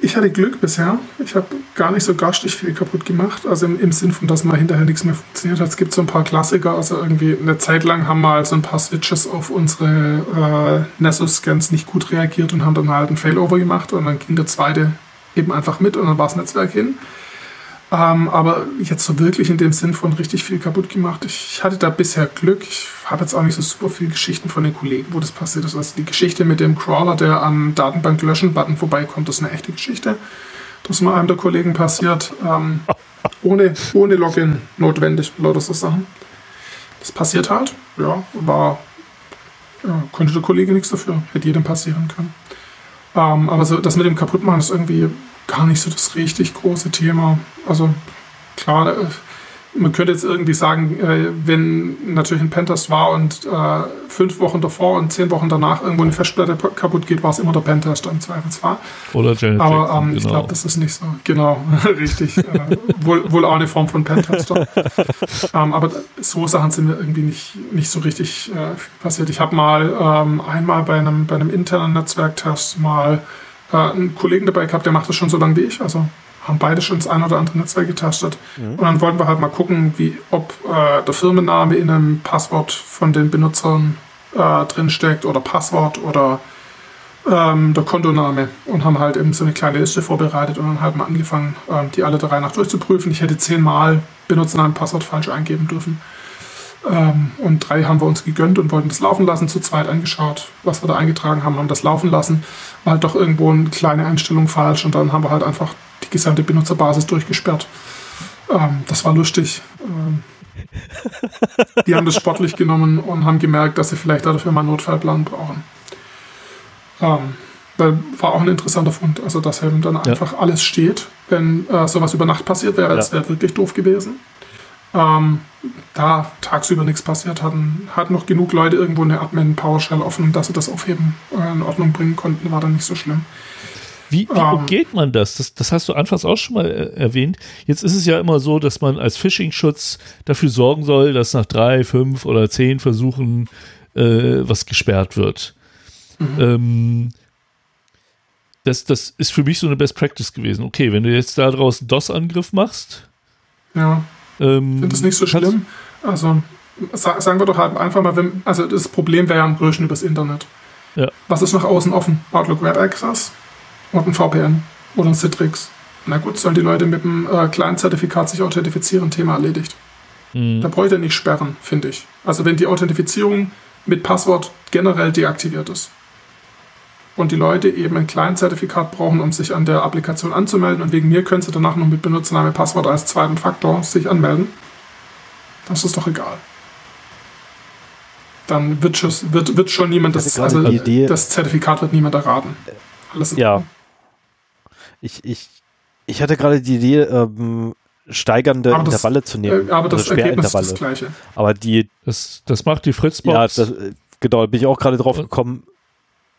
ich hatte Glück bisher. Ich habe gar nicht so garstig viel kaputt gemacht. Also im, im Sinn von, dass mal hinterher nichts mehr funktioniert hat. Es gibt so ein paar Klassiker. Also irgendwie eine Zeit lang haben mal so ein paar Switches auf unsere äh, Nessus-Scans nicht gut reagiert und haben dann halt ein Failover gemacht und dann ging der zweite eben einfach mit und dann war das Netzwerk hin. Ähm, aber jetzt so wirklich in dem Sinn von richtig viel kaputt gemacht. Ich hatte da bisher Glück. Ich habe jetzt auch nicht so super viele Geschichten von den Kollegen, wo das passiert ist. Also die Geschichte mit dem Crawler, der am Datenbank löschen Button vorbeikommt, das ist eine echte Geschichte. Das ist mal einem der Kollegen passiert. Ähm, ohne, ohne Login notwendig, lauter so Sachen. Das passiert halt. Ja, war. Ja, konnte der Kollege nichts dafür. Hätte jedem passieren können. Ähm, aber so, das mit dem Kaputtmachen ist irgendwie gar nicht so das richtig große Thema. Also klar, äh, man könnte jetzt irgendwie sagen, äh, wenn natürlich ein Pentest war und äh, fünf Wochen davor und zehn Wochen danach irgendwo eine Festplatte kaputt geht, war es immer der Pentest im Zweifelsfall. oder Janet Aber Jackson, ähm, ich genau. glaube, das ist nicht so. Genau, richtig. äh, wohl, wohl auch eine Form von Pentester. ähm, aber so Sachen sind mir irgendwie nicht, nicht so richtig äh, passiert. Ich habe mal ähm, einmal bei einem, bei einem internen Netzwerktest mal äh, einen Kollegen dabei gehabt, der macht das schon so lange wie ich. Also haben beide schon das ein oder andere Netzwerk getestet. Und dann wollten wir halt mal gucken, wie, ob äh, der Firmenname in einem Passwort von den Benutzern äh, drinsteckt oder Passwort oder ähm, der Kontoname und haben halt eben so eine kleine Liste vorbereitet und dann halt mal angefangen, ähm, die alle der Reihe nach durchzuprüfen. Ich hätte zehnmal Benutzernamen Passwort falsch eingeben dürfen. Ähm, und drei haben wir uns gegönnt und wollten das laufen lassen, zu zweit angeschaut, was wir da eingetragen haben, haben das laufen lassen. War halt doch irgendwo eine kleine Einstellung falsch und dann haben wir halt einfach die gesamte Benutzerbasis durchgesperrt. Ähm, das war lustig. Ähm, die haben das sportlich genommen und haben gemerkt, dass sie vielleicht dafür mal einen Notfallplan brauchen. Ähm, weil war auch ein interessanter Fund, also dass eben dann einfach alles steht. Wenn äh, sowas über Nacht passiert wäre, das wäre wirklich doof gewesen. Ähm, da tagsüber nichts passiert hatten, hatten noch genug Leute irgendwo eine Admin PowerShell offen, dass sie das aufheben äh, in Ordnung bringen konnten, war dann nicht so schlimm. Wie, wie Ähm. umgeht man das? das? Das hast du anfangs auch schon mal äh, erwähnt. Jetzt ist es ja immer so, dass man als Phishing-Schutz dafür sorgen soll, dass nach drei, fünf oder zehn Versuchen äh, was gesperrt wird. Ähm, das, das ist für mich so eine Best Practice gewesen. Okay, wenn du jetzt da draußen DOS-Angriff machst, Ja, ähm, finde das nicht so schlimm. Also sa sagen wir doch halt einfach mal, wenn, also das Problem wäre ja am größten übers Internet. Ja. Was ist nach außen offen? Outlook Web Access und ein VPN oder ein Citrix. Na gut, sollen die Leute mit einem äh, kleinen Zertifikat sich authentifizieren, Thema erledigt. Hm. Da bräuchte er nicht sperren, finde ich. Also wenn die Authentifizierung mit Passwort generell deaktiviert ist und die Leute eben ein kleines Zertifikat brauchen, um sich an der Applikation anzumelden und wegen mir können sie danach noch mit Benutzername Passwort als zweiten Faktor sich anmelden, das ist doch egal. Dann wird, schon- wird, wird schon niemand das, also die Idee- das Zertifikat wird niemand erraten. Alles in Ja. Ich, ich, ich hatte gerade die Idee, ähm, steigernde Aber das- Intervalle zu nehmen. Äh, aber das oder Ergebnis ist das Sperrintervalle. gleiche. Aber die, das, das macht die ja, Fritzbox. das, äh, genau, da bin ich auch gerade drauf gekommen.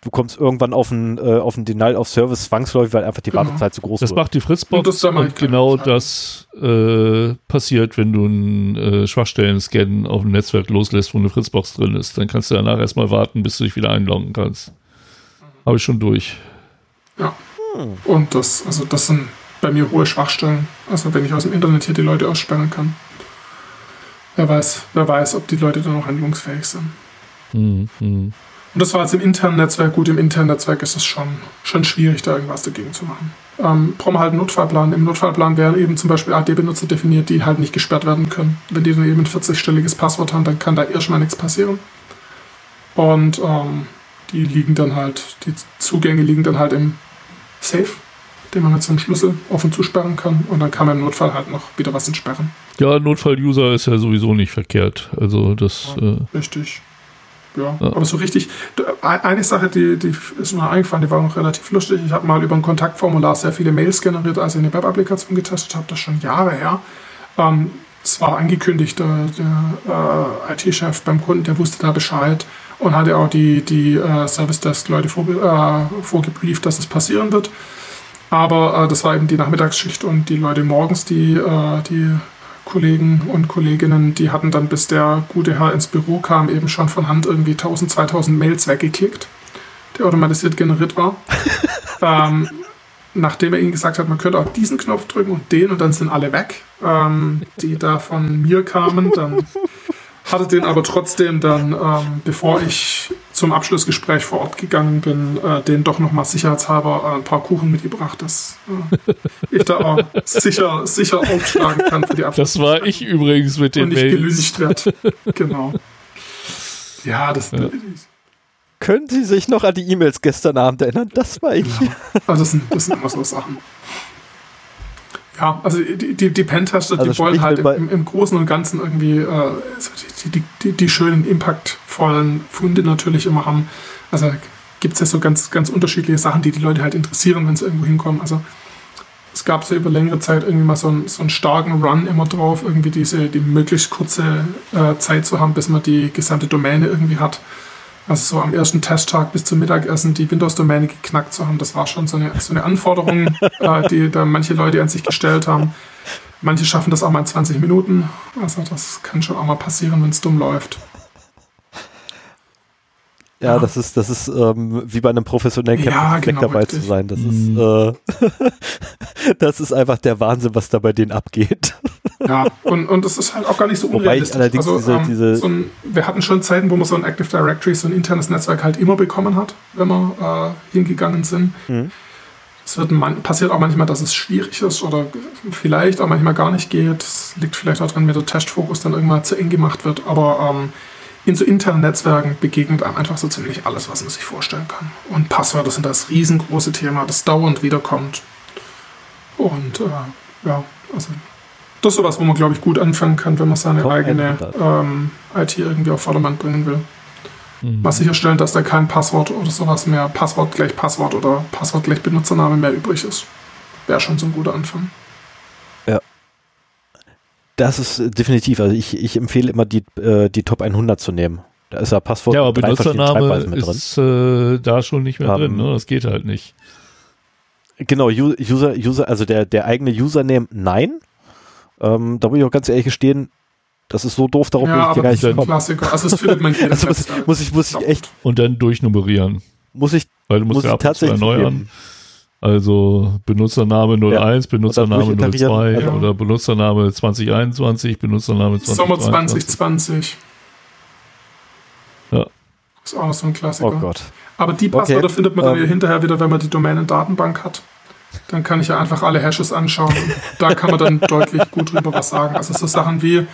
Du kommst irgendwann auf ein, äh, auf ein Denial of Service zwangsläufig, weil einfach die Genau. Wartezeit zu groß Das wird. macht die Fritzbox Und das und genau das äh, passiert, wenn du einen äh, Schwachstellen-Scan auf dem Netzwerk loslässt, wo eine Fritzbox drin ist. Dann kannst du danach erstmal warten, bis du dich wieder einloggen kannst. Habe ich schon durch. Ja. Und das, also das sind bei mir hohe Schwachstellen. Also wenn ich aus dem Internet hier die Leute aussperren kann. Wer weiß, wer weiß, ob die Leute dann noch handlungsfähig sind. Hm, hm. Und das war jetzt im internen Netzwerk. Gut, im internen Netzwerk ist es schon, schon schwierig, da irgendwas dagegen zu machen. Ähm, brauchen wir halt einen Notfallplan. Im Notfallplan werden eben zum Beispiel AD-Benutzer definiert, die halt nicht gesperrt werden können. Wenn die dann eben ein 40-stelliges Passwort haben, dann kann da erstmal nichts passieren. Und ähm, die liegen dann halt, die Zugänge liegen dann halt im Safe, den man mit so einem Schlüssel offen zusperren kann. Und dann kann man im Notfall halt noch wieder was entsperren. Ja, Notfall-User ist ja sowieso nicht verkehrt. Also das. Ja, äh, richtig. Ja, ja, aber so richtig. Eine Sache, die, die ist mir eingefallen, die war noch relativ lustig. Ich habe mal über ein Kontaktformular sehr viele Mails generiert, als ich eine Web-Applikation getestet habe. Das ist schon Jahre her. Ähm, es war angekündigt, der, der äh, IT-Chef beim Kunden, der wusste da Bescheid und hatte auch die, die äh, Service Desk-Leute vor, äh, vorgebrieft, dass es passieren wird. Aber äh, das war eben die Nachmittagsschicht und die Leute morgens, die, äh, die Kollegen und Kolleginnen, die hatten dann, bis der gute Herr ins Büro kam, eben schon von Hand irgendwie 1000, 2000 Mails weggeklickt, der automatisiert generiert war. ähm, nachdem er ihnen gesagt hat, man könnte auch diesen Knopf drücken und den und dann sind alle weg, ähm, die da von mir kamen, dann hatte den aber trotzdem dann, ähm, bevor ich zum Abschlussgespräch vor Ort gegangen bin, äh, den doch nochmal sicherheitshalber äh, ein paar Kuchen mitgebracht, dass äh, ich da auch sicher, sicher aufschlagen kann für die Abschluss. Das war ich übrigens mit den Und nicht gelüncht werde. Genau. Ja, das. Ja. Können Sie sich noch an die E-Mails gestern Abend erinnern? Das war ich. Ja. Also das sind, das sind immer so Sachen. Ja, also die, die, die Pentester, also die wollen halt im, im, Großen und Ganzen irgendwie äh, die, die, die, schönen, impactvollen Funde natürlich immer haben. Also gibt es ja so ganz, ganz unterschiedliche Sachen, die die Leute halt interessieren, wenn sie irgendwo hinkommen. Also es gab ja über längere Zeit irgendwie mal so einen, so einen starken Run immer drauf, irgendwie diese, die möglichst kurze äh, Zeit zu haben, bis man die gesamte Domäne irgendwie hat. Also so am ersten Testtag bis zum Mittagessen die Windows-Domäne geknackt zu haben, das war schon so eine, so eine Anforderung, äh, die da manche Leute an sich gestellt haben. Manche schaffen das auch mal in 20 Minuten. Also das kann schon auch mal passieren, wenn es dumm läuft. Ja, ja, das ist, das ist ähm, wie bei einem professionellen Camp ja, genau, dabei richtig. zu sein. Das mhm. ist, äh, das ist einfach der Wahnsinn, was da bei denen abgeht. Ja, und, und das ist halt auch gar nicht so unrealistisch. Wobei allerdings also, diese, ähm, diese so ein, wir hatten schon Zeiten, wo man so ein Active Directory, so ein internes Netzwerk halt immer bekommen hat, wenn wir äh, hingegangen sind. Mhm. Es wird man, passiert auch manchmal, dass es schwierig ist oder vielleicht auch manchmal gar nicht geht. Es liegt vielleicht auch dran, wenn der Testfokus dann irgendwann zu eng gemacht wird. Aber ähm, in so internen Netzwerken begegnet einem einfach so ziemlich alles, was man sich vorstellen kann. Und Passwörter sind das riesengroße Thema, das dauernd wiederkommt. Und äh, ja, also das ist sowas, wo man, glaube ich, gut anfangen kann, wenn man seine Top eigene ähm, IT irgendwie auf Vordermann bringen will. Mhm. Mal sicherstellen, dass da kein Passwort oder sowas mehr, Passwort gleich Passwort oder Passwort gleich Benutzername mehr übrig ist. Wäre schon so ein guter Anfang. Ja. Das ist definitiv, also ich, ich empfehle immer die, äh, die Top 100 zu nehmen. Da ist ja Passwort ja, aber Benutzername ist äh, da schon nicht mehr um, drin, ne? Das geht halt nicht. Genau, User, User, also der, der eigene Username, nein. Ähm, da muss ich auch ganz ehrlich gestehen, das ist so doof, darauf ja, will ich dir gar nicht kommen. Klassiker. Also das findet man also muss, muss, ich, muss ich echt. Und dann durchnummerieren. Muss ich, Weil du musst muss ja tatsächlich erneuern. Also Benutzername 01, ja. Benutzername 02 ja. oder Benutzername 2021, Benutzername 2022. Sommer 2020. Ja. Ist auch so ein Klassiker. Oh Gott. Aber die Passwörter okay. findet man dann. Ähm. hinterher wieder, wenn man die Domänen-Datenbank hat. Dann kann ich ja einfach alle Hashes anschauen. da kann man dann deutlich gut drüber was sagen. Also so Sachen wie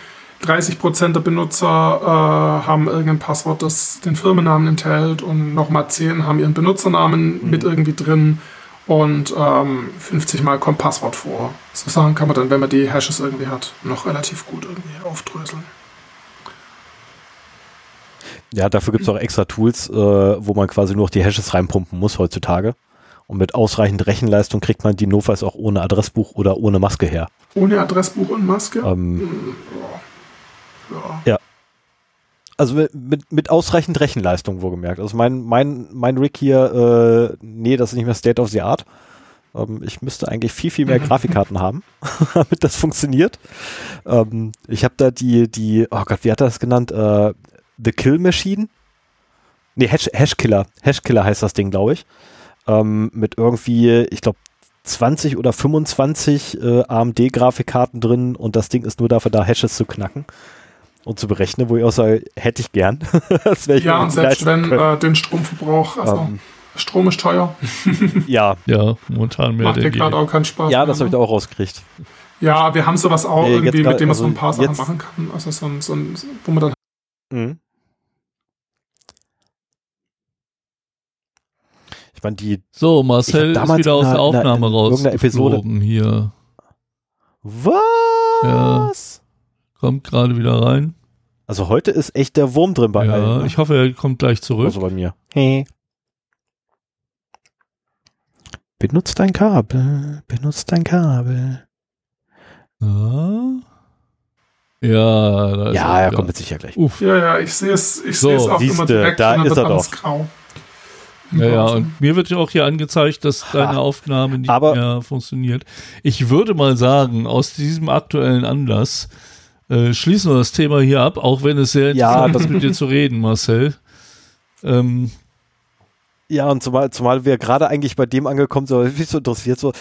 30% der Benutzer äh, haben irgendein Passwort, das den Firmennamen enthält und nochmal 10 haben ihren Benutzernamen mhm. mit irgendwie drin und ähm, 50 Mal kommt Passwort vor. So Sachen kann man dann, wenn man die Hashes irgendwie hat, noch relativ gut irgendwie aufdröseln. Ja, dafür gibt es auch extra Tools, äh, wo man quasi nur noch die Hashes reinpumpen muss heutzutage. Und mit ausreichend Rechenleistung kriegt man die Notfalls auch ohne Adressbuch oder ohne Maske her. Ohne Adressbuch und Maske? Ähm, hm, ja. ja. Also mit, mit ausreichend Rechenleistung, wohlgemerkt. Also mein, mein, mein Rig hier, äh, nee, das ist nicht mehr State of the Art. Ähm, ich müsste eigentlich viel, viel mehr Grafikkarten haben, damit das funktioniert. Ähm, ich habe da die, die, oh Gott, wie hat er das genannt? Äh, The Kill Machine? Nee, Hash, Hashkiller. Hashkiller heißt das Ding, glaube ich ähm, mit irgendwie, ich glaube, 20 oder 25 äh, AMD-Grafikkarten drin und das Ding ist nur dafür da, Hashes zu knacken. und zu berechnen, wo ich auch sage, hätte ich gern. das ich ja, und selbst wenn äh, den Stromverbrauch, also um, ähm. Strom ist teuer. ja. Ja, momentan mehr. Macht dir gerade auch keinen Spaß. Ja, das habe ich auch rausgekriegt. Ja, wir haben sowas auch nee, irgendwie, mit dem man also so ein paar Sachen machen kann. Also so ein, so ein wo man dann. Mhm. Ich meine, die. So, Marcel ist wieder aus der Aufnahme raus. Episode hier. Was? Ja. Kommt gerade wieder rein. Also heute ist echt der Wurm drin bei ja, allen. Ne? Ich hoffe, er kommt gleich zurück. Also bei mir. Hey. Benutzt dein Kabel. Benutzt dein Kabel. Ja. Ja, da ja, er kommt jetzt sicher gleich. Uff. Ja, ja, ich sehe es, ich so, sehe es auch siehste, immer direkt. Da ist er doch. Grau. Ja, ja, und mir wird ja auch hier angezeigt, dass deine Aufnahme nicht Aber mehr funktioniert. Ich würde mal sagen, aus diesem aktuellen Anlass äh, schließen wir das Thema hier ab, auch wenn es sehr interessant ja, ist, mit dir zu reden, Marcel. Ähm, ja, und zumal, zumal wir gerade eigentlich bei dem angekommen sind, wie so interessiert, so,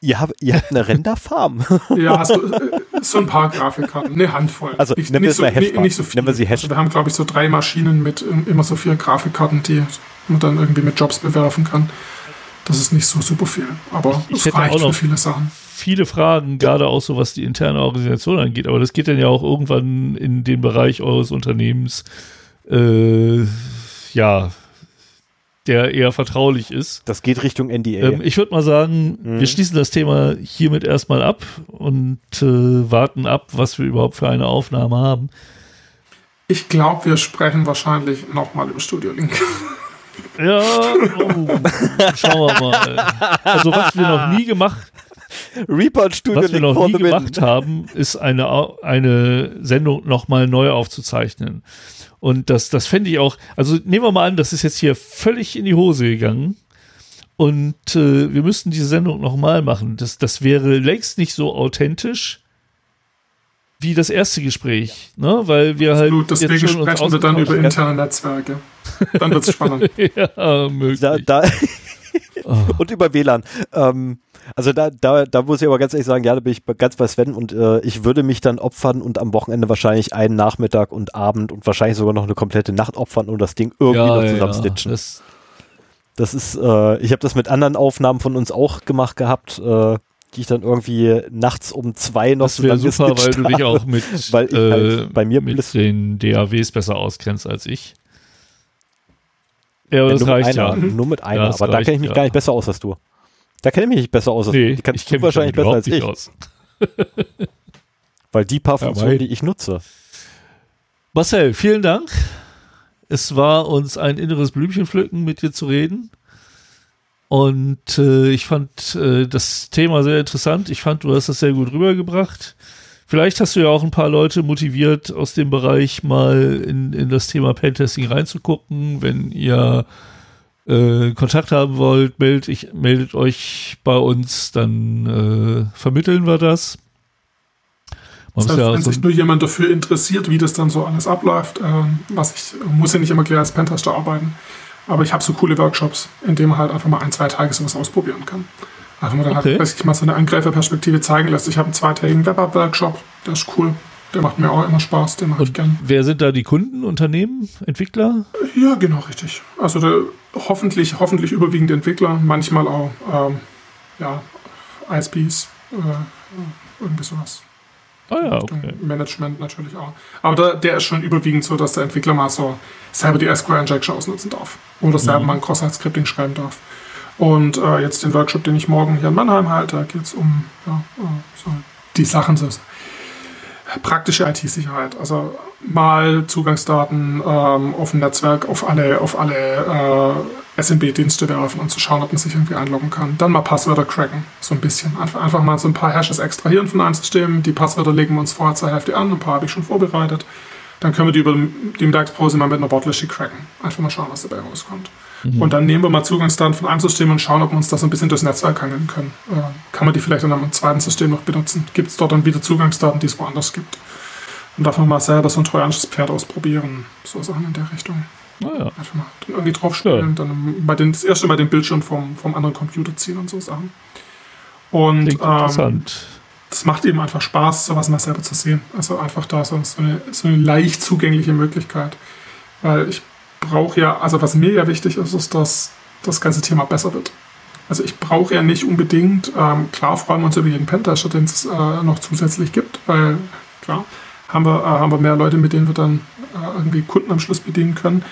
ihr habt, ihr habt eine Renderfarm. ja, so, äh, so ein paar Grafikkarten, eine Handvoll. Also nicht, wir so, nicht, nicht so viel. Nennen wir sie Hash. Also wir haben, glaube ich, so drei Maschinen mit immer so vier Grafikkarten, die man dann irgendwie mit Jobs bewerfen kann. Das ist nicht so super viel, aber es reicht für viele Sachen. Viele Fragen, gerade auch so was die interne Organisation angeht, aber das geht dann ja auch irgendwann in den Bereich eures Unternehmens, äh, ja, der eher vertraulich ist. Das geht Richtung NDA. Ähm, ich würde mal sagen, mhm. wir schließen das Thema hiermit erstmal ab und äh, warten ab, was wir überhaupt für eine Aufnahme haben. Ich glaube, wir sprechen wahrscheinlich nochmal im Studio Link. Ja, oh, schauen wir mal. Also was wir noch nie gemacht Report Studio Was wir noch nie gemacht haben, ist eine, eine Sendung nochmal neu aufzuzeichnen. Und das, das fände ich auch, also nehmen wir mal an, das ist jetzt hier völlig in die Hose gegangen. Und äh, wir müssten diese Sendung nochmal machen. Das, das wäre längst nicht so authentisch wie das erste Gespräch, ne? Weil wir halt. Absolut, deswegen jetzt schon sprechen wir dann über interne Netzwerke. Dann wird es spannend. ja, möglich. Da, da. Und über WLAN. Ähm, also da, da, da muss ich aber ganz ehrlich sagen, ja, da bin ich ganz bei Sven und äh, ich würde mich dann opfern und am Wochenende wahrscheinlich einen Nachmittag und Abend und wahrscheinlich sogar noch eine komplette Nacht opfern und das Ding irgendwie ja, noch zusammenstitchen. Ja, das, das ist, äh, ich habe das mit anderen Aufnahmen von uns auch gemacht gehabt. Äh, die ich dann irgendwie nachts um zwei noch das wäre super, weil du dich auch mit, weil ich halt äh, bei mir mit den DAWs besser auskennst als ich. Ja, aber ja, das reicht einer, ja. Nur mit einer, aber da kenne ich mich ja. gar nicht besser aus als du. Da kenne ich mich nicht besser aus. Nee, die kannst ich du wahrscheinlich besser als ich. Aus. Weil die paar Funktionen, ja, die ich nutze. Marcel, vielen Dank. Es war uns ein inneres Blümchenpflücken, mit dir zu reden. Und äh, ich fand äh, das Thema sehr interessant. Ich fand, du hast das sehr gut rübergebracht. Vielleicht hast du ja auch ein paar Leute motiviert, aus dem Bereich mal in, in das Thema Pentesting reinzugucken. Wenn ihr äh, Kontakt haben wollt, meldet, ich, meldet euch bei uns, dann äh, vermitteln wir das. das heißt, ja wenn so sich nur jemand dafür interessiert, wie das dann so alles abläuft, äh, was ich muss ja nicht immer gleich als Pentester arbeiten, aber ich habe so coole Workshops, in denen man halt einfach mal ein, zwei Tage sowas ausprobieren kann. Also man dann okay. halt weiß ich, mal so eine Angreiferperspektive zeigen lässt. Ich habe einen zweitägigen Web-App-Workshop, der ist cool. Der macht mir auch immer Spaß, den mache ich gern. Wer sind da die Kunden, Unternehmen, Entwickler? Ja, genau, richtig. Also der, hoffentlich, hoffentlich überwiegend Entwickler, manchmal auch ähm, ja, ISPs, äh, irgendwie sowas. Ah ja, okay. Management natürlich auch. Aber der, der ist schon überwiegend so, dass der Entwickler mal so selber die SQL-Injection ausnutzen darf. Oder selber mhm. mal ein Cross-Site-Scripting schreiben darf. Und äh, jetzt den Workshop, den ich morgen hier in Mannheim halte, geht es um ja, äh, so die Sachen, so praktische IT-Sicherheit. Also mal Zugangsdaten ähm, auf ein Netzwerk, auf alle, auf alle äh, SMB-Dienste werfen und zu schauen, ob man sich irgendwie einloggen kann. Dann mal Passwörter cracken, so ein bisschen. Einfach, einfach mal so ein paar Hashes extrahieren von einem System. Die Passwörter legen wir uns vorher zur Hälfte an, ein paar habe ich schon vorbereitet. Dann können wir die über die DAX-Pause mal mit einer Bordliste cracken. Einfach mal schauen, was dabei rauskommt. Mhm. Und dann nehmen wir mal Zugangsdaten von einem System und schauen, ob wir uns das ein bisschen durchs Netzwerk hangeln können. Äh, kann man die vielleicht in einem zweiten System noch benutzen? Gibt es dort dann wieder Zugangsdaten, die es woanders gibt? Und darf man mal selber so ein trojanisches Pferd ausprobieren. So Sachen in der Richtung. Ah, ja. Einfach mal irgendwie drauf spielen, ja. dann bei den, das erste Mal den Bildschirm vom, vom anderen Computer ziehen und so Sachen. Und ähm, das macht eben einfach Spaß, sowas mal selber zu sehen. Also einfach da so, so, eine, so eine leicht zugängliche Möglichkeit. Weil ich brauche ja, also was mir ja wichtig ist, ist, dass das ganze Thema besser wird. Also ich brauche ja nicht unbedingt, ähm, klar freuen wir uns über jeden Pentester, den es äh, noch zusätzlich gibt, weil klar, haben wir, äh, haben wir mehr Leute, mit denen wir dann äh, irgendwie Kunden am Schluss bedienen können.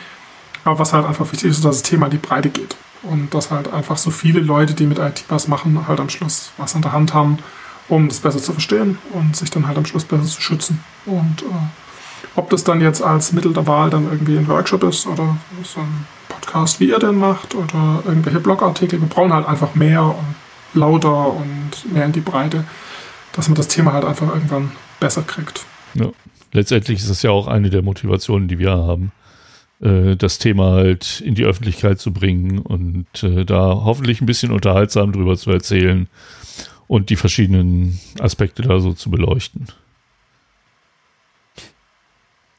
Aber was halt einfach wichtig ist, dass das Thema in die Breite geht. Und dass halt einfach so viele Leute, die mit IT was machen, halt am Schluss was an der Hand haben, um das besser zu verstehen und sich dann halt am Schluss besser zu schützen. Und äh, ob das dann jetzt als Mittel der Wahl dann irgendwie ein Workshop ist oder so ein Podcast, wie ihr den macht, oder irgendwelche Blogartikel, wir brauchen halt einfach mehr und lauter und mehr in die Breite, dass man das Thema halt einfach irgendwann besser kriegt. Ja. Letztendlich ist das ja auch eine der Motivationen, die wir haben, äh, das Thema halt in die Öffentlichkeit zu bringen und äh, da hoffentlich ein bisschen unterhaltsam drüber zu erzählen und die verschiedenen Aspekte da so zu beleuchten.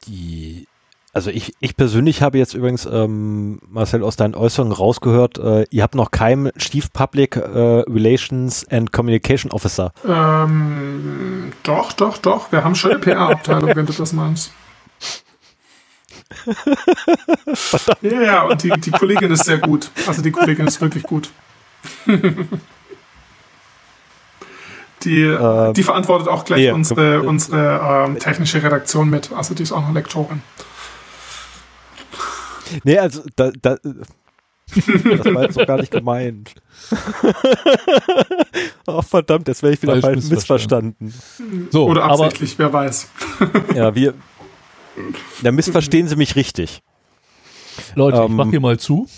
Die, also ich, ich persönlich habe jetzt übrigens, ähm, Marcel, aus deinen Äußerungen rausgehört, äh, ihr habt noch keinen Chief Public äh, Relations and Communication Officer. Ähm, doch, doch, doch. Wir haben schon eine PR-Abteilung, wenn du das meinst. Ja, ja, und die, die Kollegin ist sehr gut. Also die Kollegin ist wirklich gut. Die, ähm, die verantwortet auch gleich nee, unsere, unsere ähm, technische Redaktion mit. Also die ist auch noch Lektorin. Nee, also da, da, das war jetzt doch gar nicht gemeint. Ach verdammt, jetzt wäre ich wieder falsch missverstanden. So, Oder absichtlich, aber, wer weiß. ja, wir. Da missverstehen Sie mich richtig. Leute, ähm, ich mache hier mal zu.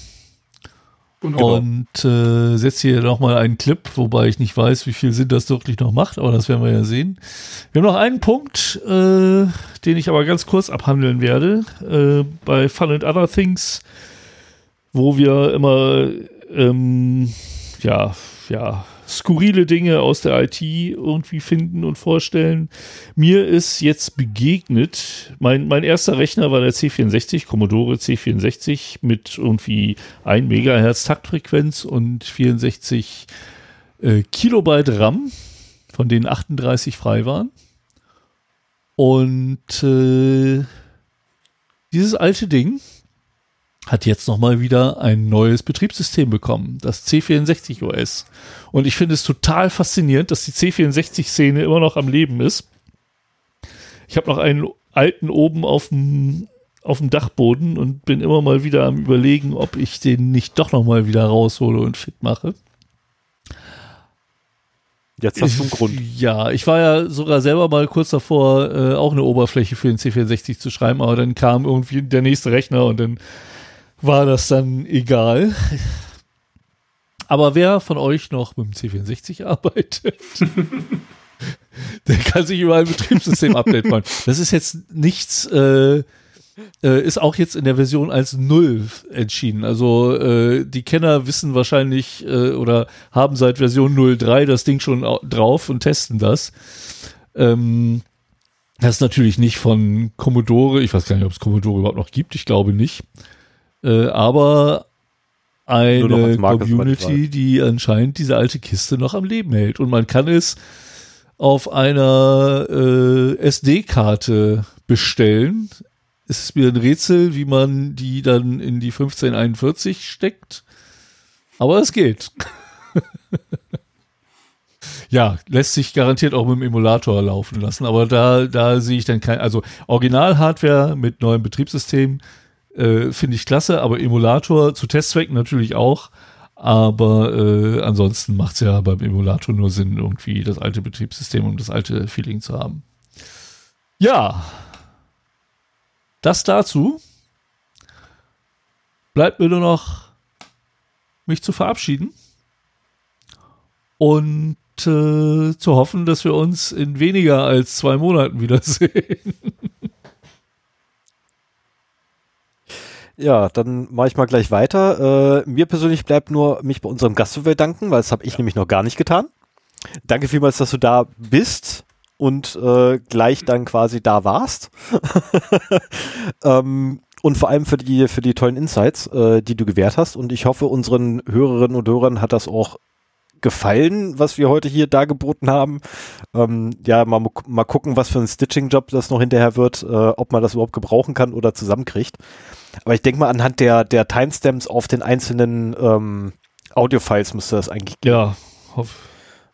Und äh, setze hier nochmal einen Clip, wobei ich nicht weiß, wie viel Sinn das wirklich noch macht, aber das werden wir ja sehen. Wir haben noch einen Punkt, äh, den ich aber ganz kurz abhandeln werde. Äh, bei Fun and Other Things, wo wir immer ähm, ja, ja, skurrile Dinge aus der IT irgendwie finden und vorstellen. Mir ist jetzt begegnet, mein, mein erster Rechner war der C64, Commodore C64 mit irgendwie 1 Megahertz Taktfrequenz und 64 äh, Kilobyte RAM, von denen 38 frei waren. Und äh, dieses alte Ding hat jetzt nochmal wieder ein neues Betriebssystem bekommen, das C64 OS. Und ich finde es total faszinierend, dass die C64-Szene immer noch am Leben ist. Ich habe noch einen alten oben auf dem, auf dem Dachboden und bin immer mal wieder am überlegen, ob ich den nicht doch nochmal wieder raushole und fit mache. Jetzt hast du einen Grund. Ja, ich war ja sogar selber mal kurz davor, äh, auch eine Oberfläche für den C64 zu schreiben, aber dann kam irgendwie der nächste Rechner und dann war das dann egal. Aber wer von euch noch mit dem C64 arbeitet, der kann sich über ein Betriebssystem-Update freuen. Das ist jetzt nichts, äh, äh, ist auch jetzt in der Version als Null entschieden. Also äh, die Kenner wissen wahrscheinlich äh, oder haben seit Version 03 das Ding schon drauf und testen das. Ähm, das ist natürlich nicht von Commodore, ich weiß gar nicht, ob es Commodore überhaupt noch gibt, ich glaube nicht. Äh, aber eine Community, die anscheinend diese alte Kiste noch am Leben hält. Und man kann es auf einer äh, SD-Karte bestellen. Es ist mir ein Rätsel, wie man die dann in die 1541 steckt. Aber es geht. ja, lässt sich garantiert auch mit dem Emulator laufen lassen. Aber da, da sehe ich dann kein, also Original-Hardware mit neuem Betriebssystem äh, Finde ich klasse, aber Emulator zu Testzwecken natürlich auch. Aber äh, ansonsten macht es ja beim Emulator nur Sinn, irgendwie das alte Betriebssystem und das alte Feeling zu haben. Ja, das dazu. Bleibt mir nur noch, mich zu verabschieden und äh, zu hoffen, dass wir uns in weniger als zwei Monaten wiedersehen. Ja, dann mache ich mal gleich weiter. Äh, mir persönlich bleibt nur mich bei unserem Gast zu bedanken, weil das habe ich ja. nämlich noch gar nicht getan. Danke vielmals, dass du da bist und äh, gleich dann quasi da warst. ähm, und vor allem für die, für die tollen Insights, äh, die du gewährt hast. Und ich hoffe, unseren Hörerinnen und Hörern hat das auch gefallen, was wir heute hier dargeboten haben. Ähm, ja, mal, mal gucken, was für ein Stitching-Job das noch hinterher wird, äh, ob man das überhaupt gebrauchen kann oder zusammenkriegt. Aber ich denke mal, anhand der, der Timestamps auf den einzelnen ähm, Audio-Files müsste das eigentlich gehen. Ja, hoff.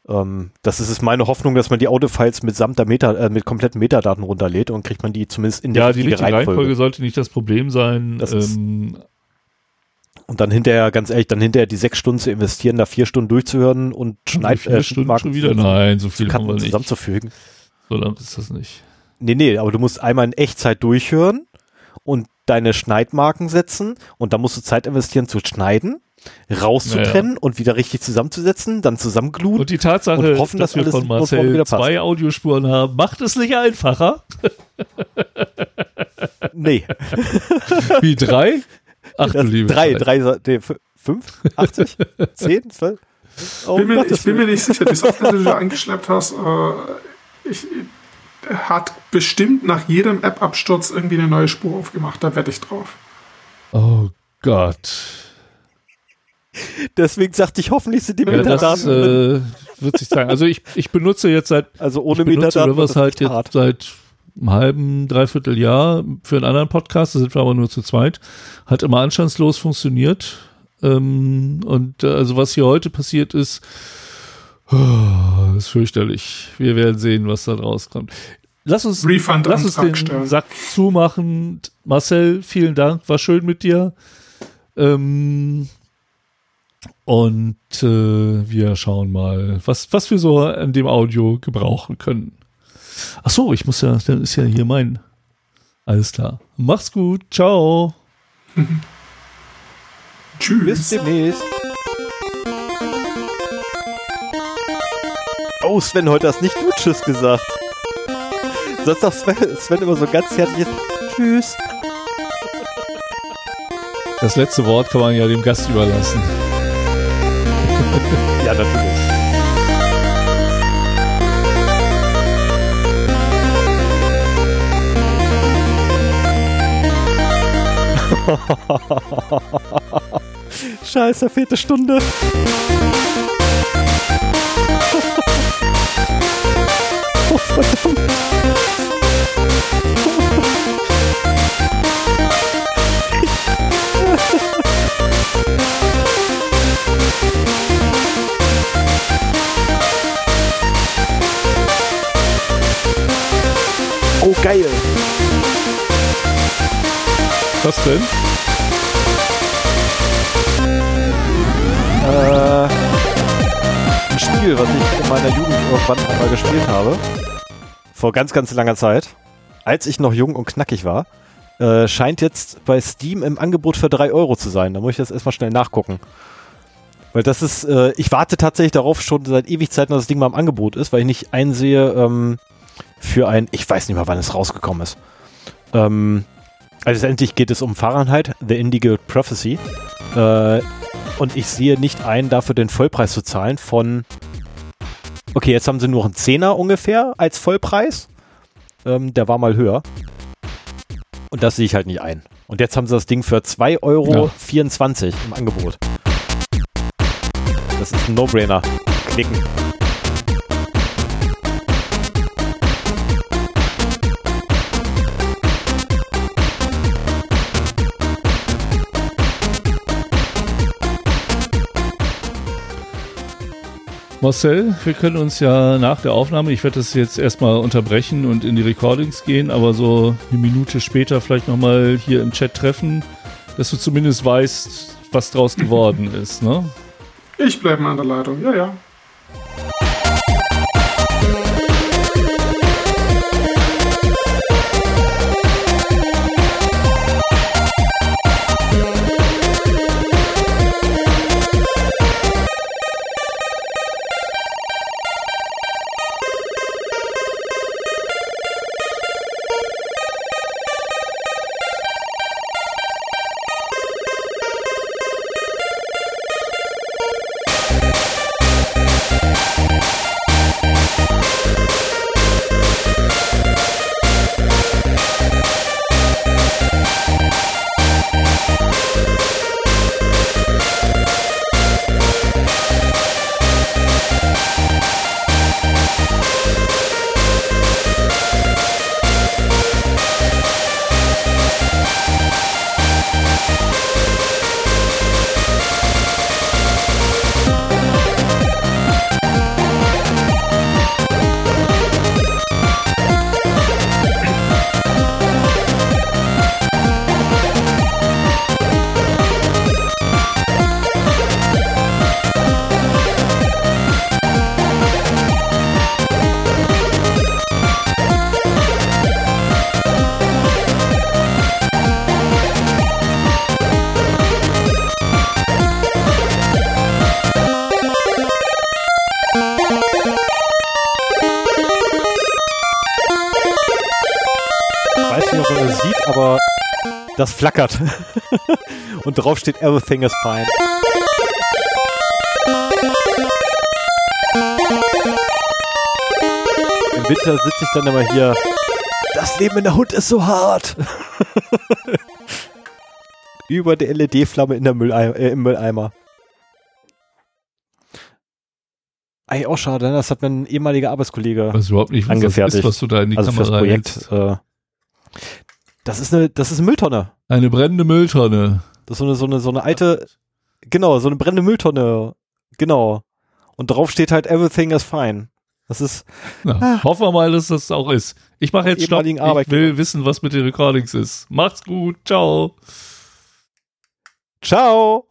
Ähm, das ist es meine Hoffnung, dass man die Audio-Files mitsamt der Meta, äh, mit kompletten Metadaten runterlädt und kriegt man die zumindest in der ja, die richtige Reihenfolge. Reihenfolge sollte nicht das Problem sein. Das ähm, und dann hinterher, ganz ehrlich, dann hinterher die sechs Stunden zu investieren, da vier Stunden durchzuhören und schneid, äh, Stunden schon wieder? Nein, so viel kann man nicht. zusammenzufügen. So lang ist das nicht. Nee, nee, aber du musst einmal in Echtzeit durchhören und deine Schneidmarken setzen und da musst du Zeit investieren zu schneiden, rauszutrennen naja. und wieder richtig zusammenzusetzen, dann zusammengluten und die Tatsache, und hoffen, dass, dass wir von Marcel zwei Audiospuren haben, macht es nicht einfacher. nee. Wie drei? Ach du liebe Drei, drei, nee, fünf, 80, zehn, zwölf? Oh, bin mir, ich bin mir nicht sicher, die Software, die du angeschleppt hast, äh, ich, hat bestimmt nach jedem App-Absturz irgendwie eine neue Spur aufgemacht. Da wette ich drauf. Oh Gott. Deswegen sagte ich, hoffentlich sind die ja, Metadaten. Das äh, wird sich zeigen. Also ich, ich benutze jetzt seit also ohne Metadaten Rivers halt jetzt seit einem halben, dreiviertel Jahr für einen anderen Podcast, da sind wir aber nur zu zweit, hat immer anstandslos funktioniert. Ähm, und äh, also was hier heute passiert ist, oh, ist fürchterlich. Wir werden sehen, was da rauskommt. Lass uns, Refund lass uns den stellen. Sack zumachen. Marcel, vielen Dank, war schön mit dir. Ähm, und äh, wir schauen mal, was, was wir so an dem Audio gebrauchen können. Ach so, ich muss ja, dann ist ja hier mein. Alles klar. Mach's gut. Ciao. Tschüss. Bis demnächst. Oh, Sven, heute hast nicht du Tschüss gesagt. Sonst sagt Sven, Sven immer so ganz herzlich Tschüss. Das letzte Wort kann man ja dem Gast überlassen. ja, natürlich. Scheiße, vierte Stunde. oh, verdammt. Was denn? Äh, ein Spiel, was ich in meiner Jugend irgendwann einmal gespielt habe. Vor ganz, ganz langer Zeit. Als ich noch jung und knackig war. Äh, scheint jetzt bei Steam im Angebot für 3 Euro zu sein. Da muss ich das erstmal schnell nachgucken. Weil das ist, äh, ich warte tatsächlich darauf schon seit ewig Zeit, dass das Ding mal im Angebot ist, weil ich nicht einsehe ähm, für ein, ich weiß nicht mal, wann es rausgekommen ist. Ähm, also letztendlich geht es um Fahrenheit, The Indigo Prophecy. Äh, und ich sehe nicht ein, dafür den Vollpreis zu zahlen von. Okay, jetzt haben sie nur einen Zehner ungefähr als Vollpreis. Ähm, der war mal höher. Und das sehe ich halt nicht ein. Und jetzt haben sie das Ding für 2,24 Euro ja. im Angebot. Das ist ein No-Brainer. Klicken. Marcel, wir können uns ja nach der Aufnahme, ich werde das jetzt erstmal unterbrechen und in die Recordings gehen, aber so eine Minute später vielleicht nochmal hier im Chat treffen, dass du zumindest weißt, was draus geworden ist, ne? Ich bleibe mal an der Leitung, ja, ja. Das flackert. Und drauf steht Everything is fine. Im Winter sitze ich dann immer hier. Das Leben in der Hut ist so hart. Über der LED-Flamme in der Mülleimer, äh, im Mülleimer. Eigentlich auch schade, ne? das hat mein ehemaliger Arbeitskollege weiß überhaupt nicht, was das ist, was du da in die also fürs Kamera Projekt. hältst. Äh, das ist eine, das ist eine Mülltonne. Eine brennende Mülltonne. Das ist so eine, so eine, so eine alte, genau, so eine brennende Mülltonne. Genau. Und drauf steht halt Everything is fine. Das ist, Na, hoffen wir mal, dass das auch ist. Ich mache jetzt Stopp. Ich Arbeitgeber. will wissen, was mit den Recordings ist. Macht's gut. Ciao. ciao!